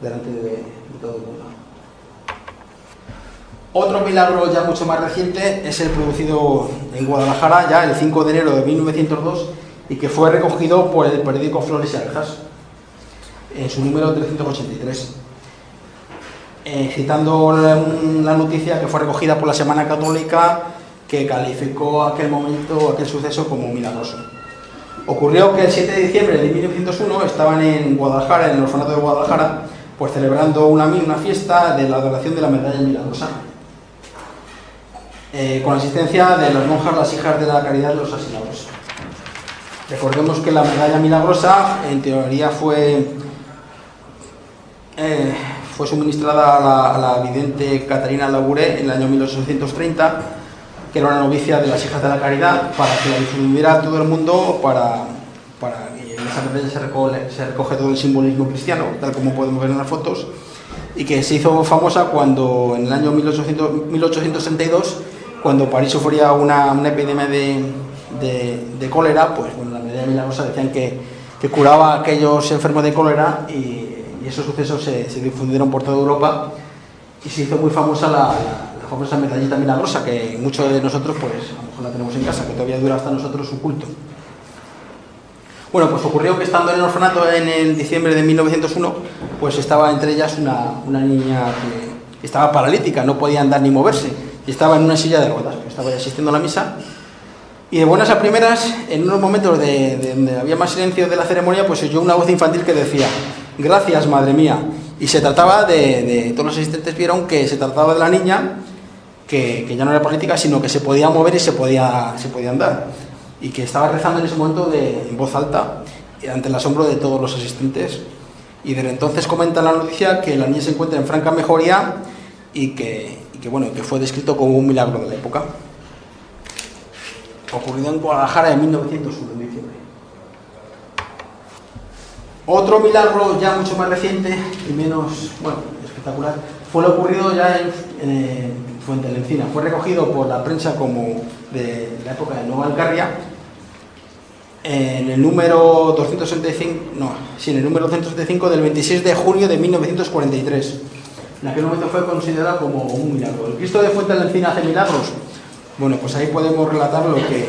delante de, todo el mundo. Otro milagro ya mucho más reciente es el producido en Guadalajara ya el 5 de enero de 1902 y que fue recogido por el periódico Flores y Abejas en su número 383. Eh, citando la, la noticia que fue recogida por la Semana Católica que calificó aquel momento, aquel suceso como milagroso. Ocurrió que el 7 de diciembre de 1901 estaban en Guadalajara, en el orfanato de Guadalajara, pues celebrando una, una fiesta de la adoración de la medalla milagrosa, eh, con la asistencia de las monjas, las hijas de la caridad de los asinados. Recordemos que la medalla milagrosa, en teoría, fue, eh, fue suministrada a la, a la vidente Catarina Labouré en el año 1830 que era una novicia de las hijas de la caridad, para que la difundiera a todo el mundo, para, para se recoge, se recoge todo el simbolismo cristiano, tal como podemos ver en las fotos, y que se hizo famosa cuando en el año 1800, 1862, cuando París sufría una, epidemia de, de, cólera, pues bueno, la medalla milagrosa decían que, curaba a aquellos enfermos de cólera y, esos sucesos se, se, difundieron por toda Europa y se hizo muy famosa la, la famosa medallita milagrosa que muchos de nosotros pues a lo mejor la tenemos en casa, que todavía dura hasta nosotros su culto. Bueno, pues ocurrió que estando en el orfanato en el diciembre de 1901, pues estaba entre ellas una, niña que estaba paralítica, no podía andar ni moverse, y estaba en una silla de ruedas, estaba asistiendo a la misa, y de buenas a primeras, en unos momentos de, de, donde había más silencio de la ceremonia, pues oyó una voz infantil que decía, gracias, madre mía, y se trataba de, todos los asistentes vieron que se trataba de la niña que, que, ya no era política, sino que se podía mover y se podía, se podía andar. Y que estaba rezando en ese momento de, en voz alta, ante el asombro de todos los asistentes. Y desde entonces comenta la noticia que la niña se encuentra en franca mejoría y que, que, bueno, que fue descrito como un milagro de la época. Ocurrido en Guadalajara en 1901, en diciembre. Otro milagro ya mucho más reciente y menos, bueno, espectacular, fue lo ocurrido ya en, en Fuente de Encina. Fue recogido por la prensa como de la época de Nueva Alcarria en el número 265, no, sí, en el número 275 del 26 de junio de 1943. En aquel momento fue considerado como un milagro. ¿El Cristo de Fuente de la Encina hace milagros? Bueno, pues ahí podemos relatar lo que,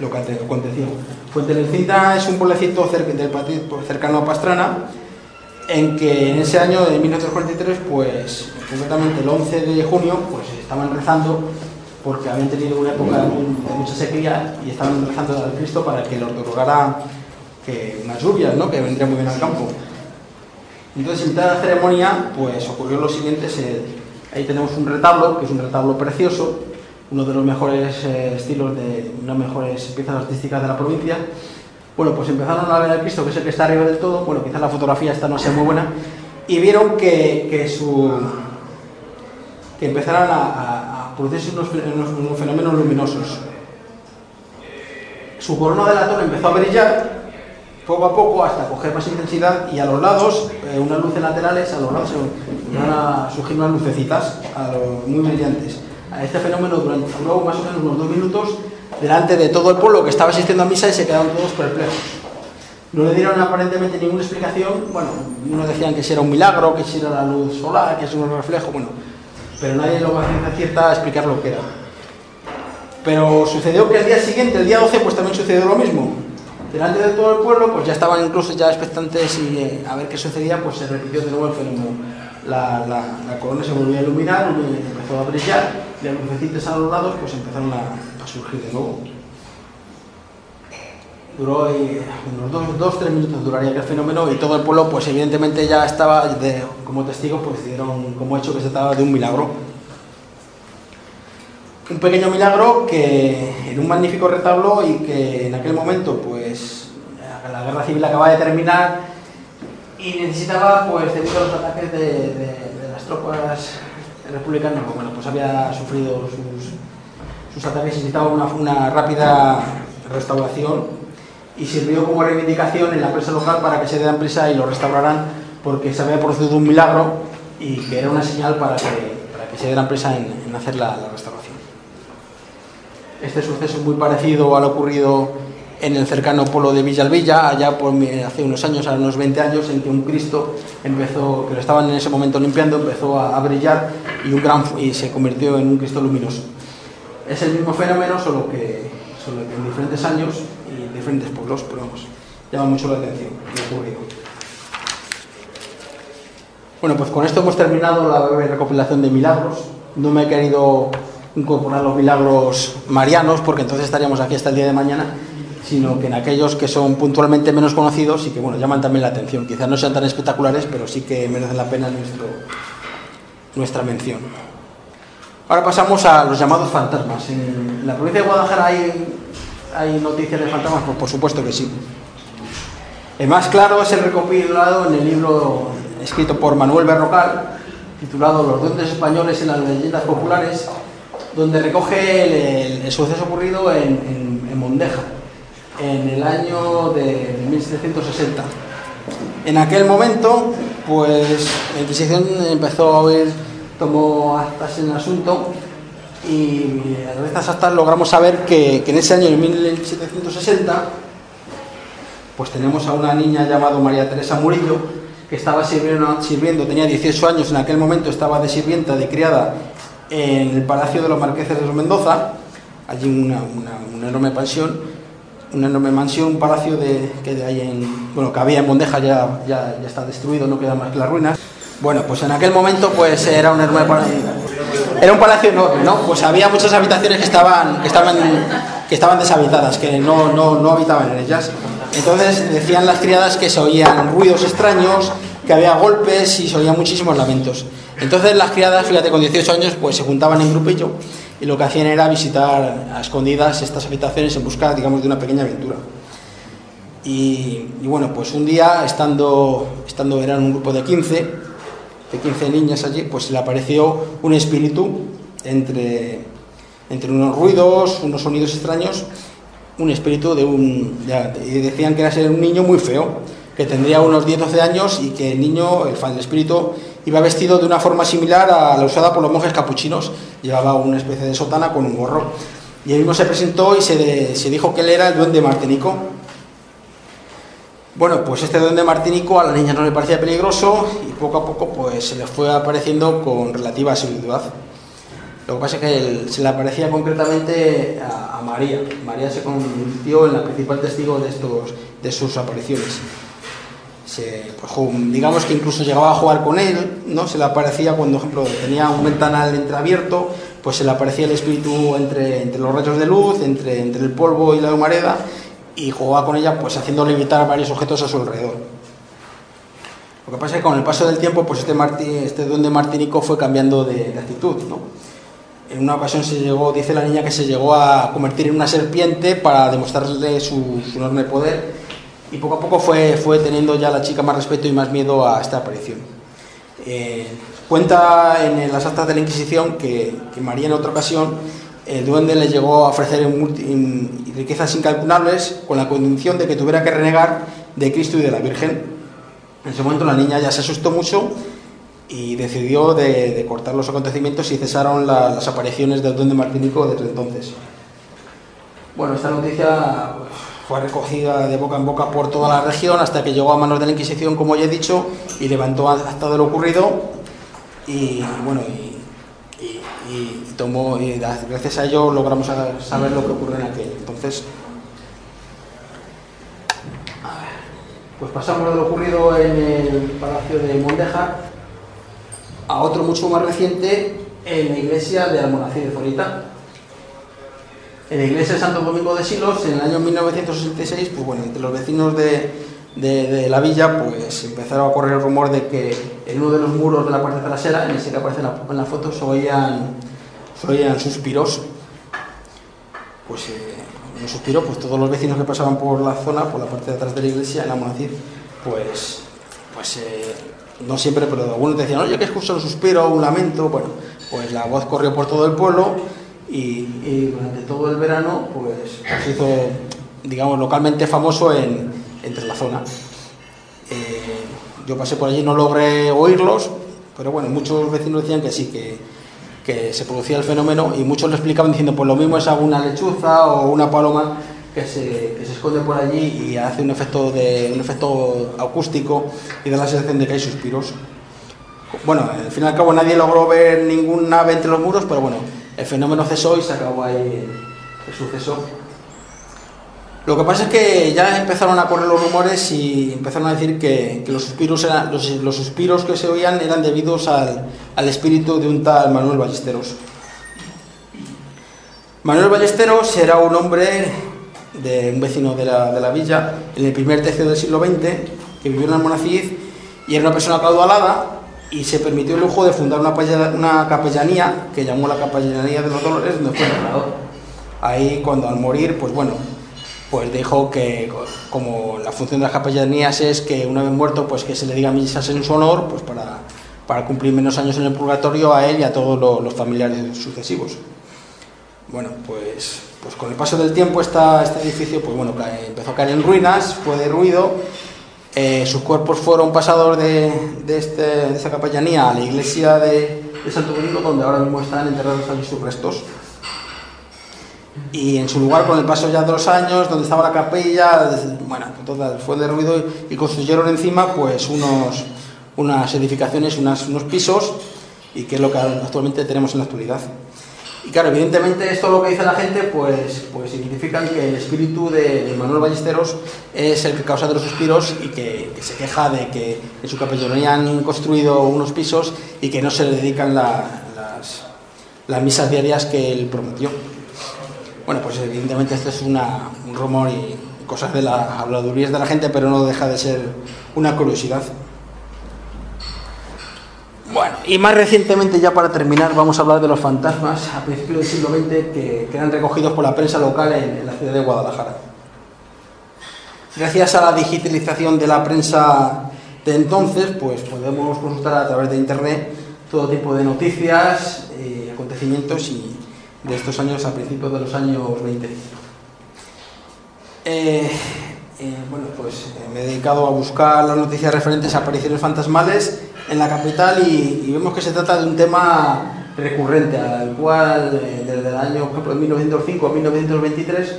lo que aconteció. Fuente de la Encina es un pueblecito cercano a Pastrana, en que en ese año de 1943, pues concretamente el 11 de junio, pues estaban rezando porque habían tenido una época de mucha sequía y estaban rezando al Cristo para que le otorgara que unas lluvias, ¿no? que vendría muy bien al campo. Entonces, en de la ceremonia, pues ocurrió lo siguiente, se, ahí tenemos un retablo, que es un retablo precioso, uno de los mejores eh, estilos, de unas mejores piezas artísticas de la provincia, bueno, pues empezaron a ver al Cristo, que es el que está arriba del todo, bueno, quizás la fotografía esta no sea muy buena, y vieron que, que su que empezaran a, a, a producirse unos, unos, unos, fenómenos luminosos. Su corona de latón empezó a brillar poco a poco hasta coger más intensidad y a los lados, eh, unas luces laterales, a los lados van a surgir unas lucecitas muy brillantes. A este fenómeno durante, más o menos unos dos minutos delante de todo el pueblo que estaba asistiendo a misa y se quedaron todos perplejos. No le dieron aparentemente ninguna explicación, bueno, unos decían que si era un milagro, que si era la luz solar, que es un reflejo, bueno, pero nadie lo va a a explicar lo que era. Pero sucedió que el día siguiente, el día 12, pues también sucedió lo mismo. Delante de todo el pueblo, pues ya estaban incluso ya expectantes y eh, a ver qué sucedía, pues se repitió de nuevo el fenómeno. La, corona se volvió a iluminar, empezó a brillar, y los lucecitos a los lados pues empezaron a, a surgir de nuevo. Duró unos dos, dos, tres minutos duraría aquel fenómeno y todo el pueblo pues evidentemente ya estaba como testigo pues dieron como hecho que se trataba de un milagro. Un pequeño milagro que en un magnífico retablo y que en aquel momento pues la guerra civil acaba de terminar y necesitaba pues debido a los ataques de, las tropas republicanas bueno pues había sufrido sus, sus ataques y necesitaba una, una rápida restauración y sirvió como reivindicación en la prensa local para que se dieran prisa y lo restauraran porque se había producido un milagro y que era una señal para que, para que se dieran prisa en, en hacer la, restauración. Este suceso es muy parecido al ocurrido en el cercano pueblo de Villalvilla, allá hace unos años, ahora unos 20 años, en que un Cristo empezó, que lo estaban en ese momento limpiando, empezó a, a brillar y, un gran, y se convirtió en un Cristo luminoso. Es el mismo fenómeno, solo que, solo que en diferentes años diferentes pueblos, pero vamos, llama mucho la atención lo. Bueno, pues con esto hemos terminado la recopilación de milagros. No me he querido incorporar los milagros marianos, porque entonces estaríamos aquí hasta el día de mañana, sino que en aquellos que son puntualmente menos conocidos y que bueno, llaman también la atención. Quizás no sean tan espectaculares, pero sí que merecen la pena nuestro, nuestra mención. Ahora pasamos a los llamados fantasmas. En la provincia de Guadalajara hay, hay noticias de fantasmas, pues por supuesto que sí. El más claro es el recopilado en el libro escrito por Manuel Berrocal, titulado Los duendes españoles en las leyendas populares, donde recoge el, suceso ocurrido en, en- en Mondeja, en el año de, de 1760. En aquel momento, pues la Inquisición empezó a oír, tomó actas en el asunto y a través de estas actas logramos saber que, en ese año, en 1760, pues tenemos a una niña llamada María Teresa Murillo, que estaba sirviendo, tenía 18 años, en aquel momento estaba de sirvienta, de criada, en el Palacio de los Marqueses de los Mendoza, allí una, enorme pensión, una enorme mansión, un palacio de, que en, bueno, que había en Mondeja, ya, ya, ya está destruido, no quedan más que las ruinas. Bueno, pues en aquel momento pues era un enorme palacio, era un palacio enorme, ¿no? Pues había muchas habitaciones que estaban, que estaban, que estaban deshabitadas, que no, no, no habitaban en ellas. Entonces decían las criadas que se oían ruidos extraños, que había golpes y se oían muchísimos lamentos. Entonces las criadas, fíjate, con 18 años, pues se juntaban en grupillo y lo que hacían era visitar a escondidas estas habitaciones en busca, digamos, de una pequeña aventura. Y, bueno, pues un día, estando, estando, eran un grupo de 15, de 15 niñas allí, pues le apareció un espíritu entre, entre unos ruidos, unos sonidos extraños, un espíritu de un... y decían que era un niño muy feo, que tendría unos 10-12 años y que el niño, el, fa- el espíritu, iba vestido de una forma similar a la usada por los monjes capuchinos, llevaba una especie de sotana con un gorro. Y él mismo se presentó y se, se dijo que él era el duende martinico. Bueno, pues este duende martinico a la niña no le parecía peligroso y poco a poco pues se le fue apareciendo con relativa asiduidad. Lo que pasa es que se le aparecía concretamente a, María. María se convirtió en la principal testigo de, estos, de sus apariciones. Se, pues, digamos que incluso llegaba a jugar con él, ¿no? Se le aparecía cuando, por ejemplo, tenía un ventanal entreabierto, pues se le aparecía el espíritu entre, entre los rayos de luz, entre, entre el polvo y la humareda, y jugaba con ella, pues haciendo levitar varios objetos a su alrededor. Lo que pasa es que con el paso del tiempo, pues este, marti, este duende martínico fue cambiando de, de actitud, ¿no? En una ocasión se llegó, dice la niña que se llegó a convertir en una serpiente para demostrarle su, su enorme poder y poco a poco fue, fue teniendo ya la chica más respeto y más miedo a esta aparición. Eh, cuenta en las actas de la Inquisición que, que María en otra ocasión el duende le llegó a ofrecer riquezas incalculables con la condición de que tuviera que renegar de Cristo y de la Virgen. En ese momento la niña ya se asustó mucho y decidió de, de cortar los acontecimientos y cesaron la- las apariciones del duende martínico desde entonces. Bueno, esta noticia pues, fue recogida de boca en boca por toda la región hasta que llegó a manos de la Inquisición, como ya he dicho, y levantó acta de lo ocurrido y bueno, y tomó, y gracias a ello logramos saber lo que ocurrió en aquello. Entonces, pues pasamos de lo ocurrido en el Palacio de Mondeja a otro mucho más reciente en la iglesia de Almonacid de Zorita. En la iglesia de Santo Domingo de Silos, en el año 1966, pues bueno, entre los vecinos de, de- la villa, pues empezaron a correr el rumor de que en uno de los muros de la parte trasera, en ese que aparece en la, en la foto, se oían, oían suspiros. Pues eh, unos suspiros, pues todos los vecinos que pasaban por la zona, por la parte de atrás de la iglesia, en Almonacid, pues, pues eh, no siempre, pero algunos decían, oye, que escucho un suspiro, un lamento. Bueno, pues la voz corrió por todo el pueblo y, durante todo el verano, pues se hizo, digamos, localmente famoso en, entre la zona. Eh, yo pasé por allí, no logré oírlos, pero bueno, muchos vecinos decían que sí, que, que se producía el fenómeno y muchos lo explicaban diciendo, pues lo mismo es alguna lechuza o una paloma que se, esconde por allí y hace un efecto, de, un efecto acústico y da la sensación de que hay suspiros. Bueno, al fin y al cabo nadie logró ver ningún nave entre los muros, pero bueno, el fenómeno cesó y se acabó ahí el suceso. Lo que pasa es que ya empezaron a correr los rumores y empezaron a decir que, los, suspiros los, suspiros que se oían eran debidos al, al espíritu de un tal Manuel Ballesteros. Manuel Ballesteros era un hombre de un vecino de la, de la villa en el primer tercio del siglo XX que vivió en Almonacid y era una persona caudalada y se permitió el lujo de fundar una, una capellanía que llamó la Capellanía de los Dolores donde fue. Ahí cuando al morir, pues bueno, pues dijo que co- como la función de las capellanías es que una vez muerto, pues que se le diga misas en su honor, pues para, para cumplir menos años en el purgatorio a él y a todos lo- los familiares sucesivos. Bueno, pues, pues con el paso del tiempo esta, este edificio pues bueno, empezó a caer en ruinas, fue derruido, eh, sus cuerpos fueron pasados de, de, este, de esta capellanía a la iglesia de, de Santo Domingo, donde ahora mismo están enterrados allí sus restos. Y en su lugar, con el paso ya de los años, donde estaba la capilla, bueno, total, fue derruido y construyeron encima pues unos, unas edificaciones, unos pisos, y que es lo que actualmente tenemos en la actualidad. Y claro, evidentemente esto lo que dice la gente, pues, pues identifican que el espíritu de, Manuel Ballesteros es el que causa de los suspiros y que, se queja de que en su capellanía han construido unos pisos y que no se le dedican la- las, las misas diarias que él prometió. Bueno, pues evidentemente esto es una- un rumor y cosas de la habladurías de la gente, pero no deja de ser una curiosidad. Bueno, y más recientemente, ya para terminar, vamos a hablar de los fantasmas a principios del siglo XX que, que eran recogidos por la prensa local en, en la ciudad de Guadalajara. Gracias a la digitalización de la prensa de entonces, pues podemos consultar a través de internet todo tipo de noticias, eh, acontecimientos y de estos años a principios de los años 20. Eh, eh, bueno, pues eh, me he dedicado a buscar las noticias referentes a apariciones fantasmales en la capital y, vemos que se trata de un tema recurrente, al cual desde el año, por ejemplo, de 1905 a 1923,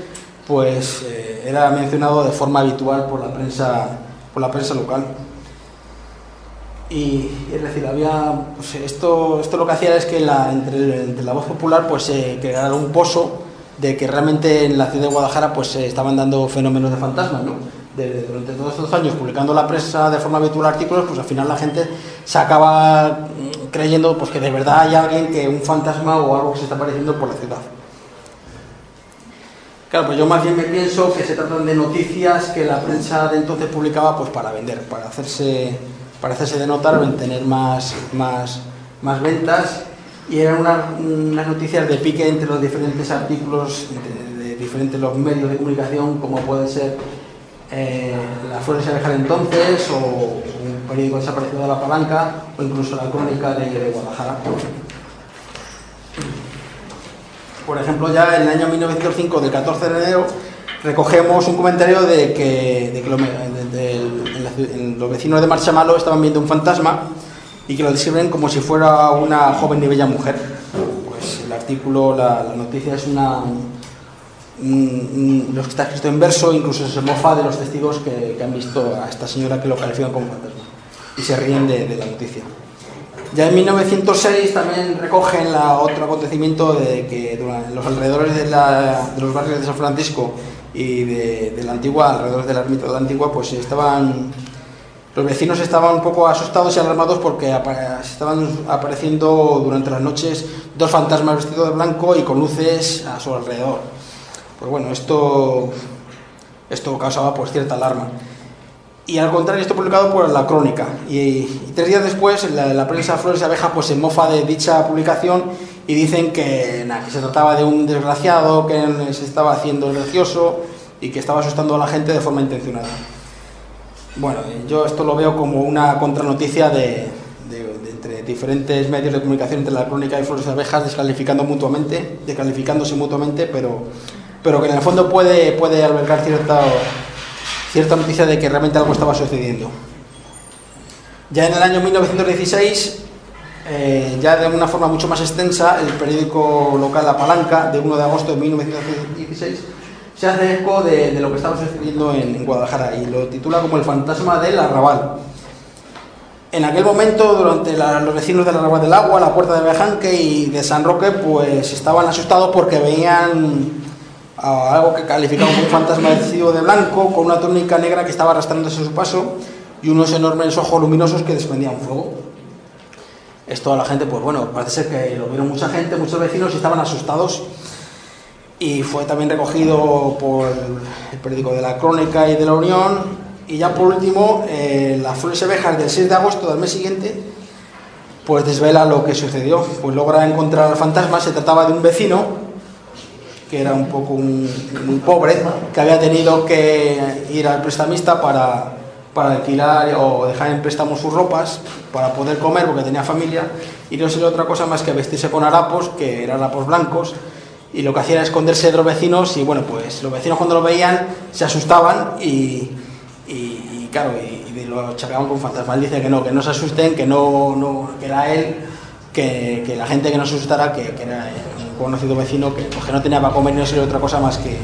pues era mencionado de forma habitual por la prensa, por la prensa local. Y es decir, había pues, esto, esto lo que hacía es que entre, la voz popular pues se creara un pozo de que realmente en la ciudad de Guadalajara pues se estaban dando fenómenos de fantasmas, ¿no? Durante todos estos años publicando la prensa de forma habitual artículos, pues al final la gente se acaba mm, creyendo pues que de verdad hay alguien que un fantasma o algo que se está apareciendo por la ciudad. Claro, pues yo más bien me pienso que se tratan de noticias que la prensa de entonces publicaba pues para vender, para hacerse, para hacerse de notar, tener más, más, más ventas y eran una- unas noticias de pique entre los diferentes artículos de, diferentes los medios de comunicación como puede ser eh, la Flores de entonces o un periódico desaparecido de la Palanca o incluso la crónica de, de Guadalajara. Por ejemplo, ya en el año 1905, del 14 de enero, recogemos un comentario de que, los vecinos de Marchamalo estaban viendo un fantasma y que lo describen como si fuera una joven y bella mujer. Pues el artículo, la, noticia es una. un- un- lo que está escrito en verso, incluso se mofa de los testigos que, han visto a esta señora que lo califican como fantasma y se ríen de, la noticia. Ya en 1906 también recogen la, otro acontecimiento de que en los alrededores de los barrios de San Francisco y de, de la antigua, alrededor de la ermita de la antigua, pues estaban los vecinos estaban un poco asustados y alarmados porque estaban apareciendo durante las noches dos fantasmas vestidos de blanco y con luces a su alrededor. Pues bueno, esto, esto causaba pues cierta alarma. Y al contrario, esto publicado por la crónica. Y, y tres días después, la, la prensa Flores y Abeja pues, se mofa de dicha publicación y dicen que, nada, que se trataba de un desgraciado, que se estaba haciendo gracioso y que estaba asustando a la gente de forma intencionada. Bueno, yo esto lo veo como una contranoticia de, de- de entre diferentes medios de comunicación, entre la crónica y Flores y Abejas, descalificando mutuamente, descalificándose mutuamente, pero, pero que en el fondo puede, puede albergar cierta, cierta noticia de que realmente algo estaba sucediendo. Ya en el año 1916, eh, ya de una forma mucho más extensa, el periódico local La Palanca, de 1 de agosto de 1916, se hace eco de, lo que estaba sucediendo en, Guadalajara y lo titula como el fantasma del arrabal. En aquel momento, durante los vecinos del Arrabal del Agua, la Puerta de Bejanque y de San Roque, pues estaban asustados porque veían algo que calificaban como un fantasma vestido de blanco, con una túnica negra que estaba arrastrándose a su paso y unos enormes ojos luminosos que desprendían fuego. Esto a la gente, pues bueno, parece ser que lo vieron mucha gente, muchos vecinos y estaban asustados. Y fue también recogido por el periódico de la Crónica y de la Unión. Y ya por último, eh, las Flores del 6 de agosto del mes siguiente, pues desvela lo que sucedió. Pues logra encontrar al fantasma, se trataba de un vecino, que era un poco un- muy pobre, que había tenido que ir al prestamista para, para alquilar o dejar en préstamo sus ropas, para poder comer, porque tenía familia, y no sería otra cosa más que vestirse con harapos, que eran harapos blancos, y lo que hacía era esconderse de los vecinos, y bueno, pues los vecinos cuando lo veían se asustaban y, y, y claro, y, y lo achacaban con fantasma. Él dice que no, que no se asusten, que no, no que era él, que, la gente que no se asustara, que, que era un conocido vecino que, pues, que no tenía para comer y no sería otra cosa más que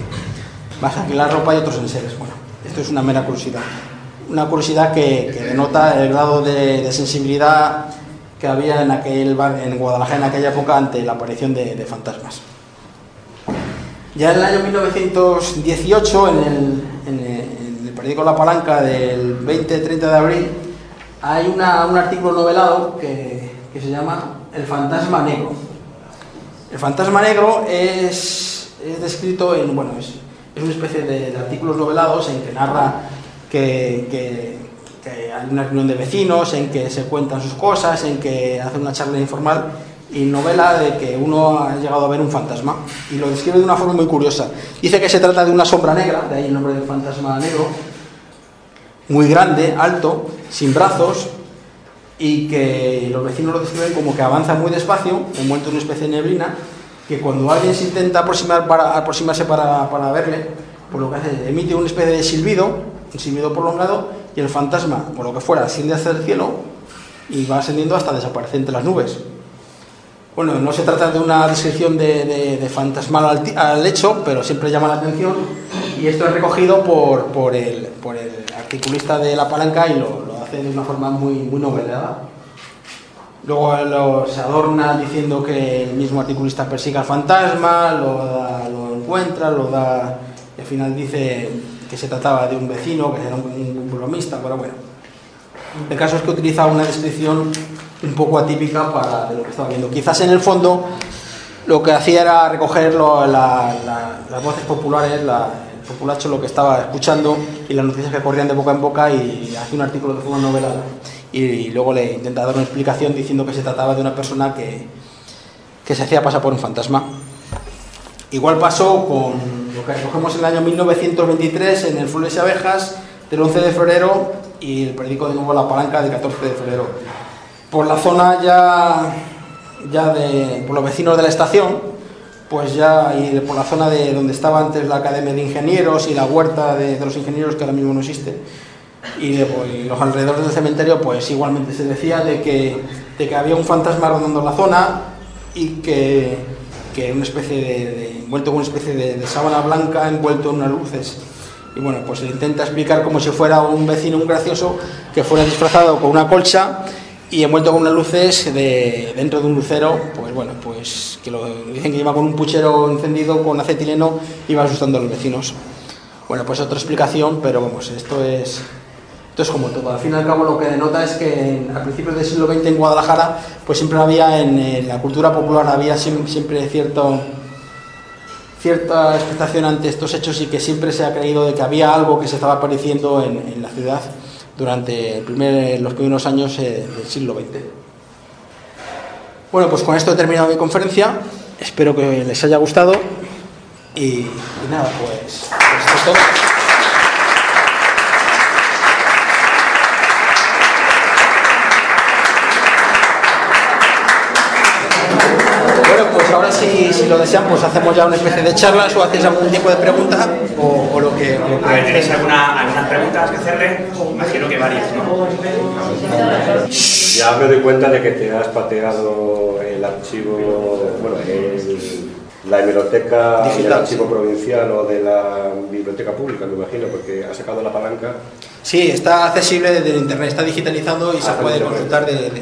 más que ropa y otros enseres. Bueno, esto es una mera curiosidad. Una curiosidad que, que denota el grado de, de sensibilidad que había en, aquel, en Guadalajara en aquella época ante la aparición de, de fantasmas. Ya en el año 1918, en el, en el- en el periódico La Palanca del 20-30 de abril, hay una- un artículo novelado que, que se llama El fantasma negro. El fantasma negro es, es descrito en, bueno, es, es una especie de, de artículos novelados en que narra que, que- que hay una reunión de vecinos, en que se cuentan sus cosas, en que hace una charla informal y novela de que uno ha llegado a ver un fantasma y lo describe de una forma muy curiosa. Dice que se trata de una sombra negra, de ahí el nombre del fantasma negro, muy grande, alto, sin brazos y que los vecinos lo describen como que avanza muy despacio, envuelto en una especie de neblina, que cuando alguien se intenta aproximar para, aproximarse para, para verle, pues lo que hace emite una especie de silbido, un silbido prolongado, y el fantasma, por lo que fuera, asciende hacia el cielo y va ascendiendo hasta desaparecer entre las nubes. Bueno, no se trata de una descripción de, de- fantasmal al, hecho, pero siempre llama la atención. Y esto es recogido por, el, articulista de La Palanca y lo, lo hace de una forma muy, muy novelada. Luego se adorna diciendo que el mismo articulista persigue al fantasma, lo, da- lo encuentra, lo da. Y al final dice que se trataba de un vecino, que era un, bromista, pero bueno. El caso es que utiliza una descripción un poco atípica para de lo que estaba viendo. Quizás en el fondo lo que hacía era recoger lo- la- la- las voces populares, la- el populacho lo que estaba escuchando y las noticias que corrían de boca en boca y hace un artículo de forma novelada. Y, luego le intenta dar una explicación diciendo que se trataba de una persona que, que se hacía pasar por un fantasma. Igual pasó con recogemos el año 1923 en el Flores y Abejas del 11 de febrero y el periódico de nuevo La Palanca del 14 de febrero. Por la zona ya, ya de, por los vecinos de la estación, pues ya, y por la zona de donde estaba antes la Academia de Ingenieros y la huerta de, los ingenieros que ahora mismo no existe, y, de, pues, los alrededores del cementerio, pues igualmente se decía de que, de que había un fantasma rondando la zona y que, que una especie de- envuelto en una especie de, de sábana blanca, envuelto en unas luces. Y bueno, pues se intenta explicar como si fuera un vecino, un gracioso, que fuera disfrazado con una colcha y envuelto con unas luces de, dentro de un lucero, pues bueno, pues que lo dicen que lleva con un puchero encendido con acetileno y va asustando a los vecinos. Bueno, pues otra explicación, pero vamos, esto es, esto es como todo. Al fin y al cabo lo que denota es que a principios del siglo XX en Guadalajara, pues siempre había en, eh, la cultura popular, había siem- siempre cierto, cierta expectación ante estos hechos y que siempre se ha creído de que había algo que se estaba apareciendo en, la ciudad durante el primer- los primeros años eh, del siglo XX. Bueno, pues con esto he terminado mi conferencia. Espero que les haya gustado. Y, nada, pues, pues esto. Bueno, pues ahora si, si lo desean, pues hacemos ya una especie de charlas o hacéis algún tipo de pregunta o, o lo que... lo que A ver, ¿tenéis alguna, algunas preguntas que hacerle? Imagino que varias, ¿no? Ya me doy cuenta de que te has pateado el archivo, bueno, el, la hemeroteca del Digital, archivo provincial o de la biblioteca pública, me imagino, porque ha sacado la palanca. Sí, está accesible desde el internet, está digitalizado y se Ah, puede por consultar desde de,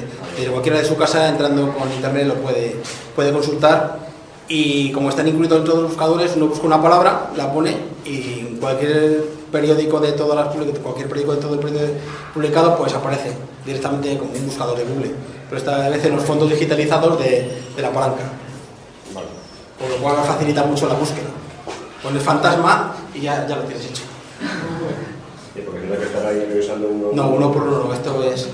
cualquiera de su casa entrando con internet lo puede, puede consultar y como están incluidos en todos los buscadores uno busca una palabra, la pone y cualquier periódico de todas las cualquier periódico de todo el periódico publicado pues aparece directamente como un buscador de Google, pero esta vez en los fondos digitalizados de, de la palanca, por lo cual facilita mucho la búsqueda. Pones fantasma y ya, ya lo tienes hecho. Sí, porque tendrá que estar ahí revisando uno. No, uno por uno, esto es.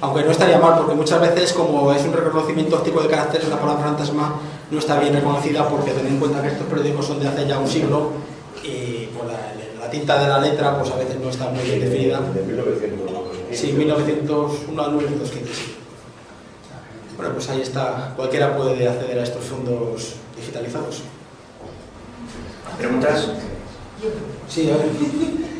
Aunque no estaría mal, porque muchas veces, como es un reconocimiento óptico de caracteres, la palabra fantasma no está bien reconocida, porque ten en cuenta que estos periódicos son de hace ya un siglo y por la, la tinta de la letra, pues a veces no está muy bien definida. De 1900. Sí, 1901 a 1915. sí. Bueno, pues ahí está. Cualquiera puede acceder a estos fondos digitalizados. ¿Preguntas? Sí, a ver. <laughs>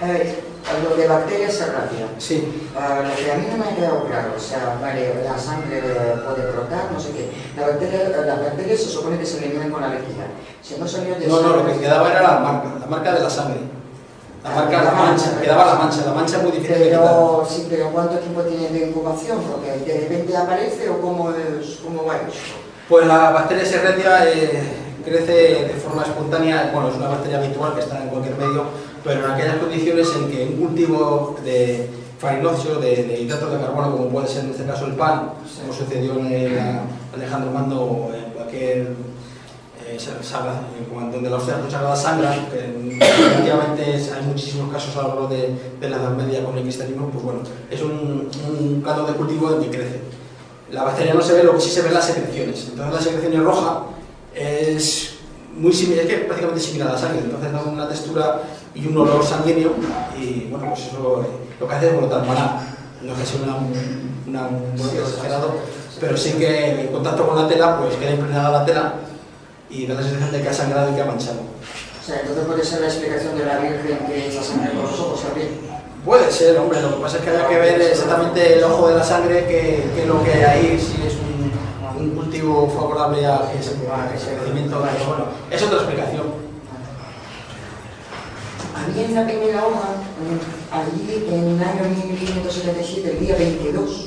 A ver, lo de bacterias es rápido. Sí. Ah, lo que a mí no me ha quedado claro, o sea, vale, la sangre puede brotar, no sé qué. La bacteria, las bacterias se supone que se eliminan con la vejiga. Si no salió de No, no, lo que quedaba era la marca, la marca de la sangre. La marca, la La mancha, mancha. quedaba la mancha, la mancha es muy difícil de quitar. Pero, sí, pero ¿cuánto tiempo tiene de incubación? Porque de repente aparece o cómo, es, cómo va eso. Pues la bacteria Serretia eh, crece de forma espontánea, bueno, es una bacteria habitual que está en cualquier medio, pero en aquellas condiciones en que un cultivo de farinóceo, de, de hidratos de carbono, como puede ser en este caso el pan, como sucedió en el Alejandro Mando o en cualquier eh, sa- saga, donde las hostias consagradas sangran, que efectivamente es- hay muchísimos casos a lo largo de, de la Edad Media con el cristianismo, pues bueno, es un, un caldo de cultivo en que crece. La bacteria no se ve, lo que sí se ven las secreciones. Entonces la secreción roja, es muy similar, es que prácticamente similar a la sangre, entonces da una textura y un olor sanguíneo y bueno, pues eso lo que hace es brotar maná. No es que sea una, una, un brote exagerado, pero sí que en contacto con la tela pues queda impregnada la tela y da la sensación de que ha sangrado y que ha manchado. O sea, entonces puede ser la explicación de la Virgen que es la sangre por los ojos también. Puede ser, hombre, lo que pasa es que haya que ver exactamente el ojo de la sangre, que, que lo que hay ahí, si es cultivo favorable a que se a ese crecimiento, pero bueno, es otra explicación. Había en la primera hoja, allí en el año 1577, el día 22,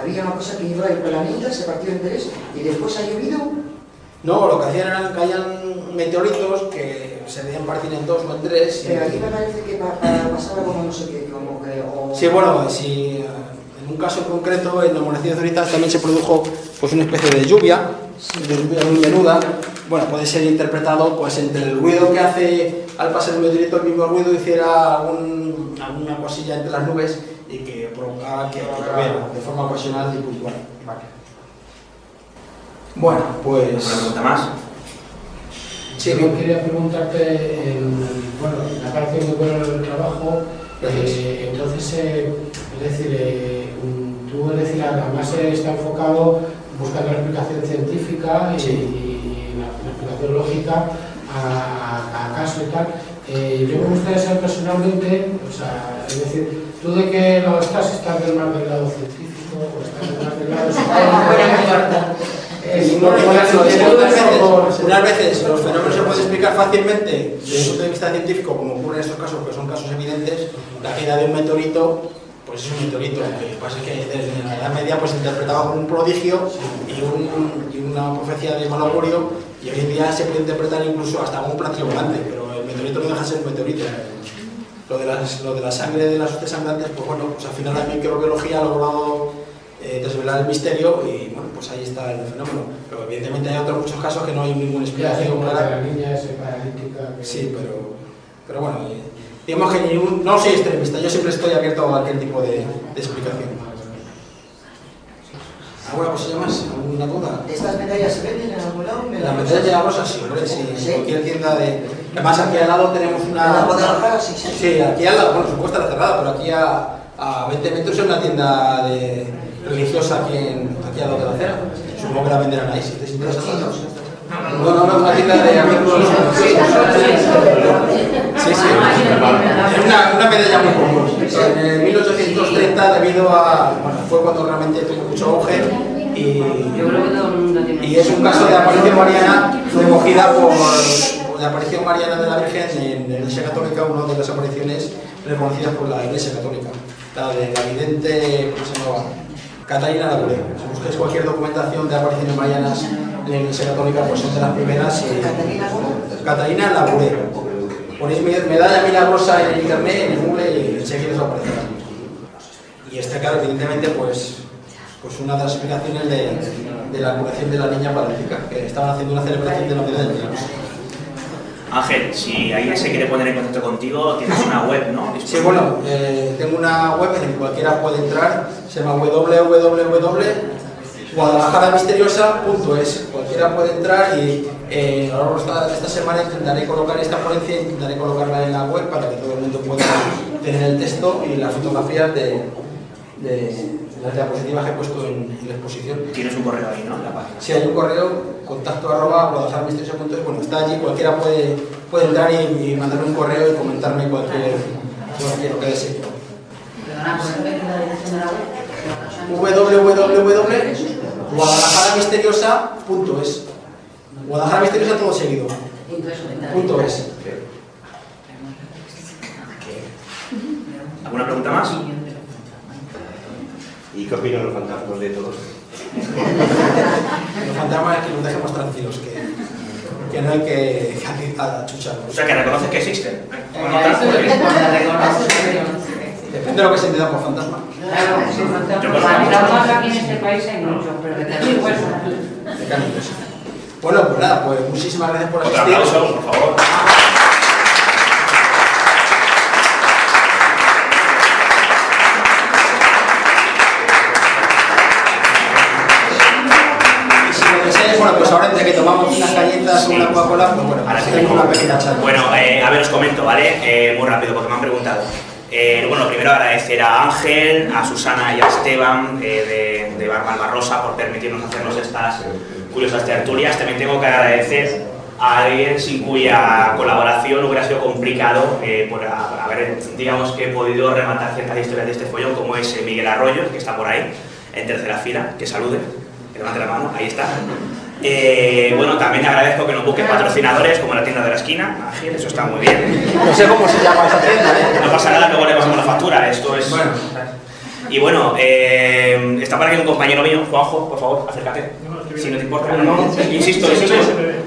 había una cosa que iba el planeta, se partió en tres, y después ha llovido. No, lo que hacían era que caían meteoritos que se debían partir en dos o en tres. Pero aquí me parece que pa- pa- pasaba como no sé qué, como que... O... Sí, bueno, si eh, en un caso concreto, en el monasterio de Zoritas también se produjo pues, una especie de lluvia, de lluvia muy menuda. Bueno, puede ser interpretado pues entre el ruido que hace al pasar el meteorito, el mismo ruido hiciera algún- alguna cosilla entre las nubes y que provocaba que lloviera de forma ocasional y puntual. Bueno, pues... ¿Una pregunta más? Sí, Yo quería preguntarte, en, bueno, me ha parecido muy bueno el trabajo, eh, entonces, eh, es decir, eh, tú, es decir, además eh, está enfocado buscando la explicación científica y, y la, la explicación lógica a, a- a caso y tal. Eh, yo me gustaría saber personalmente, o sea, es decir, ¿tú de qué lado estás? ¿Estás del más del lado científico o estás más del lado <laughs> unas veces, los fenómenos se pueden explicar fácilmente desde el punto de vista científico, como ocurre en estos casos, que son casos evidentes. La caída de un meteorito, pues es un meteorito. Lo que pasa es que desde la Edad Media pues, se interpretaba como un prodigio y, un- y una profecía de mal augurio, y hoy en día se puede interpretar incluso hasta como un platillo volante, pero el meteorito no deja de ser un meteorito. Lo de, las- lo de la sangre de las hostias sangrantes, pues bueno, pues al final la microbiología ha logrado eh, desvelar el misterio y bueno, pues ahí está el fenómeno. Pero evidentemente hay otros muchos casos que no hay ninguna explicación clara. la niña esa paralítica. Sí, pero, pero bueno, eh, digamos que ningún- no soy extremista, yo siempre estoy abierto a cualquier tipo de, de explicación. ¿Alguna cosilla más? ¿Alguna duda? ¿Estas medallas se venden en algún lado? ¿Me La las- medalla de la rosa sí, hombre, sí, en ¿Sí? cualquier tienda de... Además aquí al lado tenemos una... ¿En la Guadalajara? Sí, sí. Sí, aquí al lado, bueno, su puesta está cerrada, pero aquí a, a 20 metros hay una tienda de, religiosa aquí, en, aquí al lado de la acera. Supongo que la venderán ahí, si te interesa. No, no, no, una tienda de artículos... Sí, sí, una, una medalla muy común. En el 1830, debido a... Bueno, fue cuando realmente tuvo mucho auge y, y es un caso de aparición mariana recogida por la aparición mariana de la Virgen en la Iglesia Católica, una de las apariciones reconocidas por la Iglesia Católica, la de la vidente, ¿cómo se llamaba? Catalina Labouré. Si buscáis cualquier documentación de apariciones marianas en la Iglesia Católica, pues son de las primeras. y- Catalina Labouré. Ponéis me- medalla milagrosa en internet, en Google y enseguida os aparecerá. Y este, claro, evidentemente, pues, pues una de las explicaciones de, de la curación de la niña paralítica, que estaban haciendo una celebración de Navidad de niños. Ángel, si alguien se quiere poner en contacto contigo, tienes una web, ¿no? Sí, bueno, eh, tengo una web en la que cualquiera puede entrar, se llama www.guadalajaramisteriosa.es. Cualquiera puede entrar y eh, a lo largo de esta, semana intentaré colocar esta ponencia, intentaré colocarla en la web para que todo el mundo pueda tener el texto y las fotografías de las diapositivas que he puesto en, en la exposición. Tienes un correo ahí, ¿no? En la página. Si hay un correo, contacto arroba guadalajaramisteriosa.es, bueno, está allí, cualquiera puede, puede entrar y, y mandarme un correo y comentarme cualquier, cualquier lo que desee. Perdona, ¿puedes repetir la dirección de la web? www.guadalajaramisteriosa.es Guadalajara Misteriosa todo seguido. Punto es. ¿Alguna pregunta más? ¿Y qué opinan los fantasmas de todos? Los fantasmas es que nos dejemos tranquilos, que, que no hay que, achucharlos. O sea, que reconoces que existen. Depende de lo que se entienda por fantasma. Fantasmas aquí en este país hay muchos, pero de terribles. Mecánicos. Bueno, pues nada, pues muchísimas gracias por Otro asistir. aplauso, por favor. Bueno, pues ahora entre que tomamos unas galletas o una Coca-Cola, pues bueno, Ahora sí tenemos una pequeña charla. Bueno, eh, a ver, os comento, ¿vale? Eh, muy rápido, porque me han preguntado. Eh, bueno, primero agradecer a Ángel, a Susana y a Esteban eh, de, de Bar Malvarrosa por permitirnos hacernos estas curiosas tertulias. También tengo que agradecer a alguien sin cuya colaboración hubiera sido complicado eh, por haber, digamos que podido rematar ciertas historias de este follón, como es Miguel Arroyo, que está por ahí, en tercera fila, que salude, que levante la mano, ahí está. Eh, bueno, también agradezco que nos busquen patrocinadores como la tienda de la esquina, Ángel, eso está muy bien. No sé cómo se llama esa tienda, ¿eh? No pasa nada, luego le pasamos la factura, esto es... Y bueno, eh, está por aquí un compañero mío, Juanjo, por favor, acércate. Si no te importa. Insisto, insisto,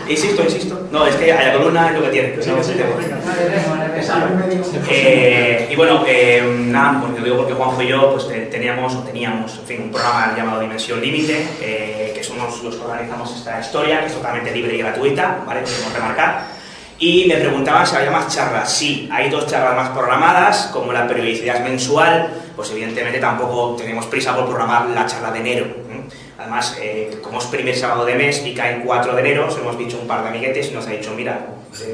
insisto, insisto. No, es que a la columna es lo que tiene. no Eh, y bueno, eh, nada, pues lo digo porque Juanjo y yo pues, te- teníamos, o teníamos en fin, un programa llamado Dimensión Límite, eh, que somos los que organizamos esta historia, que es totalmente libre y gratuita, ¿vale? Podemos remarcar. Y me preguntaban si había más charlas. Sí, hay dos charlas más programadas, como la periodicidad es mensual, pues evidentemente tampoco tenemos prisa por programar la charla de enero. Además, eh, como es primer sábado de mes y cae 4 de enero, os hemos dicho un par de amiguetes y nos ha dicho, mira,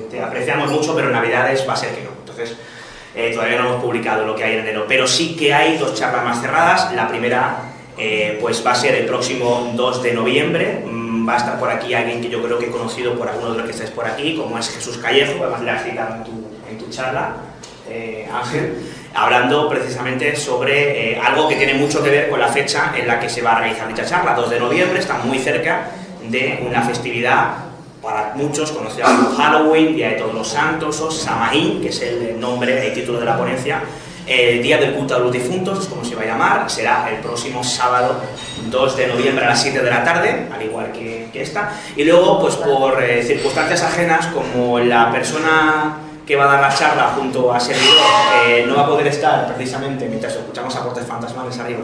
te, apreciamos mucho, pero Navidades va a ser que no. Entonces, eh, todavía no hemos publicado lo que hay en enero, pero sí que hay dos charlas más cerradas. La primera eh, pues va a ser el próximo 2 de noviembre. Mm, Va a estar por aquí alguien que yo creo que he conocido por alguno de los que estáis por aquí, como es Jesús Callejo, además le has citado en tu, en tu charla, Ángel, hablando precisamente sobre eh, algo que tiene mucho que ver con la fecha en la que se va a realizar dicha charla. 2 de noviembre, está muy cerca de una festividad para muchos conocida como Halloween, Día de Todos los Santos o Samaín, que es el nombre, el título de la ponencia. El Día del Culto a los Difuntos, es como se va a llamar, será el próximo sábado 2 de noviembre a las 7 de la tarde, al igual que, que esta. Y luego, pues por eh, circunstancias ajenas, como la persona que va a dar la charla junto a servidor eh, no va a poder estar precisamente mientras escuchamos aportes fantasmales arriba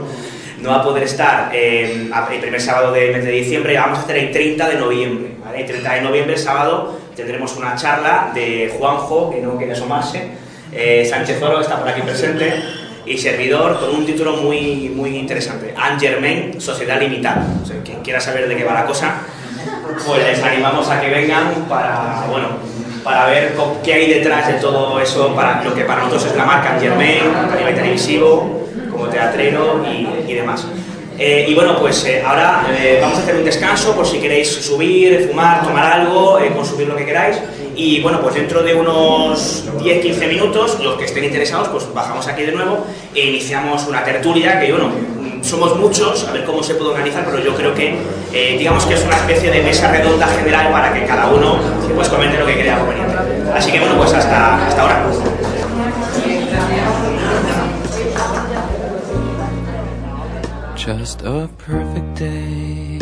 no va a poder estar eh, el primer sábado del mes de diciembre vamos a hacer el 30 de noviembre el 30 de noviembre sábado tendremos una charla de Juanjo que no quiere asomarse eh, Sánchez Oro está por aquí presente y servidor con un título muy, muy interesante Anne Germain, Sociedad Limitada. O sea, quien quiera saber de qué va la cosa pues les animamos a que vengan para, bueno, para ver qué hay detrás de todo eso, para lo que para nosotros es la marca Germain, a nivel televisivo, como teatrero y, demás. Eh, y bueno, pues eh, ahora eh, vamos a hacer un descanso por si queréis subir, fumar, tomar algo, consumir lo que queráis. Y bueno, pues dentro de unos 10-15 minutos, los que estén interesados, pues bajamos aquí de nuevo e iniciamos una tertulia que, bueno, somos muchos, a ver cómo se puede organizar, pero yo creo que, eh, digamos que es una especie de mesa redonda general para que cada uno pues, comente lo que crea conveniente. Así que bueno, pues hasta, hasta ahora. Just a perfect day.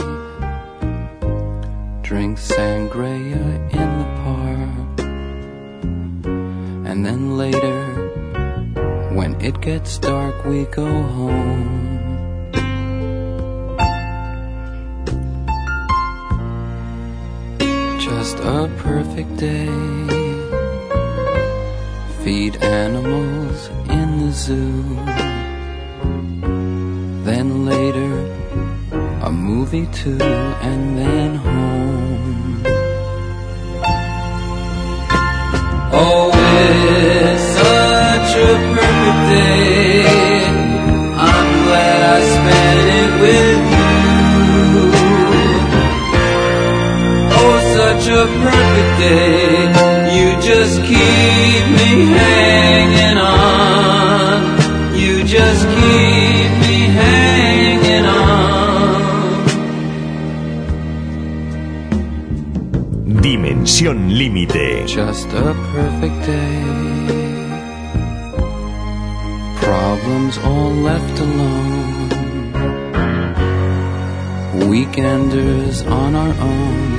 Drink sangria in the park. And then later, when it gets dark, we go home. Just a perfect day. Feed animals in the zoo. Then later, a movie too, and then home. Oh, it's such a perfect day. I'm glad I spent it with a perfect day. You just keep me hanging on. You just keep me hanging on. Dimensión límite. Just a perfect day. Problems all left alone. Weekenders on our own.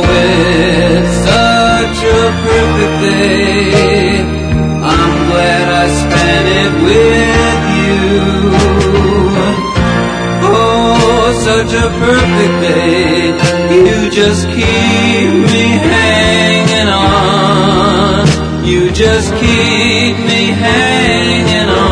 perfect day. I'm glad I spent it with you. Oh, such a perfect day. You just keep me hanging on. You just keep me hanging on.